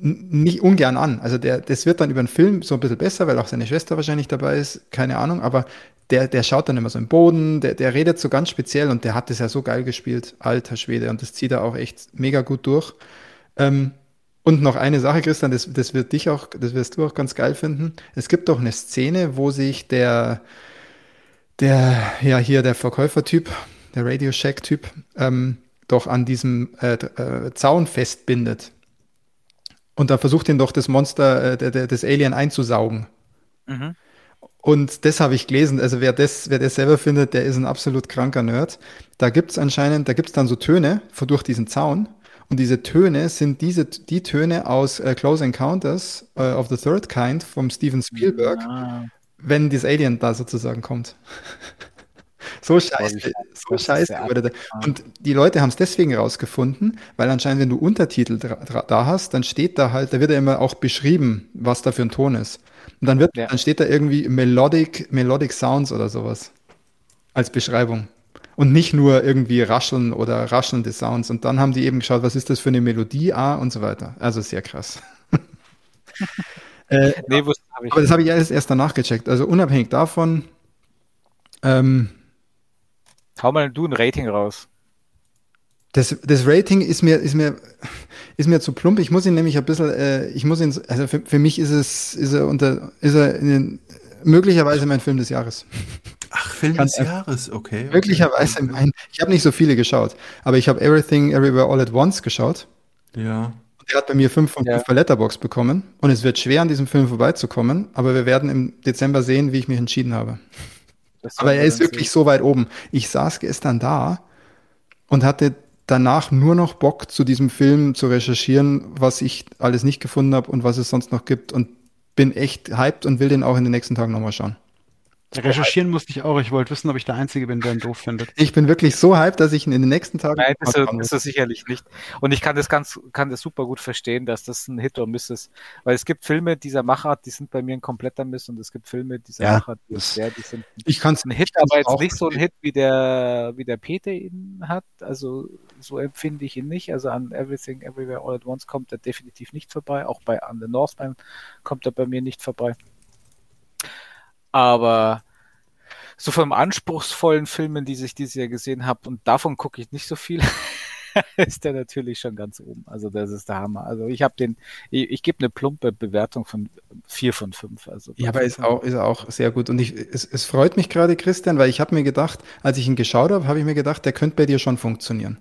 [SPEAKER 1] nicht ungern an. Also der, das wird dann über den Film so ein bisschen besser, weil auch seine Schwester wahrscheinlich dabei ist, keine Ahnung, aber der, der schaut dann immer so im Boden, der, der redet so ganz speziell und der hat das ja so geil gespielt, alter Schwede, und das zieht er auch echt mega gut durch. Ähm, und noch eine Sache, Christian, das, das wird dich auch, das wirst du auch ganz geil finden. Es gibt doch eine Szene, wo sich der, der, ja, hier der Verkäufertyp, der Radio Shack-Typ, ähm, doch an diesem äh, äh, Zaun festbindet. Und dann versucht ihn doch das Monster, äh, das Alien einzusaugen.
[SPEAKER 2] Mhm.
[SPEAKER 1] Und das habe ich gelesen. Also wer das, wer das selber findet, der ist ein absolut kranker Nerd. Da gibt's anscheinend, da gibt's dann so Töne von- durch diesen Zaun. Und diese Töne sind diese, die Töne aus äh, Close Encounters äh, of the Third Kind vom Steven Spielberg,
[SPEAKER 2] Ah,
[SPEAKER 1] wenn das Alien da sozusagen kommt. So scheiße, so scheiße wurde der. Und die Leute haben es deswegen rausgefunden, weil anscheinend, wenn du Untertitel da hast, dann steht da halt, da wird ja immer auch beschrieben, was da für ein Ton ist. Und dann wird,
[SPEAKER 2] Ja.
[SPEAKER 1] dann steht da irgendwie Melodic, Melodic Sounds oder sowas als Beschreibung. Und nicht nur irgendwie rascheln oder raschelnde Sounds. Und dann haben die eben geschaut, was ist das für eine Melodie, ah, und so weiter. Also sehr krass. äh,
[SPEAKER 2] nee, wusste habe ich.
[SPEAKER 1] aber das habe ich alles erst danach gecheckt. Also unabhängig davon, ähm,
[SPEAKER 2] Hau mal du ein Rating raus.
[SPEAKER 1] Das, das Rating ist mir, ist mir, ist mir zu plump. Ich muss ihn nämlich ein bisschen, äh, ich muss ihn, also für, für mich ist es, ist er unter, ist er in den, möglicherweise mein Film des Jahres.
[SPEAKER 4] Ach, Film
[SPEAKER 1] Ganz
[SPEAKER 4] des Jahres, okay. okay.
[SPEAKER 1] Möglicherweise mein, ich habe nicht so viele geschaut, aber ich habe Everything Everywhere All at Once geschaut.
[SPEAKER 4] Ja.
[SPEAKER 1] Der hat bei mir 5 von
[SPEAKER 2] Ja.
[SPEAKER 1] 5 bei Letterbox bekommen und es wird schwer, an diesem Film vorbeizukommen, aber wir werden im Dezember sehen, wie ich mich entschieden habe. Aber er ist wirklich so weit oben. Ich saß gestern da und hatte danach nur noch Bock, zu diesem Film zu recherchieren, was ich alles nicht gefunden habe und was es sonst noch gibt und bin echt hyped und will den auch in den nächsten Tagen nochmal schauen.
[SPEAKER 3] Recherchieren musste ich auch. Ich wollte wissen, ob ich der Einzige bin, der ihn doof findet.
[SPEAKER 1] Ich bin wirklich so hyped, dass ich ihn in den nächsten Tagen
[SPEAKER 2] Nein,
[SPEAKER 1] noch
[SPEAKER 2] das
[SPEAKER 1] mal
[SPEAKER 2] ist,
[SPEAKER 1] schauen
[SPEAKER 2] das
[SPEAKER 1] will.
[SPEAKER 2] ist sicherlich nicht. Und ich kann das ganz, kann das super gut verstehen, dass das ein Hit or Miss ist. Weil es gibt Filme dieser Machart, die sind bei mir ein kompletter Miss und es gibt Filme dieser
[SPEAKER 3] Ja,
[SPEAKER 2] Machart, die,
[SPEAKER 3] das-
[SPEAKER 2] ja, die sind
[SPEAKER 1] Ich kann es
[SPEAKER 2] ein Hit, aber jetzt nicht so ein Hit, wie der, wie der Peter ihn hat. Also so empfinde ich ihn nicht. Also an Everything Everywhere All at Once kommt er definitiv nicht vorbei. Auch bei An the Northman kommt er bei mir nicht vorbei. Aber so von anspruchsvollen Filmen, die ich dieses Jahr gesehen habe, und davon gucke ich nicht so viel, ist der natürlich schon ganz oben. Also das ist der Hammer. Also ich habe den, ich, ich gebe eine plumpe Bewertung von vier von fünf. Also
[SPEAKER 1] Ja, aber ist auch, ist auch sehr gut. Und ich, es, es freut mich gerade, Christian, weil ich habe mir gedacht, als ich ihn geschaut habe, habe ich mir gedacht, der könnte bei dir schon funktionieren.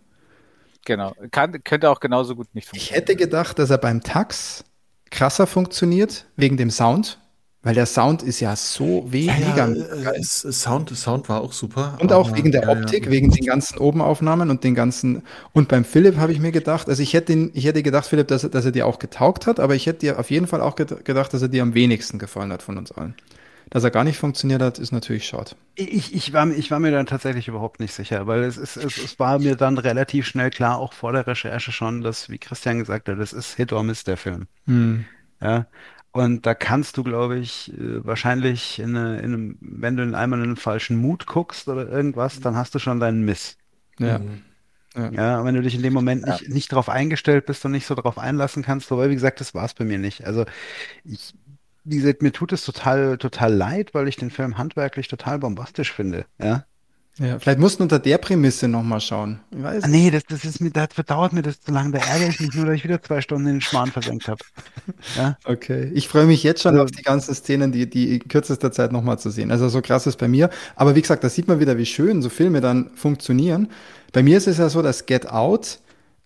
[SPEAKER 2] Genau. Kann, könnte auch genauso gut nicht
[SPEAKER 1] Ich
[SPEAKER 2] funktionieren.
[SPEAKER 1] hätte gedacht, dass er beim Tax krasser funktioniert, wegen dem Sound, weil der Sound ist ja so
[SPEAKER 4] Ja,
[SPEAKER 1] mega
[SPEAKER 4] ja,
[SPEAKER 1] mega
[SPEAKER 4] äh, Sound, Sound war auch super.
[SPEAKER 1] Und auch
[SPEAKER 4] aber-
[SPEAKER 1] wegen der
[SPEAKER 4] ja, ja.
[SPEAKER 1] Optik, wegen den ganzen Obenaufnahmen und den ganzen. Und beim Philipp habe ich mir gedacht, also ich hätte, ihn, ich hätte gedacht, Philipp, dass, er- dass er dir auch getaugt hat, aber ich hätte dir auf jeden Fall auch ged- gedacht, dass er dir am wenigsten gefallen hat von uns allen. Dass er gar nicht funktioniert hat, ist natürlich schade.
[SPEAKER 3] Ich, ich, war, ich war mir dann tatsächlich überhaupt nicht sicher, weil es, ist, es, es war mir dann relativ schnell klar, auch vor der Recherche schon, dass, wie Christian gesagt hat, das ist Hit or Miss der Film. Ja. Und da kannst du, glaube ich, äh, wahrscheinlich in, eine, in einem, wenn du in einmal in einen falschen Mut guckst oder irgendwas, dann hast du schon deinen Miss.
[SPEAKER 1] Ja.
[SPEAKER 4] Mhm.
[SPEAKER 3] Ja, und wenn du dich in dem Moment nicht, nicht darauf eingestellt bist und nicht so darauf einlassen kannst, wobei, wie gesagt, das war es bei mir nicht. Also ich, wie gesagt, mir tut es total, total leid, weil ich den Film handwerklich total bombastisch finde. Ja.
[SPEAKER 1] Ja. Vielleicht musst du unter der Prämisse nochmal schauen. Ich weiß
[SPEAKER 3] Ah, nee, das, das ist mir, das dauert mir das zu lange. Da ärgere ich mich nur, dass ich wieder zwei Stunden in den Schmarrn versenkt habe. Ja.
[SPEAKER 1] Okay, ich freue mich jetzt schon
[SPEAKER 3] Also-
[SPEAKER 1] auf die ganzen Szenen, die, die in kürzester Zeit nochmal zu sehen. Also so krass ist bei mir. Aber wie gesagt, da sieht man wieder, wie schön so Filme dann funktionieren. Bei mir ist es ja so, dass Get Out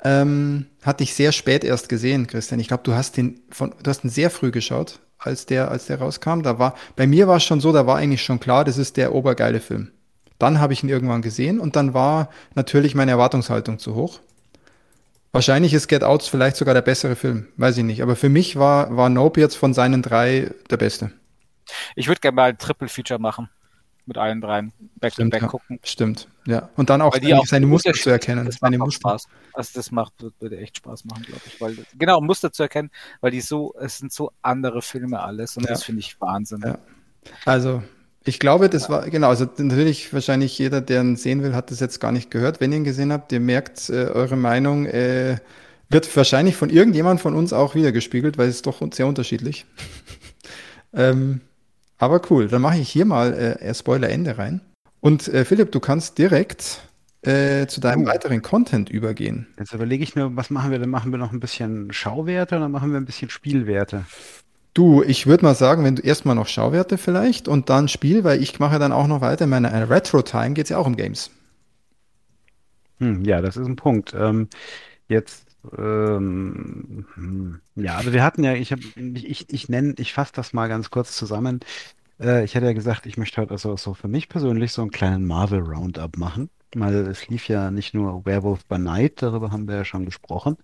[SPEAKER 1] ähm, hatte ich sehr spät erst gesehen, Christian. Ich glaube, du hast den von, du hast ihn sehr früh geschaut, als der, als der rauskam. Da war, bei mir war es schon so, da war eigentlich schon klar, das ist der obergeile Film. Dann habe ich ihn irgendwann gesehen und dann war natürlich meine Erwartungshaltung zu hoch. Wahrscheinlich ist Get Out vielleicht sogar der bessere Film, weiß ich nicht. Aber für mich war, war Nope jetzt von seinen drei der beste.
[SPEAKER 2] Ich würde gerne mal ein Triple-Feature machen. Mit allen dreien. Back
[SPEAKER 1] Stimmt,
[SPEAKER 2] back
[SPEAKER 1] ja.
[SPEAKER 2] gucken.
[SPEAKER 1] Stimmt, ja. Und dann auch
[SPEAKER 2] auch
[SPEAKER 1] seine Muster zu erkennen.
[SPEAKER 2] Das macht
[SPEAKER 1] Muster.
[SPEAKER 2] Spaß. Also das macht, würde echt Spaß machen, glaube ich. Weil, genau, Muster zu erkennen, weil die so, es sind so andere Filme alles und
[SPEAKER 1] Ja.
[SPEAKER 2] das finde ich Wahnsinn.
[SPEAKER 1] Ja. Also, ich glaube, das war, genau, also natürlich wahrscheinlich jeder, der ihn sehen will, hat das jetzt gar nicht gehört. Wenn ihr ihn gesehen habt, ihr merkt, äh, eure Meinung äh, wird wahrscheinlich von irgendjemand von uns auch wiedergespiegelt, weil es ist doch sehr unterschiedlich. ähm, aber cool, dann mache ich hier mal äh, Spoiler Ende rein. Und äh, Philipp, du kannst direkt äh, zu deinem
[SPEAKER 3] Oh.
[SPEAKER 1] weiteren Content übergehen.
[SPEAKER 3] Jetzt überlege ich nur, was machen wir denn? Machen wir noch ein bisschen Schauwerte oder machen wir ein bisschen Spielwerte?
[SPEAKER 1] Du, ich würde mal sagen, wenn du erstmal noch Schauwerte vielleicht und dann Spiel, weil ich mache dann auch noch weiter. In meiner Retro-Time geht es ja auch um Games.
[SPEAKER 3] Hm, ja, das ist ein Punkt. Ähm, jetzt, ähm, hm, ja, also wir hatten ja, ich ich, ich nenne, ich fasse das mal ganz kurz zusammen. Äh, ich hatte ja gesagt, ich möchte heute also so für mich persönlich so einen kleinen Marvel Roundup machen. Weil es lief ja nicht nur Werewolf by Night, darüber haben wir ja schon gesprochen,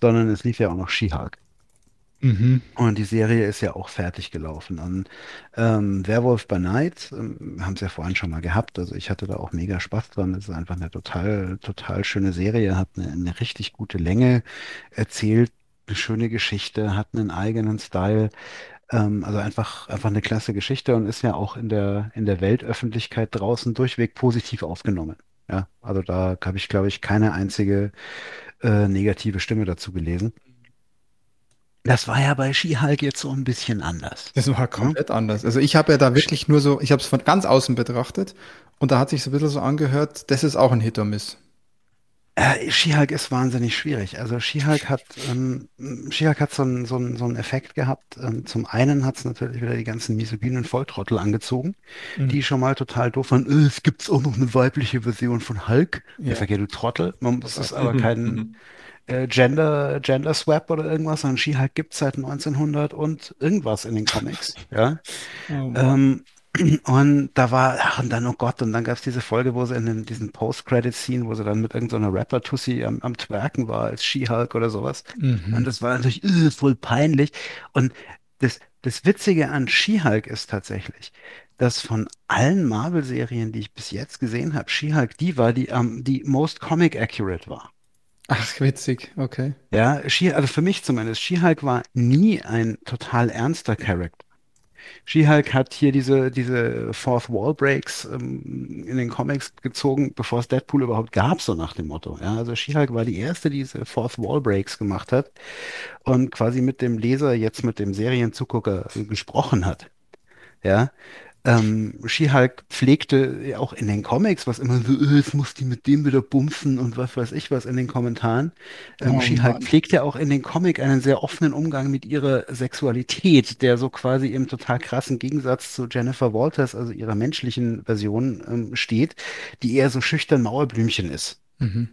[SPEAKER 3] sondern es lief ja auch noch She-Hulk.
[SPEAKER 1] Mhm.
[SPEAKER 3] Und die Serie ist ja auch fertig gelaufen. Und ähm, Werewolf by Night, ähm, haben es ja vorhin schon mal gehabt. Also ich hatte da auch mega Spaß dran. Es ist einfach eine total, total schöne Serie, hat eine, eine richtig gute Länge, erzählt eine schöne Geschichte, hat einen eigenen Style. Ähm, also einfach, einfach eine klasse Geschichte und ist ja auch in der, in der Weltöffentlichkeit draußen durchweg positiv aufgenommen. Ja, also da habe ich, glaube ich, keine einzige äh, negative Stimme dazu gelesen. Das war ja bei She-Hulk jetzt so ein bisschen anders.
[SPEAKER 1] Das war komplett anders. Also ich habe ja da wirklich nur so, ich habe es von ganz außen betrachtet und da hat sich so ein bisschen so angehört, das ist auch ein Hit or Miss.
[SPEAKER 3] Äh, She-Hulk ist wahnsinnig schwierig. Also She-Hulk hat, ähm, She-Hulk hat so einen so einen- so einen Effekt gehabt. Ähm, zum einen hat es natürlich wieder die ganzen misogynen Volltrottel angezogen, die schon mal total doof waren. Äh, es gibt auch noch eine weibliche Version von Hulk.
[SPEAKER 1] Ja.
[SPEAKER 3] Ich sag ja, du Trottel. Man, das ist aber
[SPEAKER 4] Mhm,
[SPEAKER 3] kein
[SPEAKER 4] mhm.
[SPEAKER 3] Äh, Gender, Gender Swap oder irgendwas, sondern She-Hulk gibt es seit 1900 und irgendwas in den Comics. Ja.
[SPEAKER 1] Oh
[SPEAKER 3] Ähm, und da war, ach, und dann, oh Gott, und dann gab es diese Folge, wo sie in den, diesen Post-Credit-Scene, wo sie dann mit irgendeiner Rapper-Tussi am, am Twerken war, als She-Hulk oder sowas.
[SPEAKER 1] Mhm.
[SPEAKER 3] Und das war natürlich äh, voll peinlich. Und das, das Witzige an She-Hulk ist tatsächlich, dass von allen Marvel-Serien, die ich bis jetzt gesehen habe, She-Hulk die war, die am die most comic accurate war.
[SPEAKER 1] Ach, witzig, okay.
[SPEAKER 3] Ja, She, also für mich zumindest, She-Hulk war nie ein total ernster Charakter. She-Hulk hat hier diese, diese Fourth Wall Breaks ähm, in den Comics gezogen, bevor es Deadpool überhaupt gab, so nach dem Motto. Ja, also She-Hulk war die erste, die diese Fourth Wall Breaks gemacht hat und quasi mit dem Leser, jetzt mit dem Serienzugucker gesprochen hat. Ja, ähm, She-Hulk pflegte ja auch in den Comics, was immer so, äh, jetzt muss die mit dem wieder bumsen und was weiß ich was in den Kommentaren. Ähm,
[SPEAKER 1] Oh
[SPEAKER 3] She-Hulk
[SPEAKER 1] Mann.
[SPEAKER 3] pflegt ja auch in den Comic einen sehr offenen Umgang mit ihrer Sexualität, der so quasi im total krassen Gegensatz zu Jennifer Walters, also ihrer menschlichen Version, ähm, steht, die eher so schüchtern Mauerblümchen ist.
[SPEAKER 1] Mhm.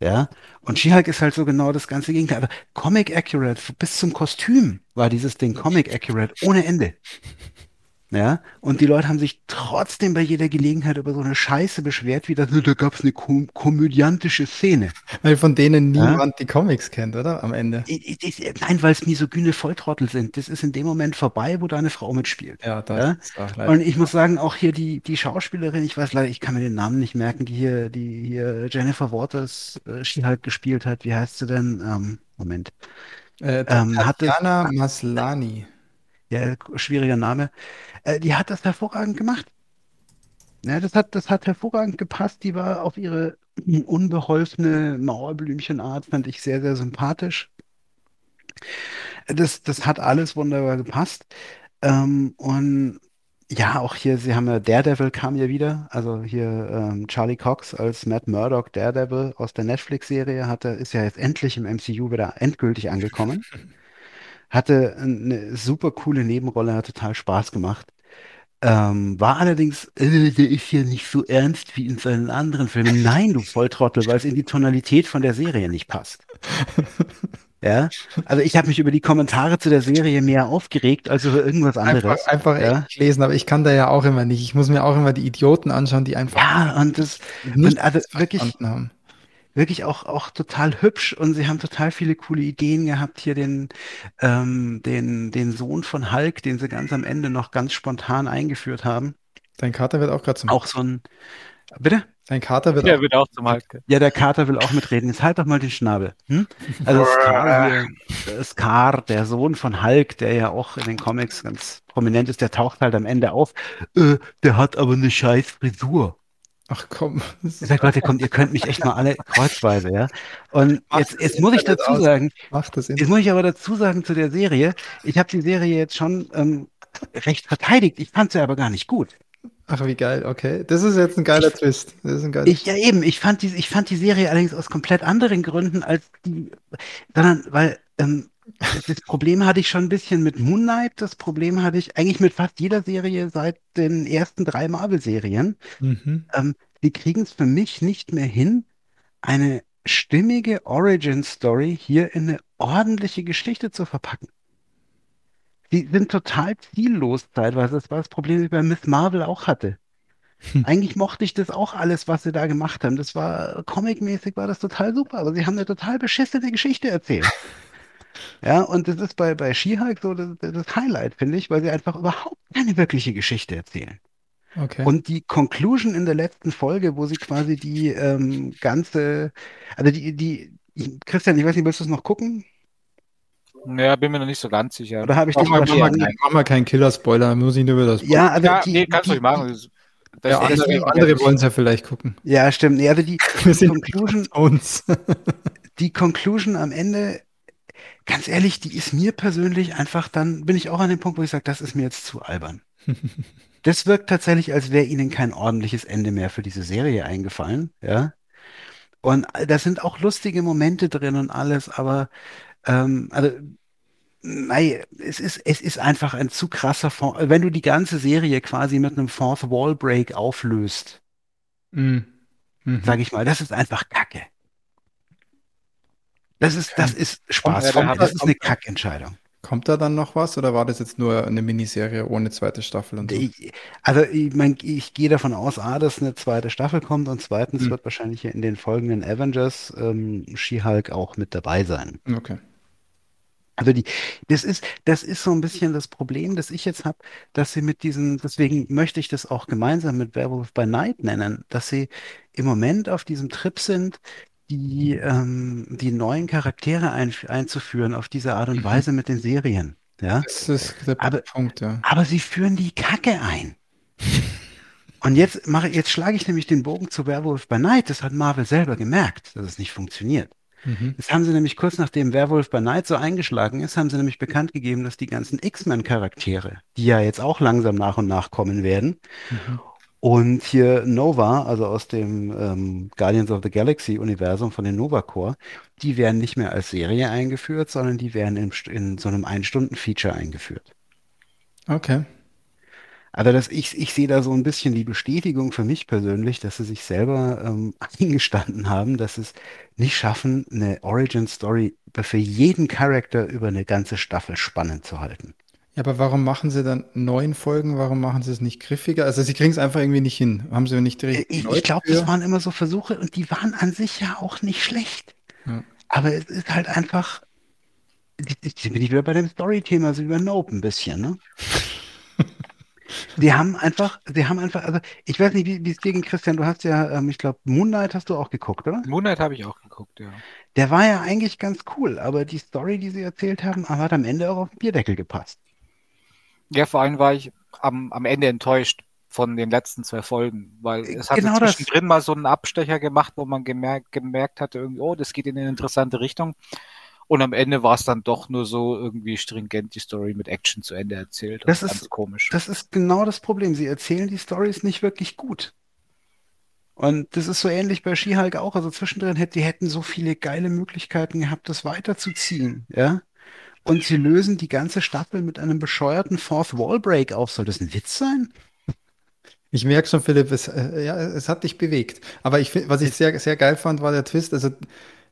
[SPEAKER 3] Ja, und She-Hulk ist halt so genau das ganze Gegenteil. Aber Comic Accurate, bis zum Kostüm war dieses Ding Comic Accurate ohne Ende. Ja, und die Leute haben sich trotzdem bei jeder Gelegenheit über so eine Scheiße beschwert, wie das, da gab es eine kom komödiantische Szene.
[SPEAKER 1] Weil von denen
[SPEAKER 3] Ja?
[SPEAKER 1] niemand die Comics kennt, oder? Am Ende.
[SPEAKER 3] Ich, ich, nein, weil es misogyne Volltrottel sind. Das ist in dem Moment vorbei, wo da eine Frau mitspielt.
[SPEAKER 1] Ja, da
[SPEAKER 3] Ja? Und ich muss sagen, auch hier die, die Schauspielerin, ich weiß leider, ich kann mir den Namen nicht merken, die hier, die hier Jennifer Waters äh, She-Hulk gespielt hat. Wie heißt sie denn? Ähm, Moment.
[SPEAKER 1] Äh,
[SPEAKER 3] ähm,
[SPEAKER 1] Tatjana Maslani.
[SPEAKER 3] Ja, schwieriger Name. Äh, die hat das hervorragend gemacht. Ja, das hat, das hat hervorragend gepasst. Die war auf ihre unbeholfene Mauerblümchenart, fand ich sehr, sehr sympathisch. Das, das hat alles wunderbar gepasst. Ähm, und ja, auch hier, sie haben ja Daredevil kam ja wieder. Also hier ähm, Charlie Cox als Matt Murdock Daredevil aus der Netflix-Serie hatte, ist ja jetzt endlich im MCU wieder endgültig angekommen. Hatte eine super coole Nebenrolle, hat total Spaß gemacht. Ähm, war allerdings, äh, der ist ja nicht so ernst wie in seinen anderen Filmen. Nein, du Volltrottel, weil es in die Tonalität von der Serie nicht passt. Ja, also ich habe mich über die Kommentare zu der Serie mehr aufgeregt als über irgendwas
[SPEAKER 1] Einfach,
[SPEAKER 3] anderes.
[SPEAKER 1] einfach
[SPEAKER 3] ja.
[SPEAKER 1] Englisch lesen, aber ich kann da ja auch immer nicht. Ich muss mir auch immer die Idioten anschauen, die einfach
[SPEAKER 3] Ja, und das und also wirklich,
[SPEAKER 1] haben.
[SPEAKER 3] Wirklich auch, auch total hübsch und sie haben total viele coole Ideen gehabt. Hier den, ähm, den, den Sohn von Hulk, den sie ganz am Ende noch ganz spontan eingeführt haben.
[SPEAKER 1] Dein Kater wird auch gerade zum.
[SPEAKER 3] Auch so ein, bitte?
[SPEAKER 1] Dein Kater wird
[SPEAKER 2] Der
[SPEAKER 1] auch.
[SPEAKER 2] wird auch zum Hulk.
[SPEAKER 3] Ja, der Kater will auch mitreden. Jetzt halt doch mal den Schnabel. Hm? Also Scar, hier, Scar, der Sohn von Hulk, der ja auch in den Comics ganz prominent ist, der taucht halt am Ende auf. Äh, der hat aber eine scheiß Frisur.
[SPEAKER 1] Ach komm.
[SPEAKER 3] Ich sag, Leute, kommt, ihr könnt mich echt mal alle kreuzweise, ja. Und
[SPEAKER 1] Macht
[SPEAKER 3] jetzt, jetzt muss ich dazu
[SPEAKER 1] aus.
[SPEAKER 3] sagen, jetzt muss ich aber dazu sagen zu der Serie, ich habe die Serie jetzt schon ähm, recht verteidigt. Ich fand sie aber gar nicht gut.
[SPEAKER 1] Ach, wie geil, okay. Das ist jetzt ein geiler Twist. Das ist ein geiler
[SPEAKER 3] Ich, ja eben, ich fand die, ich fand die Serie allerdings aus komplett anderen Gründen als die, sondern weil ähm, das Problem hatte ich schon ein bisschen mit Moon Knight, das Problem hatte ich eigentlich mit fast jeder Serie seit den ersten drei Marvel-Serien.
[SPEAKER 1] Mhm.
[SPEAKER 3] Ähm, die kriegen es für mich nicht mehr hin, eine stimmige Origin-Story hier in eine ordentliche Geschichte zu verpacken. die sind total ziellos teilweise. Das war das Problem, das ich bei Miss Marvel auch hatte. Eigentlich mochte ich das auch alles, was sie da gemacht haben. Das war comicmäßig, war das total super, aber sie haben eine total beschissene Geschichte erzählt. Ja, und das ist bei, bei She-Hulk so das, das Highlight, finde ich, weil sie einfach überhaupt keine wirkliche Geschichte erzählen.
[SPEAKER 1] Okay.
[SPEAKER 3] Und die Conclusion in der letzten Folge, wo sie quasi die ähm, ganze, also die, die, Christian, ich weiß nicht, willst du es noch gucken?
[SPEAKER 2] Ja, bin mir noch nicht so ganz sicher.
[SPEAKER 3] Oder habe ich
[SPEAKER 1] mach,
[SPEAKER 3] dich
[SPEAKER 1] mal, mach, mal, kein- mach mal keinen Killer-Spoiler, muss ich nur über das.
[SPEAKER 3] Ja, also
[SPEAKER 2] Ja,
[SPEAKER 3] die,
[SPEAKER 2] nee, kannst du nicht machen. Das, das
[SPEAKER 1] ja,
[SPEAKER 2] das-
[SPEAKER 1] andere, andere wollen es ja vielleicht gucken.
[SPEAKER 3] Ja, stimmt. Nee, also die, die Conclusion,
[SPEAKER 1] uns.
[SPEAKER 3] die Conclusion am Ende, ganz ehrlich, die ist mir persönlich einfach dann, bin ich auch an dem Punkt, wo ich sage, das ist mir jetzt zu albern. Das wirkt tatsächlich, als wäre ihnen kein ordentliches Ende mehr für diese Serie eingefallen, ja. Und da sind auch lustige Momente drin und alles, aber ähm, also nein, es ist, es ist einfach ein zu krasser Fo- Wenn du die ganze Serie quasi mit einem Fourth Wall Break auflöst,
[SPEAKER 1] Mhm. Mhm.
[SPEAKER 3] sage ich mal, das ist einfach Kacke. Das ist, das ist Spaß.
[SPEAKER 2] Da hab
[SPEAKER 3] Das
[SPEAKER 1] ich-
[SPEAKER 3] ist eine Kackentscheidung.
[SPEAKER 1] Kommt da dann noch was oder war das jetzt nur eine Miniserie ohne zweite Staffel und so?
[SPEAKER 3] Ich, also ich mein, ich gehe davon aus, A, dass eine zweite Staffel kommt und zweitens
[SPEAKER 1] Hm.
[SPEAKER 3] wird wahrscheinlich in den folgenden Avengers ähm, She-Hulk auch mit dabei sein.
[SPEAKER 1] Okay.
[SPEAKER 3] Also die, das ist, das ist so ein bisschen das Problem, das ich jetzt habe, dass sie mit diesen, deswegen möchte ich das auch gemeinsam mit Werewolf by Night nennen, dass sie im Moment auf diesem Trip sind, die, ähm, die neuen Charaktere ein, einzuführen auf diese Art und
[SPEAKER 1] Mhm.
[SPEAKER 3] Weise mit den Serien. Ja?
[SPEAKER 1] Das ist der
[SPEAKER 3] Aber-
[SPEAKER 1] Punkt, ja.
[SPEAKER 3] Aber sie führen die Kacke ein. Und jetzt mache, jetzt schlage ich nämlich den Bogen zu Werewolf by Night. Das hat Marvel selber gemerkt, dass es nicht funktioniert.
[SPEAKER 1] Mhm.
[SPEAKER 3] Das haben sie nämlich kurz nachdem Werewolf by Night so eingeschlagen ist, haben sie nämlich bekannt gegeben, dass die ganzen X-Men-Charaktere, die ja jetzt auch langsam nach und nach kommen werden,
[SPEAKER 1] Mhm.
[SPEAKER 3] Und hier Nova, also aus dem ähm, Guardians of the Galaxy-Universum von den Nova Corps, die werden nicht mehr als Serie eingeführt, sondern die werden in, in so einem Ein-Stunden-Feature eingeführt.
[SPEAKER 1] Okay.
[SPEAKER 3] Also das, ich, ich sehe da so ein bisschen die Bestätigung für mich persönlich, dass sie sich selber ähm, eingestanden haben, dass sie es nicht schaffen, eine Origin-Story für jeden Charakter über eine ganze Staffel spannend zu halten.
[SPEAKER 1] Ja, aber warum machen sie dann neun Folgen? Warum machen sie es nicht griffiger? Also sie kriegen es einfach irgendwie nicht hin. Haben sie nicht die richtigen
[SPEAKER 3] Ich, ich glaube, das waren immer so Versuche und die waren an sich ja auch nicht schlecht.
[SPEAKER 1] Ja.
[SPEAKER 3] Aber es ist halt einfach, jetzt bin ich wieder bei dem Story-Thema, so über Nope ein bisschen, ne? Die haben einfach, sie haben einfach, also ich weiß nicht, wie wie es dir ging, Christian, du hast ja, ähm, ich glaube, Moonlight hast du auch geguckt, oder?
[SPEAKER 2] Moonlight habe ich auch geguckt, ja.
[SPEAKER 3] Der war ja eigentlich ganz cool, aber die Story, die sie erzählt haben, hat am Ende auch auf den Bierdeckel gepasst.
[SPEAKER 2] Ja, vor allem war ich am, am Ende enttäuscht von den letzten zwei Folgen, weil es hatte
[SPEAKER 3] Genau das.
[SPEAKER 2] zwischendrin mal so einen Abstecher gemacht, wo man gemerkt, gemerkt hatte, irgendwie, oh, das geht in eine interessante Richtung. Und am Ende war es dann doch nur so irgendwie stringent die Story mit Action zu Ende erzählt.
[SPEAKER 3] Das ist-
[SPEAKER 2] ganz komisch.
[SPEAKER 3] Das ist genau das Problem. Sie erzählen die Stories nicht wirklich gut. Und das ist so ähnlich bei She-Hulk auch. Also zwischendrin hätten die hätten so viele geile Möglichkeiten gehabt, das weiterzuziehen, ja. Und sie lösen die ganze Staffel mit einem bescheuerten Fourth Wall Break auf. Soll das ein Witz sein?
[SPEAKER 1] Ich merke schon, Philipp, es, äh, ja, es hat dich bewegt. Aber ich was ich sehr, sehr geil fand, war der Twist. Also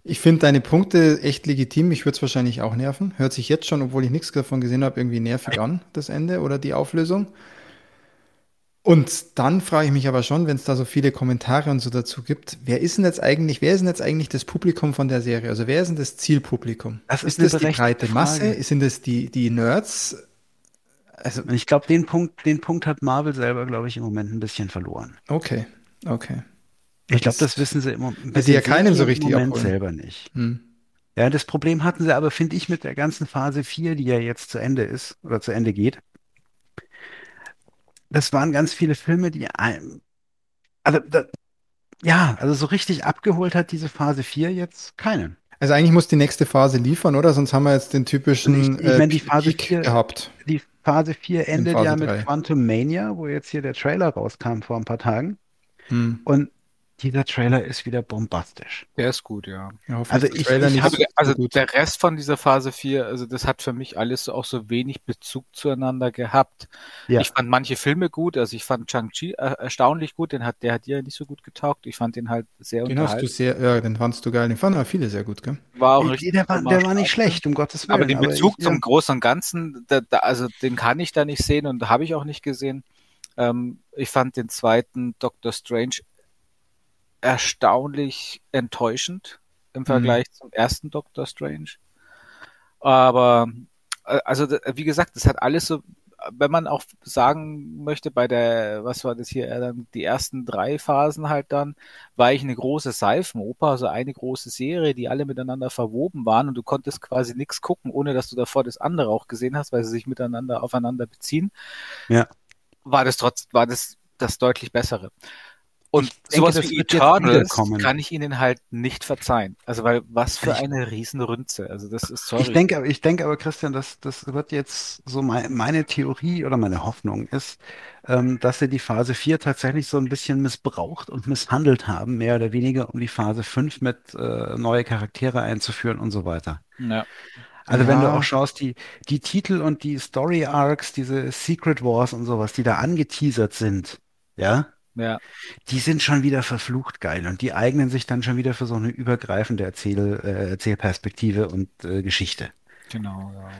[SPEAKER 1] ich finde deine Punkte echt legitim. Ich würde es wahrscheinlich auch nerven. Hört sich jetzt schon, obwohl ich nichts davon gesehen habe, irgendwie nervig an, das Ende oder die Auflösung. Und dann frage ich mich aber schon, wenn es da so viele Kommentare und so dazu gibt, wer ist denn jetzt eigentlich, wer ist denn jetzt eigentlich das Publikum von der Serie? Also wer ist denn das Zielpublikum?
[SPEAKER 3] Das ist
[SPEAKER 1] ist das die breite Masse?
[SPEAKER 3] Frage.
[SPEAKER 1] Sind das die, die Nerds? Also,
[SPEAKER 3] ich glaube, den Punkt, den Punkt hat Marvel selber, glaube ich, im Moment ein bisschen verloren.
[SPEAKER 1] okay, okay.
[SPEAKER 3] Ich glaube,
[SPEAKER 1] Das-
[SPEAKER 3] wissen sie im Moment,
[SPEAKER 1] sie ja keinen so richtig
[SPEAKER 3] im Moment
[SPEAKER 1] abholen.
[SPEAKER 3] selber nicht.
[SPEAKER 1] Hm.
[SPEAKER 3] Ja, das Problem hatten sie aber, finde ich, mit der ganzen Phase 4, die ja jetzt zu Ende ist oder zu Ende geht. Das waren ganz viele Filme, die einem, also, da, ja, also so richtig abgeholt hat diese Phase 4 jetzt keinen.
[SPEAKER 1] Also eigentlich muss die nächste Phase liefern, oder? Sonst haben wir jetzt den typischen
[SPEAKER 3] ich- ich mein, die Phase
[SPEAKER 1] Peak
[SPEAKER 3] vier-
[SPEAKER 1] gehabt.
[SPEAKER 3] Die Phase 4 endet
[SPEAKER 1] Phase
[SPEAKER 3] ja mit
[SPEAKER 1] drei.
[SPEAKER 3] Quantum Mania, wo jetzt hier der Trailer rauskam vor ein paar Tagen.
[SPEAKER 1] Hm.
[SPEAKER 3] Und Dieser Trailer ist wieder bombastisch.
[SPEAKER 2] Der ist gut, ja.
[SPEAKER 3] Also
[SPEAKER 1] der
[SPEAKER 3] ich- ich
[SPEAKER 1] nicht
[SPEAKER 2] Also,
[SPEAKER 1] so
[SPEAKER 2] also
[SPEAKER 1] gut.
[SPEAKER 2] der Rest von dieser Phase 4, also das hat für mich alles auch so wenig Bezug zueinander gehabt.
[SPEAKER 3] Ja.
[SPEAKER 2] Ich fand manche Filme gut, also ich fand Shang-Chi äh, erstaunlich gut, den hat, der hat dir nicht so gut getaugt. Ich fand den halt sehr
[SPEAKER 1] Den hast du sehr, ja, den fandst du geil. Den fanden aber viele sehr gut, gell?
[SPEAKER 2] War auch richtig
[SPEAKER 3] der, war, der war nicht schlecht, um Gottes Willen.
[SPEAKER 2] Aber den Bezug
[SPEAKER 3] ich,
[SPEAKER 2] zum
[SPEAKER 3] ja,
[SPEAKER 2] Großen und Ganzen, da, da, also den kann ich da nicht sehen und habe ich auch nicht gesehen. Ähm, ich fand den zweiten Doctor Strange erstaunlich enttäuschend im Vergleich zum ersten Doctor Strange. Aber äh, also wie gesagt, das hat alles so, wenn man auch sagen möchte, bei der, was war das hier, äh, dann die ersten drei Phasen halt dann, war ich eine große Seifenoper, also eine große Serie, die alle miteinander verwoben waren und du konntest quasi nichts gucken, ohne dass du davor das andere auch gesehen hast, weil sie sich miteinander aufeinander beziehen.
[SPEAKER 3] Ja.
[SPEAKER 2] War das trotz, war das das deutlich bessere. Und
[SPEAKER 3] Ich denke,
[SPEAKER 2] sowas
[SPEAKER 3] das
[SPEAKER 2] wie Eternals kann ich ihnen halt nicht verzeihen. Also weil was für
[SPEAKER 3] Ich-
[SPEAKER 2] eine Riesenrünze. Also das ist sorry.
[SPEAKER 3] Ich denke, aber- ich denke aber, Christian, das, das wird jetzt so mein, meine Theorie oder meine Hoffnung ist, ähm, dass sie die Phase 4 tatsächlich so ein bisschen missbraucht und misshandelt haben, mehr oder weniger, um die Phase 5 mit äh, neue Charaktere einzuführen und so weiter.
[SPEAKER 2] ja.
[SPEAKER 3] Also wenn du
[SPEAKER 1] Ja.
[SPEAKER 3] auch schaust, die, die Titel und die Story Arcs, diese Secret Wars und sowas, die da angeteasert sind, ja,
[SPEAKER 2] Ja.
[SPEAKER 3] die sind schon wieder verflucht geil und die eignen sich dann schon wieder für so eine übergreifende Erzähl, äh, Erzählperspektive und äh, Geschichte.
[SPEAKER 2] Genau, ja.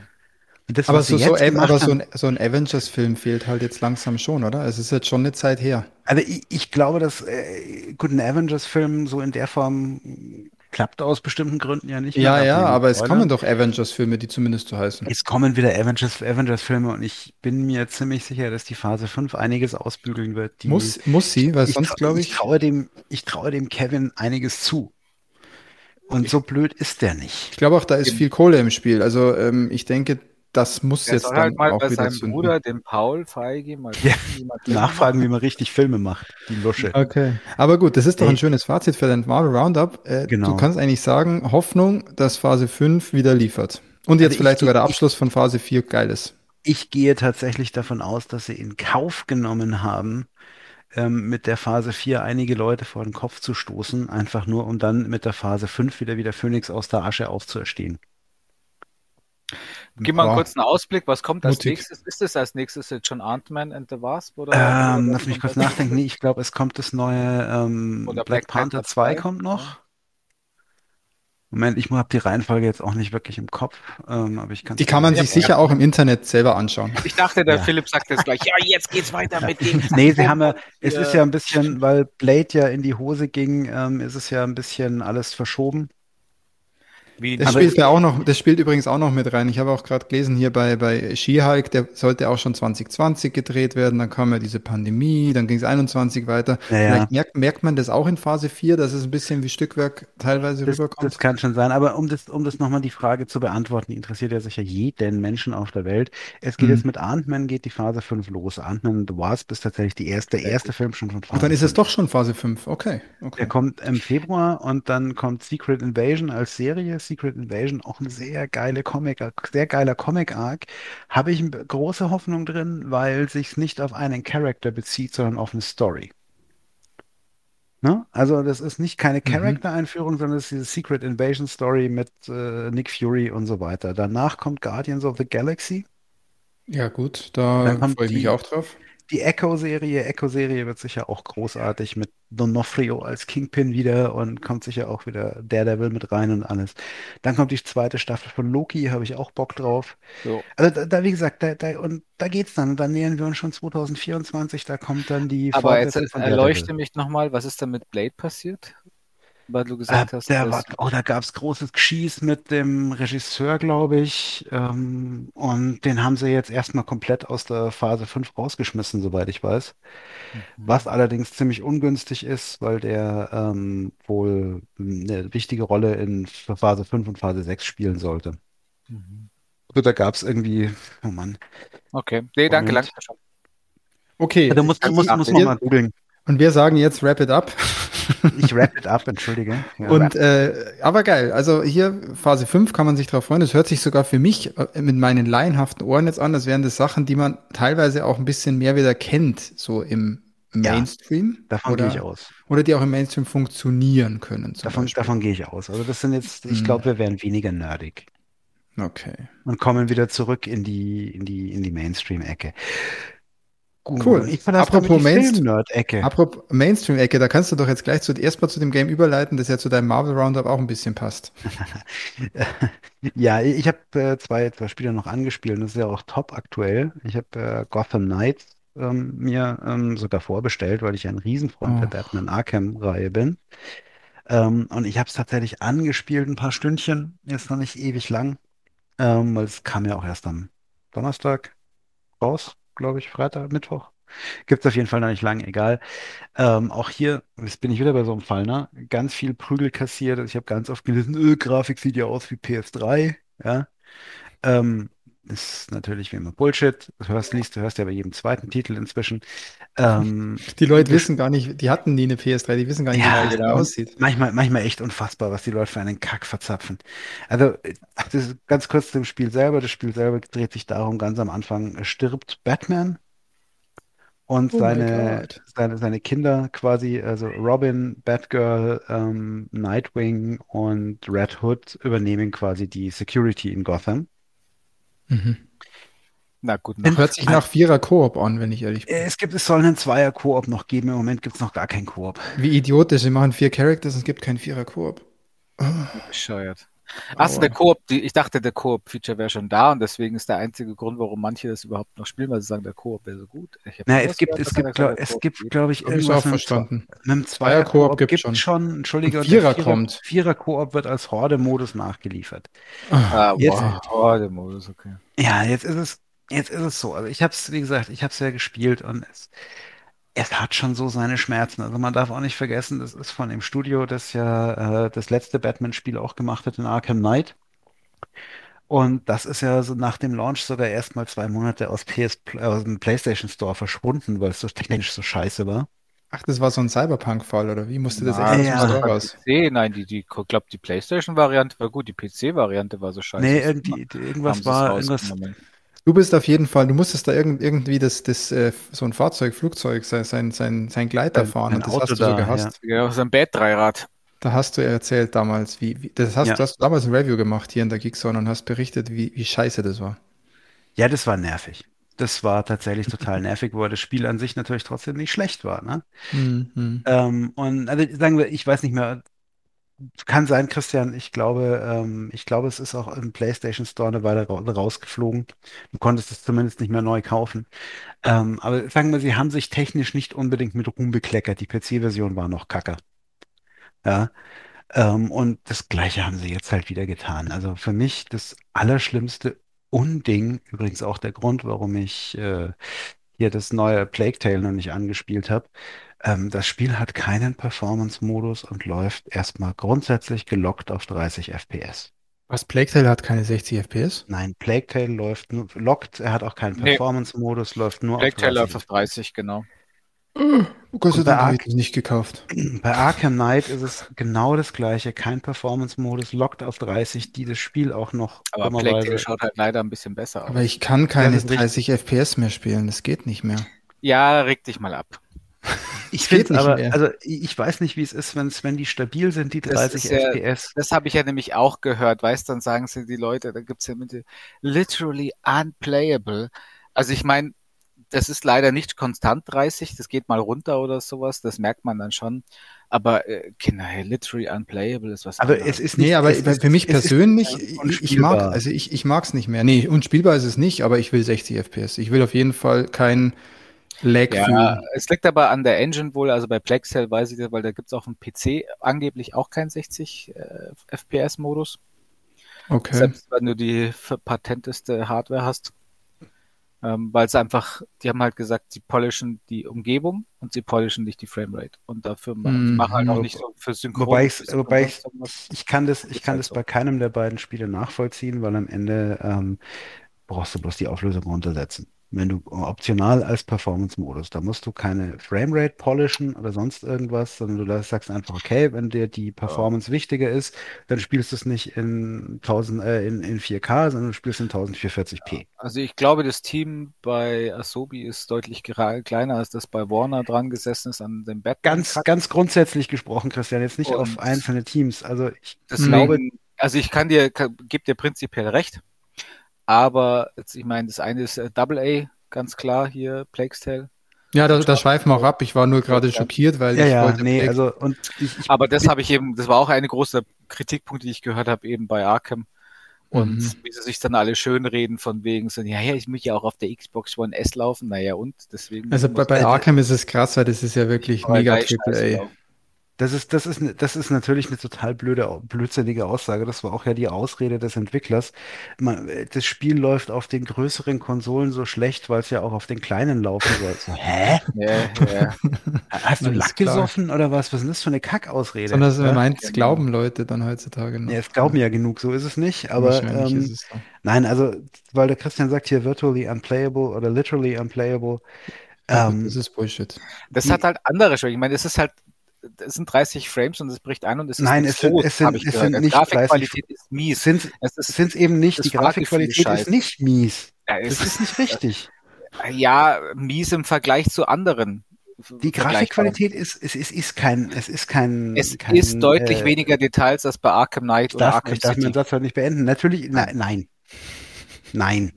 [SPEAKER 3] Und das,
[SPEAKER 1] Aber so, so, aber so ein, so ein Avengers-Film fehlt halt jetzt langsam schon, oder? Es ist jetzt schon eine Zeit her.
[SPEAKER 3] Also ich, ich glaube, dass äh, gut, ein Avengers-Film so in der Form klappt aus bestimmten Gründen ja nicht. mehr,
[SPEAKER 1] Ja, ja, aber es
[SPEAKER 3] spoilern.
[SPEAKER 1] kommen doch Avengers-Filme, die zumindest so heißen.
[SPEAKER 3] Es kommen wieder Avengers, Avengers-Filme und ich bin mir ziemlich sicher, dass die Phase 5 einiges ausbügeln wird. Die,
[SPEAKER 1] Muss, muss sie, weil
[SPEAKER 3] ich,
[SPEAKER 1] sonst glaube
[SPEAKER 3] ich
[SPEAKER 1] ich.
[SPEAKER 3] traue dem, ich traue dem Kevin einiges zu. Und so blöd ist der nicht.
[SPEAKER 1] Ich glaube auch, da ist viel Kohle im Spiel. Also ähm, ich denke, das muss
[SPEAKER 2] Er
[SPEAKER 1] jetzt
[SPEAKER 2] soll
[SPEAKER 1] dann
[SPEAKER 2] halt mal
[SPEAKER 1] auch
[SPEAKER 2] bei
[SPEAKER 1] wieder
[SPEAKER 2] seinem
[SPEAKER 1] zünden.
[SPEAKER 2] Bruder, dem Paul Feige, mal
[SPEAKER 3] Ja,
[SPEAKER 2] gucken, wie
[SPEAKER 3] Nachfragen, wie man richtig Filme macht, die Lusche.
[SPEAKER 1] Okay. Aber gut, das ist doch
[SPEAKER 3] Ey.
[SPEAKER 1] ein schönes Fazit für dein Marvel Roundup. Äh,
[SPEAKER 3] Genau.
[SPEAKER 1] Du kannst eigentlich sagen, Hoffnung, dass Phase 5 wieder liefert. Und jetzt
[SPEAKER 3] Also ich
[SPEAKER 1] vielleicht sogar der Abschluss von Phase 4 geil ist.
[SPEAKER 3] Ich gehe tatsächlich davon aus, dass sie in Kauf genommen haben, ähm, mit der Phase 4 einige Leute vor den Kopf zu stoßen, einfach nur um dann mit der Phase 5 wieder wie der Phönix aus der Asche aufzuerstehen.
[SPEAKER 2] Gib mal einen kurzen Ausblick, was kommt als
[SPEAKER 1] Mutig.
[SPEAKER 2] nächstes? Ist es als nächstes jetzt schon Ant-Man and the Wasp? Oder,
[SPEAKER 3] Ähm,
[SPEAKER 2] oder
[SPEAKER 3] lass mich kurz nachdenken. Nee, ich glaube, es kommt das neue ähm,
[SPEAKER 2] Oder
[SPEAKER 3] Black
[SPEAKER 2] Black Panther
[SPEAKER 3] Panther 2
[SPEAKER 2] 2,
[SPEAKER 3] kommt noch. Moment, ich habe die Reihenfolge jetzt auch nicht wirklich im Kopf, ähm, aber ich kann
[SPEAKER 1] Die kann man
[SPEAKER 2] Ja,
[SPEAKER 1] sich
[SPEAKER 2] ja.
[SPEAKER 1] sicher auch im Internet selber anschauen.
[SPEAKER 2] Ich dachte, der
[SPEAKER 3] Ja.
[SPEAKER 2] Philipp sagt jetzt gleich, ja, jetzt geht's weiter mit dem.
[SPEAKER 3] Nee, sie haben ja, es
[SPEAKER 2] Ja.
[SPEAKER 3] ist ja ein bisschen, weil Blade ja in die Hose ging, ähm, ist es ja ein bisschen alles verschoben.
[SPEAKER 1] Das spielt ja auch noch, das spielt übrigens auch noch mit rein. Ich habe auch gerade gelesen hier bei, bei She-Hulk, der sollte auch schon 2020 gedreht werden, dann kam ja diese Pandemie, dann ging es 21 weiter.
[SPEAKER 3] Ja, ja.
[SPEAKER 1] Vielleicht merkt, merkt man das auch in Phase 4, dass es ein bisschen wie Stückwerk teilweise
[SPEAKER 3] Das,
[SPEAKER 1] rüberkommt.
[SPEAKER 3] das kann schon sein, aber um das, um das nochmal die Frage zu beantworten, interessiert ja sicher jeden Menschen auf der Welt. Es geht
[SPEAKER 1] Mhm.
[SPEAKER 3] jetzt mit Ant-Man, geht die Phase 5 los. Ant-Man and the Wasp ist tatsächlich die erste, der erste Film schon von Phase
[SPEAKER 1] Ach, dann ist es
[SPEAKER 3] 5.
[SPEAKER 1] doch schon Phase 5. Okay.
[SPEAKER 3] Der
[SPEAKER 1] okay.
[SPEAKER 3] kommt im Februar und dann kommt Secret Invasion als Serie. Secret Invasion, auch ein sehr geile Comic, sehr geiler Comic-Arc. Habe ich große Hoffnung drin, weil sich nicht auf einen Charakter bezieht, sondern auf eine Story. Ne? Also das ist nicht keine
[SPEAKER 1] Mhm.
[SPEAKER 3] Charakter-Einführung, sondern es ist diese Secret Invasion Story mit äh, Nick Fury und so weiter. Danach kommt Guardians of the Galaxy.
[SPEAKER 1] Ja, gut, da freue ich mich auch drauf.
[SPEAKER 3] Die Echo-Serie, Echo-Serie wird sicher auch großartig mit Donofrio als Kingpin wieder und kommt sicher auch wieder Daredevil mit rein und alles. Dann kommt die zweite Staffel von Loki, habe ich auch Bock drauf.
[SPEAKER 2] so.
[SPEAKER 3] Also da, da wie gesagt, da, da, und da geht's dann. Und dann nähern wir uns schon 2024, da kommt dann die
[SPEAKER 2] Aber jetzt
[SPEAKER 3] Fortsetzung von
[SPEAKER 2] erleuchte mich nochmal, was ist denn mit Blade passiert? Weil du gesagt
[SPEAKER 3] Äh,
[SPEAKER 2] hast,
[SPEAKER 3] der war, oh, da gab's großes Geschieß mit dem Regisseur, glaube ich. Ähm, und den haben sie jetzt erstmal komplett aus der Phase 5 rausgeschmissen, soweit ich weiß.
[SPEAKER 2] Mhm.
[SPEAKER 3] Was allerdings ziemlich ungünstig ist, weil der ähm, wohl eine wichtige Rolle in Phase 5 und Phase 6 spielen sollte.
[SPEAKER 2] Mhm.
[SPEAKER 3] Also da gab's irgendwie, oh Mann.
[SPEAKER 2] Okay. Nee, danke,
[SPEAKER 3] Moment.
[SPEAKER 2] langt mir schon.
[SPEAKER 1] Okay.
[SPEAKER 3] Da muss, da muss, muss man mal googeln.
[SPEAKER 1] und wir sagen jetzt Wrap it up.
[SPEAKER 3] Ich wrap it up, entschuldige. Ja.
[SPEAKER 1] Und äh, aber geil, also hier Phase 5 kann man sich drauf freuen. Es hört sich sogar für mich äh, mit meinen laienhaften Ohren jetzt an, als wären das Sachen, die man teilweise auch ein bisschen mehr wieder kennt, so im Mainstream?
[SPEAKER 3] Davon
[SPEAKER 1] oder,
[SPEAKER 3] gehe ich aus.
[SPEAKER 1] Oder die auch im Mainstream funktionieren können,
[SPEAKER 3] Davon, davon gehe ich aus. Also das sind jetzt, ich
[SPEAKER 1] Mhm.
[SPEAKER 3] glaube, wir werden weniger nerdig
[SPEAKER 1] Okay.
[SPEAKER 3] und kommen wieder zurück in die, in die, in die Mainstream-Ecke. Gut,
[SPEAKER 1] Cool.
[SPEAKER 3] Ich verlasse
[SPEAKER 1] Apropos
[SPEAKER 3] damit die
[SPEAKER 1] Mainst-
[SPEAKER 3] Film-Nerd-Ecke.
[SPEAKER 1] Apropos Mainstream-Ecke, da kannst du doch jetzt gleich zu, erstmal zu dem Game überleiten, das ja zu deinem Marvel Roundup auch ein bisschen passt.
[SPEAKER 3] Ja, ich habe äh, zwei, zwei Spiele noch angespielt und das ist ja auch top aktuell. Ich habe äh, Gotham Knights ähm, mir ähm, sogar vorbestellt, weil ich ein Riesenfreund der
[SPEAKER 1] Oh.
[SPEAKER 3] Batman Arkham-Reihe bin. Ähm, und ich habe es tatsächlich angespielt, ein paar Stündchen, jetzt noch nicht ewig lang, ähm, weil es kam ja auch erst am Donnerstag raus, glaube ich, Freitag, Mittwoch. Gibt es auf jeden Fall noch nicht lang, egal. Ähm, auch hier, jetzt bin ich wieder bei so einem Fall, ne? Ganz viel Prügel kassiert. Also ich habe ganz oft gelesen, öh, Grafik sieht ja aus wie PS3, ja. Ähm, ist natürlich wie immer Bullshit. Du hörst, liest, du hörst ja bei jedem zweiten Titel inzwischen. Ähm,
[SPEAKER 1] Die Leute wissen gar nicht, die hatten nie eine PS3, die wissen gar nicht,
[SPEAKER 3] Ja,
[SPEAKER 1] wie die
[SPEAKER 2] genau.
[SPEAKER 1] aussieht.
[SPEAKER 3] manchmal, manchmal echt unfassbar, was die Leute für einen Kack verzapfen. Also, das ist ganz kurz zum Spiel selber. Das Spiel selber dreht sich darum, ganz am Anfang stirbt Batman und
[SPEAKER 1] Oh
[SPEAKER 3] seine, seine, seine Kinder quasi, also Robin, Batgirl, ähm, Nightwing und Red Hood übernehmen quasi die Security in Gotham.
[SPEAKER 1] Mhm.
[SPEAKER 2] Na gut, nach,
[SPEAKER 1] Hört sich nach Vierer Koop an, wenn ich ehrlich bin.
[SPEAKER 3] Es gibt, es soll einen Zweier-Koop noch geben. Im Moment gibt es noch gar keinen Koop.
[SPEAKER 1] Wie idiotisch, sie machen vier Characters und es gibt keinen Vierer Koop.
[SPEAKER 2] bescheuert. Achso, der Koop, ich dachte, der Koop-Feature wäre schon da und deswegen ist der einzige Grund, warum manche das überhaupt noch spielen, weil sie sagen, der Koop wäre so gut.
[SPEAKER 3] Na, es gibt, es gibt, glaub, es gibt, glaube ich,
[SPEAKER 1] Habe ich auch
[SPEAKER 3] irgendwas
[SPEAKER 1] verstanden.
[SPEAKER 3] mit einem
[SPEAKER 1] Zweier-Koop
[SPEAKER 3] gibt
[SPEAKER 1] schon.
[SPEAKER 3] schon. Entschuldige, und
[SPEAKER 1] Vierer
[SPEAKER 3] Vierer-
[SPEAKER 1] kommt.
[SPEAKER 3] Vierer-Koop wird als Horde-Modus nachgeliefert.
[SPEAKER 2] Ah,
[SPEAKER 3] Jetzt-
[SPEAKER 2] wow. Oh, der Modus, okay.
[SPEAKER 3] Ja, jetzt ist es, jetzt ist es so. Also ich habe es, wie gesagt, ich habe es ja gespielt und es, es hat schon so seine Schmerzen. Also man darf auch nicht vergessen, das ist von dem Studio, das ja äh, das letzte Batman-Spiel auch gemacht hat in Arkham Knight. Und das ist ja so nach dem Launch sogar erst mal zwei Monate aus, PS, aus dem PlayStation Store verschwunden, weil es so technisch so scheiße war.
[SPEAKER 1] Ach, das war so ein Cyberpunk-Fall, oder wie? Musste das
[SPEAKER 2] Nein,
[SPEAKER 1] echt
[SPEAKER 3] ja.
[SPEAKER 1] aus Store raus?
[SPEAKER 2] PC, nein, die, die, ich glaube, die PlayStation-Variante war gut, die PC-Variante war so scheiße.
[SPEAKER 3] Nee, irgendwie,
[SPEAKER 2] haben
[SPEAKER 3] irgendwas war, irgendwas.
[SPEAKER 1] Du bist auf jeden Fall, du musstest da irgend, irgendwie das, das, äh, so ein Fahrzeug, Flugzeug, sein, sein, sein, sein Gleiter
[SPEAKER 3] Ein-
[SPEAKER 1] fahren
[SPEAKER 3] ein
[SPEAKER 1] und das
[SPEAKER 3] Auto
[SPEAKER 1] hast du
[SPEAKER 3] da,
[SPEAKER 1] so gehasst.
[SPEAKER 2] Ja, so ein Bad-Dreirad.
[SPEAKER 1] Da hast du erzählt damals, wie, wie das hast,
[SPEAKER 3] Ja.
[SPEAKER 1] du hast damals ein Review gemacht hier in der Geekzone und hast berichtet, wie, wie scheiße das war.
[SPEAKER 3] Ja, das war nervig. Das war tatsächlich total nervig, wo das Spiel an sich natürlich trotzdem nicht schlecht war, ne?
[SPEAKER 1] Mhm.
[SPEAKER 3] Ähm, und also sagen wir, ich weiß nicht mehr, kann sein, Christian, ich glaube, ähm, ich glaube, es ist auch im PlayStation Store eine Weile ra rausgeflogen. Du konntest es zumindest nicht mehr neu kaufen. Ähm, aber sagen wir, sie haben sich technisch nicht unbedingt mit Ruhm bekleckert. Die PC-Version war noch kacke. Ja. Ähm, und das Gleiche haben sie jetzt halt wieder getan. Also für mich das allerschlimmste Unding, übrigens auch der Grund, warum ich äh, hier das neue Plague Tale noch nicht angespielt habe. Ähm, das Spiel hat keinen Performance-Modus und läuft erstmal grundsätzlich gelockt auf 30 FPS.
[SPEAKER 1] Was, Plague Tale hat keine 60 FPS?
[SPEAKER 3] Nein, Plague Tale läuft nur lockt, er hat auch keinen
[SPEAKER 2] Nee.
[SPEAKER 3] Performance-Modus, läuft nur
[SPEAKER 2] Plague
[SPEAKER 3] auf
[SPEAKER 2] Tale
[SPEAKER 3] 30
[SPEAKER 2] läuft auf 30, genau.
[SPEAKER 1] Gott sei Dank habe ich nicht gekauft.
[SPEAKER 3] Bei Arkham Knight ist es genau das gleiche, kein Performance-Modus, lockt auf 30, die das Spiel auch noch
[SPEAKER 2] Aber Plague Tale schaut halt leider ein bisschen besser aus.
[SPEAKER 1] Aber ich kann keine
[SPEAKER 3] das ist richtig.
[SPEAKER 1] 30 FPS mehr spielen, das geht nicht mehr.
[SPEAKER 2] Ja, reg dich mal ab.
[SPEAKER 3] Ich finde
[SPEAKER 1] nicht
[SPEAKER 3] aber,
[SPEAKER 1] mehr.
[SPEAKER 3] also ich weiß nicht, wie es ist, wenn's, wenn die stabil sind, die
[SPEAKER 2] Das
[SPEAKER 3] 30
[SPEAKER 2] ist ja-
[SPEAKER 3] FPS.
[SPEAKER 2] Das habe ich ja nämlich auch gehört, weißt dann sagen sie die Leute, da gibt's ja mit literally unplayable. Also ich meine, das ist leider nicht konstant 30, das geht mal runter oder sowas, das merkt man dann schon. Aber äh, Kinder, hey, literally unplayable ist was
[SPEAKER 3] Aber
[SPEAKER 2] anderes.
[SPEAKER 3] es ist nicht,
[SPEAKER 1] Nee, aber
[SPEAKER 3] es ist,
[SPEAKER 1] für mich
[SPEAKER 3] es
[SPEAKER 1] persönlich, ich, ich mag, also ich, ich mag es nicht mehr. Nee, unspielbar ist es nicht, aber ich will 60 FPS. Ich will auf jeden Fall kein Lag
[SPEAKER 2] Ja, es liegt aber an der Engine wohl, also bei Tale weiß ich das, weil da gibt's auf dem PC angeblich auch keinen 60 äh, FPS-Modus.
[SPEAKER 1] Okay.
[SPEAKER 2] Selbst wenn du die patenteste Hardware hast. Ähm, weil es einfach, die haben halt gesagt, sie polischen die Umgebung und sie polischen nicht die Framerate. Und dafür die machen halt auch nicht so für Synchron.
[SPEAKER 3] Wobei ich, wobei ich, ich kann das, ich
[SPEAKER 2] Ist
[SPEAKER 3] kann
[SPEAKER 2] halt
[SPEAKER 3] das
[SPEAKER 2] so.
[SPEAKER 3] bei keinem der beiden Spiele nachvollziehen, weil am Ende ähm, brauchst du bloß die Auflösung runtersetzen. Wenn du optional als Performance-Modus, da musst du keine Framerate polischen oder sonst irgendwas, sondern du sagst einfach, okay, wenn dir die Performance wichtiger ist, dann spielst du es nicht in 1000, äh, in, in 4K, sondern du spielst in 1440p.
[SPEAKER 2] Also ich glaube, das Team bei Asobi ist deutlich kleiner, als das bei Warner dran gesessen ist an dem Bett.
[SPEAKER 3] Ganz, ganz grundsätzlich gesprochen, Christian, jetzt nicht
[SPEAKER 2] Und
[SPEAKER 3] auf einzelne Teams. Also ich
[SPEAKER 2] Deswegen,
[SPEAKER 3] glaube,
[SPEAKER 2] also ich kann dir, kann, gebe dir prinzipiell recht, aber jetzt, ich meine, das eine ist äh, Double A, ganz klar hier, Plague's Tale.
[SPEAKER 1] Ja, da, da schweifen wir auch ab. Ich war nur gerade
[SPEAKER 2] Ja.
[SPEAKER 1] schockiert, weil
[SPEAKER 3] ja,
[SPEAKER 1] ich
[SPEAKER 3] ja,
[SPEAKER 1] wollte
[SPEAKER 3] nee,
[SPEAKER 1] Plague-
[SPEAKER 3] also und ich, ich
[SPEAKER 2] Aber das habe ich eben, das war auch eine große Kritikpunkt, die ich gehört habe, eben bei Arkham. Und
[SPEAKER 1] Mhm.
[SPEAKER 2] wie sie sich dann alle schönreden von wegen so, ja, ja, ich möchte ja auch auf der Xbox One S laufen, naja, und deswegen.
[SPEAKER 1] also bei, bei Arkham ist es krass, weil das ist ja wirklich mega Triple A.
[SPEAKER 3] Das ist, das ist, das ist natürlich eine total blöde, blödsinnige Aussage. Das war auch ja die Ausrede des Entwicklers. Man, das Spiel läuft auf den größeren Konsolen so schlecht, weil es ja auch auf den kleinen laufen soll. So, hä?
[SPEAKER 2] Ja, ja.
[SPEAKER 3] Hast du Lack gesoffen oder was? Was ist denn das für eine Kackausrede?
[SPEAKER 1] Sondern man
[SPEAKER 3] ja?
[SPEAKER 1] meint, es
[SPEAKER 2] Genau.
[SPEAKER 1] glauben Leute dann heutzutage noch.
[SPEAKER 3] Ja, es glauben ja genug, so ist es nicht. Aber ähm,
[SPEAKER 1] ist es so.
[SPEAKER 3] nein, also, weil der Christian sagt hier virtually unplayable oder literally unplayable. Ähm,
[SPEAKER 1] das ist Bullshit.
[SPEAKER 2] Das hat halt andere Schwächen. Ich meine, es ist halt, es sind 30 Frames und es bricht ein und es ist
[SPEAKER 3] Nein,
[SPEAKER 2] nicht
[SPEAKER 3] es sind- es sind- es
[SPEAKER 2] gehört.
[SPEAKER 3] sind
[SPEAKER 2] Die
[SPEAKER 3] nicht
[SPEAKER 2] Grafikqualität ist mies.
[SPEAKER 3] sind
[SPEAKER 2] Es ist,
[SPEAKER 3] es eben nicht. Die Grafikqualität ist nicht mies.
[SPEAKER 2] ja, es
[SPEAKER 3] Das ist nicht richtig.
[SPEAKER 2] ja mies im Vergleich zu anderen.
[SPEAKER 3] Die Grafikqualität ist, es ist, ist kein, es ist kein,
[SPEAKER 2] Es
[SPEAKER 3] kein,
[SPEAKER 2] ist deutlich
[SPEAKER 3] äh,
[SPEAKER 2] weniger Details als bei Arkham Knight
[SPEAKER 3] Ich
[SPEAKER 2] oder
[SPEAKER 3] darf,
[SPEAKER 2] Arkham
[SPEAKER 3] ich darf
[SPEAKER 2] City.
[SPEAKER 3] meinen Satz heute nicht beenden. Natürlich, na, nein. Nein.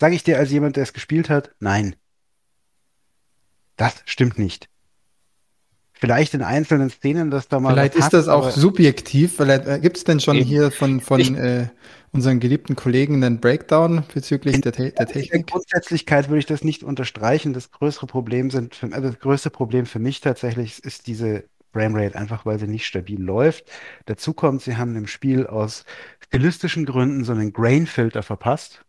[SPEAKER 3] Sage ich dir als jemand, der es gespielt hat, nein. Das stimmt nicht. Vielleicht in einzelnen Szenen, dass da mal
[SPEAKER 1] Vielleicht ist
[SPEAKER 3] hat,
[SPEAKER 1] das auch subjektiv. Vielleicht äh, gibt es denn schon
[SPEAKER 2] Eben.
[SPEAKER 1] hier von, von
[SPEAKER 2] Ich-
[SPEAKER 1] äh, unseren geliebten Kollegen einen Breakdown bezüglich der, Te der
[SPEAKER 3] in der
[SPEAKER 1] Technik?
[SPEAKER 3] Grundsätzlichkeit würde ich das nicht unterstreichen. Das größere Problem sind, für, also das größte Problem für mich tatsächlich ist diese Framerate, einfach weil sie nicht stabil läuft. Dazu kommt, sie haben im Spiel aus stilistischen Gründen so einen Grain-Filter verpasst.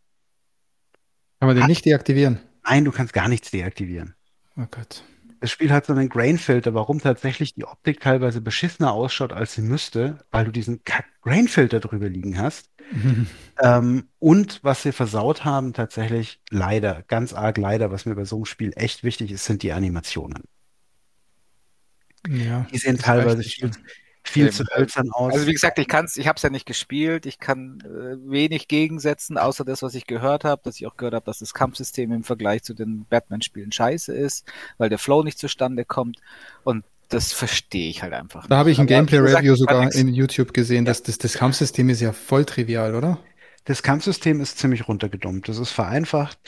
[SPEAKER 1] Kann man den
[SPEAKER 3] Hat-
[SPEAKER 1] nicht deaktivieren?
[SPEAKER 3] Nein, du kannst gar nichts deaktivieren.
[SPEAKER 1] Oh Gott.
[SPEAKER 3] Das Spiel hat so einen Grain-Filter, warum tatsächlich die Optik teilweise beschissener ausschaut, als sie müsste, weil du diesen Kack-Grain-Filter drüber liegen hast. Ähm, und was sie versaut haben, tatsächlich leider, ganz arg leider, was mir bei so einem Spiel echt wichtig ist, sind die Animationen.
[SPEAKER 1] Ja,
[SPEAKER 3] Die sehen teilweise viel. Viel zu hölzern aus.
[SPEAKER 2] Also wie gesagt, ich kann's, ich habe es ja nicht gespielt, ich kann äh, wenig gegensetzen, außer das, was ich gehört habe, dass ich auch gehört habe, dass das Kampfsystem im Vergleich zu den Batman-Spielen scheiße ist, weil der Flow nicht zustande kommt und das verstehe ich halt einfach.
[SPEAKER 1] Da habe ich ein
[SPEAKER 2] gesagt,
[SPEAKER 1] Gameplay-Review sogar in YouTube gesehen, dass das, das Kampfsystem ist ja voll trivial, oder?
[SPEAKER 3] Das Kampfsystem ist ziemlich runtergedummt. Das ist vereinfacht.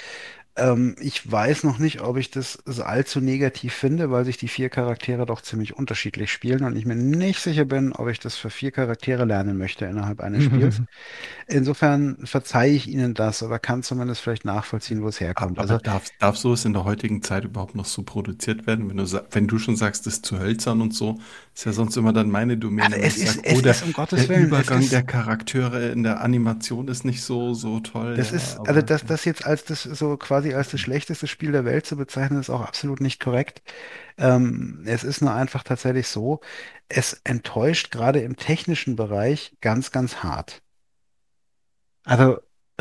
[SPEAKER 3] Ähm, ich weiß noch nicht, ob ich das allzu negativ finde, weil sich die vier Charaktere doch ziemlich unterschiedlich spielen und ich mir nicht sicher bin, ob ich das für vier Charaktere lernen möchte innerhalb eines Spiels. Insofern verzeihe ich Ihnen das oder kann zumindest vielleicht nachvollziehen, wo es herkommt.
[SPEAKER 4] Aber
[SPEAKER 3] Also
[SPEAKER 4] darf, darf sowas in der heutigen Zeit überhaupt noch so produziert werden? Wenn du, wenn du schon sagst, das ist zu hölzern und so, ist ja sonst immer dann meine Domäne.
[SPEAKER 3] Also es ist-
[SPEAKER 4] sag,
[SPEAKER 3] es
[SPEAKER 4] oh, der,
[SPEAKER 3] ist um Gottes
[SPEAKER 4] der
[SPEAKER 3] Willen, es
[SPEAKER 4] Übergang
[SPEAKER 3] ist-
[SPEAKER 4] der Charaktere in der Animation ist nicht so, so toll.
[SPEAKER 3] Das
[SPEAKER 4] ja,
[SPEAKER 3] ist, also das, das jetzt als das so quasi als das schlechteste Spiel der Welt zu bezeichnen, ist auch absolut nicht korrekt. Ähm, es ist nur einfach tatsächlich so, es enttäuscht gerade im technischen Bereich ganz, ganz hart. Also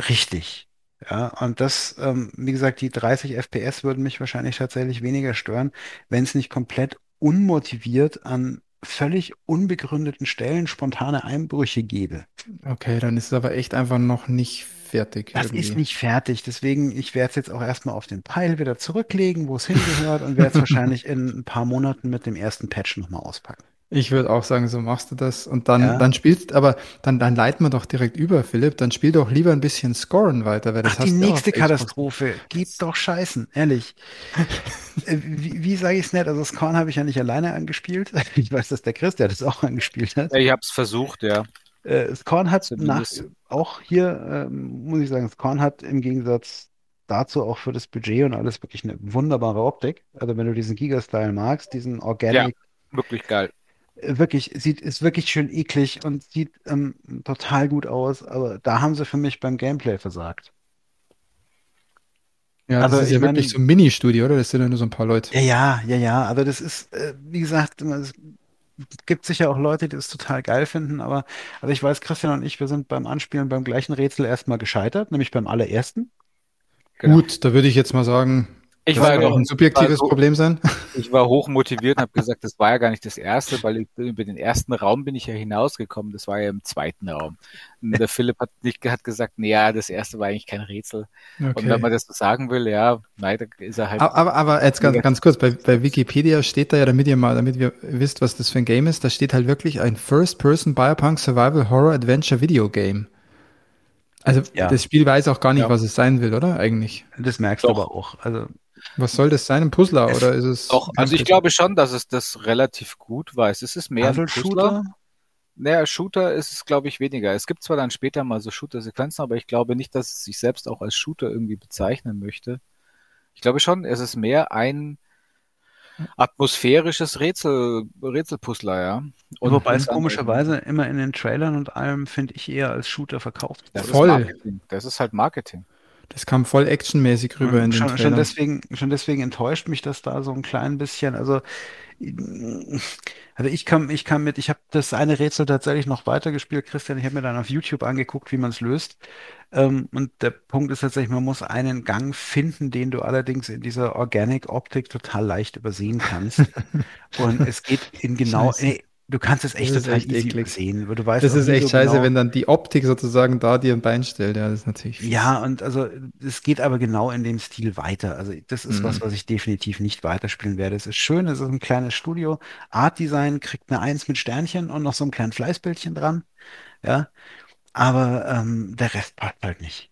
[SPEAKER 3] richtig. Ja, und das, ähm, wie gesagt, die 30 FPS würden mich wahrscheinlich tatsächlich weniger stören, wenn es nicht komplett unmotiviert an völlig unbegründeten Stellen spontane Einbrüche gäbe.
[SPEAKER 1] Okay, dann ist es aber echt einfach noch nicht fertig.
[SPEAKER 3] Das
[SPEAKER 1] irgendwie.
[SPEAKER 3] ist nicht fertig, deswegen, ich werde es jetzt auch erstmal auf den Pile wieder zurücklegen, wo es hingehört und werde es wahrscheinlich in ein paar Monaten mit dem ersten Patch nochmal auspacken.
[SPEAKER 1] Ich würde auch sagen, so machst du das. Und dann,
[SPEAKER 3] Ja.
[SPEAKER 1] dann spielst, aber dann, dann leiten wir doch direkt über, Philipp. Dann spiel doch lieber ein bisschen Scoren weiter, weil das
[SPEAKER 3] Ach, die
[SPEAKER 1] hast du ja
[SPEAKER 3] nächste. Katastrophe. Gib doch Scheißen, ehrlich. Äh, wie wie sage ich es nicht? Also Scorn habe ich ja nicht alleine angespielt. Ich weiß, dass der Chris, der das auch angespielt hat.
[SPEAKER 2] Ich habe es versucht, ja.
[SPEAKER 3] Äh, Scorn hat nach, auch hier, ähm, muss ich sagen, Scorn hat im Gegensatz dazu auch für das Budget und alles wirklich eine wunderbare Optik. Also wenn du diesen Giga-Style magst, diesen Organic
[SPEAKER 2] Wirklich geil.
[SPEAKER 3] Wirklich, sieht, ist wirklich schön eklig und sieht ähm, total gut aus, aber da haben sie für mich beim Gameplay versagt.
[SPEAKER 1] Ja,
[SPEAKER 3] Also,
[SPEAKER 1] das ist ja wirklich
[SPEAKER 3] mein-
[SPEAKER 1] so ein Mini-Studio, oder? Das sind ja nur so ein paar Leute.
[SPEAKER 3] Ja, ja, ja, ja, also das ist, äh, wie gesagt, es gibt sicher auch Leute, die das total geil finden, aber also ich weiß, Christian und ich, wir sind beim Anspielen beim gleichen Rätsel erstmal gescheitert, nämlich beim allerersten.
[SPEAKER 2] Genau.
[SPEAKER 1] Gut, da würde ich jetzt mal sagen,
[SPEAKER 2] Ich
[SPEAKER 1] das
[SPEAKER 2] war ja
[SPEAKER 1] auch ein subjektives
[SPEAKER 2] so-
[SPEAKER 1] Problem sein.
[SPEAKER 2] Ich war hoch motiviert und habe gesagt, das war ja gar nicht das erste, weil ich, über den ersten Raum bin ich ja hinausgekommen. Das war ja im zweiten Raum. Und der Philipp hat, nicht, hat gesagt, nee, ja, das erste war eigentlich kein Rätsel. Und wenn man das so sagen will, ja, nein, da ist er halt.
[SPEAKER 1] Aber, aber, aber jetzt ganz, ganz kurz, bei, bei Wikipedia steht da ja, damit ihr mal, damit ihr wisst, was das für ein Game ist, da steht halt wirklich ein First-Person Biopunk Survival Horror Adventure Video Game. Also
[SPEAKER 3] Ja.
[SPEAKER 1] das Spiel weiß auch gar nicht,
[SPEAKER 2] Ja.
[SPEAKER 1] was es sein will, oder? Eigentlich.
[SPEAKER 3] Das merkst
[SPEAKER 2] Doch.
[SPEAKER 3] du aber auch. Also,
[SPEAKER 1] Was soll das sein? Ein Puzzler
[SPEAKER 3] Es-
[SPEAKER 1] oder ist es?
[SPEAKER 2] Doch, also ich glaube schon, dass es das relativ gut weiß. Es ist mehr ein.
[SPEAKER 3] Puzzle-Shooter?
[SPEAKER 2] Naja, Shooter ist es, glaube ich, weniger. Es gibt zwar dann später mal so Shooter-Sequenzen, aber ich glaube nicht, dass es sich selbst auch als Shooter irgendwie bezeichnen möchte. Ich glaube schon, es ist mehr ein atmosphärisches Rätsel, Rätselpuzzler, ja. Und
[SPEAKER 3] Wobei es komischerweise immer in den Trailern und allem, finde ich, eher als Shooter verkauft
[SPEAKER 2] Das
[SPEAKER 1] Voll.
[SPEAKER 2] ist Marketing. Das ist halt Marketing.
[SPEAKER 1] Das kam voll actionmäßig rüber in den
[SPEAKER 3] schon, schon, deswegen, schon deswegen enttäuscht mich das da so ein klein bisschen. Also, also ich kam, ich kam mit, ich habe das eine Rätsel tatsächlich noch weitergespielt, Christian. Ich habe mir dann auf YouTube angeguckt, wie man es löst. Ähm, und der Punkt ist tatsächlich, man muss einen Gang finden, den du allerdings in dieser Organic-Optik total leicht übersehen kannst. und es geht in genau,
[SPEAKER 1] Scheiße.
[SPEAKER 3] Du kannst es echt
[SPEAKER 1] Das
[SPEAKER 3] total
[SPEAKER 1] echt
[SPEAKER 3] easy
[SPEAKER 1] eklig.
[SPEAKER 3] weil Du weißt
[SPEAKER 1] Das ist echt
[SPEAKER 3] so
[SPEAKER 1] scheiße,
[SPEAKER 3] genau-
[SPEAKER 1] wenn dann die Optik sozusagen da dir ein Bein stellt. Ja, das ist natürlich fies.
[SPEAKER 3] Ja, und also es geht aber genau in dem Stil weiter. Also das ist was,
[SPEAKER 1] Mhm.
[SPEAKER 3] was ich definitiv nicht weiterspielen werde. Es ist schön, es ist ein kleines Studio. Art Design kriegt eine Eins mit Sternchen und noch so einem kleinen Fleißbildchen dran. Ja, aber ähm, der Rest passt halt nicht.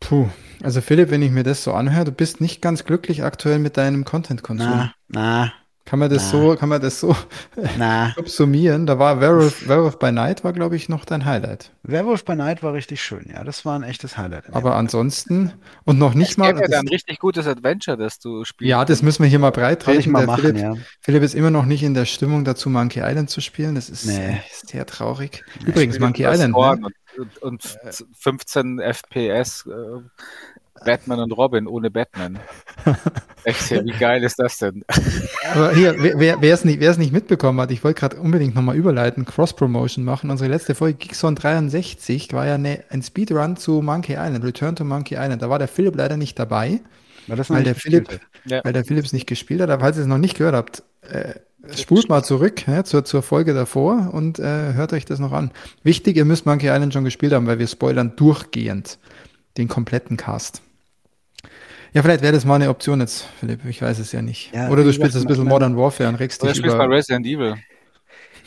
[SPEAKER 1] Puh. Also Philipp, wenn ich mir das so anhöre, du bist nicht ganz glücklich aktuell mit deinem Content-Konsum.
[SPEAKER 3] Na, na,
[SPEAKER 1] Kann man das
[SPEAKER 3] Na.
[SPEAKER 1] so, kann man das so
[SPEAKER 3] na.
[SPEAKER 1] subsumieren? Da war Werewolf, Werewolf by Night war, glaube ich, noch dein Highlight.
[SPEAKER 3] Werewolf by Night war richtig schön. Ja, das war ein echtes Highlight.
[SPEAKER 1] Aber ansonsten und noch nicht
[SPEAKER 2] Es
[SPEAKER 1] mal.
[SPEAKER 2] ja
[SPEAKER 1] das-
[SPEAKER 2] dann ein richtig gutes Adventure, das du spielst.
[SPEAKER 1] ja, das müssen wir hier mal breit
[SPEAKER 3] Soll ich mal
[SPEAKER 1] Der
[SPEAKER 3] machen,
[SPEAKER 1] Philipp,
[SPEAKER 3] ja.
[SPEAKER 1] Philipp ist immer noch nicht in der Stimmung dazu, Monkey Island zu spielen. Das ist
[SPEAKER 3] Nee.
[SPEAKER 1] sehr traurig. Übrigens, Monkey Island. Ne?
[SPEAKER 2] Und, und, und 15 FPS äh, Batman und Robin ohne Batman. Echt, wie geil ist das denn?
[SPEAKER 1] Aber hier, wer- es nicht, wer es nicht mitbekommen hat, ich wollte gerade unbedingt nochmal überleiten, Cross-Promotion machen. Unsere letzte Folge, Geekzone 63, war ja eine, ein Speedrun zu Monkey Island, Return to Monkey Island. Da war der Philipp leider nicht dabei,
[SPEAKER 3] Weil,
[SPEAKER 1] weil der Philipp,
[SPEAKER 2] Ja.
[SPEAKER 1] weil der Philipp es nicht gespielt hat. Aber falls ihr es noch nicht gehört habt, äh, spult mal zurück ja, zur, zur Folge davor und äh, hört euch das noch an. Wichtig, ihr müsst Monkey Island schon gespielt haben, weil wir spoilern durchgehend den kompletten Cast. Ja, vielleicht wäre das mal eine Option jetzt, Philipp. Ich weiß es ja nicht.
[SPEAKER 3] Ja,
[SPEAKER 1] Oder du spielst ein bisschen Modern Warfare und regst
[SPEAKER 2] Oder
[SPEAKER 1] dich
[SPEAKER 2] spielst
[SPEAKER 1] über.
[SPEAKER 2] mal Resident Evil.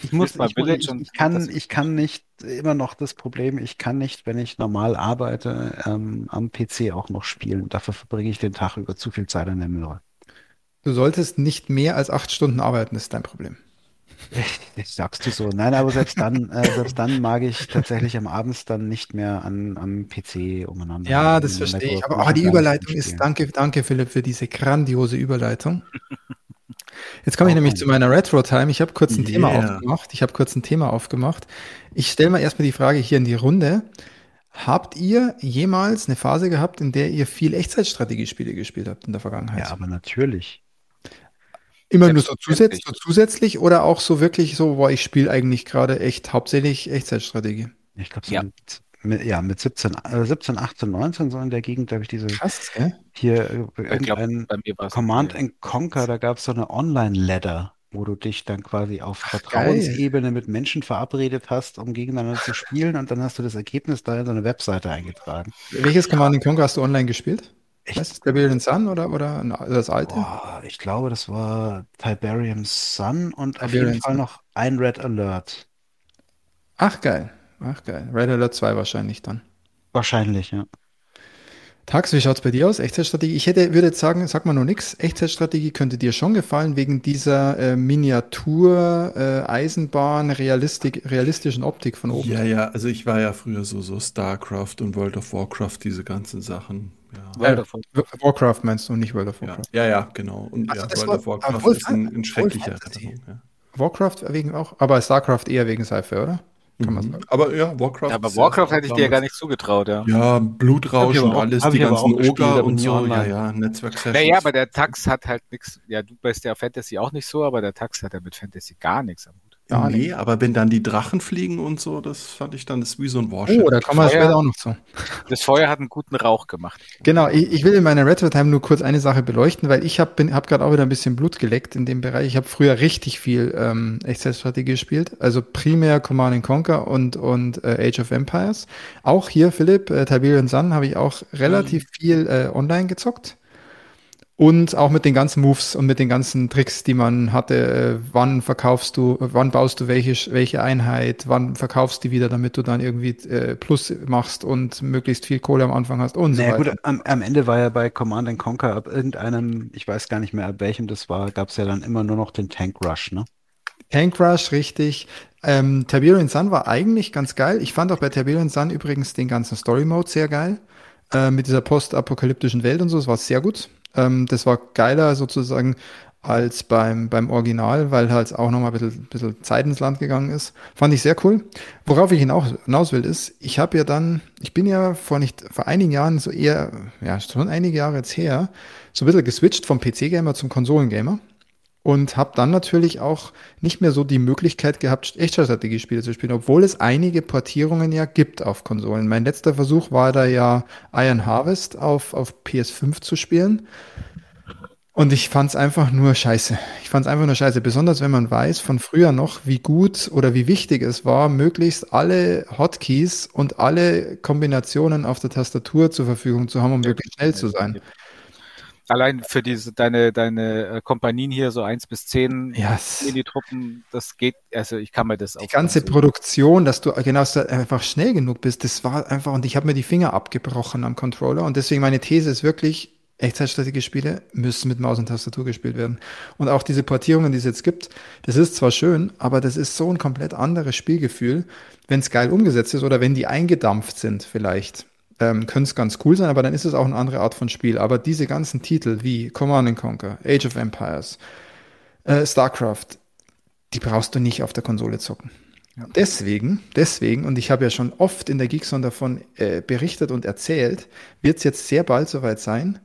[SPEAKER 3] Ich muss,
[SPEAKER 2] Spielst mal
[SPEAKER 3] ich, muss-
[SPEAKER 2] Village
[SPEAKER 3] ich,
[SPEAKER 2] und
[SPEAKER 3] ich kann, ich kann nicht immer noch das Problem, ich kann nicht, wenn ich normal arbeite, ähm, am PC auch noch spielen. Dafür verbringe ich den Tag über zu viel Zeit an der Müllre.
[SPEAKER 1] Du solltest nicht mehr als acht Stunden arbeiten, ist dein Problem.
[SPEAKER 3] Das sagst du so. Nein, aber selbst dann, äh, selbst dann mag ich tatsächlich am Abends dann nicht mehr an, am PC umeinander.
[SPEAKER 1] Ja, das verstehe ich. Aber oh, die
[SPEAKER 3] gar nicht
[SPEAKER 1] Überleitung
[SPEAKER 3] spielen.
[SPEAKER 1] ist, danke, danke Philipp für diese grandiose Überleitung. Jetzt komme ich
[SPEAKER 3] Auch
[SPEAKER 1] nämlich zu meiner Retro-Time. Ich habe kurz ein Thema
[SPEAKER 4] Yeah.
[SPEAKER 1] aufgemacht. Ich habe kurz ein Thema aufgemacht. Ich stelle mal erstmal die Frage hier in die Runde. Habt ihr jemals eine Phase gehabt, in der ihr viel Echtzeitstrategiespiele gespielt habt in der Vergangenheit?
[SPEAKER 3] Ja, aber natürlich.
[SPEAKER 1] Immer nur so zusätzlich, so zusätzlich oder auch so wirklich so, boah, ich spiele eigentlich gerade echt hauptsächlich Echtzeitstrategie?
[SPEAKER 3] Ich glaube, so
[SPEAKER 2] Ja.
[SPEAKER 3] mit, mit, ja, mit 17, äh, 17, 18, 19 so in der Gegend, da habe ich diese
[SPEAKER 1] Krass, gell?
[SPEAKER 3] hier äh,
[SPEAKER 2] glaube.
[SPEAKER 3] Command and Conquer, da gab es so eine Online-Ladder, wo du dich dann quasi auf
[SPEAKER 1] Ach,
[SPEAKER 3] Vertrauensebene mit Menschen verabredet hast, um gegeneinander zu spielen und dann hast du das Ergebnis da in so eine Webseite eingetragen.
[SPEAKER 1] Welches Command Conquer hast du online gespielt?
[SPEAKER 3] Echt?
[SPEAKER 1] Weißt du, Rebellion Sun oder, oder das alte?
[SPEAKER 3] Boah, ich glaube, das war Tiberium Sun und auf jeden Fall
[SPEAKER 1] Sun.
[SPEAKER 3] noch ein Red Alert.
[SPEAKER 1] Ach geil, ach geil. Red Alert 2 wahrscheinlich dann.
[SPEAKER 3] Wahrscheinlich, ja.
[SPEAKER 1] Tax, wie schaut's bei dir aus? Echtzeitstrategie? Ich hätte, würde jetzt sagen, sag mal noch nix. Echtzeitstrategie könnte dir schon gefallen wegen dieser äh, Miniatur, äh, Eisenbahn, Realistik, realistischen Optik von oben.
[SPEAKER 4] Ja, ja, also ich war ja früher so, so StarCraft und World of Warcraft, diese ganzen Sachen. Ja,
[SPEAKER 2] World of Warcraft.
[SPEAKER 1] Warcraft meinst du, nicht World of
[SPEAKER 4] ja,
[SPEAKER 1] Warcraft.
[SPEAKER 4] ja, ja genau. Und
[SPEAKER 1] Also
[SPEAKER 4] ja, World
[SPEAKER 1] war-
[SPEAKER 4] of Warcraft
[SPEAKER 1] voll
[SPEAKER 4] ist ein, ein schrecklicher. Erinnerung. Ja.
[SPEAKER 1] Warcraft wegen auch, aber StarCraft eher wegen Sci-Fi, oder? Kann man
[SPEAKER 4] Mhm.
[SPEAKER 1] sagen.
[SPEAKER 4] Aber ja, Warcraft.
[SPEAKER 2] Ja, aber Warcraft hätte ich dir ja gar nicht zugetraut, ja.
[SPEAKER 4] Ja, Blutrausch und alles, die ganzen Oger und so. Ja,
[SPEAKER 3] online.
[SPEAKER 4] ja, Netzwerk-Sessions.
[SPEAKER 2] Naja, aber der Tax hat halt nichts, ja, du bist ja Fantasy auch nicht so, aber der Tax hat ja mit Fantasy gar nichts am Hut.
[SPEAKER 1] Gar
[SPEAKER 4] nee,
[SPEAKER 1] nicht.
[SPEAKER 4] aber wenn dann die Drachen fliegen und so, das fand ich dann, das ist wie so ein Warship.
[SPEAKER 1] Oh, da kommen wir später auch noch zu.
[SPEAKER 2] Das Feuer hat einen guten Rauch gemacht.
[SPEAKER 1] Genau, ich, ich will in meiner Retro Time nur kurz eine Sache beleuchten, weil ich habe hab gerade auch wieder ein bisschen Blut geleckt in dem Bereich. Ich habe früher richtig viel ähm, Echtzeitstrategie gespielt, also primär Command and Conquer und, und äh, Age of Empires. Auch hier, Philipp, äh, Tiberian Sun habe ich auch relativ viel äh, online gezockt. Und auch mit den ganzen Moves und mit den ganzen Tricks, die man hatte. Äh, wann verkaufst du, wann baust du welche, welche Einheit, wann verkaufst du die wieder, damit du dann irgendwie äh, Plus machst und möglichst viel Kohle am Anfang hast und so
[SPEAKER 3] Naja,
[SPEAKER 1] weiter.
[SPEAKER 3] gut, am, am Ende war ja bei Command and Conquer ab irgendeinem, ich weiß gar nicht mehr ab welchem das war, gab es ja dann immer nur noch den Tank Rush, ne?
[SPEAKER 1] Tank Rush, richtig. Ähm, Tiberian Sun war eigentlich ganz geil. Ich fand auch bei Tiberian Sun übrigens den ganzen Story Mode sehr geil. Äh, mit dieser postapokalyptischen Welt und so, das war sehr gut. Ähm, das war geiler sozusagen als beim, beim Original, weil halt auch nochmal ein bisschen, bisschen Zeit ins Land gegangen ist. Fand ich sehr cool. Worauf ich hinaus, hinaus will, ist, ich habe ja dann, ich bin ja vor nicht, vor einigen Jahren so eher, ja, schon einige Jahre jetzt her, so ein bisschen geswitcht vom PC-Gamer zum Konsolengamer und habe dann natürlich auch nicht mehr so die Möglichkeit gehabt, Echtzeitstrategiespiele zu spielen, obwohl es einige Portierungen ja gibt auf Konsolen. Mein letzter Versuch war da ja Iron Harvest auf, auf PS5 zu spielen. Und ich fand es einfach nur scheiße. Ich fand es einfach nur scheiße. Besonders wenn man weiß von früher noch, wie gut oder wie wichtig es war, möglichst alle Hotkeys und alle Kombinationen auf der Tastatur zur Verfügung zu haben, um wirklich schnell zu sein.
[SPEAKER 2] Allein für diese, deine, deine äh, Kompanien hier, so eins bis zehn
[SPEAKER 1] Ja, es-
[SPEAKER 2] Mini-Truppen, das geht, also ich kann mir das
[SPEAKER 1] Die ganze Produktion, dass du genau dass du einfach schnell genug bist, das war einfach, und ich habe mir die Finger abgebrochen am Controller. Und deswegen meine These ist wirklich, Echtzeitstrategiespiele müssen mit Maus und Tastatur gespielt werden. Und auch diese Portierungen, die es jetzt gibt, das ist zwar schön, aber das ist so ein komplett anderes Spielgefühl, wenn es geil umgesetzt ist oder wenn die eingedampft sind vielleicht. Ähm, Könnte es ganz cool sein, aber dann ist es auch eine andere Art von Spiel. Aber diese ganzen Titel wie Command and Conquer, Age of Empires, äh, StarCraft, die brauchst du nicht auf der Konsole zocken. Deswegen, deswegen, und ich habe ja schon oft in der Geekzone davon äh, berichtet und erzählt, wird es jetzt sehr bald soweit sein.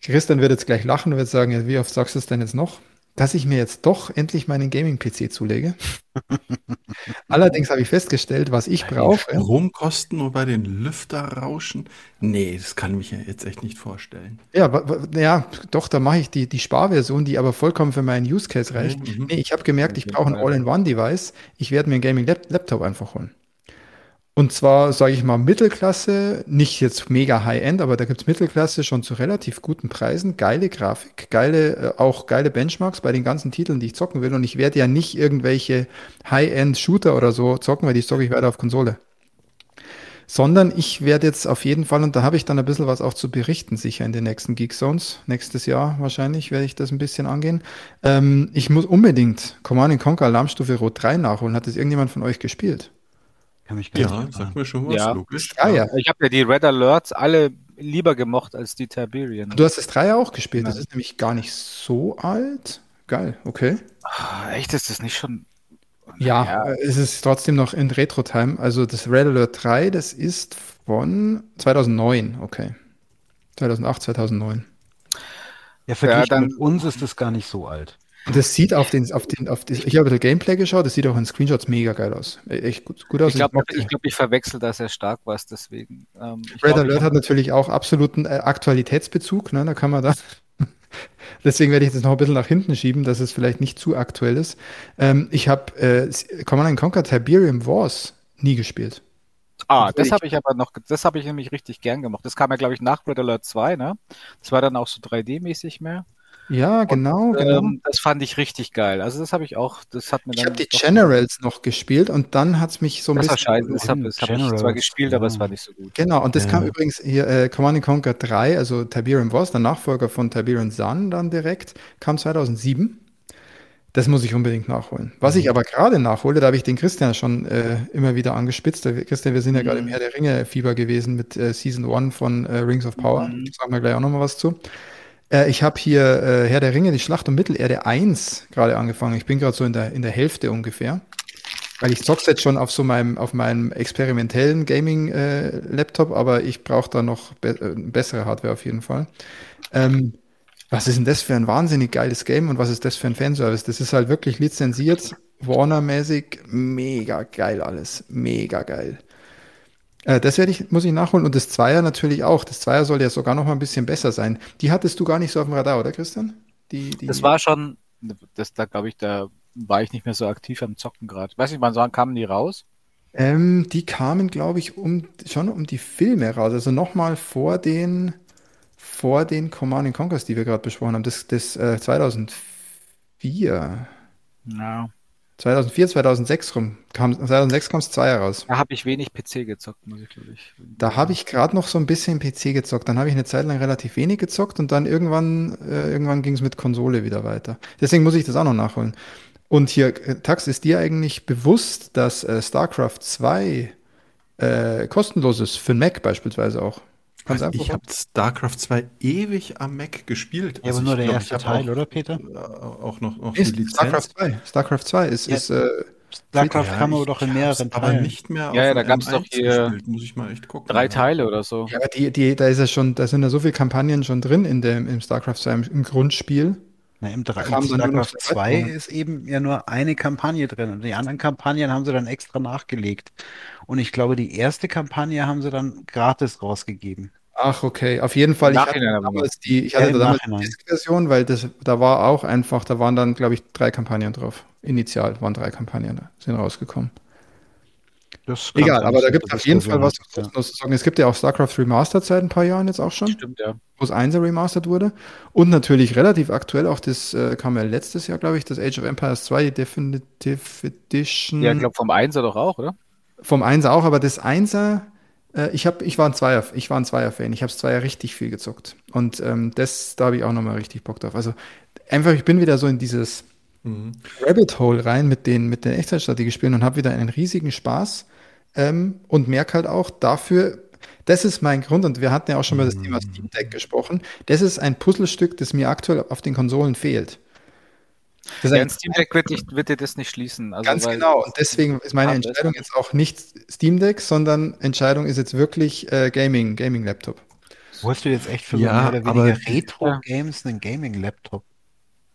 [SPEAKER 1] Christian wird jetzt gleich lachen und wird sagen, ja, wie oft sagst du es denn jetzt noch? Dass ich mir jetzt doch endlich meinen Gaming-PC zulege. Allerdings habe ich festgestellt, was ich brauche.
[SPEAKER 4] Stromkosten und bei den Lüfterrauschen? Nee, das kann ich mir jetzt echt nicht vorstellen.
[SPEAKER 1] Ja, ja, doch, da mache ich die, die Sparversion, die aber vollkommen für meinen Use Case reicht.
[SPEAKER 4] Mhm.
[SPEAKER 1] Nee, ich habe gemerkt, ich brauche ein. All-in-One-Device. Ich werde mir einen Gaming-Laptop einfach holen. Und zwar, sage ich mal, Mittelklasse, nicht jetzt mega High-End, aber da gibt's Mittelklasse schon zu relativ guten Preisen, geile Grafik, geile, äh, auch geile Benchmarks bei den ganzen Titeln, die ich zocken will. Und ich werde ja nicht irgendwelche High-End-Shooter oder so zocken, weil die zocke ich weiter auf Konsole sondern ich werde jetzt auf jeden Fall, und da habe ich dann ein bisschen was auch zu berichten, sicher in den nächsten Geek Zones. Nächstes Jahr wahrscheinlich werde ich das ein bisschen angehen. Ähm, ich muss unbedingt Command Conquer Alarmstufe Rot 3 nachholen. Hat das irgendjemand von euch gespielt?
[SPEAKER 3] Kann mich gar
[SPEAKER 4] Ja,
[SPEAKER 3] nicht
[SPEAKER 4] sag mir schon was,
[SPEAKER 2] Ja.
[SPEAKER 4] logisch.
[SPEAKER 1] Ah ja.
[SPEAKER 2] Ich habe ja die Red Alerts alle lieber gemocht als die Tiberian.
[SPEAKER 1] Du hast das 3 ja auch gespielt. Das
[SPEAKER 2] Nein.
[SPEAKER 1] ist nämlich gar nicht so alt. Geil, okay.
[SPEAKER 2] Ah, echt, ist das nicht schon.
[SPEAKER 1] Ja,
[SPEAKER 2] Ja.
[SPEAKER 1] es ist trotzdem noch in Retro-Time. Also das Red Alert 3, das ist von 2009, okay. 2008, 2009.
[SPEAKER 3] Ja, verglichen
[SPEAKER 2] dann-
[SPEAKER 3] mit uns ist das gar nicht so alt.
[SPEAKER 1] Und das sieht auf den, auf den, auf das, ich habe ein bisschen Gameplay geschaut, das sieht auch in Screenshots mega geil aus. E- Echt gut, gut aus.
[SPEAKER 2] Ich glaube,
[SPEAKER 1] mochte-
[SPEAKER 2] ich, glaub, ich verwechsel da sehr stark was, deswegen. Ähm, ich
[SPEAKER 1] Red
[SPEAKER 2] glaub,
[SPEAKER 1] Alert
[SPEAKER 2] ich,
[SPEAKER 1] hat natürlich auch absoluten äh, Aktualitätsbezug, ne? Da kann man da. Deswegen werde ich das noch ein bisschen nach hinten schieben, dass es vielleicht nicht zu aktuell ist. Ähm, ich habe äh, Command Conquer Tiberium Wars nie gespielt.
[SPEAKER 2] ah, das
[SPEAKER 1] ich-
[SPEAKER 2] habe ich aber noch, das habe ich nämlich richtig gern gemacht. Das kam ja, glaube ich, nach Red Alert 2, ne? Das war dann auch so 3D-mäßig mehr.
[SPEAKER 1] Ja, genau, genau.
[SPEAKER 2] Ähm, das fand ich richtig geil. Also das habe ich auch, das hat mir
[SPEAKER 1] ich habe die Generals noch gespielt und dann hat's mich so ein
[SPEAKER 2] Das war
[SPEAKER 1] bisschen.
[SPEAKER 2] scheiße. Das habe hab ich zwar gespielt, aber es
[SPEAKER 3] ja.
[SPEAKER 2] war nicht so gut.
[SPEAKER 1] Genau, und das
[SPEAKER 3] Ja.
[SPEAKER 1] kam übrigens hier, äh, Command Conquer 3, also Tiberium Wars, der Nachfolger von Tiberium Sun dann direkt, kam 2007. Das muss ich unbedingt nachholen. Was ich aber gerade nachhole, da habe ich den Christian schon äh, immer wieder angespitzt. Der Christian, wir sind ja gerade im Herr der Ringe-Fieber gewesen mit äh, Season 1 von äh, Rings of Power.
[SPEAKER 2] Mhm.
[SPEAKER 1] Sagen wir gleich auch nochmal was zu. Äh, ich habe hier äh, Herr der Ringe, die Schlacht um Mittelerde 1 gerade angefangen. Ich bin gerade so in der, in der Hälfte ungefähr. Weil ich zock's jetzt schon auf so meinem, auf meinem experimentellen Gaming-Laptop, aber ich brauche da noch be äh, bessere Hardware auf jeden Fall. Ähm, was ist denn das für ein wahnsinnig geiles Game und was ist das für ein Fanservice? Das ist halt wirklich lizenziert Warner-mäßig mega geil alles. Mega geil. Äh, das werde ich, muss ich nachholen. Und das Zweier natürlich auch. Das Zweier soll ja sogar noch mal ein bisschen besser sein. Die hattest du gar nicht so auf dem Radar, oder Christian? Die, die
[SPEAKER 2] Das war schon, das da glaube ich, da war ich nicht mehr so aktiv am Zocken gerade. Weiß nicht, wann kamen die raus?
[SPEAKER 1] Ähm, die kamen, glaube ich, um, schon um die Filme raus. Also nochmal vor den, vor den Command Conquers, die wir gerade besprochen haben. Das, das äh, 2004.
[SPEAKER 2] Ja.
[SPEAKER 1] 2004, 2006 rum. Kam, 2006 kam es zwei raus.
[SPEAKER 2] Da habe ich wenig PC gezockt, muss ich glaube ich.
[SPEAKER 1] Da habe ich gerade noch so ein bisschen PC gezockt. Dann habe ich eine Zeit lang relativ wenig gezockt und dann irgendwann, äh, irgendwann ging es mit Konsole wieder weiter. Deswegen muss ich das auch noch nachholen. Und hier, äh, Tax, ist dir eigentlich bewusst, dass äh, StarCraft 2 äh, kostenlos ist, für den Mac beispielsweise auch? Ganz
[SPEAKER 4] Also
[SPEAKER 1] einfach.
[SPEAKER 4] ich habe StarCraft 2 ewig am Mac gespielt.
[SPEAKER 3] Ja,
[SPEAKER 4] Also
[SPEAKER 3] aber nur der
[SPEAKER 4] glaub,
[SPEAKER 3] erste Teil,
[SPEAKER 4] auch,
[SPEAKER 3] oder Peter?
[SPEAKER 4] äh, Auch noch, noch
[SPEAKER 1] ist
[SPEAKER 4] die Lizenz.
[SPEAKER 1] StarCraft 2. StarCraft 2 ist,
[SPEAKER 3] Ja.
[SPEAKER 1] ist äh,
[SPEAKER 3] StarCraft
[SPEAKER 4] Ja,
[SPEAKER 3] kam aber doch in mehreren
[SPEAKER 4] aber
[SPEAKER 3] Teilen.
[SPEAKER 4] nicht mehr
[SPEAKER 2] Ja, ja, da
[SPEAKER 4] dem
[SPEAKER 2] gab's doch
[SPEAKER 4] M1
[SPEAKER 2] hier
[SPEAKER 4] gespielt. Muss ich mal echt gucken.
[SPEAKER 2] Drei
[SPEAKER 4] Ja.
[SPEAKER 2] Teile oder so.
[SPEAKER 1] ja, aber die, die, da ist ja schon, da sind ja so viele Kampagnen schon drin in dem, im StarCraft 2 im, im Grundspiel.
[SPEAKER 3] Na, im drei-
[SPEAKER 1] kam dann nur noch
[SPEAKER 3] StarCraft
[SPEAKER 1] der
[SPEAKER 3] 2
[SPEAKER 1] zweite.
[SPEAKER 3] ist eben ja nur eine Kampagne drin und die anderen Kampagnen haben sie dann extra nachgelegt. Und ich glaube, die erste Kampagne haben sie dann gratis rausgegeben.
[SPEAKER 1] Ach, okay. Auf jeden Fall. Ich hatte damals die, ich
[SPEAKER 3] Ja,
[SPEAKER 1] hatte
[SPEAKER 3] im
[SPEAKER 1] damals die. Disk-Version, weil das, da war auch einfach, da waren dann, glaube ich, drei Kampagnen drauf. Initial waren drei Kampagnen, sind rausgekommen. Egal, aber da gibt es auf jeden Fall was
[SPEAKER 3] hattest, ja.
[SPEAKER 1] kostenlos zu sagen. Es gibt ja auch StarCraft Remastered seit ein paar Jahren jetzt auch schon,
[SPEAKER 2] Stimmt, ja.
[SPEAKER 1] wo es 1 remastered wurde. Und natürlich relativ aktuell auch das, äh, kam ja letztes Jahr, glaube ich, das Age of Empires 2 Definitive Edition.
[SPEAKER 2] Ja, ich glaube vom Einser doch auch, oder?
[SPEAKER 1] Vom 1er auch, aber das 1er, äh, ich, hab, ich war ein Zweier, ich war ein Zweier-Fan. Ich habe es Zweier richtig viel gezockt. Und ähm, das, da habe ich auch nochmal richtig Bock drauf. Also einfach, ich bin wieder so in dieses
[SPEAKER 4] Mhm.
[SPEAKER 1] Rabbit Hole rein mit den, mit den Echtzeitstrategiespielen und habe wieder einen riesigen Spaß ähm, und merke halt auch dafür, das ist mein Grund, und wir hatten ja auch schon mal das Thema Steam Deck gesprochen, das ist ein Puzzlestück, das mir aktuell auf den Konsolen fehlt. Das ist
[SPEAKER 2] Ja,
[SPEAKER 1] ein
[SPEAKER 2] Steam Deck wird, nicht, wird dir das nicht schließen. Also,
[SPEAKER 1] Ganz
[SPEAKER 2] weil-
[SPEAKER 1] genau. Und deswegen ist meine Entscheidung jetzt auch nicht Steam Deck, sondern Entscheidung ist jetzt wirklich äh, Gaming, Gaming Laptop.
[SPEAKER 3] Wo hast du jetzt echt für
[SPEAKER 4] Ja,
[SPEAKER 3] so mehr oder weniger Retro-Games einen Gaming-Laptop?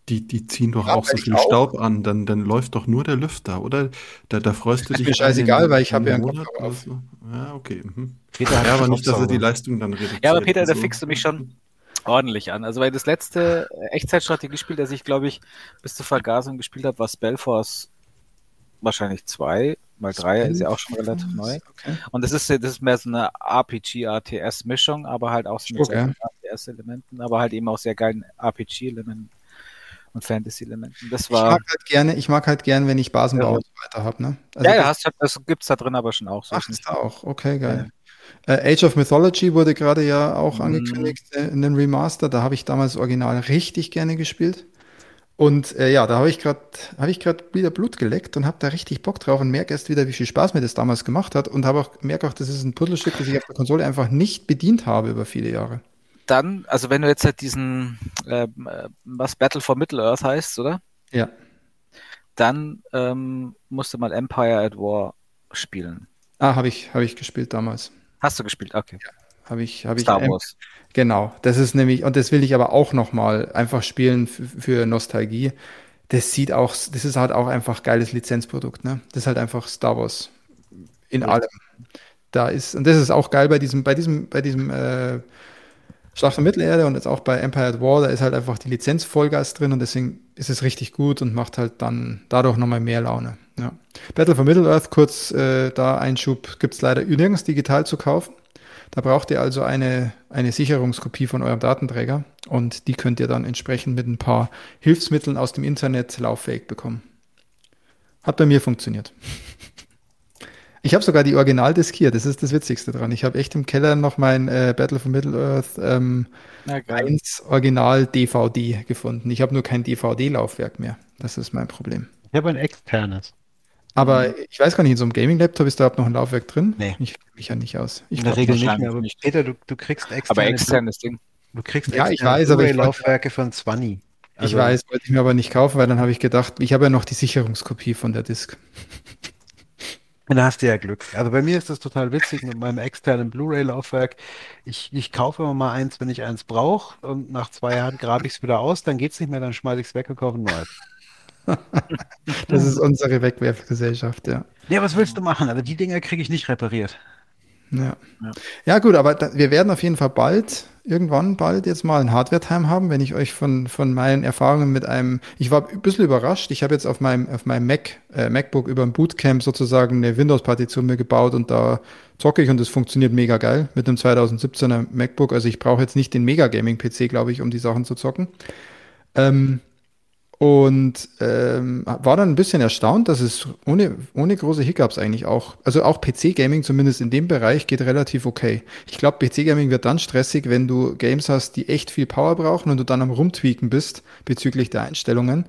[SPEAKER 4] Die, die ziehen doch
[SPEAKER 1] Ja,
[SPEAKER 4] auch so viel
[SPEAKER 1] auch-
[SPEAKER 4] Staub an, dann, dann läuft doch nur der Lüfter, oder? Da, da freust du
[SPEAKER 1] Ist
[SPEAKER 4] dich.
[SPEAKER 1] mir
[SPEAKER 4] an
[SPEAKER 1] scheißegal, weil ich habe ja einen
[SPEAKER 4] Monat
[SPEAKER 1] Kopfhörer auf.
[SPEAKER 4] so. Ja, okay. Mhm.
[SPEAKER 3] Peter hat
[SPEAKER 4] Ja, aber nicht, dass er die. Leistung dann reduziert.
[SPEAKER 2] Ja, aber Peter, da
[SPEAKER 4] Also-
[SPEAKER 2] fickst du mich schon ordentlich an. Also, weil das letzte Echtzeitstrategiespiel, das ich, glaube ich, bis zur Vergasung gespielt habe, war Spellforce wahrscheinlich 2, weil 3 ist ja auch schon relativ neu.
[SPEAKER 1] Okay.
[SPEAKER 2] Und das ist, das ist mehr so eine RPG-RTS-Mischung, aber halt auch so mit
[SPEAKER 1] Okay.
[SPEAKER 2] RTS-Elementen, aber halt eben auch sehr geilen RPG-Elementen und Fantasy-Elementen. Das
[SPEAKER 1] Ich
[SPEAKER 2] war.
[SPEAKER 1] mag halt gerne, ich mag halt gern, wenn ich Basenbau
[SPEAKER 2] Ja.
[SPEAKER 1] und so weiter habe, ne? Also
[SPEAKER 2] ja, ja,
[SPEAKER 1] das-
[SPEAKER 2] das gibt's da drin aber schon auch. So
[SPEAKER 1] Ach,
[SPEAKER 2] ist
[SPEAKER 1] da auch. Okay, geil. Äh, Age of Mythology wurde gerade ja auch
[SPEAKER 2] Mhm.
[SPEAKER 1] angekündigt äh, in den Remaster. Da habe ich damals Original richtig gerne gespielt. Und äh, ja, da habe ich gerade ich gerade wieder Blut geleckt und habe da richtig Bock drauf und merke erst wieder, wie viel Spaß mir das damals gemacht hat und habe auch merke auch, das ist ein Puzzlestück, das ich auf der Konsole einfach nicht bedient habe über viele Jahre.
[SPEAKER 2] Dann, also wenn du jetzt halt diesen, ähm, äh, was Battle for Middle-earth heißt, oder?
[SPEAKER 1] Ja.
[SPEAKER 2] Dann ähm, musst du mal Empire at War spielen.
[SPEAKER 1] Ah, habe ich habe ich gespielt damals.
[SPEAKER 2] Hast du gespielt? Okay.
[SPEAKER 1] Habe ich habe ich
[SPEAKER 2] Star Wars.
[SPEAKER 1] Genau, das ist nämlich, und das will ich aber auch nochmal einfach spielen für, für Nostalgie. Das sieht auch, das ist halt auch einfach geiles Lizenzprodukt, ne? Das ist halt einfach Star Wars in
[SPEAKER 2] Ja.
[SPEAKER 1] allem. Da ist, und das ist auch geil bei diesem, bei diesem, bei diesem äh, Schlacht um Mittelerde und jetzt auch bei Empire at War, da ist halt einfach die Lizenz Vollgas drin und deswegen ist es richtig gut und macht halt dann dadurch nochmal mehr Laune. Ja. Battle for Middle-earth, kurz äh, da Einschub, gibt es leider nirgends digital zu kaufen. Da braucht ihr also eine, eine Sicherungskopie von eurem Datenträger und die könnt ihr dann entsprechend mit ein paar Hilfsmitteln aus dem Internet lauffähig bekommen. Hat bei mir funktioniert. Ich habe sogar die Originaldisk hier, das ist das Witzigste dran. Ich habe echt im Keller noch mein äh, Battle for Middle-earth ähm,
[SPEAKER 2] Na geil.
[SPEAKER 1] 1 Original DVD gefunden. Ich habe nur kein DVD-Laufwerk mehr. Das ist mein Problem.
[SPEAKER 3] Ich habe ein externes.
[SPEAKER 1] Aber ich weiß gar nicht, in so einem Gaming-Laptop ist da überhaupt noch ein Laufwerk drin?
[SPEAKER 3] Nee.
[SPEAKER 1] Ich kenne mich ja nicht aus. Ich
[SPEAKER 3] In der Regel nicht mehr, aber
[SPEAKER 2] nicht.
[SPEAKER 3] Peter, du, du kriegst externe,
[SPEAKER 2] Aber externes Ding.
[SPEAKER 3] du kriegst
[SPEAKER 1] Ja, ich weiß, aber ich wollte-
[SPEAKER 3] Blu-ray-Laufwerke von Swanny.
[SPEAKER 1] Ich
[SPEAKER 3] Also,
[SPEAKER 1] weiß, wollte ich mir aber nicht kaufen, weil dann habe ich gedacht, ich habe ja noch die Sicherungskopie von der Disk.
[SPEAKER 3] Da hast du ja Glück. Also bei mir ist das total witzig mit meinem externen Blu-ray-Laufwerk. Ich, ich kaufe immer mal eins, wenn ich eins brauche und nach zwei Jahren grabe ich es wieder aus, dann geht es nicht mehr, dann schmeiße ich es weg und kaufe ein neues.
[SPEAKER 1] das ist unsere Wegwerfgesellschaft, ja.
[SPEAKER 3] Ja, was willst du machen? Also die Dinger kriege ich nicht repariert.
[SPEAKER 1] Ja. ja. Ja, gut, aber da, wir werden auf jeden Fall bald, irgendwann bald jetzt mal ein Hardware-Time haben, wenn ich euch von, von meinen Erfahrungen mit einem, ich war ein bisschen überrascht, ich habe jetzt auf meinem, auf meinem Mac, äh, MacBook über ein Bootcamp sozusagen eine Windows-Partition mir gebaut und da zocke ich und es funktioniert mega geil mit einem 2017er MacBook. Also ich brauche jetzt nicht den Mega-Gaming-PC, glaube ich, um die Sachen zu zocken. Ähm, und ähm, war dann ein bisschen erstaunt, dass es ohne, ohne große Hiccups eigentlich auch, also auch PC-Gaming zumindest in dem Bereich geht relativ okay. Ich glaube, PC-Gaming wird dann stressig, wenn du Games hast, die echt viel Power brauchen und du dann am Rumtweaken bist bezüglich der Einstellungen.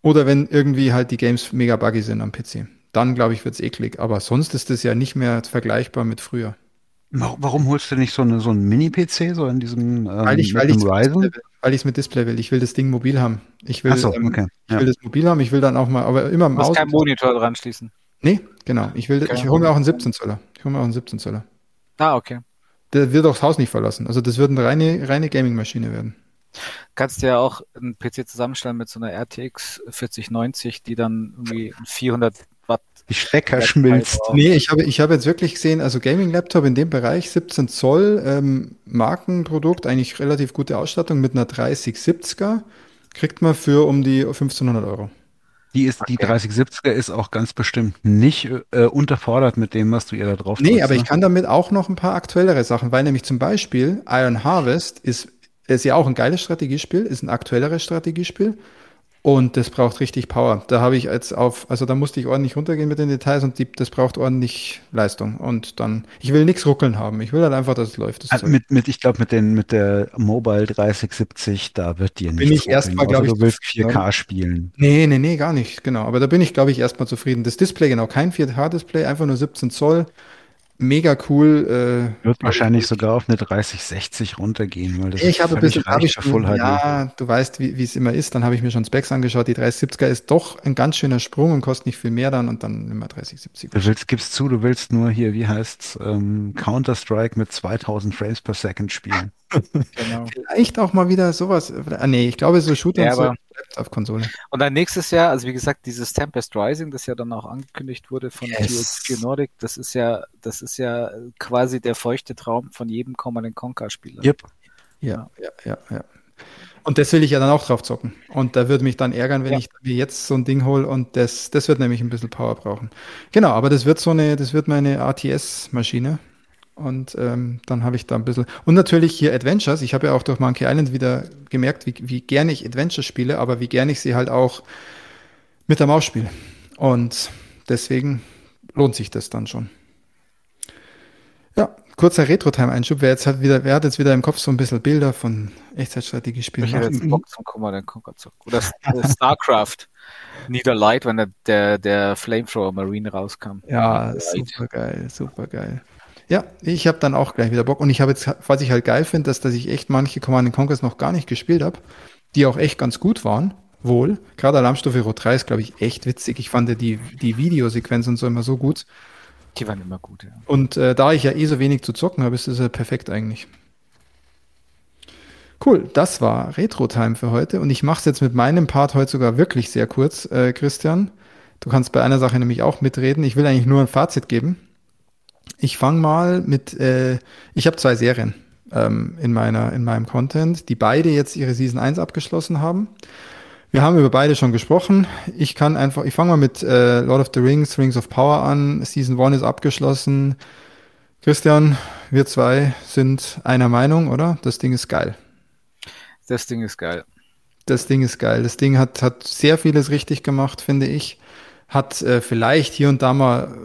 [SPEAKER 1] Oder wenn irgendwie halt die Games mega buggy sind am PC. Dann, glaube ich, wird es eklig. Aber sonst ist es ja nicht mehr vergleichbar mit früher.
[SPEAKER 3] Warum holst du nicht so, eine, so einen Mini-PC, so in diesem ähm,
[SPEAKER 1] weil ich, weil ich Ryzen? Weil ich es mit Display will. Ich will das Ding mobil haben. Ich will,
[SPEAKER 3] so, ähm, okay.
[SPEAKER 1] ich will das mobil haben. Ich will dann auch mal, aber immer
[SPEAKER 2] Maus. Du musst keinen Monitor dran schließen.
[SPEAKER 1] Nee, genau. Ich will, okay. ich hole mir auch einen 17 Zöller. Ich hole mir auch einen 17 Zöller.
[SPEAKER 2] Ah, okay.
[SPEAKER 1] Der wird auch das Haus nicht verlassen. Also das wird eine reine, reine Gaming-Maschine werden.
[SPEAKER 2] Kannst du ja auch einen PC zusammenstellen mit so einer RTX 4090, die dann irgendwie 400 Watt.
[SPEAKER 3] Die Stecker schmilzt.
[SPEAKER 1] Nee, ich habe, ich habe jetzt wirklich gesehen, also Gaming-Laptop in dem Bereich, 17 Zoll, ähm, Markenprodukt, eigentlich relativ gute Ausstattung mit einer 3070er, kriegt man für um die 1500 Euro.
[SPEAKER 3] Die ist, okay. die 3070er ist auch ganz bestimmt nicht äh, unterfordert mit dem, was du ihr da drauf
[SPEAKER 1] Nee, drückst, aber ne? ich kann damit auch noch ein paar aktuellere Sachen, weil nämlich zum Beispiel Iron Harvest ist, ist ja auch ein geiles Strategiespiel, ist ein aktuelleres Strategiespiel und das braucht richtig Power. Da habe ich jetzt auf, also da musste ich ordentlich runtergehen mit den Details und die, das braucht ordentlich Leistung. Und dann, ich will nichts ruckeln haben. Ich will halt einfach, dass es läuft.
[SPEAKER 3] Also mit, mit, ich glaube, mit den, mit der Mobile 3070, da wird dir
[SPEAKER 1] nicht. Bin ich erstmal, glaube ich.
[SPEAKER 3] Du willst 4K spielen.
[SPEAKER 1] Nee, nee, nee, gar nicht. Genau. Aber da bin ich, glaube ich, erstmal zufrieden. Das Display, genau, kein 4K-Display, einfach nur 17 Zoll mega cool.
[SPEAKER 3] Äh, Wird wahrscheinlich sogar auf eine 3060 runtergehen, weil das
[SPEAKER 1] ich habe ein bisschen, hab ich, ja, du weißt, wie es immer ist. Dann habe ich mir schon Specs angeschaut. Die 3070er ist doch ein ganz schöner Sprung und kostet nicht viel mehr dann und dann immer 3070.
[SPEAKER 3] Du willst, gibst zu, du willst nur hier, wie heißt's, ähm, Counter Strike mit 2000 Frames per Second spielen.
[SPEAKER 1] Genau. Vielleicht auch mal wieder sowas. Ah, nee, ich glaube, so Shooter ja, so
[SPEAKER 2] auf Konsole. Und dann nächstes Jahr, also wie gesagt, dieses Tempest Rising, das ja dann auch angekündigt wurde von yes. THQ Nordic, das ist ja, das ist ja quasi der feuchte Traum von jedem Command Conquer Spieler.
[SPEAKER 1] Yep. Ja, ja, ja, ja. Und das will ich ja dann auch drauf zocken. Und da würde mich dann ärgern, wenn ja. ich mir jetzt so ein Ding hole und das, das wird nämlich ein bisschen Power brauchen. Genau, aber das wird so eine, das wird meine ATS-Maschine. Und ähm, dann habe ich da ein bisschen. Und natürlich hier Adventures. Ich habe ja auch durch Monkey Island wieder gemerkt, wie, wie gerne ich Adventures spiele, aber wie gerne ich sie halt auch mit der Maus spiele. Und deswegen lohnt sich das dann schon. Ja, kurzer Retro-Time-Einschub. Wer jetzt hat wieder, wer hat jetzt wieder im Kopf so ein bisschen Bilder von Echtzeitstrategiespielen?
[SPEAKER 2] Ich habe jetzt Bock zum Command Conquer Oder StarCraft. Neither Light, wenn der, der, der Flamethrower Marine rauskam.
[SPEAKER 1] Ja, super geil, super geil. Ja, ich habe dann auch gleich wieder Bock. Und ich habe jetzt, was ich halt geil finde, dass, dass ich echt manche Command Conquers noch gar nicht gespielt habe, die auch echt ganz gut waren. Wohl. Gerade Alarmstufe Rot 3 ist, glaube ich, echt witzig. Ich fand die, die Videosequenz und so immer so gut.
[SPEAKER 2] Die waren immer gut, ja.
[SPEAKER 1] Und äh, da ich ja eh so wenig zu zocken habe, ist es ja perfekt eigentlich. Cool, das war Retro-Time für heute. Und ich mache es jetzt mit meinem Part heute sogar wirklich sehr kurz, äh, Christian. Du kannst bei einer Sache nämlich auch mitreden. Ich will eigentlich nur ein Fazit geben. Ich fange mal mit, äh, ich habe zwei Serien ähm, in, meiner, in meinem Content, die beide jetzt ihre Season 1 abgeschlossen haben. Wir haben über beide schon gesprochen. Ich kann einfach, ich fange mal mit äh, Lord of the Rings, Rings of Power an. Season 1 ist abgeschlossen. Christian, wir zwei sind einer Meinung, oder? Das Ding ist geil.
[SPEAKER 2] Das Ding ist geil.
[SPEAKER 1] Das Ding ist geil. Das Ding hat, hat sehr vieles richtig gemacht, finde ich. Hat äh, vielleicht hier und da mal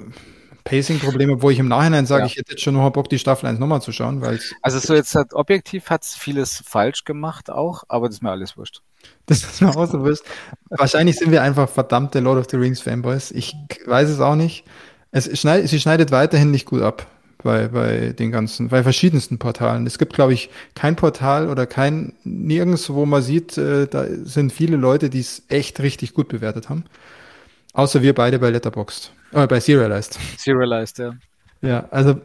[SPEAKER 1] Pacing-Probleme, wo ich im Nachhinein sage, ja. ich hätte jetzt schon noch Bock, die Staffel 1 nochmal zu schauen. Weil
[SPEAKER 2] also so jetzt hat objektiv hat es vieles falsch gemacht auch, aber das ist mir alles wurscht.
[SPEAKER 1] Das ist mir auch so wurscht. Wahrscheinlich sind wir einfach verdammte Lord of the Rings Fanboys. Ich weiß es auch nicht. Es schneid, sie schneidet weiterhin nicht gut ab bei, bei den ganzen, bei verschiedensten Portalen. Es gibt, glaube ich, kein Portal oder kein, nirgends, wo man sieht, äh, da sind viele Leute, die es echt richtig gut bewertet haben. Außer wir beide bei Letterboxd. Äh, bei Serialized.
[SPEAKER 2] Serialized, ja.
[SPEAKER 1] Ja, also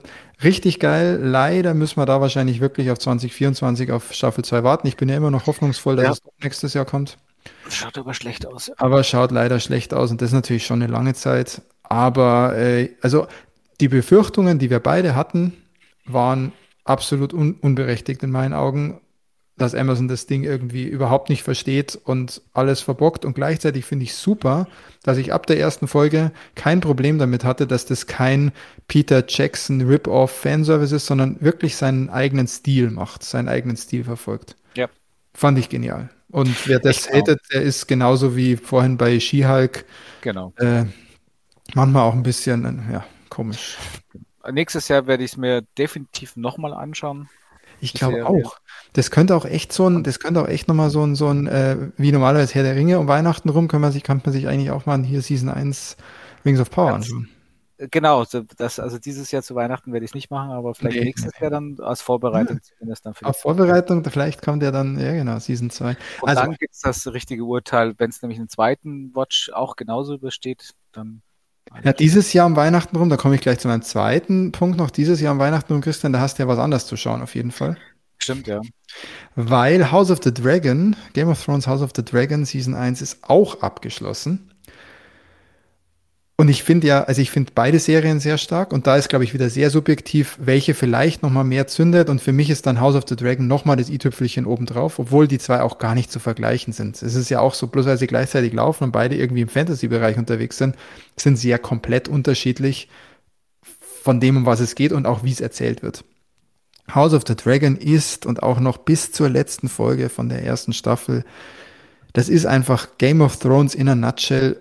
[SPEAKER 1] richtig geil. Leider müssen wir da wahrscheinlich wirklich auf 2024 auf Staffel 2 warten. Ich bin ja immer noch hoffnungsvoll, dass ja. es nächstes Jahr kommt.
[SPEAKER 2] Schaut aber schlecht aus.
[SPEAKER 1] Aber schaut leider schlecht aus und das ist natürlich schon eine lange Zeit. Aber äh, also die Befürchtungen, die wir beide hatten, waren absolut un unberechtigt in meinen Augen, dass Amazon das Ding irgendwie überhaupt nicht versteht und alles verbockt. Und gleichzeitig finde ich super, dass ich ab der ersten Folge kein Problem damit hatte, dass das kein Peter Jackson Rip-Off Fanservice ist, sondern wirklich seinen eigenen Stil macht, seinen eigenen Stil verfolgt.
[SPEAKER 2] Ja.
[SPEAKER 1] Fand ich genial. Und wer das
[SPEAKER 2] auch.
[SPEAKER 1] hatet, der ist genauso wie vorhin bei She-Hulk
[SPEAKER 2] Genau.
[SPEAKER 1] äh, manchmal auch ein bisschen, äh, ja, komisch.
[SPEAKER 2] Nächstes Jahr werde ich es mir definitiv nochmal anschauen.
[SPEAKER 1] Ich glaube auch. Das könnte auch echt so ein, das könnte auch echt nochmal so ein, so ein, äh, wie normalerweise Herr der Ringe um Weihnachten rum, kann man sich, kann man sich eigentlich auch mal hier Season 1 Rings of Power
[SPEAKER 2] Ganz-
[SPEAKER 1] anschauen.
[SPEAKER 2] Genau, das, also dieses Jahr zu Weihnachten werde ich es nicht machen, aber vielleicht
[SPEAKER 1] Nee.
[SPEAKER 2] nächstes Jahr dann als Vorbereitung zumindest dann für
[SPEAKER 1] Auf Vorbereitung, vielleicht kommt ja dann, ja genau, Season 2.
[SPEAKER 2] Und
[SPEAKER 1] Also-
[SPEAKER 2] dann gibt es das richtige Urteil, wenn es nämlich einen zweiten Watch auch genauso übersteht, dann
[SPEAKER 1] Ja, dieses Jahr um Weihnachten rum, da komme ich gleich zu meinem zweiten Punkt noch, dieses Jahr um Weihnachten rum, Christian, da hast du ja was anderes zu schauen, auf jeden Fall.
[SPEAKER 2] stimmt, ja.
[SPEAKER 1] Weil House of the Dragon, Game of Thrones House of the Dragon Season 1 ist auch abgeschlossen. Und ich finde ja, also ich finde beide Serien sehr stark und da ist, glaube ich, wieder sehr subjektiv, welche vielleicht nochmal mehr zündet und für mich ist dann House of the Dragon nochmal das i-Tüpfelchen obendrauf, obwohl die zwei auch gar nicht zu vergleichen sind. Es ist ja auch so, bloß weil sie gleichzeitig laufen und beide irgendwie im Fantasy-Bereich unterwegs sind, sind sie ja komplett unterschiedlich von dem, um was es geht und auch wie es erzählt wird. House of the Dragon ist und auch noch bis zur letzten Folge von der ersten Staffel, das ist einfach Game of Thrones in a nutshell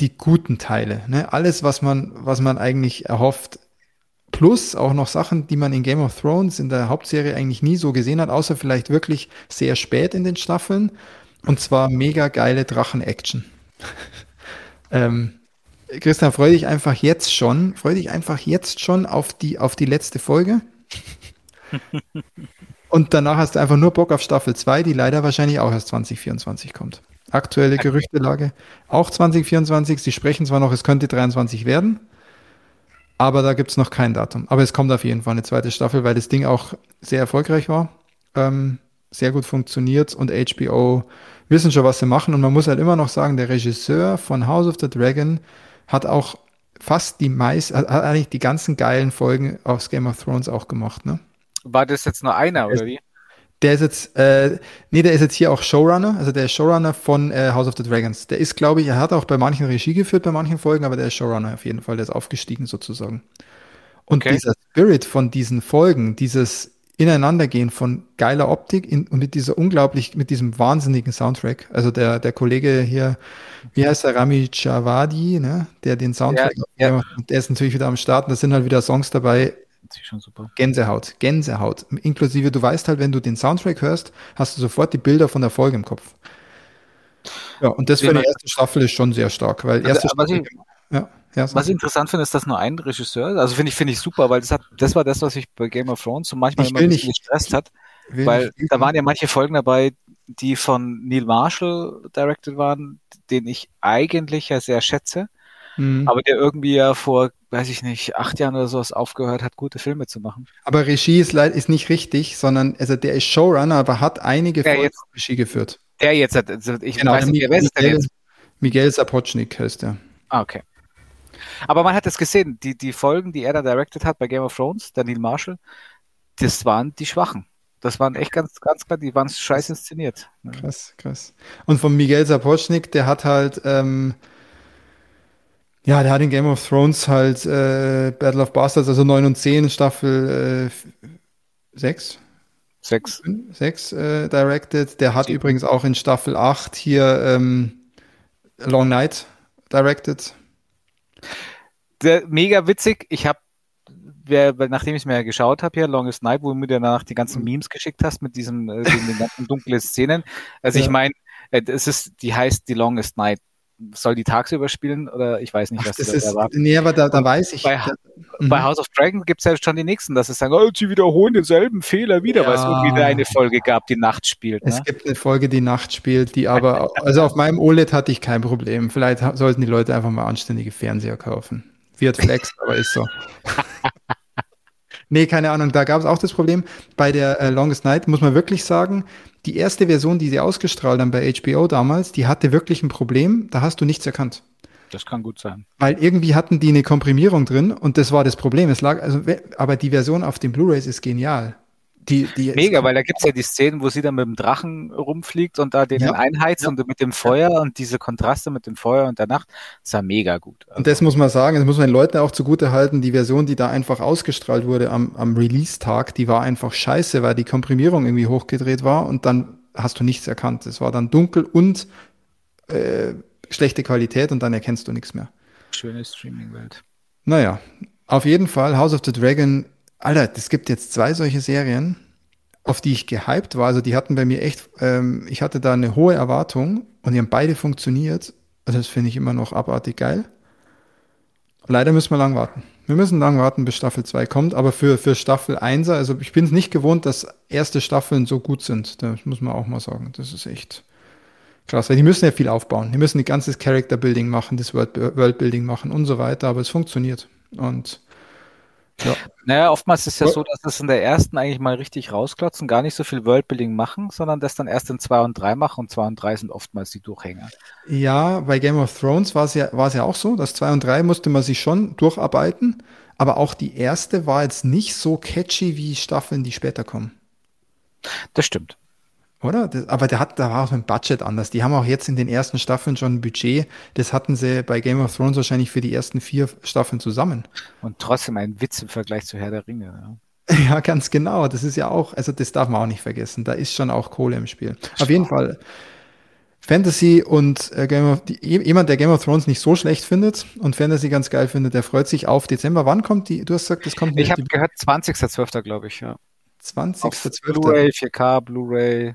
[SPEAKER 1] die guten Teile. Ne? Alles, was man, was man eigentlich erhofft, plus auch noch Sachen, die man in Game of Thrones in der Hauptserie eigentlich nie so gesehen hat, außer vielleicht wirklich sehr spät in den Staffeln. Und zwar mega geile Drachen-Action. ähm, Christian, freu dich einfach jetzt schon, freu dich einfach jetzt schon auf die, auf die letzte Folge. Und danach hast du einfach nur Bock auf Staffel 2, die leider wahrscheinlich auch erst 2024 kommt. Aktuelle Gerüchtelage auch 2024. Sie sprechen zwar noch, es könnte 23 werden, aber da gibt es noch kein Datum. Aber es kommt auf jeden Fall eine zweite Staffel, weil das Ding auch sehr erfolgreich war, ähm, sehr gut funktioniert und HBO wissen schon, was sie machen. Und man muss halt immer noch sagen, der Regisseur von House of the Dragon hat auch fast die meist, hat hat eigentlich die ganzen geilen Folgen aus Game of Thrones auch gemacht, ne?
[SPEAKER 2] War das jetzt nur einer, oder wie?
[SPEAKER 1] Der ist jetzt, äh, nee, der ist jetzt hier auch Showrunner, also der ist Showrunner von äh, House of the Dragons. Der ist, glaube ich, er hat auch bei manchen Regie geführt, bei manchen Folgen, aber der ist Showrunner auf jeden Fall, der ist aufgestiegen sozusagen. Und
[SPEAKER 2] Okay.
[SPEAKER 1] dieser Spirit von diesen Folgen, dieses Ineinandergehen von geiler Optik in, und mit dieser unglaublich, mit diesem wahnsinnigen Soundtrack. Also der, der Kollege hier, wie heißt der, Rami Javadi, ne, der den Soundtrack,
[SPEAKER 2] Ja, ja.
[SPEAKER 1] der ist natürlich wieder am Start und da sind halt wieder Songs dabei,
[SPEAKER 2] Das ist schon super.
[SPEAKER 1] Gänsehaut, Gänsehaut. Inklusive, du weißt halt, wenn du den Soundtrack hörst, hast du sofort die Bilder von der Folge im Kopf. Ja, und das für die erste Staffel ist schon sehr stark, weil
[SPEAKER 2] Also,
[SPEAKER 1] erste
[SPEAKER 2] was
[SPEAKER 1] Staffel,
[SPEAKER 2] ich-
[SPEAKER 1] ja, ja,
[SPEAKER 2] Was ich interessant finde, ist, dass nur ein Regisseur, also finde ich, finde ich super, weil das hat, das war das, was ich bei Game of Thrones so manchmal
[SPEAKER 1] Ich
[SPEAKER 2] immer ein bisschen
[SPEAKER 1] nicht-
[SPEAKER 2] gestresst hat, weil da waren ja manche Folgen dabei, die von Neil Marshall directed waren, den ich eigentlich ja sehr schätze,
[SPEAKER 1] Mhm.
[SPEAKER 2] aber der irgendwie ja vor, weiß ich nicht, acht Jahren oder sowas aufgehört hat, gute Filme zu machen.
[SPEAKER 1] Aber Regie ist, ist nicht richtig, sondern also der ist Showrunner, aber hat einige
[SPEAKER 2] Ja,
[SPEAKER 1] Folgen
[SPEAKER 2] jetzt-
[SPEAKER 1] Regie geführt.
[SPEAKER 2] Der jetzt hat, also ich
[SPEAKER 1] Genau,
[SPEAKER 2] weiß nicht,
[SPEAKER 1] der
[SPEAKER 2] wer ist
[SPEAKER 1] Miguel,
[SPEAKER 2] jetzt?
[SPEAKER 1] Miguel Sapochnik heißt der.
[SPEAKER 2] Ah, okay. Aber man hat es gesehen, die, die Folgen, die er da directed hat bei Game of Thrones, Neil Marshall, das waren die Schwachen. Das waren echt ganz, ganz klar, die waren scheiß inszeniert.
[SPEAKER 1] Krass, krass. Und von Miguel Sapochnik, der hat halt, ähm, ja, der hat in Game of Thrones halt äh, Battle of Bastards, also 9 und 10, Staffel äh, 6,
[SPEAKER 2] Sechs.
[SPEAKER 1] 6 äh, directed. Der hat
[SPEAKER 2] Sieben.
[SPEAKER 1] übrigens auch in Staffel 8 hier ähm, Long Night directed.
[SPEAKER 2] Der, mega witzig. Ich habe, wer, nachdem ich es mir geschaut habe hier, Longest Night, wo du mir danach die ganzen Memes geschickt hast mit diesem, äh, den, ganzen dunklen Szenen. Also ich
[SPEAKER 1] Ja.
[SPEAKER 2] meine, äh, es ist, die heißt die Longest Night. Soll die tagsüber spielen oder ich weiß nicht,
[SPEAKER 1] Ach,
[SPEAKER 2] was
[SPEAKER 1] das
[SPEAKER 2] da
[SPEAKER 1] ist,
[SPEAKER 2] erwartest.
[SPEAKER 1] nee, aber da, da weiß ich.
[SPEAKER 2] Bei-
[SPEAKER 1] mhm.
[SPEAKER 2] Bei House of Dragon gibt's ja schon die nächsten, dass sie sagen, oh, sie wiederholen denselben Fehler wieder, weil es
[SPEAKER 1] Ja.
[SPEAKER 2] irgendwie eine Folge gab, die Nacht spielt.
[SPEAKER 1] Es
[SPEAKER 2] Ne?
[SPEAKER 1] gibt eine Folge, die Nacht spielt, die aber, also auf meinem OLED hatte ich kein Problem. Vielleicht sollten die Leute einfach mal anständige Fernseher kaufen. Wird flex, aber ist so. Nee, keine Ahnung, da gab es auch das Problem. Bei der äh, Longest Night muss man wirklich sagen, die erste Version, die sie ausgestrahlt haben bei HBO damals, die hatte wirklich ein Problem, da hast du nichts erkannt.
[SPEAKER 2] Das kann gut sein.
[SPEAKER 1] Weil irgendwie hatten die eine Komprimierung drin und das war das Problem. Es lag, also, aber die Version auf den Blu-rays ist genial.
[SPEAKER 2] Die, die Mega, weil da gibt es ja die Szenen, wo sie dann mit dem Drachen rumfliegt und da den ja, einheizt ja. und mit dem Feuer und diese Kontraste mit dem Feuer und der Nacht, das war mega gut.
[SPEAKER 1] Also und das muss man sagen, das muss man den Leuten auch zugute halten, die Version, die da einfach ausgestrahlt wurde am, am Release-Tag, die war einfach scheiße, weil die Komprimierung irgendwie hochgedreht war und dann hast du nichts erkannt. Es war dann dunkel und äh, schlechte Qualität und dann erkennst du nichts mehr.
[SPEAKER 2] Schöne Streaming-Welt.
[SPEAKER 1] Naja, auf jeden Fall House of the Dragon Alter, es gibt jetzt zwei solche Serien, auf die ich gehypt war. Also die hatten bei mir echt, ähm, ich hatte da eine hohe Erwartung und die haben beide funktioniert. Also das finde ich immer noch abartig geil. Leider müssen wir lang warten. Wir müssen lang warten, bis Staffel 2 kommt, aber für, für Staffel 1, also ich bin es nicht gewohnt, dass erste Staffeln so gut sind. Das muss man auch mal sagen. Das ist echt krass, weil die müssen ja viel aufbauen. Die müssen die ganzes Character Building machen, das World, World Building machen und so weiter, aber es funktioniert. Und
[SPEAKER 2] ja. Naja, oftmals ist es ja so, dass es in der ersten eigentlich mal richtig rausklotzen, gar nicht so viel Worldbuilding machen, sondern das dann erst in zwei und drei machen und zwei und drei sind oftmals die Durchhänger.
[SPEAKER 1] Ja, bei Game of Thrones war es ja, war es ja auch so, dass zwei und drei musste man sich schon durcharbeiten, aber auch die erste war jetzt nicht so catchy wie Staffeln, die später kommen.
[SPEAKER 2] Das stimmt.
[SPEAKER 1] Oder? Das, aber der hat, da war auch ein Budget anders. Die haben auch jetzt in den ersten Staffeln schon ein Budget. Das hatten sie bei Game of Thrones wahrscheinlich für die ersten vier Staffeln zusammen.
[SPEAKER 2] Und trotzdem ein Witz im Vergleich zu Herr der Ringe. Ja.
[SPEAKER 1] Ja, ganz genau. Das ist ja auch, also das darf man auch nicht vergessen. Da ist schon auch Kohle im Spiel. Spannend. Auf jeden Fall. Fantasy und äh, Game of, die, jemand, der Game of Thrones nicht so schlecht findet und Fantasy ganz geil findet, der freut sich auf Dezember. Wann kommt die? Du hast gesagt, das kommt.
[SPEAKER 2] Ich habe gehört, 20.12. glaube ich, ja.
[SPEAKER 1] 20.12.
[SPEAKER 2] Blu-ray, 4K, Blu-ray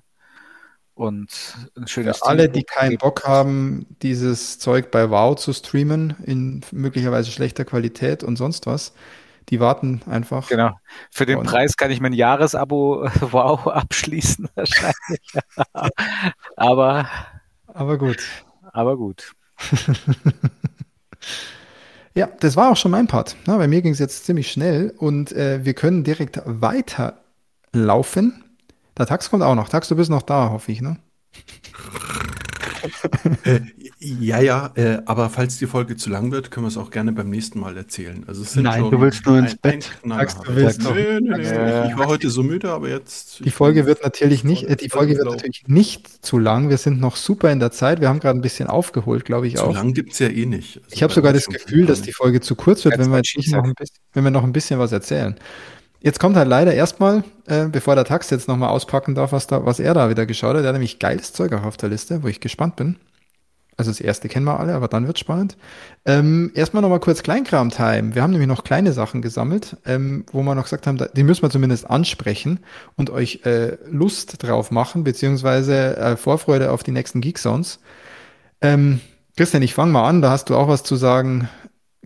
[SPEAKER 2] und
[SPEAKER 1] ein schönes Für alle, die keinen Bock haben, dieses Zeug bei Wow zu streamen in möglicherweise schlechter Qualität und sonst was, die warten einfach.
[SPEAKER 2] Genau. Für den Preis kann ich mein Jahresabo Wow abschließen wahrscheinlich. aber
[SPEAKER 1] aber gut.
[SPEAKER 2] Aber gut.
[SPEAKER 1] ja, das war auch schon mein Part. Na, bei mir ging es jetzt ziemlich schnell und äh, wir können direkt weiterlaufen der Tax kommt auch noch. Tax, du bist noch da, hoffe ich, ne?
[SPEAKER 4] äh, ja, ja, äh, aber falls die Folge zu lang wird, können wir es auch gerne beim nächsten Mal erzählen. Also es
[SPEAKER 1] sind Nein, du willst nur ins Bett.
[SPEAKER 4] Tax, du willst noch. Nö, nö, nö. Äh, ich war heute so müde, aber jetzt.
[SPEAKER 1] Die Folge wird natürlich nicht, äh, die Folge wird natürlich nicht zu lang. Wir sind noch super in der Zeit. Wir haben gerade ein bisschen aufgeholt, glaube ich
[SPEAKER 4] zu
[SPEAKER 1] auch.
[SPEAKER 4] Zu lang gibt es ja eh nicht.
[SPEAKER 1] Also ich habe sogar das Gefühl, dass die Folge zu kurz wird, wenn wir, nicht noch ein bisschen, wenn wir noch ein bisschen was erzählen. Jetzt kommt halt leider erstmal, äh, bevor der Tax jetzt nochmal auspacken darf, was, da, was er da wieder geschaut hat. Er hat nämlich geiles Zeug auch auf der Liste, wo ich gespannt bin. Also das erste kennen wir alle, aber dann wird spannend. Ähm, erstmal nochmal kurz Kleinkram-Time. Wir haben nämlich noch kleine Sachen gesammelt, ähm, wo wir noch gesagt haben, die müssen wir zumindest ansprechen und euch äh, Lust drauf machen, beziehungsweise äh, Vorfreude auf die nächsten Geek Zones. Ähm, Christian, ich fange mal an, da hast du auch was zu sagen.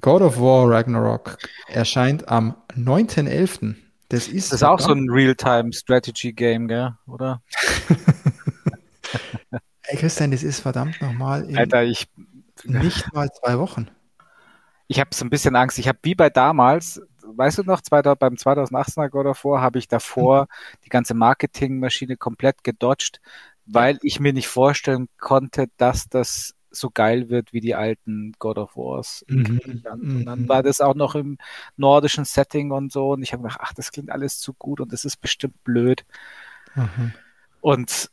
[SPEAKER 1] God of War Ragnarok erscheint am 9.11.
[SPEAKER 2] Das ist, das ist auch so ein Real-Time-Strategy-Game, gell? oder?
[SPEAKER 1] Ey, Christian, das ist verdammt nochmal
[SPEAKER 2] Alter, ich
[SPEAKER 1] nicht mal zwei Wochen.
[SPEAKER 2] Ich habe so ein bisschen Angst. Ich habe wie bei damals, weißt du noch, beim 2018er God of War habe ich davor mhm. die ganze Marketingmaschine komplett gedodged, weil ich mir nicht vorstellen konnte, dass das so geil wird wie die alten God of Wars. Mhm. Und dann mhm. war das auch noch im nordischen Setting und so. Und ich habe gedacht, ach, das klingt alles zu gut und das ist bestimmt blöd. Mhm. Und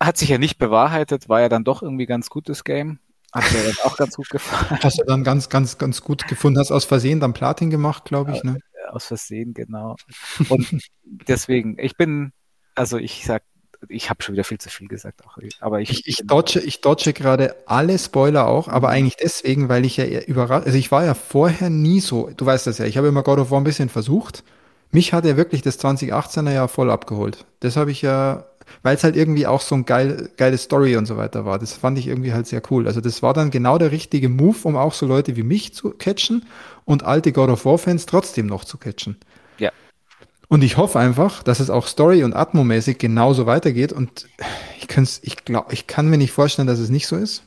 [SPEAKER 2] hat sich ja nicht bewahrheitet, war ja dann doch irgendwie ganz gutes Game. Hat mir dann auch ganz gut gefallen.
[SPEAKER 1] Hast du dann ganz, ganz, ganz gut gefunden, hast aus Versehen dann Platin gemacht, glaube ich, ne?
[SPEAKER 2] Aus Versehen, genau. Und deswegen, ich bin, also ich sag ich habe schon wieder viel zu viel gesagt. Auch, aber ich,
[SPEAKER 1] ich, ich, dodge, ich dodge gerade alle Spoiler auch, aber eigentlich deswegen, weil ich ja überrascht, also ich war ja vorher nie so, du weißt das ja, ich habe immer God of War ein bisschen versucht. Mich hat er wirklich das 2018er Jahr voll abgeholt. Das habe ich ja, weil es halt irgendwie auch so ein geil, geile Story und so weiter war. Das fand ich irgendwie halt sehr cool. Also das war dann genau der richtige Move, um auch so Leute wie mich zu catchen und alte God of War Fans trotzdem noch zu catchen. Und ich hoffe einfach, dass es auch Story- und Atmo-mäßig genauso weitergeht. Und ich, ich, glaub, ich kann mir nicht vorstellen, dass es nicht so ist.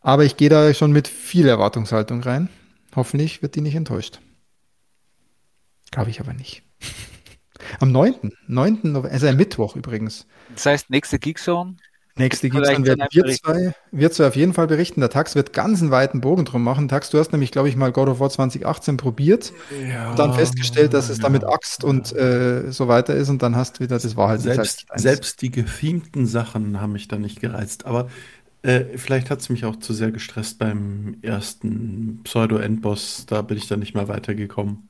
[SPEAKER 1] Aber ich gehe da schon mit viel Erwartungshaltung rein. Hoffentlich wird die nicht enttäuscht. Glaube ich aber nicht. Am 9. 9. November, also ein Mittwoch übrigens.
[SPEAKER 2] Das heißt, nächste Geekzone.
[SPEAKER 1] Nächste Geeks, werden
[SPEAKER 2] dann
[SPEAKER 1] wir
[SPEAKER 2] berichten.
[SPEAKER 1] zwei, wir zwei auf jeden Fall berichten. Der Tax wird ganz einen weiten Bogen drum machen. Tax, du hast nämlich, glaube ich, mal God of War 2018 probiert
[SPEAKER 4] Ja,
[SPEAKER 1] und dann festgestellt, dass es
[SPEAKER 4] ja.
[SPEAKER 1] damit Axt und äh, so weiter ist und dann hast wieder, das war halt
[SPEAKER 4] Selbst,
[SPEAKER 1] eins.
[SPEAKER 4] selbst die gethemten Sachen haben mich da nicht gereizt. Aber äh, vielleicht hat es mich auch zu sehr gestresst beim ersten Pseudo-Endboss. Da bin ich dann nicht mehr weitergekommen.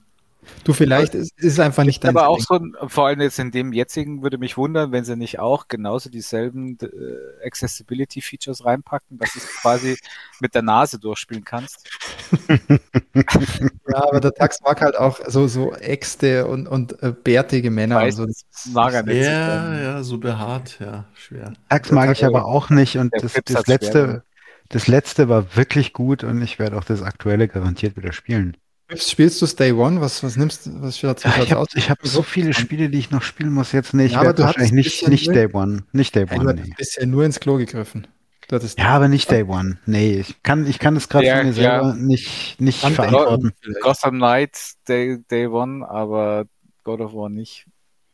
[SPEAKER 1] Du, vielleicht ist, ist es einfach nicht dein
[SPEAKER 2] Aber auch
[SPEAKER 1] Ding.
[SPEAKER 2] so, vor allem jetzt in dem jetzigen würde mich wundern, wenn sie nicht auch genauso dieselben äh, Accessibility-Features reinpacken, dass du es quasi mit der Nase durchspielen kannst.
[SPEAKER 1] Ja, aber der Tax mag halt auch so, so Äxte und, und äh, bärtige Männer.
[SPEAKER 2] Weiß,
[SPEAKER 1] und so.
[SPEAKER 2] das mag er nicht.
[SPEAKER 4] Ja, ja, so behaart, ja, schwer.
[SPEAKER 3] Axe mag ich aber auch nicht und das, das
[SPEAKER 2] schwer
[SPEAKER 3] letzte, das letzte war wirklich gut und ich werde auch das aktuelle garantiert wieder spielen.
[SPEAKER 1] Spielst du Day One? Was, was nimmst du? Was schaut
[SPEAKER 3] Ja,
[SPEAKER 1] sich
[SPEAKER 3] ich habe
[SPEAKER 1] aus?
[SPEAKER 3] ich hab so viele Spiele, die ich noch spielen muss jetzt nicht.
[SPEAKER 1] Ja,
[SPEAKER 3] Ich
[SPEAKER 1] aber
[SPEAKER 3] werde
[SPEAKER 1] du
[SPEAKER 3] wahrscheinlich nicht, nicht. Day One. Nicht Day
[SPEAKER 1] Ja, du
[SPEAKER 3] One,
[SPEAKER 1] hast
[SPEAKER 3] nee.
[SPEAKER 1] bisher nur ins Klo gegriffen. Du
[SPEAKER 3] Ja, aber nicht Day One. Nee, ich kann, ich kann das gerade
[SPEAKER 2] Ja,
[SPEAKER 3] von mir selber nicht, nicht verantworten.
[SPEAKER 2] Gotham Knights Day, Day One, aber God of War nicht.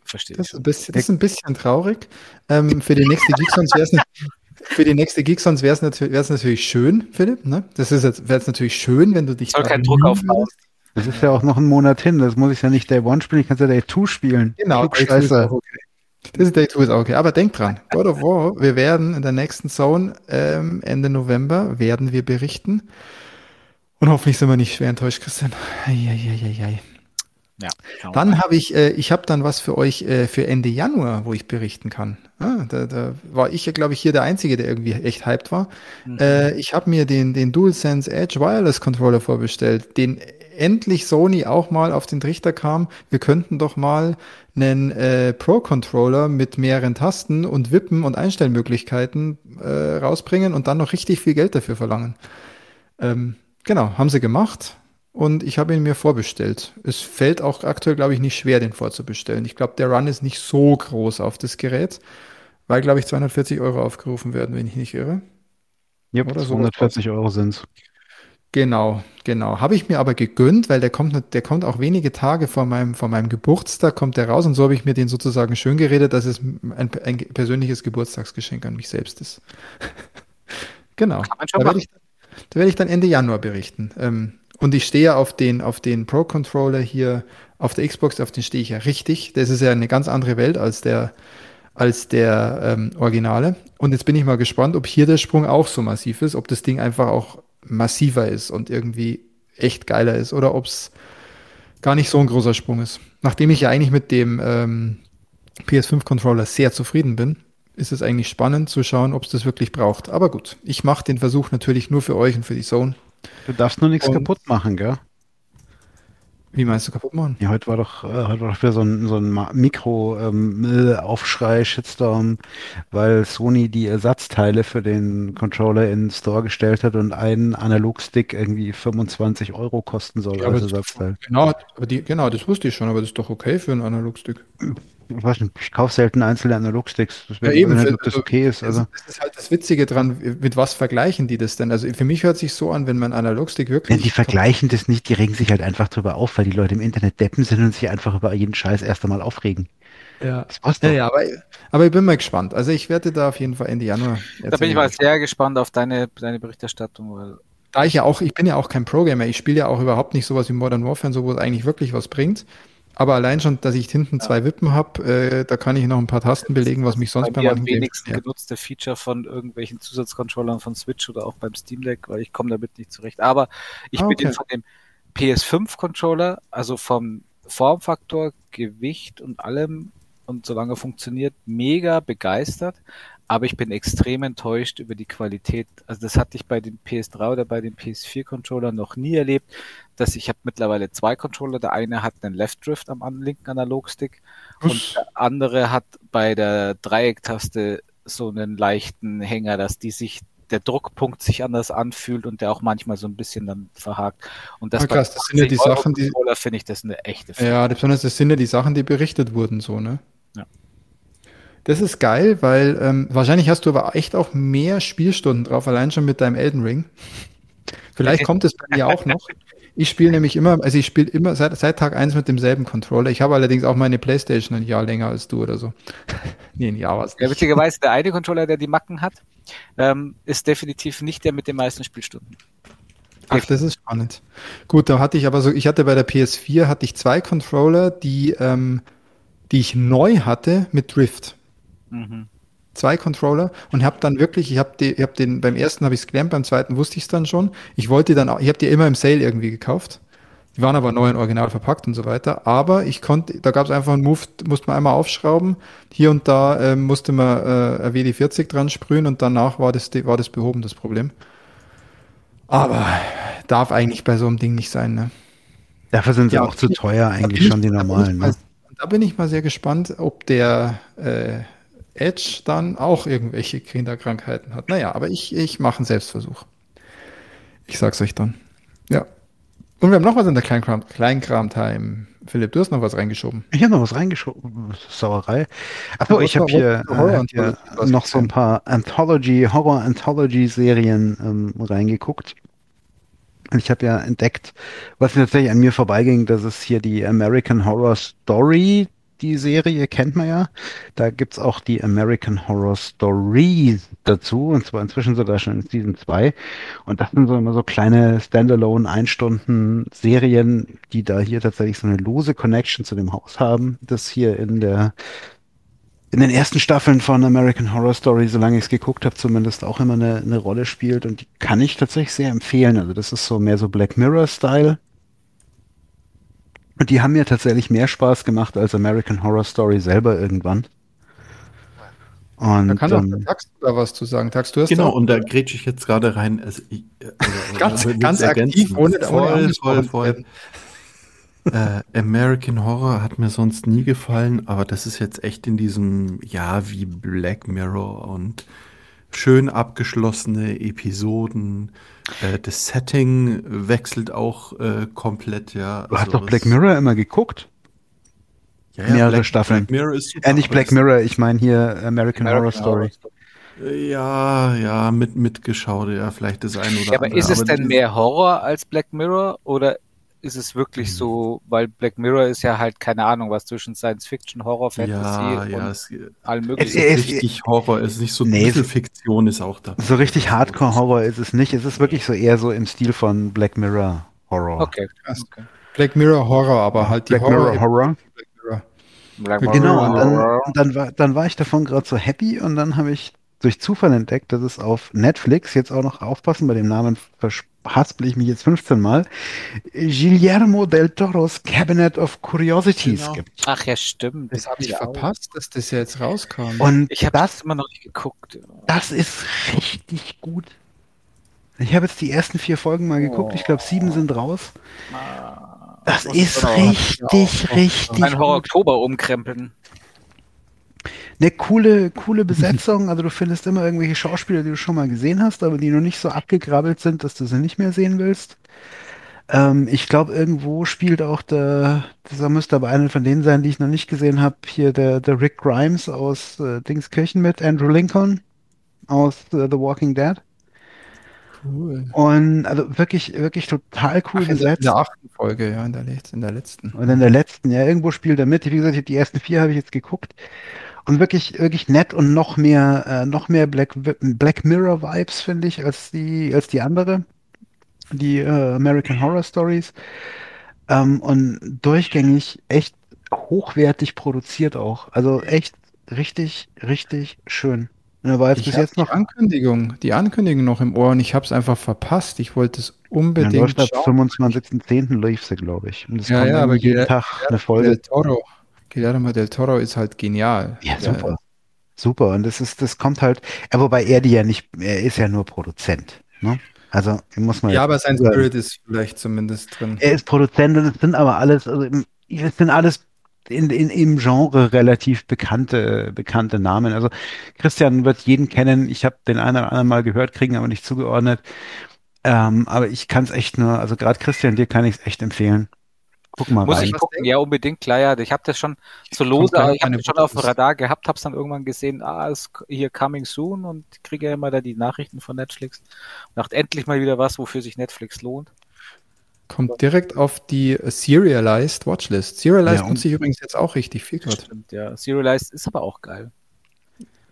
[SPEAKER 2] Verstehe
[SPEAKER 1] Das
[SPEAKER 2] ich.
[SPEAKER 1] ist ein bisschen, das ist ein bisschen traurig. Ähm, für die nächste Geeksons wäre es nicht. Für die nächste Geeksons wäre es natürlich, wär's natürlich schön, Philipp. Ne? Das ist jetzt, wäre es natürlich schön, wenn du dich.
[SPEAKER 2] Soll
[SPEAKER 1] da
[SPEAKER 2] kein Druck aufbauen.
[SPEAKER 3] Das ist ja auch noch ein Monat hin. Das muss ich ja nicht Day One spielen. Ich kann es ja Day Two spielen.
[SPEAKER 1] Genau, Day Two ist
[SPEAKER 3] Scheiße.
[SPEAKER 1] auch okay. Das ist Day 2 ist auch okay. Aber denk dran, God of War, wir werden in der nächsten Zone ähm, Ende November werden wir berichten. Und hoffentlich sind wir nicht schwer enttäuscht, Christian. Eieieiei.
[SPEAKER 2] Ja, schauen wir
[SPEAKER 1] Dann habe ich, äh, ich habe dann was für euch äh, für Ende Januar, wo ich berichten kann. Ah, da, da war ich ja, glaube ich, hier der Einzige, der irgendwie echt hyped war.
[SPEAKER 2] Mhm.
[SPEAKER 1] Äh, ich habe mir den, den DualSense Edge Wireless Controller vorbestellt, den endlich Sony auch mal auf den Trichter kam. Wir könnten doch mal einen äh, Pro-Controller mit mehreren Tasten und Wippen und Einstellmöglichkeiten äh, rausbringen und dann noch richtig viel Geld dafür verlangen. Ähm, genau, haben sie gemacht und ich habe ihn mir vorbestellt. Es fällt auch aktuell, glaube ich, nicht schwer, den vorzubestellen. Ich glaube, der Run ist nicht so groß auf das Gerät, weil, glaube ich, 240 Euro aufgerufen werden, wenn ich nicht irre.
[SPEAKER 3] Yep,
[SPEAKER 1] Oder sowas
[SPEAKER 3] 240 Euro sind's.
[SPEAKER 1] Genau, genau. Habe ich mir aber gegönnt, weil der kommt, der kommt auch wenige Tage vor meinem, vor meinem Geburtstag, kommt der raus und so habe ich mir den sozusagen schön geredet, dass es ein, ein persönliches Geburtstagsgeschenk an mich selbst ist. genau.
[SPEAKER 2] Kann man schon
[SPEAKER 1] Da werde
[SPEAKER 2] machen.
[SPEAKER 1] Da werde ich dann Ende Januar berichten. Ähm, und ich stehe auf den, auf den Pro-Controller hier auf der Xbox, auf den stehe ich ja richtig. Das ist ja eine ganz andere Welt als der, als der ähm, Originale. Und jetzt bin ich mal gespannt, ob hier der Sprung auch so massiv ist, ob das Ding einfach auch massiver ist und irgendwie echt geiler ist oder ob es gar nicht so ein großer Sprung ist. Nachdem ich ja eigentlich mit dem ähm, PS5-Controller sehr zufrieden bin, ist es eigentlich spannend zu schauen, ob es das wirklich braucht. Aber gut, ich mache den Versuch natürlich nur für euch und für die Zone.
[SPEAKER 3] Du darfst nur nichts
[SPEAKER 1] Und-
[SPEAKER 3] kaputt machen, gell?
[SPEAKER 1] Wie meinst du kaputt machen?
[SPEAKER 3] Ja, heute war doch, äh, heute war doch wieder so ein, so ein Mikro-Aufschrei, Shitstorm, weil Sony die Ersatzteile für den Controller in den Store gestellt hat und ein Analogstick irgendwie 25 Euro kosten soll
[SPEAKER 1] Ja,
[SPEAKER 3] als Ersatzteil.
[SPEAKER 1] Genau, aber die, genau, das wusste ich schon, aber das ist doch okay für einen Analogstick.
[SPEAKER 3] Ich weiß nicht, ich kaufe selten einzelne Analogsticks, deswegen
[SPEAKER 1] Ja, eben,
[SPEAKER 3] weiß ich nicht, ob das okay ist. Also,
[SPEAKER 1] Das ist halt das Witzige dran, mit was vergleichen die das denn? Also für mich hört sich so an, wenn man Analogstick
[SPEAKER 3] Ja,
[SPEAKER 1] wirklich.
[SPEAKER 3] die vergleichen das nicht, die regen sich halt einfach drüber auf, weil die Leute im Internet deppen sind und sich einfach über jeden Scheiß erst einmal aufregen.
[SPEAKER 1] Ja.
[SPEAKER 3] Das
[SPEAKER 1] Ja, ja, aber, aber ich bin mal gespannt. Also ich werde da auf jeden Fall Ende Januar.
[SPEAKER 2] Da bin ich mal sehr gespannt auf deine, deine Berichterstattung, weil
[SPEAKER 1] Da ich ja auch, ich bin ja auch kein Pro-Gamer, ich spiele ja auch überhaupt nicht sowas wie Modern Warfare, und so wo es eigentlich wirklich was bringt. Aber allein schon, dass ich hinten zwei Wippen habe, äh, da kann ich noch ein paar Tasten belegen, was mich sonst
[SPEAKER 2] bei
[SPEAKER 1] bei
[SPEAKER 2] am
[SPEAKER 1] manchen Games
[SPEAKER 2] wenigsten
[SPEAKER 1] nervt.
[SPEAKER 2] genutzte Feature von irgendwelchen Zusatzcontrollern von Switch oder auch beim Steam Deck, weil ich komme damit nicht zurecht. Aber ich
[SPEAKER 1] Ah,
[SPEAKER 2] bin
[SPEAKER 1] okay.
[SPEAKER 2] von dem PS5-Controller, also vom Formfaktor, Gewicht und allem und solange er funktioniert, mega begeistert. Aber ich bin extrem enttäuscht über die Qualität. Also das hatte ich bei den PS3 oder bei den PS4-Controllern noch nie erlebt, dass ich habe mittlerweile zwei Controller. Der eine hat einen Left Drift am linken Analogstick und der andere hat bei der Dreiecktaste so einen leichten Hänger, dass die sich der Druckpunkt sich anders anfühlt und der auch manchmal so ein bisschen dann verhakt. Und das
[SPEAKER 1] Ah, krass, das sind ja die
[SPEAKER 2] 80 Euro
[SPEAKER 1] Sachen, die-
[SPEAKER 2] finde ich das eine echte
[SPEAKER 1] Ja, besonders das sind ja die Sachen, die berichtet wurden, so, ne? Das ist geil, weil ähm, wahrscheinlich hast du aber echt auch mehr Spielstunden drauf, allein schon mit deinem Elden Ring. Vielleicht kommt es bei mir auch noch. Ich spiele nämlich immer, also ich spiele immer seit, seit Tag eins mit demselben Controller. Ich habe allerdings auch meine Playstation ein Jahr länger als du oder so.
[SPEAKER 2] nee, ein Jahr was. Ja, witzigerweise, der eine Controller, der die Macken hat, ähm, ist definitiv nicht der mit den meisten Spielstunden.
[SPEAKER 1] Ach, das ist spannend. Gut, da hatte ich aber so, ich hatte bei der PS4 hatte ich zwei Controller, die, ähm, die ich neu hatte mit Drift. Mhm zwei Controller und habe dann wirklich, ich habe hab den, beim ersten habe ich es gelernt, beim zweiten wusste ich es dann schon. Ich wollte dann, auch, ich habe die immer im Sale irgendwie gekauft. Die waren aber neu und original verpackt und so weiter. Aber ich konnte, da gab es einfach einen Move, musste man einmal aufschrauben. Hier und da äh, musste man äh, WD40 dran sprühen und danach war das, war das behoben, das Problem. Aber darf eigentlich bei so einem Ding nicht sein, ne?
[SPEAKER 3] Dafür sind sie ja, auch zu teuer eigentlich schon, die normalen.
[SPEAKER 1] Ne? Da bin ich mal sehr gespannt, ob der äh, Edge dann auch irgendwelche Kinderkrankheiten hat. Naja, aber ich, ich mache einen Selbstversuch. Ich sag's euch dann. Ja. Und wir haben noch was in der Kleinkram, Kleinkram-Time. Philipp, du hast noch was reingeschoben.
[SPEAKER 3] Ich habe noch was reingeschoben. Sauerei. Achso, ich habe hier, äh, hier noch so ein paar Anthology, Horror-Anthology-Serien ähm, reingeguckt. Ich habe ja entdeckt, was tatsächlich an mir vorbeiging, dass es hier die American Horror Story die Serie kennt man ja. Da gibt's auch die American Horror Stories dazu, und zwar inzwischen sogar schon in Season 2. Und das sind so immer so kleine Standalone Einstunden Serien, die da hier tatsächlich so eine lose Connection zu dem Haus haben, das hier in der in den ersten Staffeln von American Horror Story, solange ich es geguckt habe, zumindest auch immer eine, eine Rolle spielt und die kann ich tatsächlich sehr empfehlen. Also das ist so mehr so Black Mirror Style und die haben mir tatsächlich mehr Spaß gemacht als American Horror Story selber irgendwann.
[SPEAKER 1] Und, da kann auch ähm, Tax da was zu sagen. Tax,
[SPEAKER 4] du hast genau, und da grätsche ich jetzt gerade rein. Also, ich,
[SPEAKER 1] äh, ganz ganz aktiv, ohne,
[SPEAKER 4] voll, voll, voll. äh, American Horror hat mir sonst nie gefallen, aber das ist jetzt echt in diesem Jahr wie Black Mirror und schön abgeschlossene Episoden. Äh, das Setting wechselt auch äh, komplett, ja.
[SPEAKER 3] Du hast doch Black Mirror immer geguckt. Ja, ja, Mehrere Black, Staffeln. Black Mirror ist super, äh, nicht Black Mirror, ich meine hier American, American Horror Story.
[SPEAKER 4] Ja, ja, mit mitgeschaut, ja, vielleicht das eine oder ja,
[SPEAKER 2] aber andere. Ist es aber denn mehr Horror als Black Mirror oder ist es wirklich hm. so, weil Black Mirror ist ja halt keine Ahnung, was zwischen Science Fiction, Horror, Fantasy
[SPEAKER 4] ja, ja,
[SPEAKER 2] und
[SPEAKER 4] es, allem möglichen. Es ist richtig Horror, es ist nicht so nee, Fiktion ist auch da.
[SPEAKER 3] So richtig Hardcore Horror ist es nicht, es ist wirklich so eher so im Stil von Black Mirror Horror.
[SPEAKER 1] Okay, okay. Black Mirror Horror, aber halt
[SPEAKER 3] die Black Horror Mirror Horror. Black Mirror. Black Mirror. Genau, und dann, dann, war, dann war ich davon gerade so happy und dann habe ich durch Zufall entdeckt, dass es auf Netflix jetzt auch noch aufpassen, bei dem Namen verhaspel ich mich jetzt 15 Mal, Guillermo del Toros Cabinet of Curiosities genau. gibt.
[SPEAKER 2] Ach ja, stimmt.
[SPEAKER 1] Das habe ich verpasst, dass das jetzt rauskam.
[SPEAKER 3] Und ich habe das immer noch nicht geguckt. Das ist richtig gut. Ich habe jetzt die ersten vier Folgen mal geguckt. Ich glaube, sieben sind raus. Das ist richtig, richtig.
[SPEAKER 2] Ein Horror Oktober umkrempeln
[SPEAKER 3] eine coole, coole Besetzung. Also du findest immer irgendwelche Schauspieler, die du schon mal gesehen hast, aber die noch nicht so abgegrabbelt sind, dass du sie nicht mehr sehen willst. Ähm, ich glaube, irgendwo spielt auch der, das müsste aber einer von denen sein, die ich noch nicht gesehen habe, hier der, der Rick Grimes aus äh, Dingskirchen mit Andrew Lincoln aus äh, The Walking Dead. Cool. Und also wirklich, wirklich total cool Ach,
[SPEAKER 1] besetzt. In der achten Folge, ja, in der, in der letzten.
[SPEAKER 3] Und in der letzten, ja, irgendwo spielt er mit. Wie gesagt, die ersten vier habe ich jetzt geguckt und wirklich wirklich nett und noch mehr äh, noch mehr Black Black Mirror Vibes finde ich als die als die andere. Die äh, American Horror Stories. Ähm, und durchgängig echt hochwertig produziert auch. Also echt richtig richtig schön.
[SPEAKER 1] Und war jetzt bis jetzt noch die Ankündigung die Ankündigung noch im Ohr und ich habe es einfach verpasst. Ich wollte es unbedingt ja,
[SPEAKER 3] läuft ab 25.10. lief sie glaube ich.
[SPEAKER 1] Und es ja, kommt ja, aber jeden Tag eine Folge. Toro Guillermo del Toro ist halt genial.
[SPEAKER 3] Ja, super. Ja. Super. Und das ist, das kommt halt, wobei er die ja nicht, er ist ja nur Produzent. Ne? Also muss man.
[SPEAKER 1] Ja, aber sein Spirit ist vielleicht zumindest drin.
[SPEAKER 3] Er ist Produzent und es sind aber alles, also es sind alles in, in, im Genre relativ bekannte, bekannte Namen. Also Christian wird jeden kennen. Ich habe den einen oder anderen mal gehört, kriegen aber nicht zugeordnet. Ähm, aber ich kann es echt nur, also gerade Christian, dir kann ich es echt empfehlen.
[SPEAKER 2] Guck mal Muss rein. ich gucken, ja, unbedingt, klar, ja. Ich habe das schon so lose, aber ich habe das schon auf dem Radar gehabt, habe es dann irgendwann gesehen, ah, ist hier coming soon und kriege ja immer da die Nachrichten von Netflix. Dachte endlich mal wieder was, wofür sich Netflix lohnt.
[SPEAKER 1] Kommt direkt auf die Serialized Watchlist. Serialized
[SPEAKER 3] Ja, und-
[SPEAKER 1] nutze ich übrigens jetzt auch richtig viel gerade.
[SPEAKER 2] Stimmt, ja. Serialized ist aber auch geil.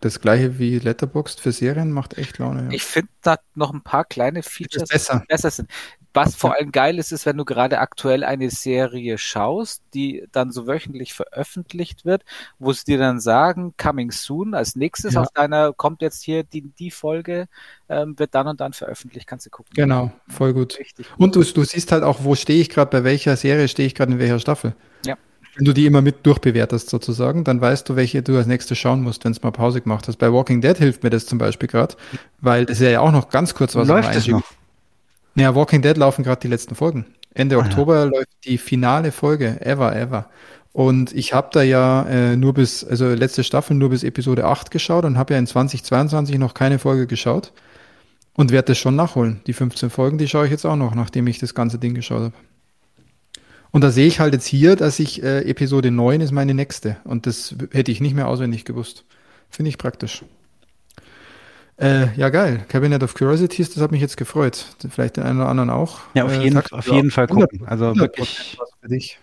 [SPEAKER 1] Das gleiche wie Letterboxd für Serien macht echt Laune. Ja.
[SPEAKER 2] Ich finde da noch ein paar kleine Features,
[SPEAKER 1] besser.
[SPEAKER 2] die besser sind. Was vor allem geil ist, ist, wenn du gerade aktuell eine Serie schaust, die dann so wöchentlich veröffentlicht wird, wo sie dir dann sagen, coming soon, als nächstes
[SPEAKER 1] Ja.
[SPEAKER 2] auf deiner, kommt jetzt hier die, die Folge, ähm, wird dann und dann veröffentlicht, kannst du gucken.
[SPEAKER 1] Genau, voll gut.
[SPEAKER 2] Richtig gut.
[SPEAKER 1] Und du, du siehst halt auch, wo stehe ich gerade, bei welcher Serie stehe ich gerade in welcher Staffel.
[SPEAKER 2] Ja.
[SPEAKER 1] Wenn du die immer mit durchbewertest sozusagen, dann weißt du, welche du als nächstes schauen musst, wenn es mal Pause gemacht hast. Bei Walking Dead hilft mir das zum Beispiel gerade, weil das ist ja auch noch ganz kurz was
[SPEAKER 3] Läuft es
[SPEAKER 1] Einschieben.
[SPEAKER 3] noch?
[SPEAKER 1] Ja, Walking Dead laufen gerade die letzten Folgen. Ende
[SPEAKER 3] Ah, ja.
[SPEAKER 1] Oktober läuft die finale Folge, ever, ever. Und ich habe da ja äh, nur bis, also letzte Staffel nur bis Episode 8 geschaut und habe ja in 2022 noch keine Folge geschaut und werde das schon nachholen. Die 15 Folgen, die schaue ich jetzt auch noch, nachdem ich das ganze Ding geschaut habe. Und da sehe ich halt jetzt hier, dass ich äh, Episode 9 ist meine nächste. Und das hätte ich nicht mehr auswendig gewusst. Finde ich praktisch. Äh, ja, geil. Cabinet of Curiosities, das hat mich jetzt gefreut. Vielleicht den einen oder anderen auch.
[SPEAKER 3] Ja, auf
[SPEAKER 1] Äh,
[SPEAKER 3] jeden, auf jeden Fall
[SPEAKER 1] 100
[SPEAKER 3] gucken. Also
[SPEAKER 1] 100%
[SPEAKER 3] wirklich.
[SPEAKER 1] was für dich.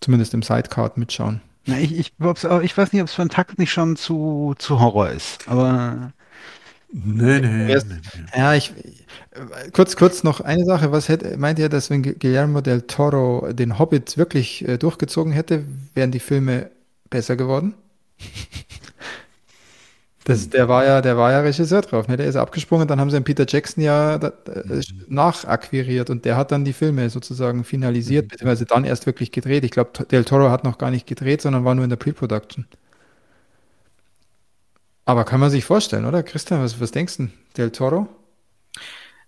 [SPEAKER 1] Zumindest im Sidecard mitschauen.
[SPEAKER 3] Na, ich, ich, ich weiß nicht, ob es für einen Takt nicht schon zu, zu Horror ist. Aber
[SPEAKER 4] Nee, nee,
[SPEAKER 1] Erst-
[SPEAKER 4] nee, nee.
[SPEAKER 1] Ja, ich äh, kurz, kurz noch eine Sache. Was hätte, meint ihr, dass wenn Gu- Guillermo del Toro den Hobbit wirklich äh, durchgezogen hätte, wären die Filme besser geworden? Das, der war ja, der war ja Regisseur drauf, ne? Der ist abgesprungen, dann haben sie den Peter Jackson ja da, äh, nachakquiriert und der hat dann die Filme sozusagen finalisiert, beziehungsweise dann erst wirklich gedreht. Ich glaube, Del Toro hat noch gar nicht gedreht, sondern war nur in der Pre-Production. Aber kann man sich vorstellen, oder? Christian, was, was denkst du? Del Toro?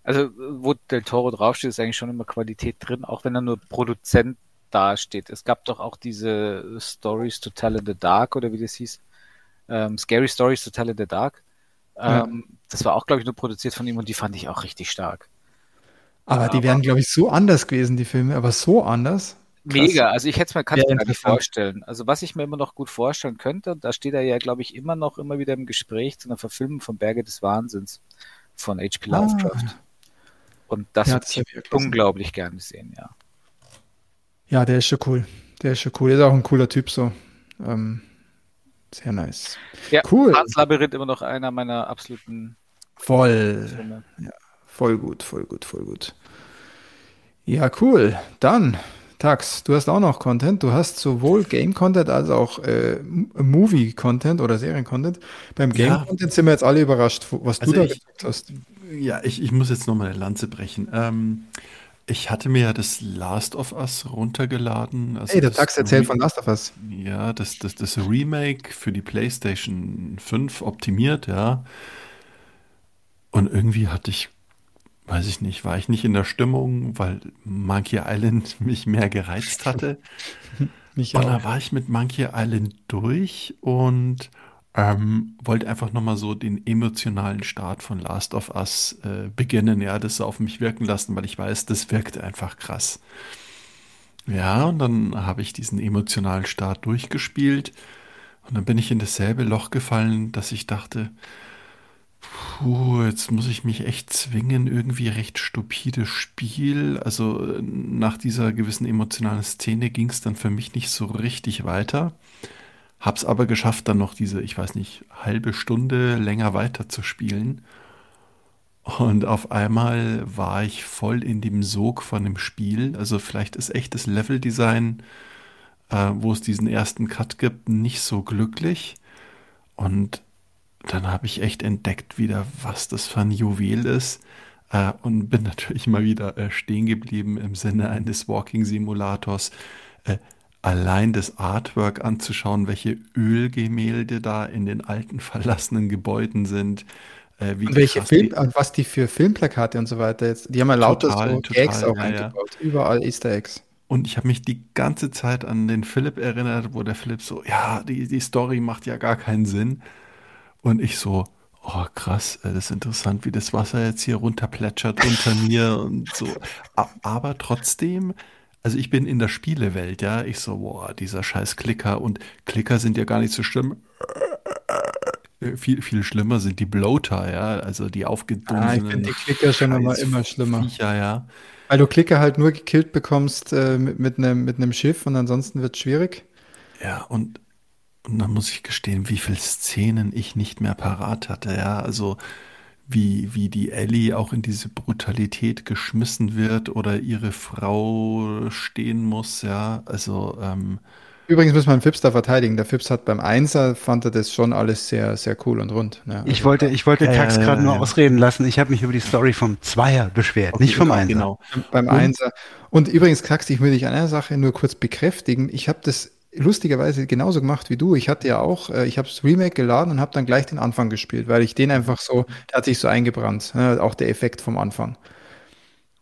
[SPEAKER 2] Also, wo Del Toro draufsteht, ist eigentlich schon immer Qualität drin, auch wenn er nur Produzent dasteht. Es gab doch auch diese Stories to Tell in the Dark oder wie das hieß. Ähm, Scary Stories to Tell in the Dark.
[SPEAKER 1] Ja.
[SPEAKER 2] Ähm, Das war auch, glaube ich, nur produziert von ihm und die fand ich auch richtig stark.
[SPEAKER 1] Aber die wären, glaube ich, so anders gewesen, die Filme, aber so anders.
[SPEAKER 2] Mega, also ich hätte es mir, kann mir gar nicht vorstellen. Also was ich mir immer noch gut vorstellen könnte, da steht er ja, glaube ich, immer noch immer wieder im Gespräch zu einer Verfilmung von Berge des Wahnsinns von H.P.
[SPEAKER 1] Ah.
[SPEAKER 2] Lovecraft. Und das
[SPEAKER 1] Ja,
[SPEAKER 2] würde ich unglaublich gerne sehen, ja.
[SPEAKER 1] Ja, der ist schon cool. Der ist schon cool. Der ist auch ein cooler Typ so. Ähm, sehr nice.
[SPEAKER 2] Ja,
[SPEAKER 1] Cool.
[SPEAKER 2] Pan's Labyrinth immer noch einer meiner absoluten
[SPEAKER 1] Voll.
[SPEAKER 2] Filme.
[SPEAKER 1] Voll gut, voll gut, voll gut. Ja, cool. Dann, Tax, du hast auch noch Content. Du hast sowohl Game-Content als auch äh, Movie-Content oder Serien-Content. Beim
[SPEAKER 4] Ja.
[SPEAKER 1] Game-Content sind wir jetzt alle überrascht, was
[SPEAKER 4] Also
[SPEAKER 1] du da
[SPEAKER 4] ich-
[SPEAKER 1] gesagt hast.
[SPEAKER 4] Ja, ich, ich muss jetzt nochmal eine Lanze brechen. Ähm, ich hatte mir ja das Last of Us runtergeladen. Also
[SPEAKER 1] Hey, der Tax erzählt
[SPEAKER 4] Re-
[SPEAKER 1] von Last of Us.
[SPEAKER 4] Ja, das, das, das Remake für die PlayStation 5 optimiert, ja. Und irgendwie hatte ich, weiß ich nicht, war ich nicht in der Stimmung, weil Monkey Island mich mehr gereizt hatte.
[SPEAKER 1] Mich
[SPEAKER 4] Und
[SPEAKER 1] auch.
[SPEAKER 4] da war ich mit Monkey Island durch und ähm, wollte einfach nochmal so den emotionalen Start von Last of Us äh, beginnen, ja, das auf mich wirken lassen, weil ich weiß, das wirkt einfach krass. Ja, und dann habe ich diesen emotionalen Start durchgespielt und dann bin ich in dasselbe Loch gefallen, dass ich dachte, puh, jetzt muss ich mich echt zwingen, irgendwie recht stupides Spiel. Also nach dieser gewissen emotionalen Szene ging es dann für mich nicht so richtig weiter. Hab's aber geschafft, dann noch diese, ich weiß nicht, halbe Stunde länger weiter zu spielen. Und auf einmal war ich voll in dem Sog von dem Spiel. Also vielleicht ist echt das Leveldesign, äh, wo es diesen ersten Cut gibt, nicht so glücklich. Und dann habe ich echt entdeckt wieder, was das für ein Juwel ist. Äh, und bin natürlich mal wieder äh, stehen geblieben im Sinne eines Walking-Simulators. Äh, allein das Artwork anzuschauen, welche Ölgemälde da in den alten verlassenen Gebäuden sind. Äh,
[SPEAKER 1] Und welche
[SPEAKER 4] krass
[SPEAKER 1] Film,
[SPEAKER 4] die-
[SPEAKER 1] und was die für Filmplakate und so weiter jetzt, die haben ja lauter
[SPEAKER 4] Total,
[SPEAKER 1] so
[SPEAKER 4] total,
[SPEAKER 1] Gags auch
[SPEAKER 4] ja, ja.
[SPEAKER 1] eingebaut. Überall Easter Eggs.
[SPEAKER 4] Und ich habe mich die ganze Zeit an den Philipp erinnert, wo der Philipp so, ja, die, die Story macht ja gar keinen Sinn. Und ich so, oh krass, äh, das ist interessant, wie das Wasser jetzt hier runterplätschert unter mir und so. Aber trotzdem, also ich bin in der Spielewelt, ja. Ich so, boah, dieser scheiß Klicker und Klicker sind ja gar nicht so schlimm. Äh, Viel, viel schlimmer sind die Bloater, ja, also die
[SPEAKER 1] Ah, ich
[SPEAKER 4] aufgedunsenen
[SPEAKER 1] finde die Klicker schon immer, immer schlimmer.
[SPEAKER 4] Viecher, ja.
[SPEAKER 1] Weil du Klicker halt nur gekillt bekommst äh, mit, einem mit einem Schiff und ansonsten wird es schwierig.
[SPEAKER 4] Ja, und, und dann muss ich gestehen, wie viele Szenen ich nicht mehr parat hatte, ja, also wie, wie die Ellie auch in diese Brutalität geschmissen wird oder ihre Frau stehen muss, ja, also ähm,
[SPEAKER 1] Übrigens muss man Fips da verteidigen. Der Fips hat beim Einser fand er das schon alles sehr, sehr cool und rund. Ne?
[SPEAKER 3] Ich
[SPEAKER 1] Also,
[SPEAKER 3] wollte, ich wollte
[SPEAKER 4] Ja,
[SPEAKER 3] Tax
[SPEAKER 4] ja,
[SPEAKER 3] gerade
[SPEAKER 4] ja,
[SPEAKER 3] nur
[SPEAKER 4] ja.
[SPEAKER 3] ausreden lassen. Ich habe mich über die Story vom Zweier beschwert, nicht vom Einser.
[SPEAKER 4] genau.
[SPEAKER 1] beim
[SPEAKER 4] Und-
[SPEAKER 1] Einser. Und übrigens, Kax, ich will dich an einer Sache nur kurz bekräftigen. Ich habe das lustigerweise genauso gemacht wie du. Ich hatte ja auch, äh, ich habe das Remake geladen und habe dann gleich den Anfang gespielt, weil ich den einfach so, der hat sich so eingebrannt, ne? auch der Effekt vom Anfang.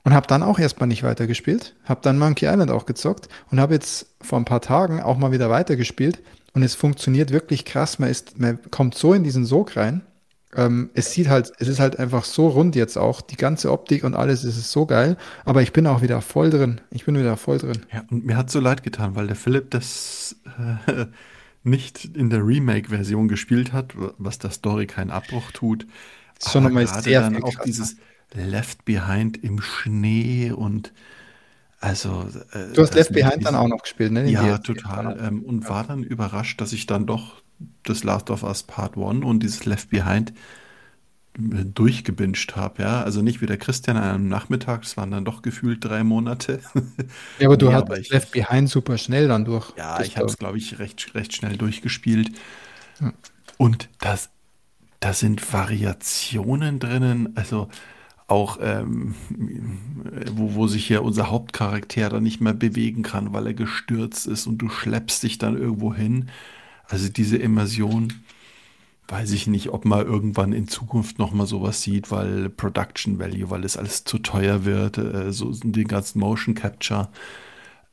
[SPEAKER 1] Und habe dann auch erstmal nicht weitergespielt, habe dann Monkey Island auch gezockt und habe jetzt vor ein paar Tagen auch mal wieder weitergespielt und es funktioniert wirklich krass. Man ist, man kommt so in diesen Sog rein. Ähm, es sieht halt, es ist halt einfach so rund jetzt auch, die ganze Optik und alles, es ist so geil. Aber ich bin auch wieder voll drin. Ich bin wieder voll drin.
[SPEAKER 4] Ja, und mir hat so leid getan, weil der Philipp das äh, nicht in der Remake-Version gespielt hat, was der Story keinen Abbruch tut.
[SPEAKER 1] Ist schon nochmal sehr
[SPEAKER 4] dann auch dieses Left Behind im Schnee und also äh,
[SPEAKER 1] Du hast Left Behind dann auch noch gespielt, ne?
[SPEAKER 4] Ja, total. Ähm, und war dann überrascht, dass ich dann doch das Last of Us Part 1 und dieses Left Behind durchgebinged habe, ja. Also nicht wie der Christian an einem Nachmittag, das waren dann doch gefühlt drei Monate.
[SPEAKER 1] Ja, aber du
[SPEAKER 4] Nee,
[SPEAKER 1] hattest
[SPEAKER 4] ich-
[SPEAKER 1] Left Behind super schnell dann durch.
[SPEAKER 4] Ja, ich habe es, glaube ich, recht, recht schnell durchgespielt.
[SPEAKER 1] Ja.
[SPEAKER 4] Und das, da sind Variationen drinnen, also auch, ähm, wo, wo sich hier unser Hauptcharakter dann nicht mehr bewegen kann, weil er gestürzt ist und du schleppst dich dann irgendwo hin. Also diese Immersion, weiß ich nicht, ob man irgendwann in Zukunft nochmal sowas sieht, weil Production Value, weil das alles zu teuer wird, äh, so den ganzen Motion Capture.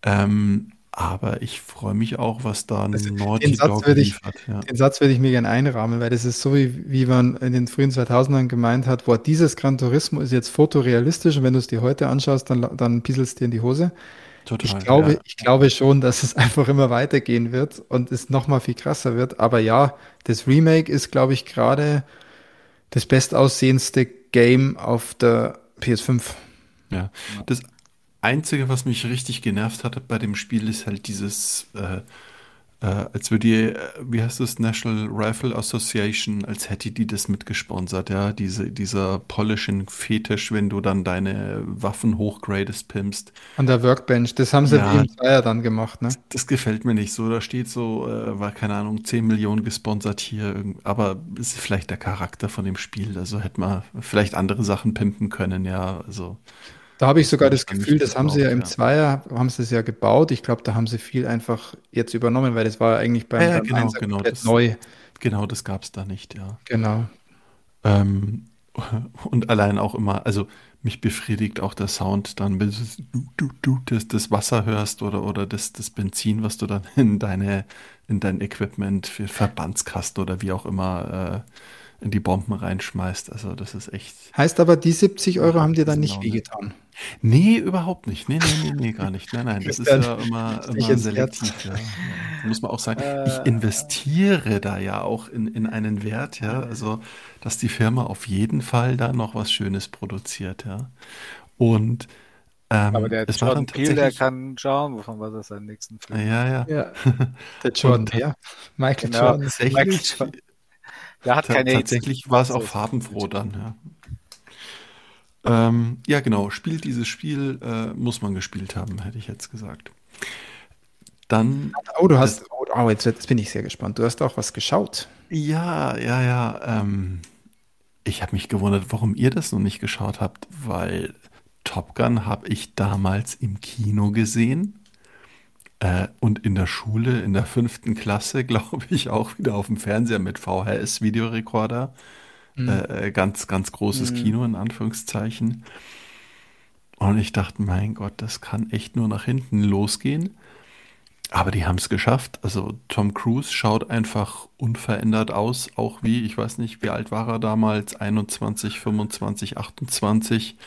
[SPEAKER 4] Ähm, aber ich freue mich auch, was da
[SPEAKER 1] Also,
[SPEAKER 4] Naughty
[SPEAKER 1] den Satz
[SPEAKER 4] Dog
[SPEAKER 1] würde ich-
[SPEAKER 4] liefert. Ja.
[SPEAKER 1] Den Satz würde ich mir gerne einrahmen, weil das ist so, wie, wie man in den frühen 2000ern gemeint hat, boah, dieses Gran Turismo ist jetzt fotorealistisch und wenn du es dir heute anschaust, dann, dann pieselst dir in die Hose.
[SPEAKER 4] Total.
[SPEAKER 1] Ich glaube,
[SPEAKER 4] ja.
[SPEAKER 1] ich glaube schon, dass es einfach immer weitergehen wird und es noch mal viel krasser wird. Aber ja, das Remake ist, glaube ich, gerade das bestaussehendste Game auf der PS5.
[SPEAKER 4] Ja. Das Einzige, was mich richtig genervt hatte bei dem Spiel, ist halt dieses, äh, äh, als würde die, äh, wie heißt das, National Rifle Association, als hätte die das mitgesponsert, ja, diese, dieser polischen Fetisch, wenn du dann deine Waffen hochgradest, pimpst.
[SPEAKER 1] An der Workbench. Das haben sie
[SPEAKER 4] Ja.
[SPEAKER 1] im Zweier dann gemacht, ne?
[SPEAKER 4] Das gefällt mir nicht so. Da steht so, äh, war keine Ahnung, 10 Millionen gesponsert hier. Aber es ist vielleicht der Charakter von dem Spiel. Also hätte man vielleicht andere Sachen pimpen können, ja. Also,
[SPEAKER 1] Da habe ich sogar das Gefühl, das haben sie ja im
[SPEAKER 4] ja.
[SPEAKER 1] Zweier, haben sie es ja gebaut. Ich glaube, da haben sie viel einfach jetzt übernommen, weil das war ja eigentlich beim,
[SPEAKER 4] Ja, ja,
[SPEAKER 1] beim
[SPEAKER 4] genau,
[SPEAKER 1] Einser
[SPEAKER 4] genau, das-
[SPEAKER 1] neu.
[SPEAKER 4] genau, das gab es da nicht, ja.
[SPEAKER 1] Genau.
[SPEAKER 4] Ähm, und allein auch immer, also mich befriedigt auch der Sound dann, wenn du, du, du das, das Wasser hörst oder, oder das, das Benzin, was du dann in deine, in dein Equipment für Verbandskasten oder wie auch immer äh, in die Bomben reinschmeißt. Also das ist echt.
[SPEAKER 1] Heißt aber, die 70 Euro haben dir dann nicht
[SPEAKER 4] Laune.
[SPEAKER 1] wehgetan.
[SPEAKER 4] Nee, überhaupt nicht. Nee, nee, nee, nee, gar nicht. Nein, nein, das ist ja immer, immer selektiv. Ja. Ja. Muss man auch sagen.
[SPEAKER 2] Äh.
[SPEAKER 4] Ich investiere da ja auch in, in einen Wert, ja. Also, dass die Firma auf jeden Fall da noch was Schönes produziert, ja. Und ähm,
[SPEAKER 2] Aber der Jordan Peele, der kann schauen, wovon war das seinen nächsten Film?
[SPEAKER 4] Ja, ja.
[SPEAKER 1] Ja. Der Jordan,
[SPEAKER 4] Und-
[SPEAKER 1] ja. Michael
[SPEAKER 2] Genau.
[SPEAKER 1] Jordan.
[SPEAKER 4] Tatsächlich,
[SPEAKER 2] Michael Der hat keine
[SPEAKER 4] tatsächlich war es auch farbenfroh dann, ja. Ähm, ja, genau. Spielt dieses Spiel, äh, muss man gespielt haben, hätte ich jetzt gesagt. Dann
[SPEAKER 1] Oh, du hast, oh, oh, jetzt, jetzt bin ich sehr gespannt. Du hast auch was geschaut.
[SPEAKER 4] Ja, ja, ja. Ähm, ich habe mich gewundert, warum ihr das noch nicht geschaut habt, weil Top Gun habe ich damals im Kino gesehen äh, und in der Schule, in der fünften Klasse, glaube ich, auch wieder auf dem Fernseher mit VHS-Videorekorder. Äh, ganz, ganz großes
[SPEAKER 2] Mhm.
[SPEAKER 4] Kino in Anführungszeichen. Und ich dachte, mein Gott, das kann echt nur nach hinten losgehen. Aber die haben es geschafft. Also Tom Cruise schaut einfach unverändert aus, auch wie, ich weiß nicht, wie alt war er damals? 21, 25, 28.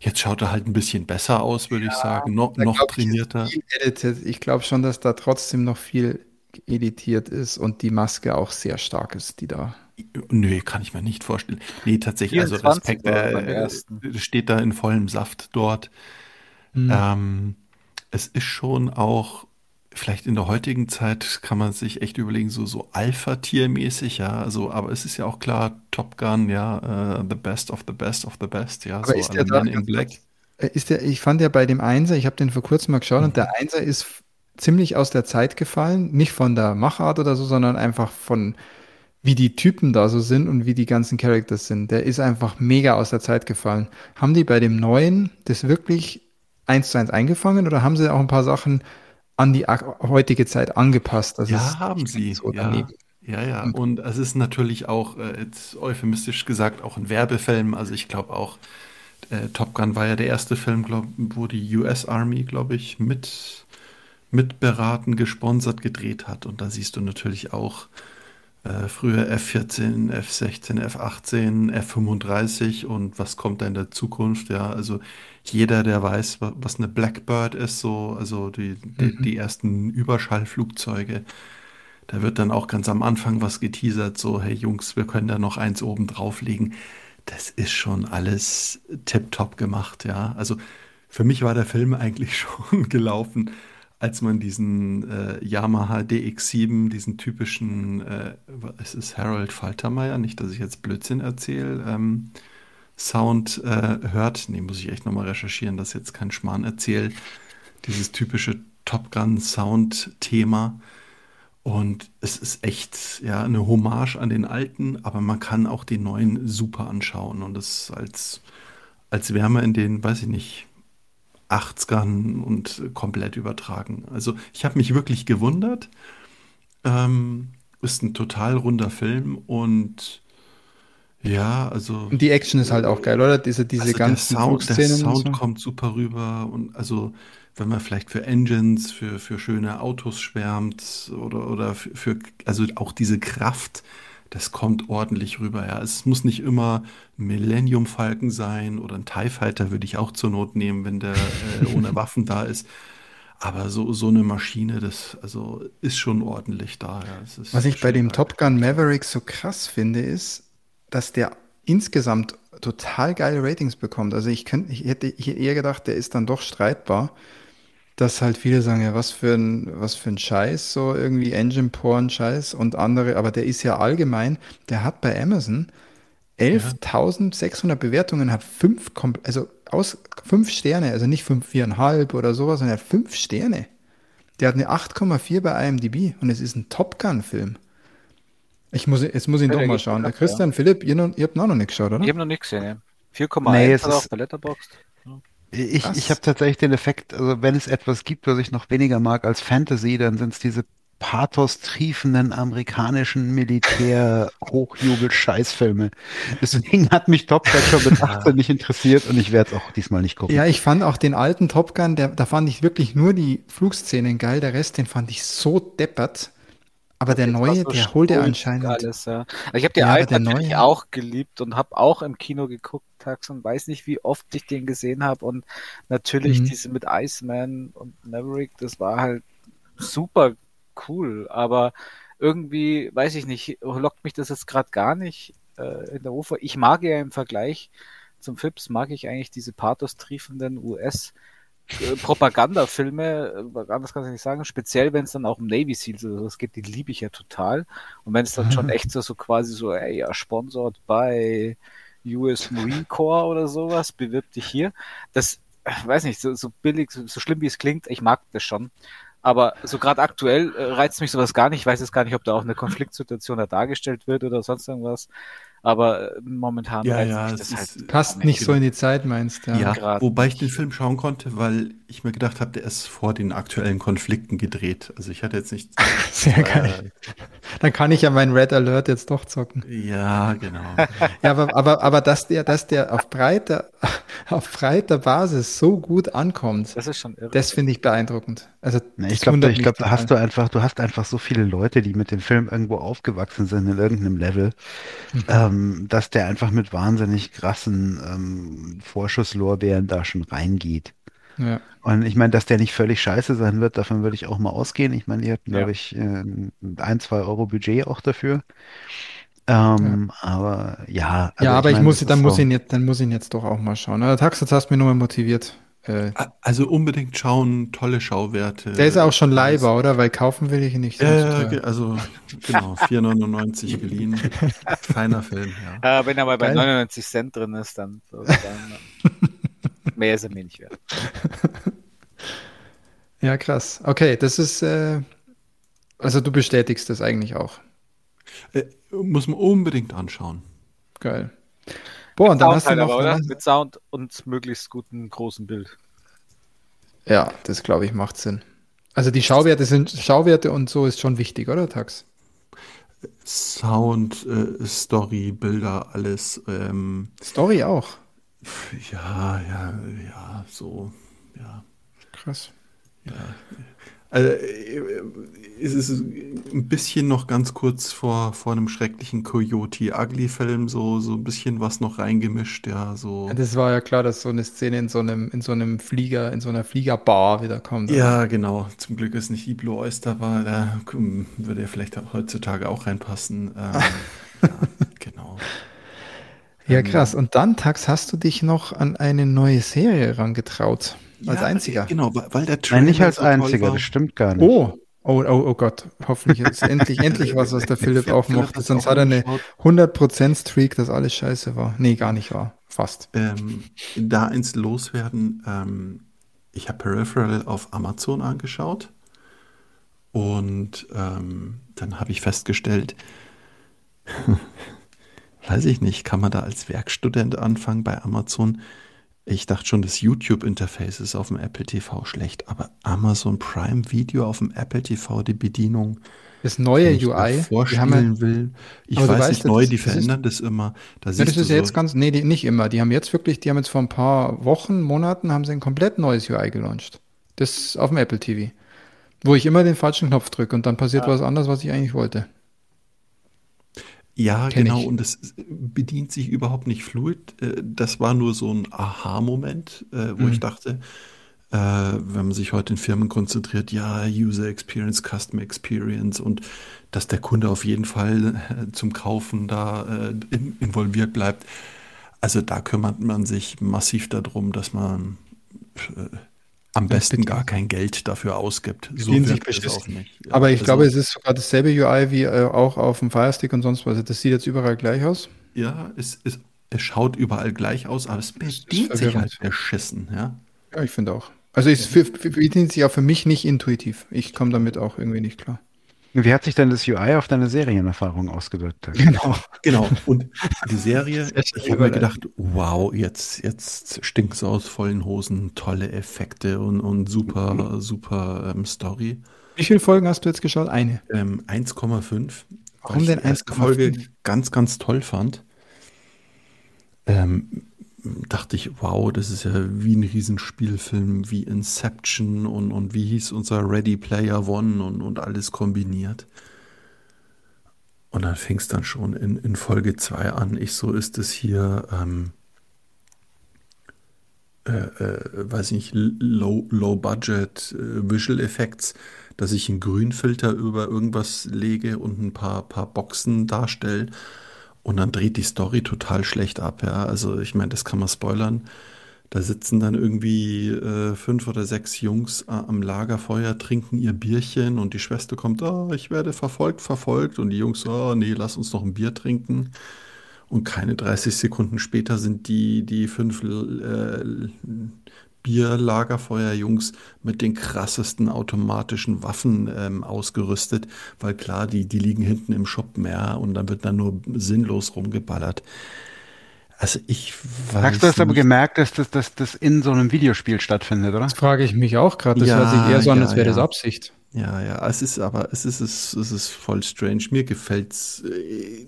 [SPEAKER 4] Jetzt schaut er halt ein bisschen besser aus, würde ich sagen. No, noch
[SPEAKER 1] ich,
[SPEAKER 4] trainierter.
[SPEAKER 1] edited. Ich glaube schon, dass da trotzdem noch viel editiert ist und die Maske auch sehr stark ist, die da.
[SPEAKER 4] Nö, kann ich mir nicht vorstellen. Nee, tatsächlich, also
[SPEAKER 2] 24
[SPEAKER 4] Respekt, äh, steht da in vollem Saft dort.
[SPEAKER 1] Hm.
[SPEAKER 4] Ähm, es ist schon auch, vielleicht in der heutigen Zeit kann man sich echt überlegen, so, so Alpha-Tier-mäßig, ja, also, aber es ist ja auch klar, Top Gun, ja, äh, the best of the best of the best, ja,
[SPEAKER 1] Aber
[SPEAKER 4] so
[SPEAKER 1] ist der
[SPEAKER 4] Men in Black.
[SPEAKER 1] Äh, Ist der, ich fand ja bei dem Einser, ich habe den vor kurzem mal geschaut und der Einser ist ziemlich aus der Zeit gefallen. Nicht von der Machart oder so, sondern einfach von, wie die Typen da so sind und wie die ganzen Characters sind. Der ist einfach mega aus der Zeit gefallen. Haben die bei dem neuen das wirklich eins zu eins eingefangen oder haben sie auch ein paar Sachen an die heutige Zeit angepasst? Das
[SPEAKER 4] Ja,
[SPEAKER 1] ist
[SPEAKER 4] haben sie.
[SPEAKER 1] so
[SPEAKER 4] Ja, ja, ja.
[SPEAKER 1] Und-
[SPEAKER 4] Und es ist natürlich auch, äh, jetzt euphemistisch gesagt, auch ein Werbefilm. Also ich glaube auch, äh, Top Gun war ja der erste Film, glaub, wo die US Army, glaube ich, mit, mitberaten, gesponsert, gedreht hat. Und da siehst du natürlich auch äh, früher F-14, F-16, F-18, F-35 und was kommt da in der Zukunft. Ja, also jeder, der weiß, wa- was eine Blackbird ist, so, also die, die,
[SPEAKER 1] Mhm.
[SPEAKER 4] die ersten Überschallflugzeuge. Da wird dann auch ganz am Anfang was geteasert, so, hey Jungs, wir können da noch eins oben drauflegen. Das ist schon alles tipptopp gemacht, ja. Also für mich war der Film eigentlich schon gelaufen, als man diesen äh, Yamaha DX7, diesen typischen, äh, es ist Harold Faltermeier, nicht, dass ich jetzt Blödsinn erzähle, ähm, Sound äh, hört. Nee, muss ich echt nochmal recherchieren, dass jetzt kein Schmarrn erzähle. Dieses typische Top Gun Sound-Thema. Und es ist echt ja eine Hommage an den alten, aber man kann auch den neuen super anschauen und das als, als Wärme in den, weiß ich nicht, 80ern und komplett übertragen. Also ich habe mich wirklich gewundert. Ähm, ist ein total runder Film und ja, also
[SPEAKER 1] Und die Action ist halt auch geil, oder? Diese, diese
[SPEAKER 4] also der
[SPEAKER 1] ganzen
[SPEAKER 4] Sound, der
[SPEAKER 1] Flugszenen und
[SPEAKER 4] Sound
[SPEAKER 1] so.
[SPEAKER 4] kommt super rüber und also wenn man vielleicht für Engines, für, für schöne Autos schwärmt oder, oder für, für, also auch diese Kraft, das kommt ordentlich rüber. Ja, es muss nicht immer ein Millennium Falcon sein oder ein TIE Fighter würde ich auch zur Not nehmen, wenn der äh, ohne Waffen da ist. Aber so, so eine Maschine, das also ist schon ordentlich da. Ja.
[SPEAKER 1] Was ich bei dem. Top Gun Maverick so krass finde, ist, dass der insgesamt total geile Ratings bekommt. Also ich hätte, ich hätte eher gedacht, der ist dann doch streitbar, dass halt viele sagen, ja, was für ein, was für ein Scheiß, so irgendwie Engine Porn Scheiß und andere, aber der ist ja allgemein, der hat bei Amazon 11.600 Bewertungen, hat fünf, also aus fünf Sterne, also nicht fünf, viereinhalb oder sowas, sondern er hat fünf Sterne. Der hat eine 8,4 bei IMDb und es ist ein Top Gun-Film. Ich muss, jetzt muss ich ihn
[SPEAKER 2] Ja,
[SPEAKER 1] doch mal schauen. Der Christian, Philipp, ihr, noch, ihr habt ihn auch noch nicht geschaut, oder?
[SPEAKER 2] Ich habe noch nichts gesehen. Ja. 4,1
[SPEAKER 3] Nee,
[SPEAKER 2] er
[SPEAKER 3] ist-
[SPEAKER 2] auch bei Letterboxd.
[SPEAKER 3] Ich, ich habe tatsächlich den Effekt, also wenn es etwas gibt, was ich noch weniger mag als Fantasy, dann sind es diese pathos-triefenden amerikanischen Militär-Hochjubel-Scheißfilme. Deswegen hat mich Top Gun schon mit 18 nicht interessiert und ich werde es auch diesmal nicht gucken.
[SPEAKER 1] Ja, ich fand auch den alten Top Gun, der, da fand ich wirklich nur die Flugszenen geil. Der Rest, den fand ich so deppert. Aber der neue,
[SPEAKER 2] so
[SPEAKER 1] der holt er anscheinend.
[SPEAKER 2] Alles, ja. Also ich habe den
[SPEAKER 1] Ja,
[SPEAKER 2] alten natürlich
[SPEAKER 1] neue-
[SPEAKER 2] auch geliebt und habe auch im Kino geguckt tags und weiß nicht, wie oft ich den gesehen habe. Und natürlich
[SPEAKER 1] Mhm.
[SPEAKER 2] diese mit Iceman und Maverick, das war halt super cool. Aber irgendwie, weiß ich nicht, lockt mich das jetzt gerade gar nicht äh, in der Ufer. Ich mag ja im Vergleich zum Fips, mag ich eigentlich diese pathos-triefenden US- äh, Propagandafilme, äh, anders kann ich nicht sagen, speziell wenn es dann auch um Navy Seals oder sowas geht, die liebe ich ja total. Und wenn es dann schon echt so, so quasi so, ey, ja, sponsored bei US Marine Corps oder sowas, bewirb dich hier. Das, äh, weiß nicht, so, so billig, so, so schlimm wie es klingt, ich mag das schon. Aber so gerade aktuell äh, reizt mich sowas gar nicht. Ich weiß jetzt gar nicht, ob da auch eine Konfliktsituation da dargestellt wird oder sonst irgendwas. Aber äh, momentan
[SPEAKER 4] Ja, ja,
[SPEAKER 2] das
[SPEAKER 4] ist-
[SPEAKER 2] halt.
[SPEAKER 1] Passt nicht so in die Zeit, meinst du?
[SPEAKER 4] Ja,
[SPEAKER 2] gerade
[SPEAKER 4] wobei ich den Film schauen konnte, weil ich mir gedacht habe, der ist vor den aktuellen Konflikten gedreht. Also ich hatte jetzt nicht.
[SPEAKER 1] Sehr geil. Dann kann ich ja meinen Red Alert jetzt doch zocken.
[SPEAKER 4] Ja, genau.
[SPEAKER 1] Ja, aber, aber, aber dass der, dass der auf breiter, auf breiter Basis so gut ankommt,
[SPEAKER 2] Das ist schon irre.
[SPEAKER 1] das finde ich beeindruckend. Also,
[SPEAKER 3] Nee,
[SPEAKER 1] das
[SPEAKER 3] ich glaube, ich glaube, da hast du einfach, du hast einfach so viele Leute, die mit dem Film irgendwo aufgewachsen sind in irgendeinem Level,
[SPEAKER 1] Mhm.
[SPEAKER 3] ähm, dass der einfach mit wahnsinnig krassen ähm, Vorschusslorbeeren da schon reingeht.
[SPEAKER 1] Ja.
[SPEAKER 3] Und ich meine, dass der nicht völlig scheiße sein wird, davon würde ich auch mal ausgehen. Ich meine, die hatten,
[SPEAKER 2] Ja.
[SPEAKER 3] glaube ich, äh, ein, zwei Euro Budget auch dafür. Ähm, Aber ja. also
[SPEAKER 1] ja, aber ich,
[SPEAKER 3] meine,
[SPEAKER 1] muss,
[SPEAKER 3] das
[SPEAKER 1] dann muss
[SPEAKER 3] so-
[SPEAKER 1] ihn jetzt, dann muss ihn jetzt doch auch mal schauen. Also, Tax, jetzt hast du mich nochmal motiviert. Äh,
[SPEAKER 4] Also unbedingt schauen, tolle Schauwerte.
[SPEAKER 1] der ist auch schon. Leiber, oder? Weil kaufen will ich ihn nicht. der
[SPEAKER 4] Ja, ja, ge- also genau, 4,99 geliehen. Feiner Film, ja.
[SPEAKER 2] Äh, wenn er mal bei
[SPEAKER 1] Geil.
[SPEAKER 2] 99 Cent drin ist, dann, so, dann äh, mehr ist er mir nicht wert.
[SPEAKER 1] Ja, krass. Okay, das ist, äh, also du bestätigst das eigentlich auch.
[SPEAKER 4] Äh, muss man unbedingt anschauen.
[SPEAKER 1] Geil. Boah, und dann
[SPEAKER 2] Sound
[SPEAKER 1] hast du
[SPEAKER 2] halt
[SPEAKER 1] noch,
[SPEAKER 2] aber, oder?
[SPEAKER 1] ne?
[SPEAKER 2] Mit Sound und möglichst guten großen Bild.
[SPEAKER 1] ja, das glaube ich macht Sinn. Also die Schauwerte sind, Schauwerte und so ist schon wichtig, oder Tax?
[SPEAKER 4] Sound, äh, Story, Bilder, alles. Ähm,
[SPEAKER 1] Story auch.
[SPEAKER 4] Ja, ja, ja, so, ja.
[SPEAKER 1] Krass.
[SPEAKER 4] Also, äh, es ist ein bisschen noch ganz kurz vor, vor einem schrecklichen Coyote Ugly Film, so, so ein bisschen was noch reingemischt, ja, so.
[SPEAKER 1] Ja, Das war ja klar, dass so eine Szene in so einem, in so einem Flieger, in so einer Fliegerbar wieder kommt.
[SPEAKER 4] Ja, genau. Zum Glück ist nicht Iblo Oyster war, da hm, würde er vielleicht auch heutzutage auch reinpassen. Ähm, ja, genau.
[SPEAKER 1] Ja,
[SPEAKER 4] Ähm,
[SPEAKER 1] krass. Und dann, Tax, hast du dich noch an eine neue Serie rangetraut. Als
[SPEAKER 4] Ja,
[SPEAKER 1] einziger.
[SPEAKER 4] Genau, weil der Trailer
[SPEAKER 3] Nein, nicht als
[SPEAKER 4] so toll
[SPEAKER 3] einziger,
[SPEAKER 4] war.
[SPEAKER 3] das stimmt gar nicht.
[SPEAKER 1] Oh, oh, oh, oh Gott. Hoffentlich ist endlich, endlich was, was der Philipp auch mochte.
[SPEAKER 4] das
[SPEAKER 1] Sonst hat er eine
[SPEAKER 4] angeschaut.
[SPEAKER 1] 100% Streak, dass alles scheiße war. Nee, gar nicht war. Fast.
[SPEAKER 4] Ähm, da eins loswerden. Ähm, ich habe Peripheral auf Amazon angeschaut und ähm, dann habe ich festgestellt, weiß ich nicht, kann man da als Werkstudent anfangen bei Amazon? Ich dachte schon, das YouTube-Interface ist auf dem Apple TV schlecht, aber Amazon Prime Video auf dem Apple TV, die Bedienung,
[SPEAKER 1] Das neue
[SPEAKER 4] wenn ich
[SPEAKER 1] UI, die haben ja,
[SPEAKER 4] vorstellen will. Ich weiß
[SPEAKER 1] weißt
[SPEAKER 4] nicht,
[SPEAKER 1] ja,
[SPEAKER 4] neu,
[SPEAKER 1] das-
[SPEAKER 4] die
[SPEAKER 1] das ist-
[SPEAKER 4] verändern das immer. Da
[SPEAKER 1] ja, das ist ja
[SPEAKER 4] so,
[SPEAKER 1] jetzt ganz, nee, die, nicht immer. Die haben jetzt wirklich, die haben jetzt vor ein paar Wochen, Monaten, haben sie ein komplett neues UI gelauncht. Das auf dem Apple TV. Wo ich immer den falschen Knopf drücke und dann passiert was anderes, was ich eigentlich wollte.
[SPEAKER 4] Ja,
[SPEAKER 1] Kenn
[SPEAKER 4] genau,
[SPEAKER 1] ich.
[SPEAKER 4] und es bedient sich überhaupt nicht fluid. Äh, Das war nur so ein Aha-Moment, äh, wo
[SPEAKER 1] Mhm.
[SPEAKER 4] ich dachte, äh, wenn man sich heute in Firmen konzentriert, ja, User Experience, Customer Experience und dass der Kunde auf jeden Fall zum Kaufen da in, involviert bleibt. Also da kümmert man sich massiv darum, dass man am besten gar kein Geld dafür ausgibt. So
[SPEAKER 1] sich
[SPEAKER 4] auch nicht. Ja,
[SPEAKER 1] Aber ich
[SPEAKER 4] also-
[SPEAKER 1] glaube, es ist sogar dasselbe UI wie äh, auch auf dem Fire Stick und sonst was. Das sieht jetzt überall gleich aus.
[SPEAKER 4] Ja, es, es, es schaut überall gleich aus, aber es bedient sich halt beschissen, ja.
[SPEAKER 1] Ja, ich finde auch. Also es bedient sich auch für mich nicht intuitiv. Ich komme damit auch irgendwie nicht klar.
[SPEAKER 3] Wie hat sich denn das UI auf deine Serienerfahrung ausgewirkt?
[SPEAKER 1] Genau.
[SPEAKER 4] Genau. Und die Serie, ich habe mir gedacht, wow, jetzt, jetzt stinkt es aus vollen Hosen, tolle Effekte und, und super, super ähm, Story.
[SPEAKER 1] Wie viele Folgen hast du jetzt geschaut? Eine.
[SPEAKER 4] Ähm, 1,5.
[SPEAKER 1] Warum denn
[SPEAKER 4] die erste
[SPEAKER 1] 1,5?
[SPEAKER 4] Folge ganz, ganz toll fand. Ähm, dachte ich, wow, das ist ja wie ein Riesenspielfilm, wie Inception und, und wie hieß unser Ready Player One und, und alles kombiniert. Und dann fing es dann schon in, in Folge 2 an. Ich so ist es hier, ähm, äh, äh, weiß nicht, low, low budget äh, Visual Effects, dass ich einen Grünfilter über irgendwas lege und ein paar, paar Boxen darstelle. Und dann dreht die Story total schlecht ab, ja. Also ich meine, das kann man spoilern. Da sitzen dann irgendwie äh, fünf oder sechs Jungs äh, am Lagerfeuer, trinken ihr Bierchen und die Schwester kommt, oh, ich werde verfolgt, verfolgt. Und die Jungs, oh, nee, lass uns noch ein Bier trinken. Und keine 30 Sekunden später sind die, die fünf äh, Bierlagerfeuer-Jungs mit den krassesten automatischen Waffen ähm, ausgerüstet, weil klar, die, die liegen hinten im Schuppen, ja, und dann wird dann nur sinnlos rumgeballert. Also ich weiß
[SPEAKER 3] Max, du hast aber gemerkt, dass das, dass das in so einem Videospiel stattfindet, oder?
[SPEAKER 1] Das frage ich mich auch gerade. Das
[SPEAKER 4] Ja,
[SPEAKER 1] hört sich eher so an,
[SPEAKER 4] ja,
[SPEAKER 1] als wäre das
[SPEAKER 4] ja.
[SPEAKER 1] Absicht.
[SPEAKER 4] Ja, ja, es ist aber, es ist, es, es ist voll strange. Mir gefällt's. äh,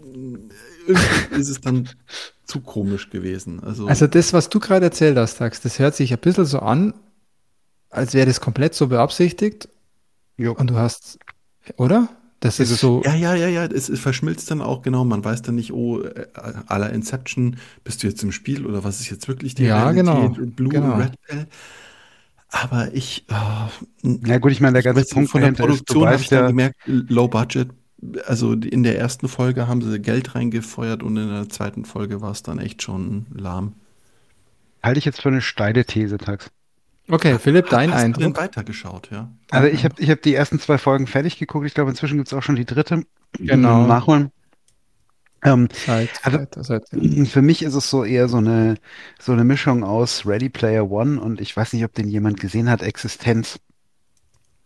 [SPEAKER 4] Irgendwie ist es dann zu komisch gewesen. Also,
[SPEAKER 1] Also das, was du gerade erzählt hast, Tax, das hört sich ein bisschen so an, als wäre das komplett so beabsichtigt.
[SPEAKER 3] Jo.
[SPEAKER 1] Und du hast, oder? Das ist so.
[SPEAKER 4] ja, ja, ja, ja, es, es verschmilzt dann auch genau. Man weiß dann nicht, oh, äh, la Inception, bist du jetzt im Spiel oder was ist jetzt wirklich die
[SPEAKER 1] Ja,
[SPEAKER 4] Realität?
[SPEAKER 1] genau,
[SPEAKER 4] Blue,
[SPEAKER 1] genau.
[SPEAKER 4] Red Pill. Aber ich, oh,
[SPEAKER 3] Ja gut, ich meine, der ganze Punkt
[SPEAKER 4] von der Produktion habe ich
[SPEAKER 3] weißt
[SPEAKER 4] dann
[SPEAKER 3] ja,
[SPEAKER 4] gemerkt, Low Budget, also in der ersten Folge haben sie Geld reingefeuert und in der zweiten Folge war es dann echt schon lahm.
[SPEAKER 3] Halte ich jetzt für eine steile These, Tax.
[SPEAKER 1] Okay, Philipp, dein
[SPEAKER 4] Hast du denn
[SPEAKER 1] Eindruck?
[SPEAKER 4] weitergeschaut, ja?
[SPEAKER 3] Also ich habe ich hab die ersten zwei Folgen fertig geguckt. Ich glaube, inzwischen gibt es auch schon die dritte.
[SPEAKER 1] Genau.
[SPEAKER 3] Nachholen. Ähm,
[SPEAKER 1] Seid,
[SPEAKER 3] Also-
[SPEAKER 1] weiter, seid-
[SPEAKER 3] für mich ist es so eher so eine, so eine Mischung aus Ready Player One und ich weiß nicht, ob den jemand gesehen hat, Existenz.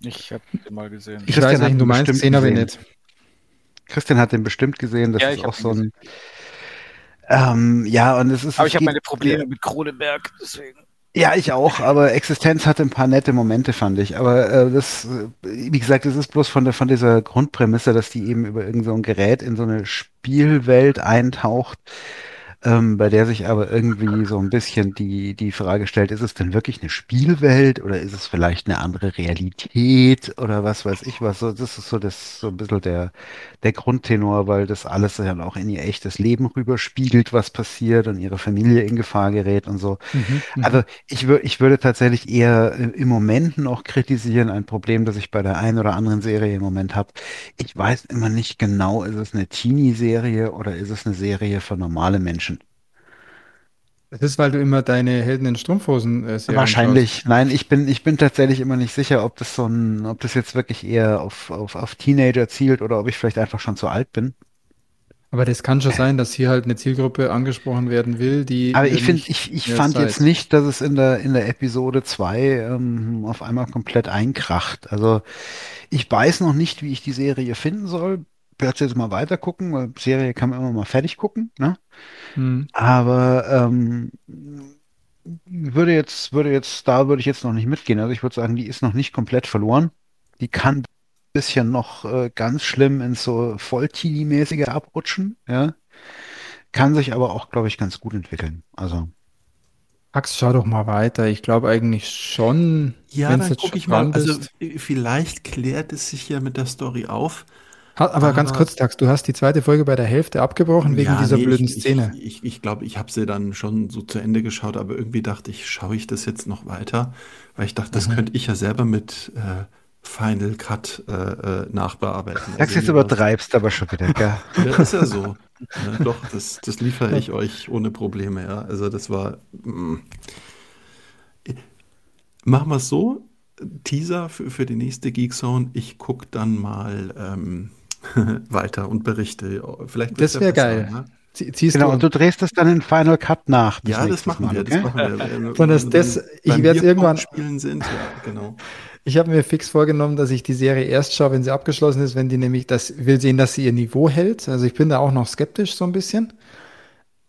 [SPEAKER 2] Ich habe den mal gesehen.
[SPEAKER 1] Ich
[SPEAKER 3] Christian
[SPEAKER 1] weiß,
[SPEAKER 3] ihn
[SPEAKER 1] du meinst, den habe ich
[SPEAKER 3] gesehen.
[SPEAKER 1] nicht.
[SPEAKER 3] Christian hat den bestimmt gesehen. Das
[SPEAKER 2] Ja,
[SPEAKER 3] ist auch so ein. Ähm, ja, und es ist.
[SPEAKER 2] Aber
[SPEAKER 3] es
[SPEAKER 2] ich habe meine Probleme mit Kronenberg, deswegen.
[SPEAKER 3] Ja, ich auch, aber Existenz hatte ein paar nette Momente, fand ich. Aber äh, das, äh, wie gesagt, es ist bloß von der von dieser Grundprämisse, dass die eben über irgend so ein Gerät in so eine Spielwelt eintaucht, ähm, bei der sich aber irgendwie so ein bisschen die die Frage stellt: Ist es denn wirklich eine Spielwelt oder ist es vielleicht eine andere Realität oder was weiß ich was? So, das ist so das so ein bisschen der der Grundtenor, weil das alles dann auch in ihr echtes Leben rüberspiegelt, was passiert und ihre Familie in Gefahr gerät und so.
[SPEAKER 1] Mhm, mhm.
[SPEAKER 3] Also ich, wür ich würde tatsächlich eher äh, im Moment noch kritisieren, ein Problem, das ich bei der einen oder anderen Serie im Moment habe. Ich weiß immer nicht genau, ist es eine Teenie-Serie oder ist es eine Serie für normale Menschen?
[SPEAKER 1] Das ist, weil du immer deine Helden in Strumpfhosen äh,
[SPEAKER 3] Wahrscheinlich. Nein, ich bin, ich bin tatsächlich immer nicht sicher, ob das so ein, ob das jetzt wirklich eher auf, auf, auf Teenager zielt oder ob ich vielleicht einfach schon zu alt bin.
[SPEAKER 1] Aber das kann schon sein, dass hier halt eine Zielgruppe angesprochen werden will, die
[SPEAKER 3] Aber ich finde, ich, ich fand
[SPEAKER 1] seid.
[SPEAKER 3] jetzt nicht, dass es in der, in der Episode 2 ähm, auf einmal komplett einkracht. Also ich weiß noch nicht, wie ich die Serie finden soll. Ich werde jetzt mal weiter gucken, weil Serie kann man immer mal fertig gucken, ne?
[SPEAKER 1] Hm.
[SPEAKER 3] Aber ähm, würde jetzt, würde jetzt, da würde ich jetzt noch nicht mitgehen. Also ich würde sagen, die ist noch nicht komplett verloren. Die kann ein bisschen noch äh, ganz schlimm ins so Vollteenie-mäßige abrutschen, ja. Kann sich aber auch, glaube ich, ganz gut entwickeln. Also.
[SPEAKER 1] Max, schau doch mal weiter. Ich glaube eigentlich schon,
[SPEAKER 4] Ja, dann gucke ich mal. Also äh, vielleicht klärt es sich ja mit der Story auf.
[SPEAKER 1] Aber ganz
[SPEAKER 4] aber-
[SPEAKER 1] kurz, Tax, du hast die zweite Folge bei der Hälfte abgebrochen wegen
[SPEAKER 4] Ja,
[SPEAKER 1] dieser
[SPEAKER 4] nee,
[SPEAKER 1] blöden
[SPEAKER 4] ich,
[SPEAKER 1] Szene.
[SPEAKER 4] Ich, ich, ich glaube, ich habe sie dann schon so zu Ende geschaut, aber irgendwie dachte ich, schaue ich das jetzt noch weiter? Weil ich dachte,
[SPEAKER 1] Mhm.
[SPEAKER 4] das könnte ich ja selber mit äh, Final Cut äh, äh, nachbearbeiten.
[SPEAKER 3] Sagst
[SPEAKER 4] Also
[SPEAKER 3] jetzt übertreibst aber schon wieder, gell?
[SPEAKER 4] Ja, ist ja so. Ja, doch, das, das liefere ich euch ohne Probleme, ja. Also das war. mm. Machen wir es so. Teaser für, für die nächste Geekzone. Ich gucke dann mal ähm, weiter und berichte. Vielleicht
[SPEAKER 1] Das wäre geil.
[SPEAKER 4] ne?
[SPEAKER 1] Zie- Ziehst
[SPEAKER 3] Genau,
[SPEAKER 1] du
[SPEAKER 3] und du drehst es dann in Final Cut nach. bis
[SPEAKER 4] Ja, das machen
[SPEAKER 3] Mal,
[SPEAKER 4] wir. Das
[SPEAKER 3] okay?
[SPEAKER 4] machen wir.
[SPEAKER 1] Und das- das- ich werd's
[SPEAKER 4] Bierpong
[SPEAKER 1] irgendwann-
[SPEAKER 4] spielen sind, ja, genau.
[SPEAKER 1] Ich habe mir fix vorgenommen, dass ich die Serie erst schaue, wenn sie abgeschlossen ist, wenn die nämlich, das will sehen, dass sie ihr Niveau hält. Also ich bin da auch noch skeptisch so ein bisschen.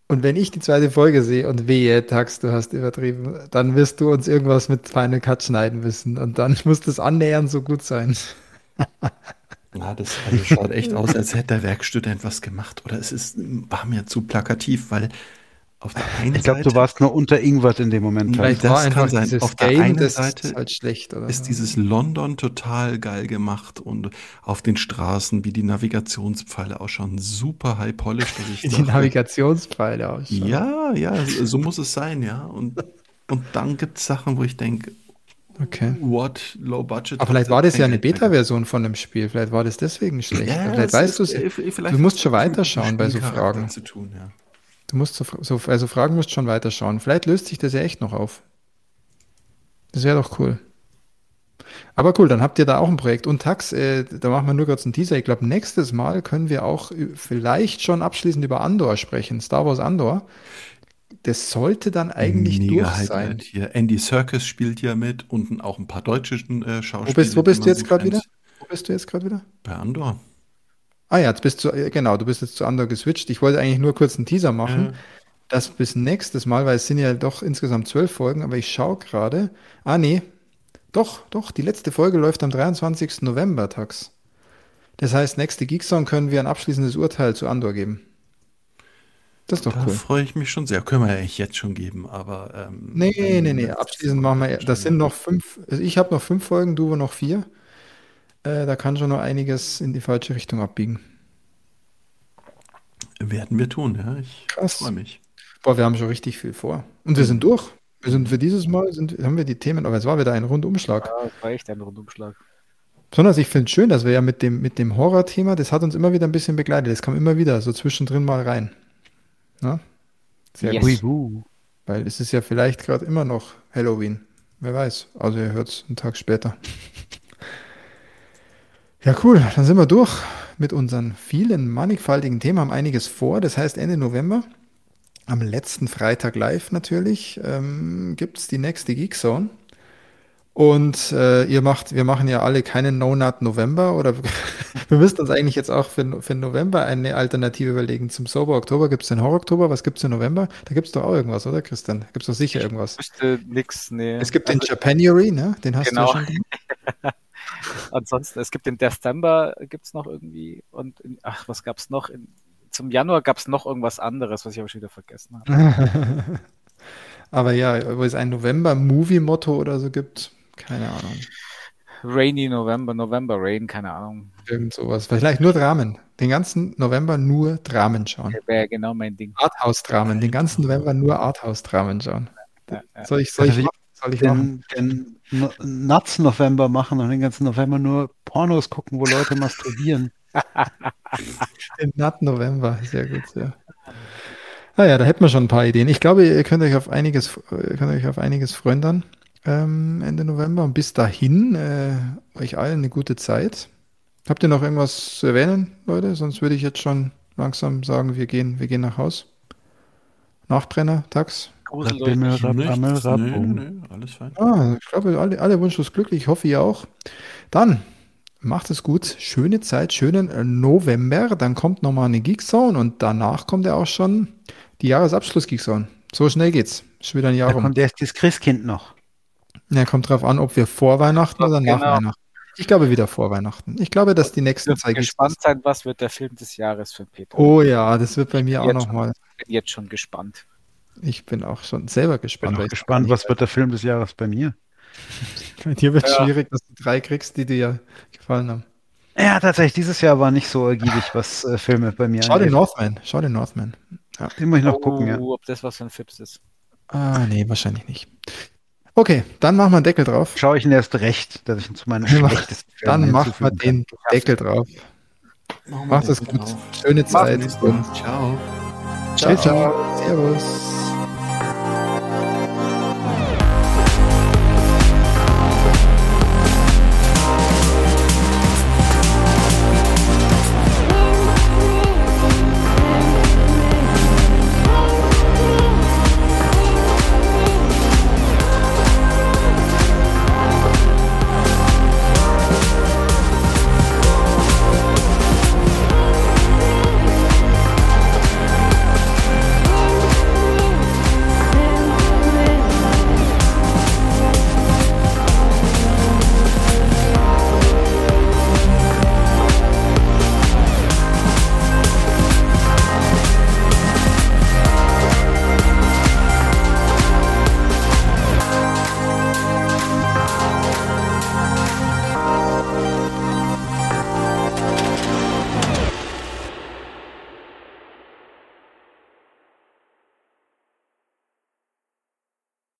[SPEAKER 1] Und wenn ich die zweite Folge sehe und wehe, Tax, du hast übertrieben, dann wirst du uns irgendwas mit Final Cut schneiden müssen. Und dann muss das annähernd so gut sein.
[SPEAKER 4] Ja, das also schaut echt aus, als hätte der Werkstudent was gemacht. Oder es ist, war mir zu plakativ, weil auf der einen
[SPEAKER 3] Ich glaube, du warst nur unter Ingwert in dem Moment.
[SPEAKER 4] Vielleicht das
[SPEAKER 1] war
[SPEAKER 4] kann sein. Auf der
[SPEAKER 1] Game,
[SPEAKER 4] einen Seite
[SPEAKER 1] ist halt schlecht. Oder
[SPEAKER 4] ist dieses London total geil gemacht und auf den Straßen, wie die Navigationspfeile ausschauen, super high polished.
[SPEAKER 1] Wie die Navigationspfeile ausschauen.
[SPEAKER 4] Ja, ja, so so muss es sein, ja. Und, und dann gibt es Sachen, wo ich denke,
[SPEAKER 1] Okay.
[SPEAKER 4] what, low budget.
[SPEAKER 1] Aber vielleicht war das ja eine
[SPEAKER 4] Beta
[SPEAKER 1] Beta-Version von dem Spiel. Vielleicht war das deswegen schlecht.
[SPEAKER 4] Ja,
[SPEAKER 1] vielleicht weißt du es.
[SPEAKER 4] äh,
[SPEAKER 1] Du musst schon weiterschauen bei so Fragen.
[SPEAKER 4] Zu tun, ja.
[SPEAKER 1] Du musst so, so, also Fragen musst schon weiterschauen. Vielleicht löst sich das ja echt noch auf. Das wäre doch cool. Aber cool, dann habt ihr da auch ein Projekt. Und Tax, äh, da machen wir nur kurz einen Teaser. Ich glaube, nächstes Mal können wir auch ü- vielleicht schon abschließend über Andor sprechen. Star Wars Andor. Das sollte dann eigentlich
[SPEAKER 4] Mega
[SPEAKER 1] durch
[SPEAKER 4] Highlight
[SPEAKER 1] sein.
[SPEAKER 4] Hier. Andy Serkis spielt ja mit und auch ein paar deutsche äh, Schauspieler.
[SPEAKER 1] Wo bist, wo bist du jetzt gerade wieder? Wo bist du jetzt gerade wieder?
[SPEAKER 4] Bei Andor.
[SPEAKER 1] Ah ja, jetzt bist du, äh, genau, du bist jetzt zu Andor geswitcht. Ich wollte eigentlich nur kurz einen Teaser machen.
[SPEAKER 4] Ja.
[SPEAKER 1] Das bis nächstes Mal, weil es sind ja doch insgesamt zwölf Folgen, aber ich schaue gerade. Ah, nee. Doch, doch, die letzte Folge läuft am 23. November, Tax. Das heißt, nächste Geeksong können wir ein abschließendes Urteil zu Andor geben. Das ist doch
[SPEAKER 4] Da
[SPEAKER 1] cool.
[SPEAKER 4] freue ich mich schon sehr. Können wir ja eigentlich jetzt schon geben, aber. Ähm,
[SPEAKER 1] Nee, nee, nee,
[SPEAKER 4] letzte
[SPEAKER 1] abschließend machen wir, das sind noch fünf, also ich habe noch fünf Folgen, du noch vier. Äh, da kann schon noch einiges in die falsche Richtung abbiegen.
[SPEAKER 4] Werden wir tun, ja. Ich freue mich.
[SPEAKER 1] Boah, wir haben schon richtig viel vor. Und wir sind durch. Wir sind für dieses Mal, sind, haben wir die Themen, aber es war wieder ein Rundumschlag.
[SPEAKER 2] Ja, das war echt ein Rundumschlag.
[SPEAKER 1] Besonders ich finde es schön, dass wir ja mit dem, mit dem Horror-Thema, das hat uns immer wieder ein bisschen begleitet. Das kam immer wieder so zwischendrin mal rein. Ja? Sehr
[SPEAKER 2] Yes.
[SPEAKER 1] gut. Weil es ist ja vielleicht gerade immer noch Halloween. Wer weiß. Also ihr hört es einen Tag später. Ja, cool. Dann sind wir durch mit unseren vielen mannigfaltigen Themen, haben einiges vor. Das heißt, Ende November, am letzten Freitag live natürlich, ähm, gibt es die nächste Geekzone. Und äh, ihr macht, wir machen ja alle keinen No-Nut November oder wir müssten uns eigentlich jetzt auch für, für November eine Alternative überlegen. Zum Sober Oktober gibt es den Horror Oktober. Was gibt es im November? Da gibt es doch auch irgendwas, oder Christian? Da gibt es doch sicher irgendwas.
[SPEAKER 2] Wüsste nix, nee.
[SPEAKER 1] Es gibt den Japanuary, ne? Den hast
[SPEAKER 2] Genau.
[SPEAKER 1] du ja schon.
[SPEAKER 2] Ansonsten, es gibt den December, gibt's noch irgendwie. Und in, ach, was gab's noch? In, zum Januar gab's noch irgendwas anderes, was ich aber schon wieder vergessen habe.
[SPEAKER 1] Aber ja, wo es ein November-Movie-Motto oder so gibt, keine Ahnung.
[SPEAKER 2] Rainy November, November Rain, keine Ahnung.
[SPEAKER 1] Irgend sowas. Vielleicht nur Dramen. Den ganzen November nur Dramen schauen.
[SPEAKER 2] Wäre genau mein Ding.
[SPEAKER 1] Arthouse-Dramen. Den ganzen November nur Arthouse-Dramen schauen.
[SPEAKER 2] Ja, ja.
[SPEAKER 1] Soll ich, soll ich, machen? Soll ich machen?
[SPEAKER 3] Den, den No- Nuts November machen und den ganzen November nur Pornos gucken, wo Leute masturbieren.
[SPEAKER 1] Den Nut November. Sehr gut, ja. Ah ja, da hätten wir schon ein paar Ideen. Ich glaube, ihr könnt euch auf einiges, ihr könnt euch auf einiges freuen dann ähm, Ende November. Und bis dahin, äh, euch allen eine gute Zeit. Habt ihr noch irgendwas zu erwähnen, Leute? Sonst würde ich jetzt schon langsam sagen, wir gehen, wir gehen nach Haus. Nachbrenner, Tax.
[SPEAKER 3] Bimmel, rab, bum.
[SPEAKER 4] nee, alles fein.
[SPEAKER 1] Ah, ich glaube, alle, alle wunschlos glücklich. Ich hoffe, ihr auch. Dann macht es gut. Schöne Zeit, schönen äh, November. Dann kommt nochmal eine Geekzone und danach kommt ja auch schon die Jahresabschluss-Geekzone. So schnell geht's. Schon wieder ein Jahr
[SPEAKER 3] Da
[SPEAKER 1] rum.
[SPEAKER 3] kommt erst das Christkind noch.
[SPEAKER 1] Ja, kommt drauf an, ob wir vor Weihnachten oder nach
[SPEAKER 2] Genau.
[SPEAKER 1] Weihnachten. Ich glaube wieder vor Weihnachten. Ich glaube, dass die nächsten zwei
[SPEAKER 2] gespannt
[SPEAKER 1] Geekzones.
[SPEAKER 2] sein, was wird der Film des Jahres für Peter.
[SPEAKER 1] Oh ja, das wird bei mir auch nochmal.
[SPEAKER 2] bin jetzt schon gespannt.
[SPEAKER 1] Ich bin auch schon selber
[SPEAKER 3] Bin
[SPEAKER 1] gespannt. ich-
[SPEAKER 3] gespannt, was wird der Film des Jahres bei mir?
[SPEAKER 1] Bei dir wird
[SPEAKER 2] Ja.
[SPEAKER 1] schwierig, dass du drei kriegst, die dir gefallen haben.
[SPEAKER 3] Ja, tatsächlich, dieses Jahr war nicht so ergiebig, was äh, Filme bei mir
[SPEAKER 1] Schau den
[SPEAKER 3] angeht.
[SPEAKER 1] Northman. Schau den Northman.
[SPEAKER 3] Den muss ich noch gucken, ja.
[SPEAKER 2] Oh, ob das was für ein Fips ist.
[SPEAKER 1] Ah, nee, wahrscheinlich nicht. Okay, dann machen wir einen Deckel drauf.
[SPEAKER 3] Schaue ich ihn erst recht, dass ich ihn zu meinen
[SPEAKER 1] Ja,
[SPEAKER 3] schlechtesten Filmen
[SPEAKER 1] Dann machen wir den Deckel drauf. Macht es gut. Schöne Zeit.
[SPEAKER 4] Ciao.
[SPEAKER 1] Ciao, ciao. Servus.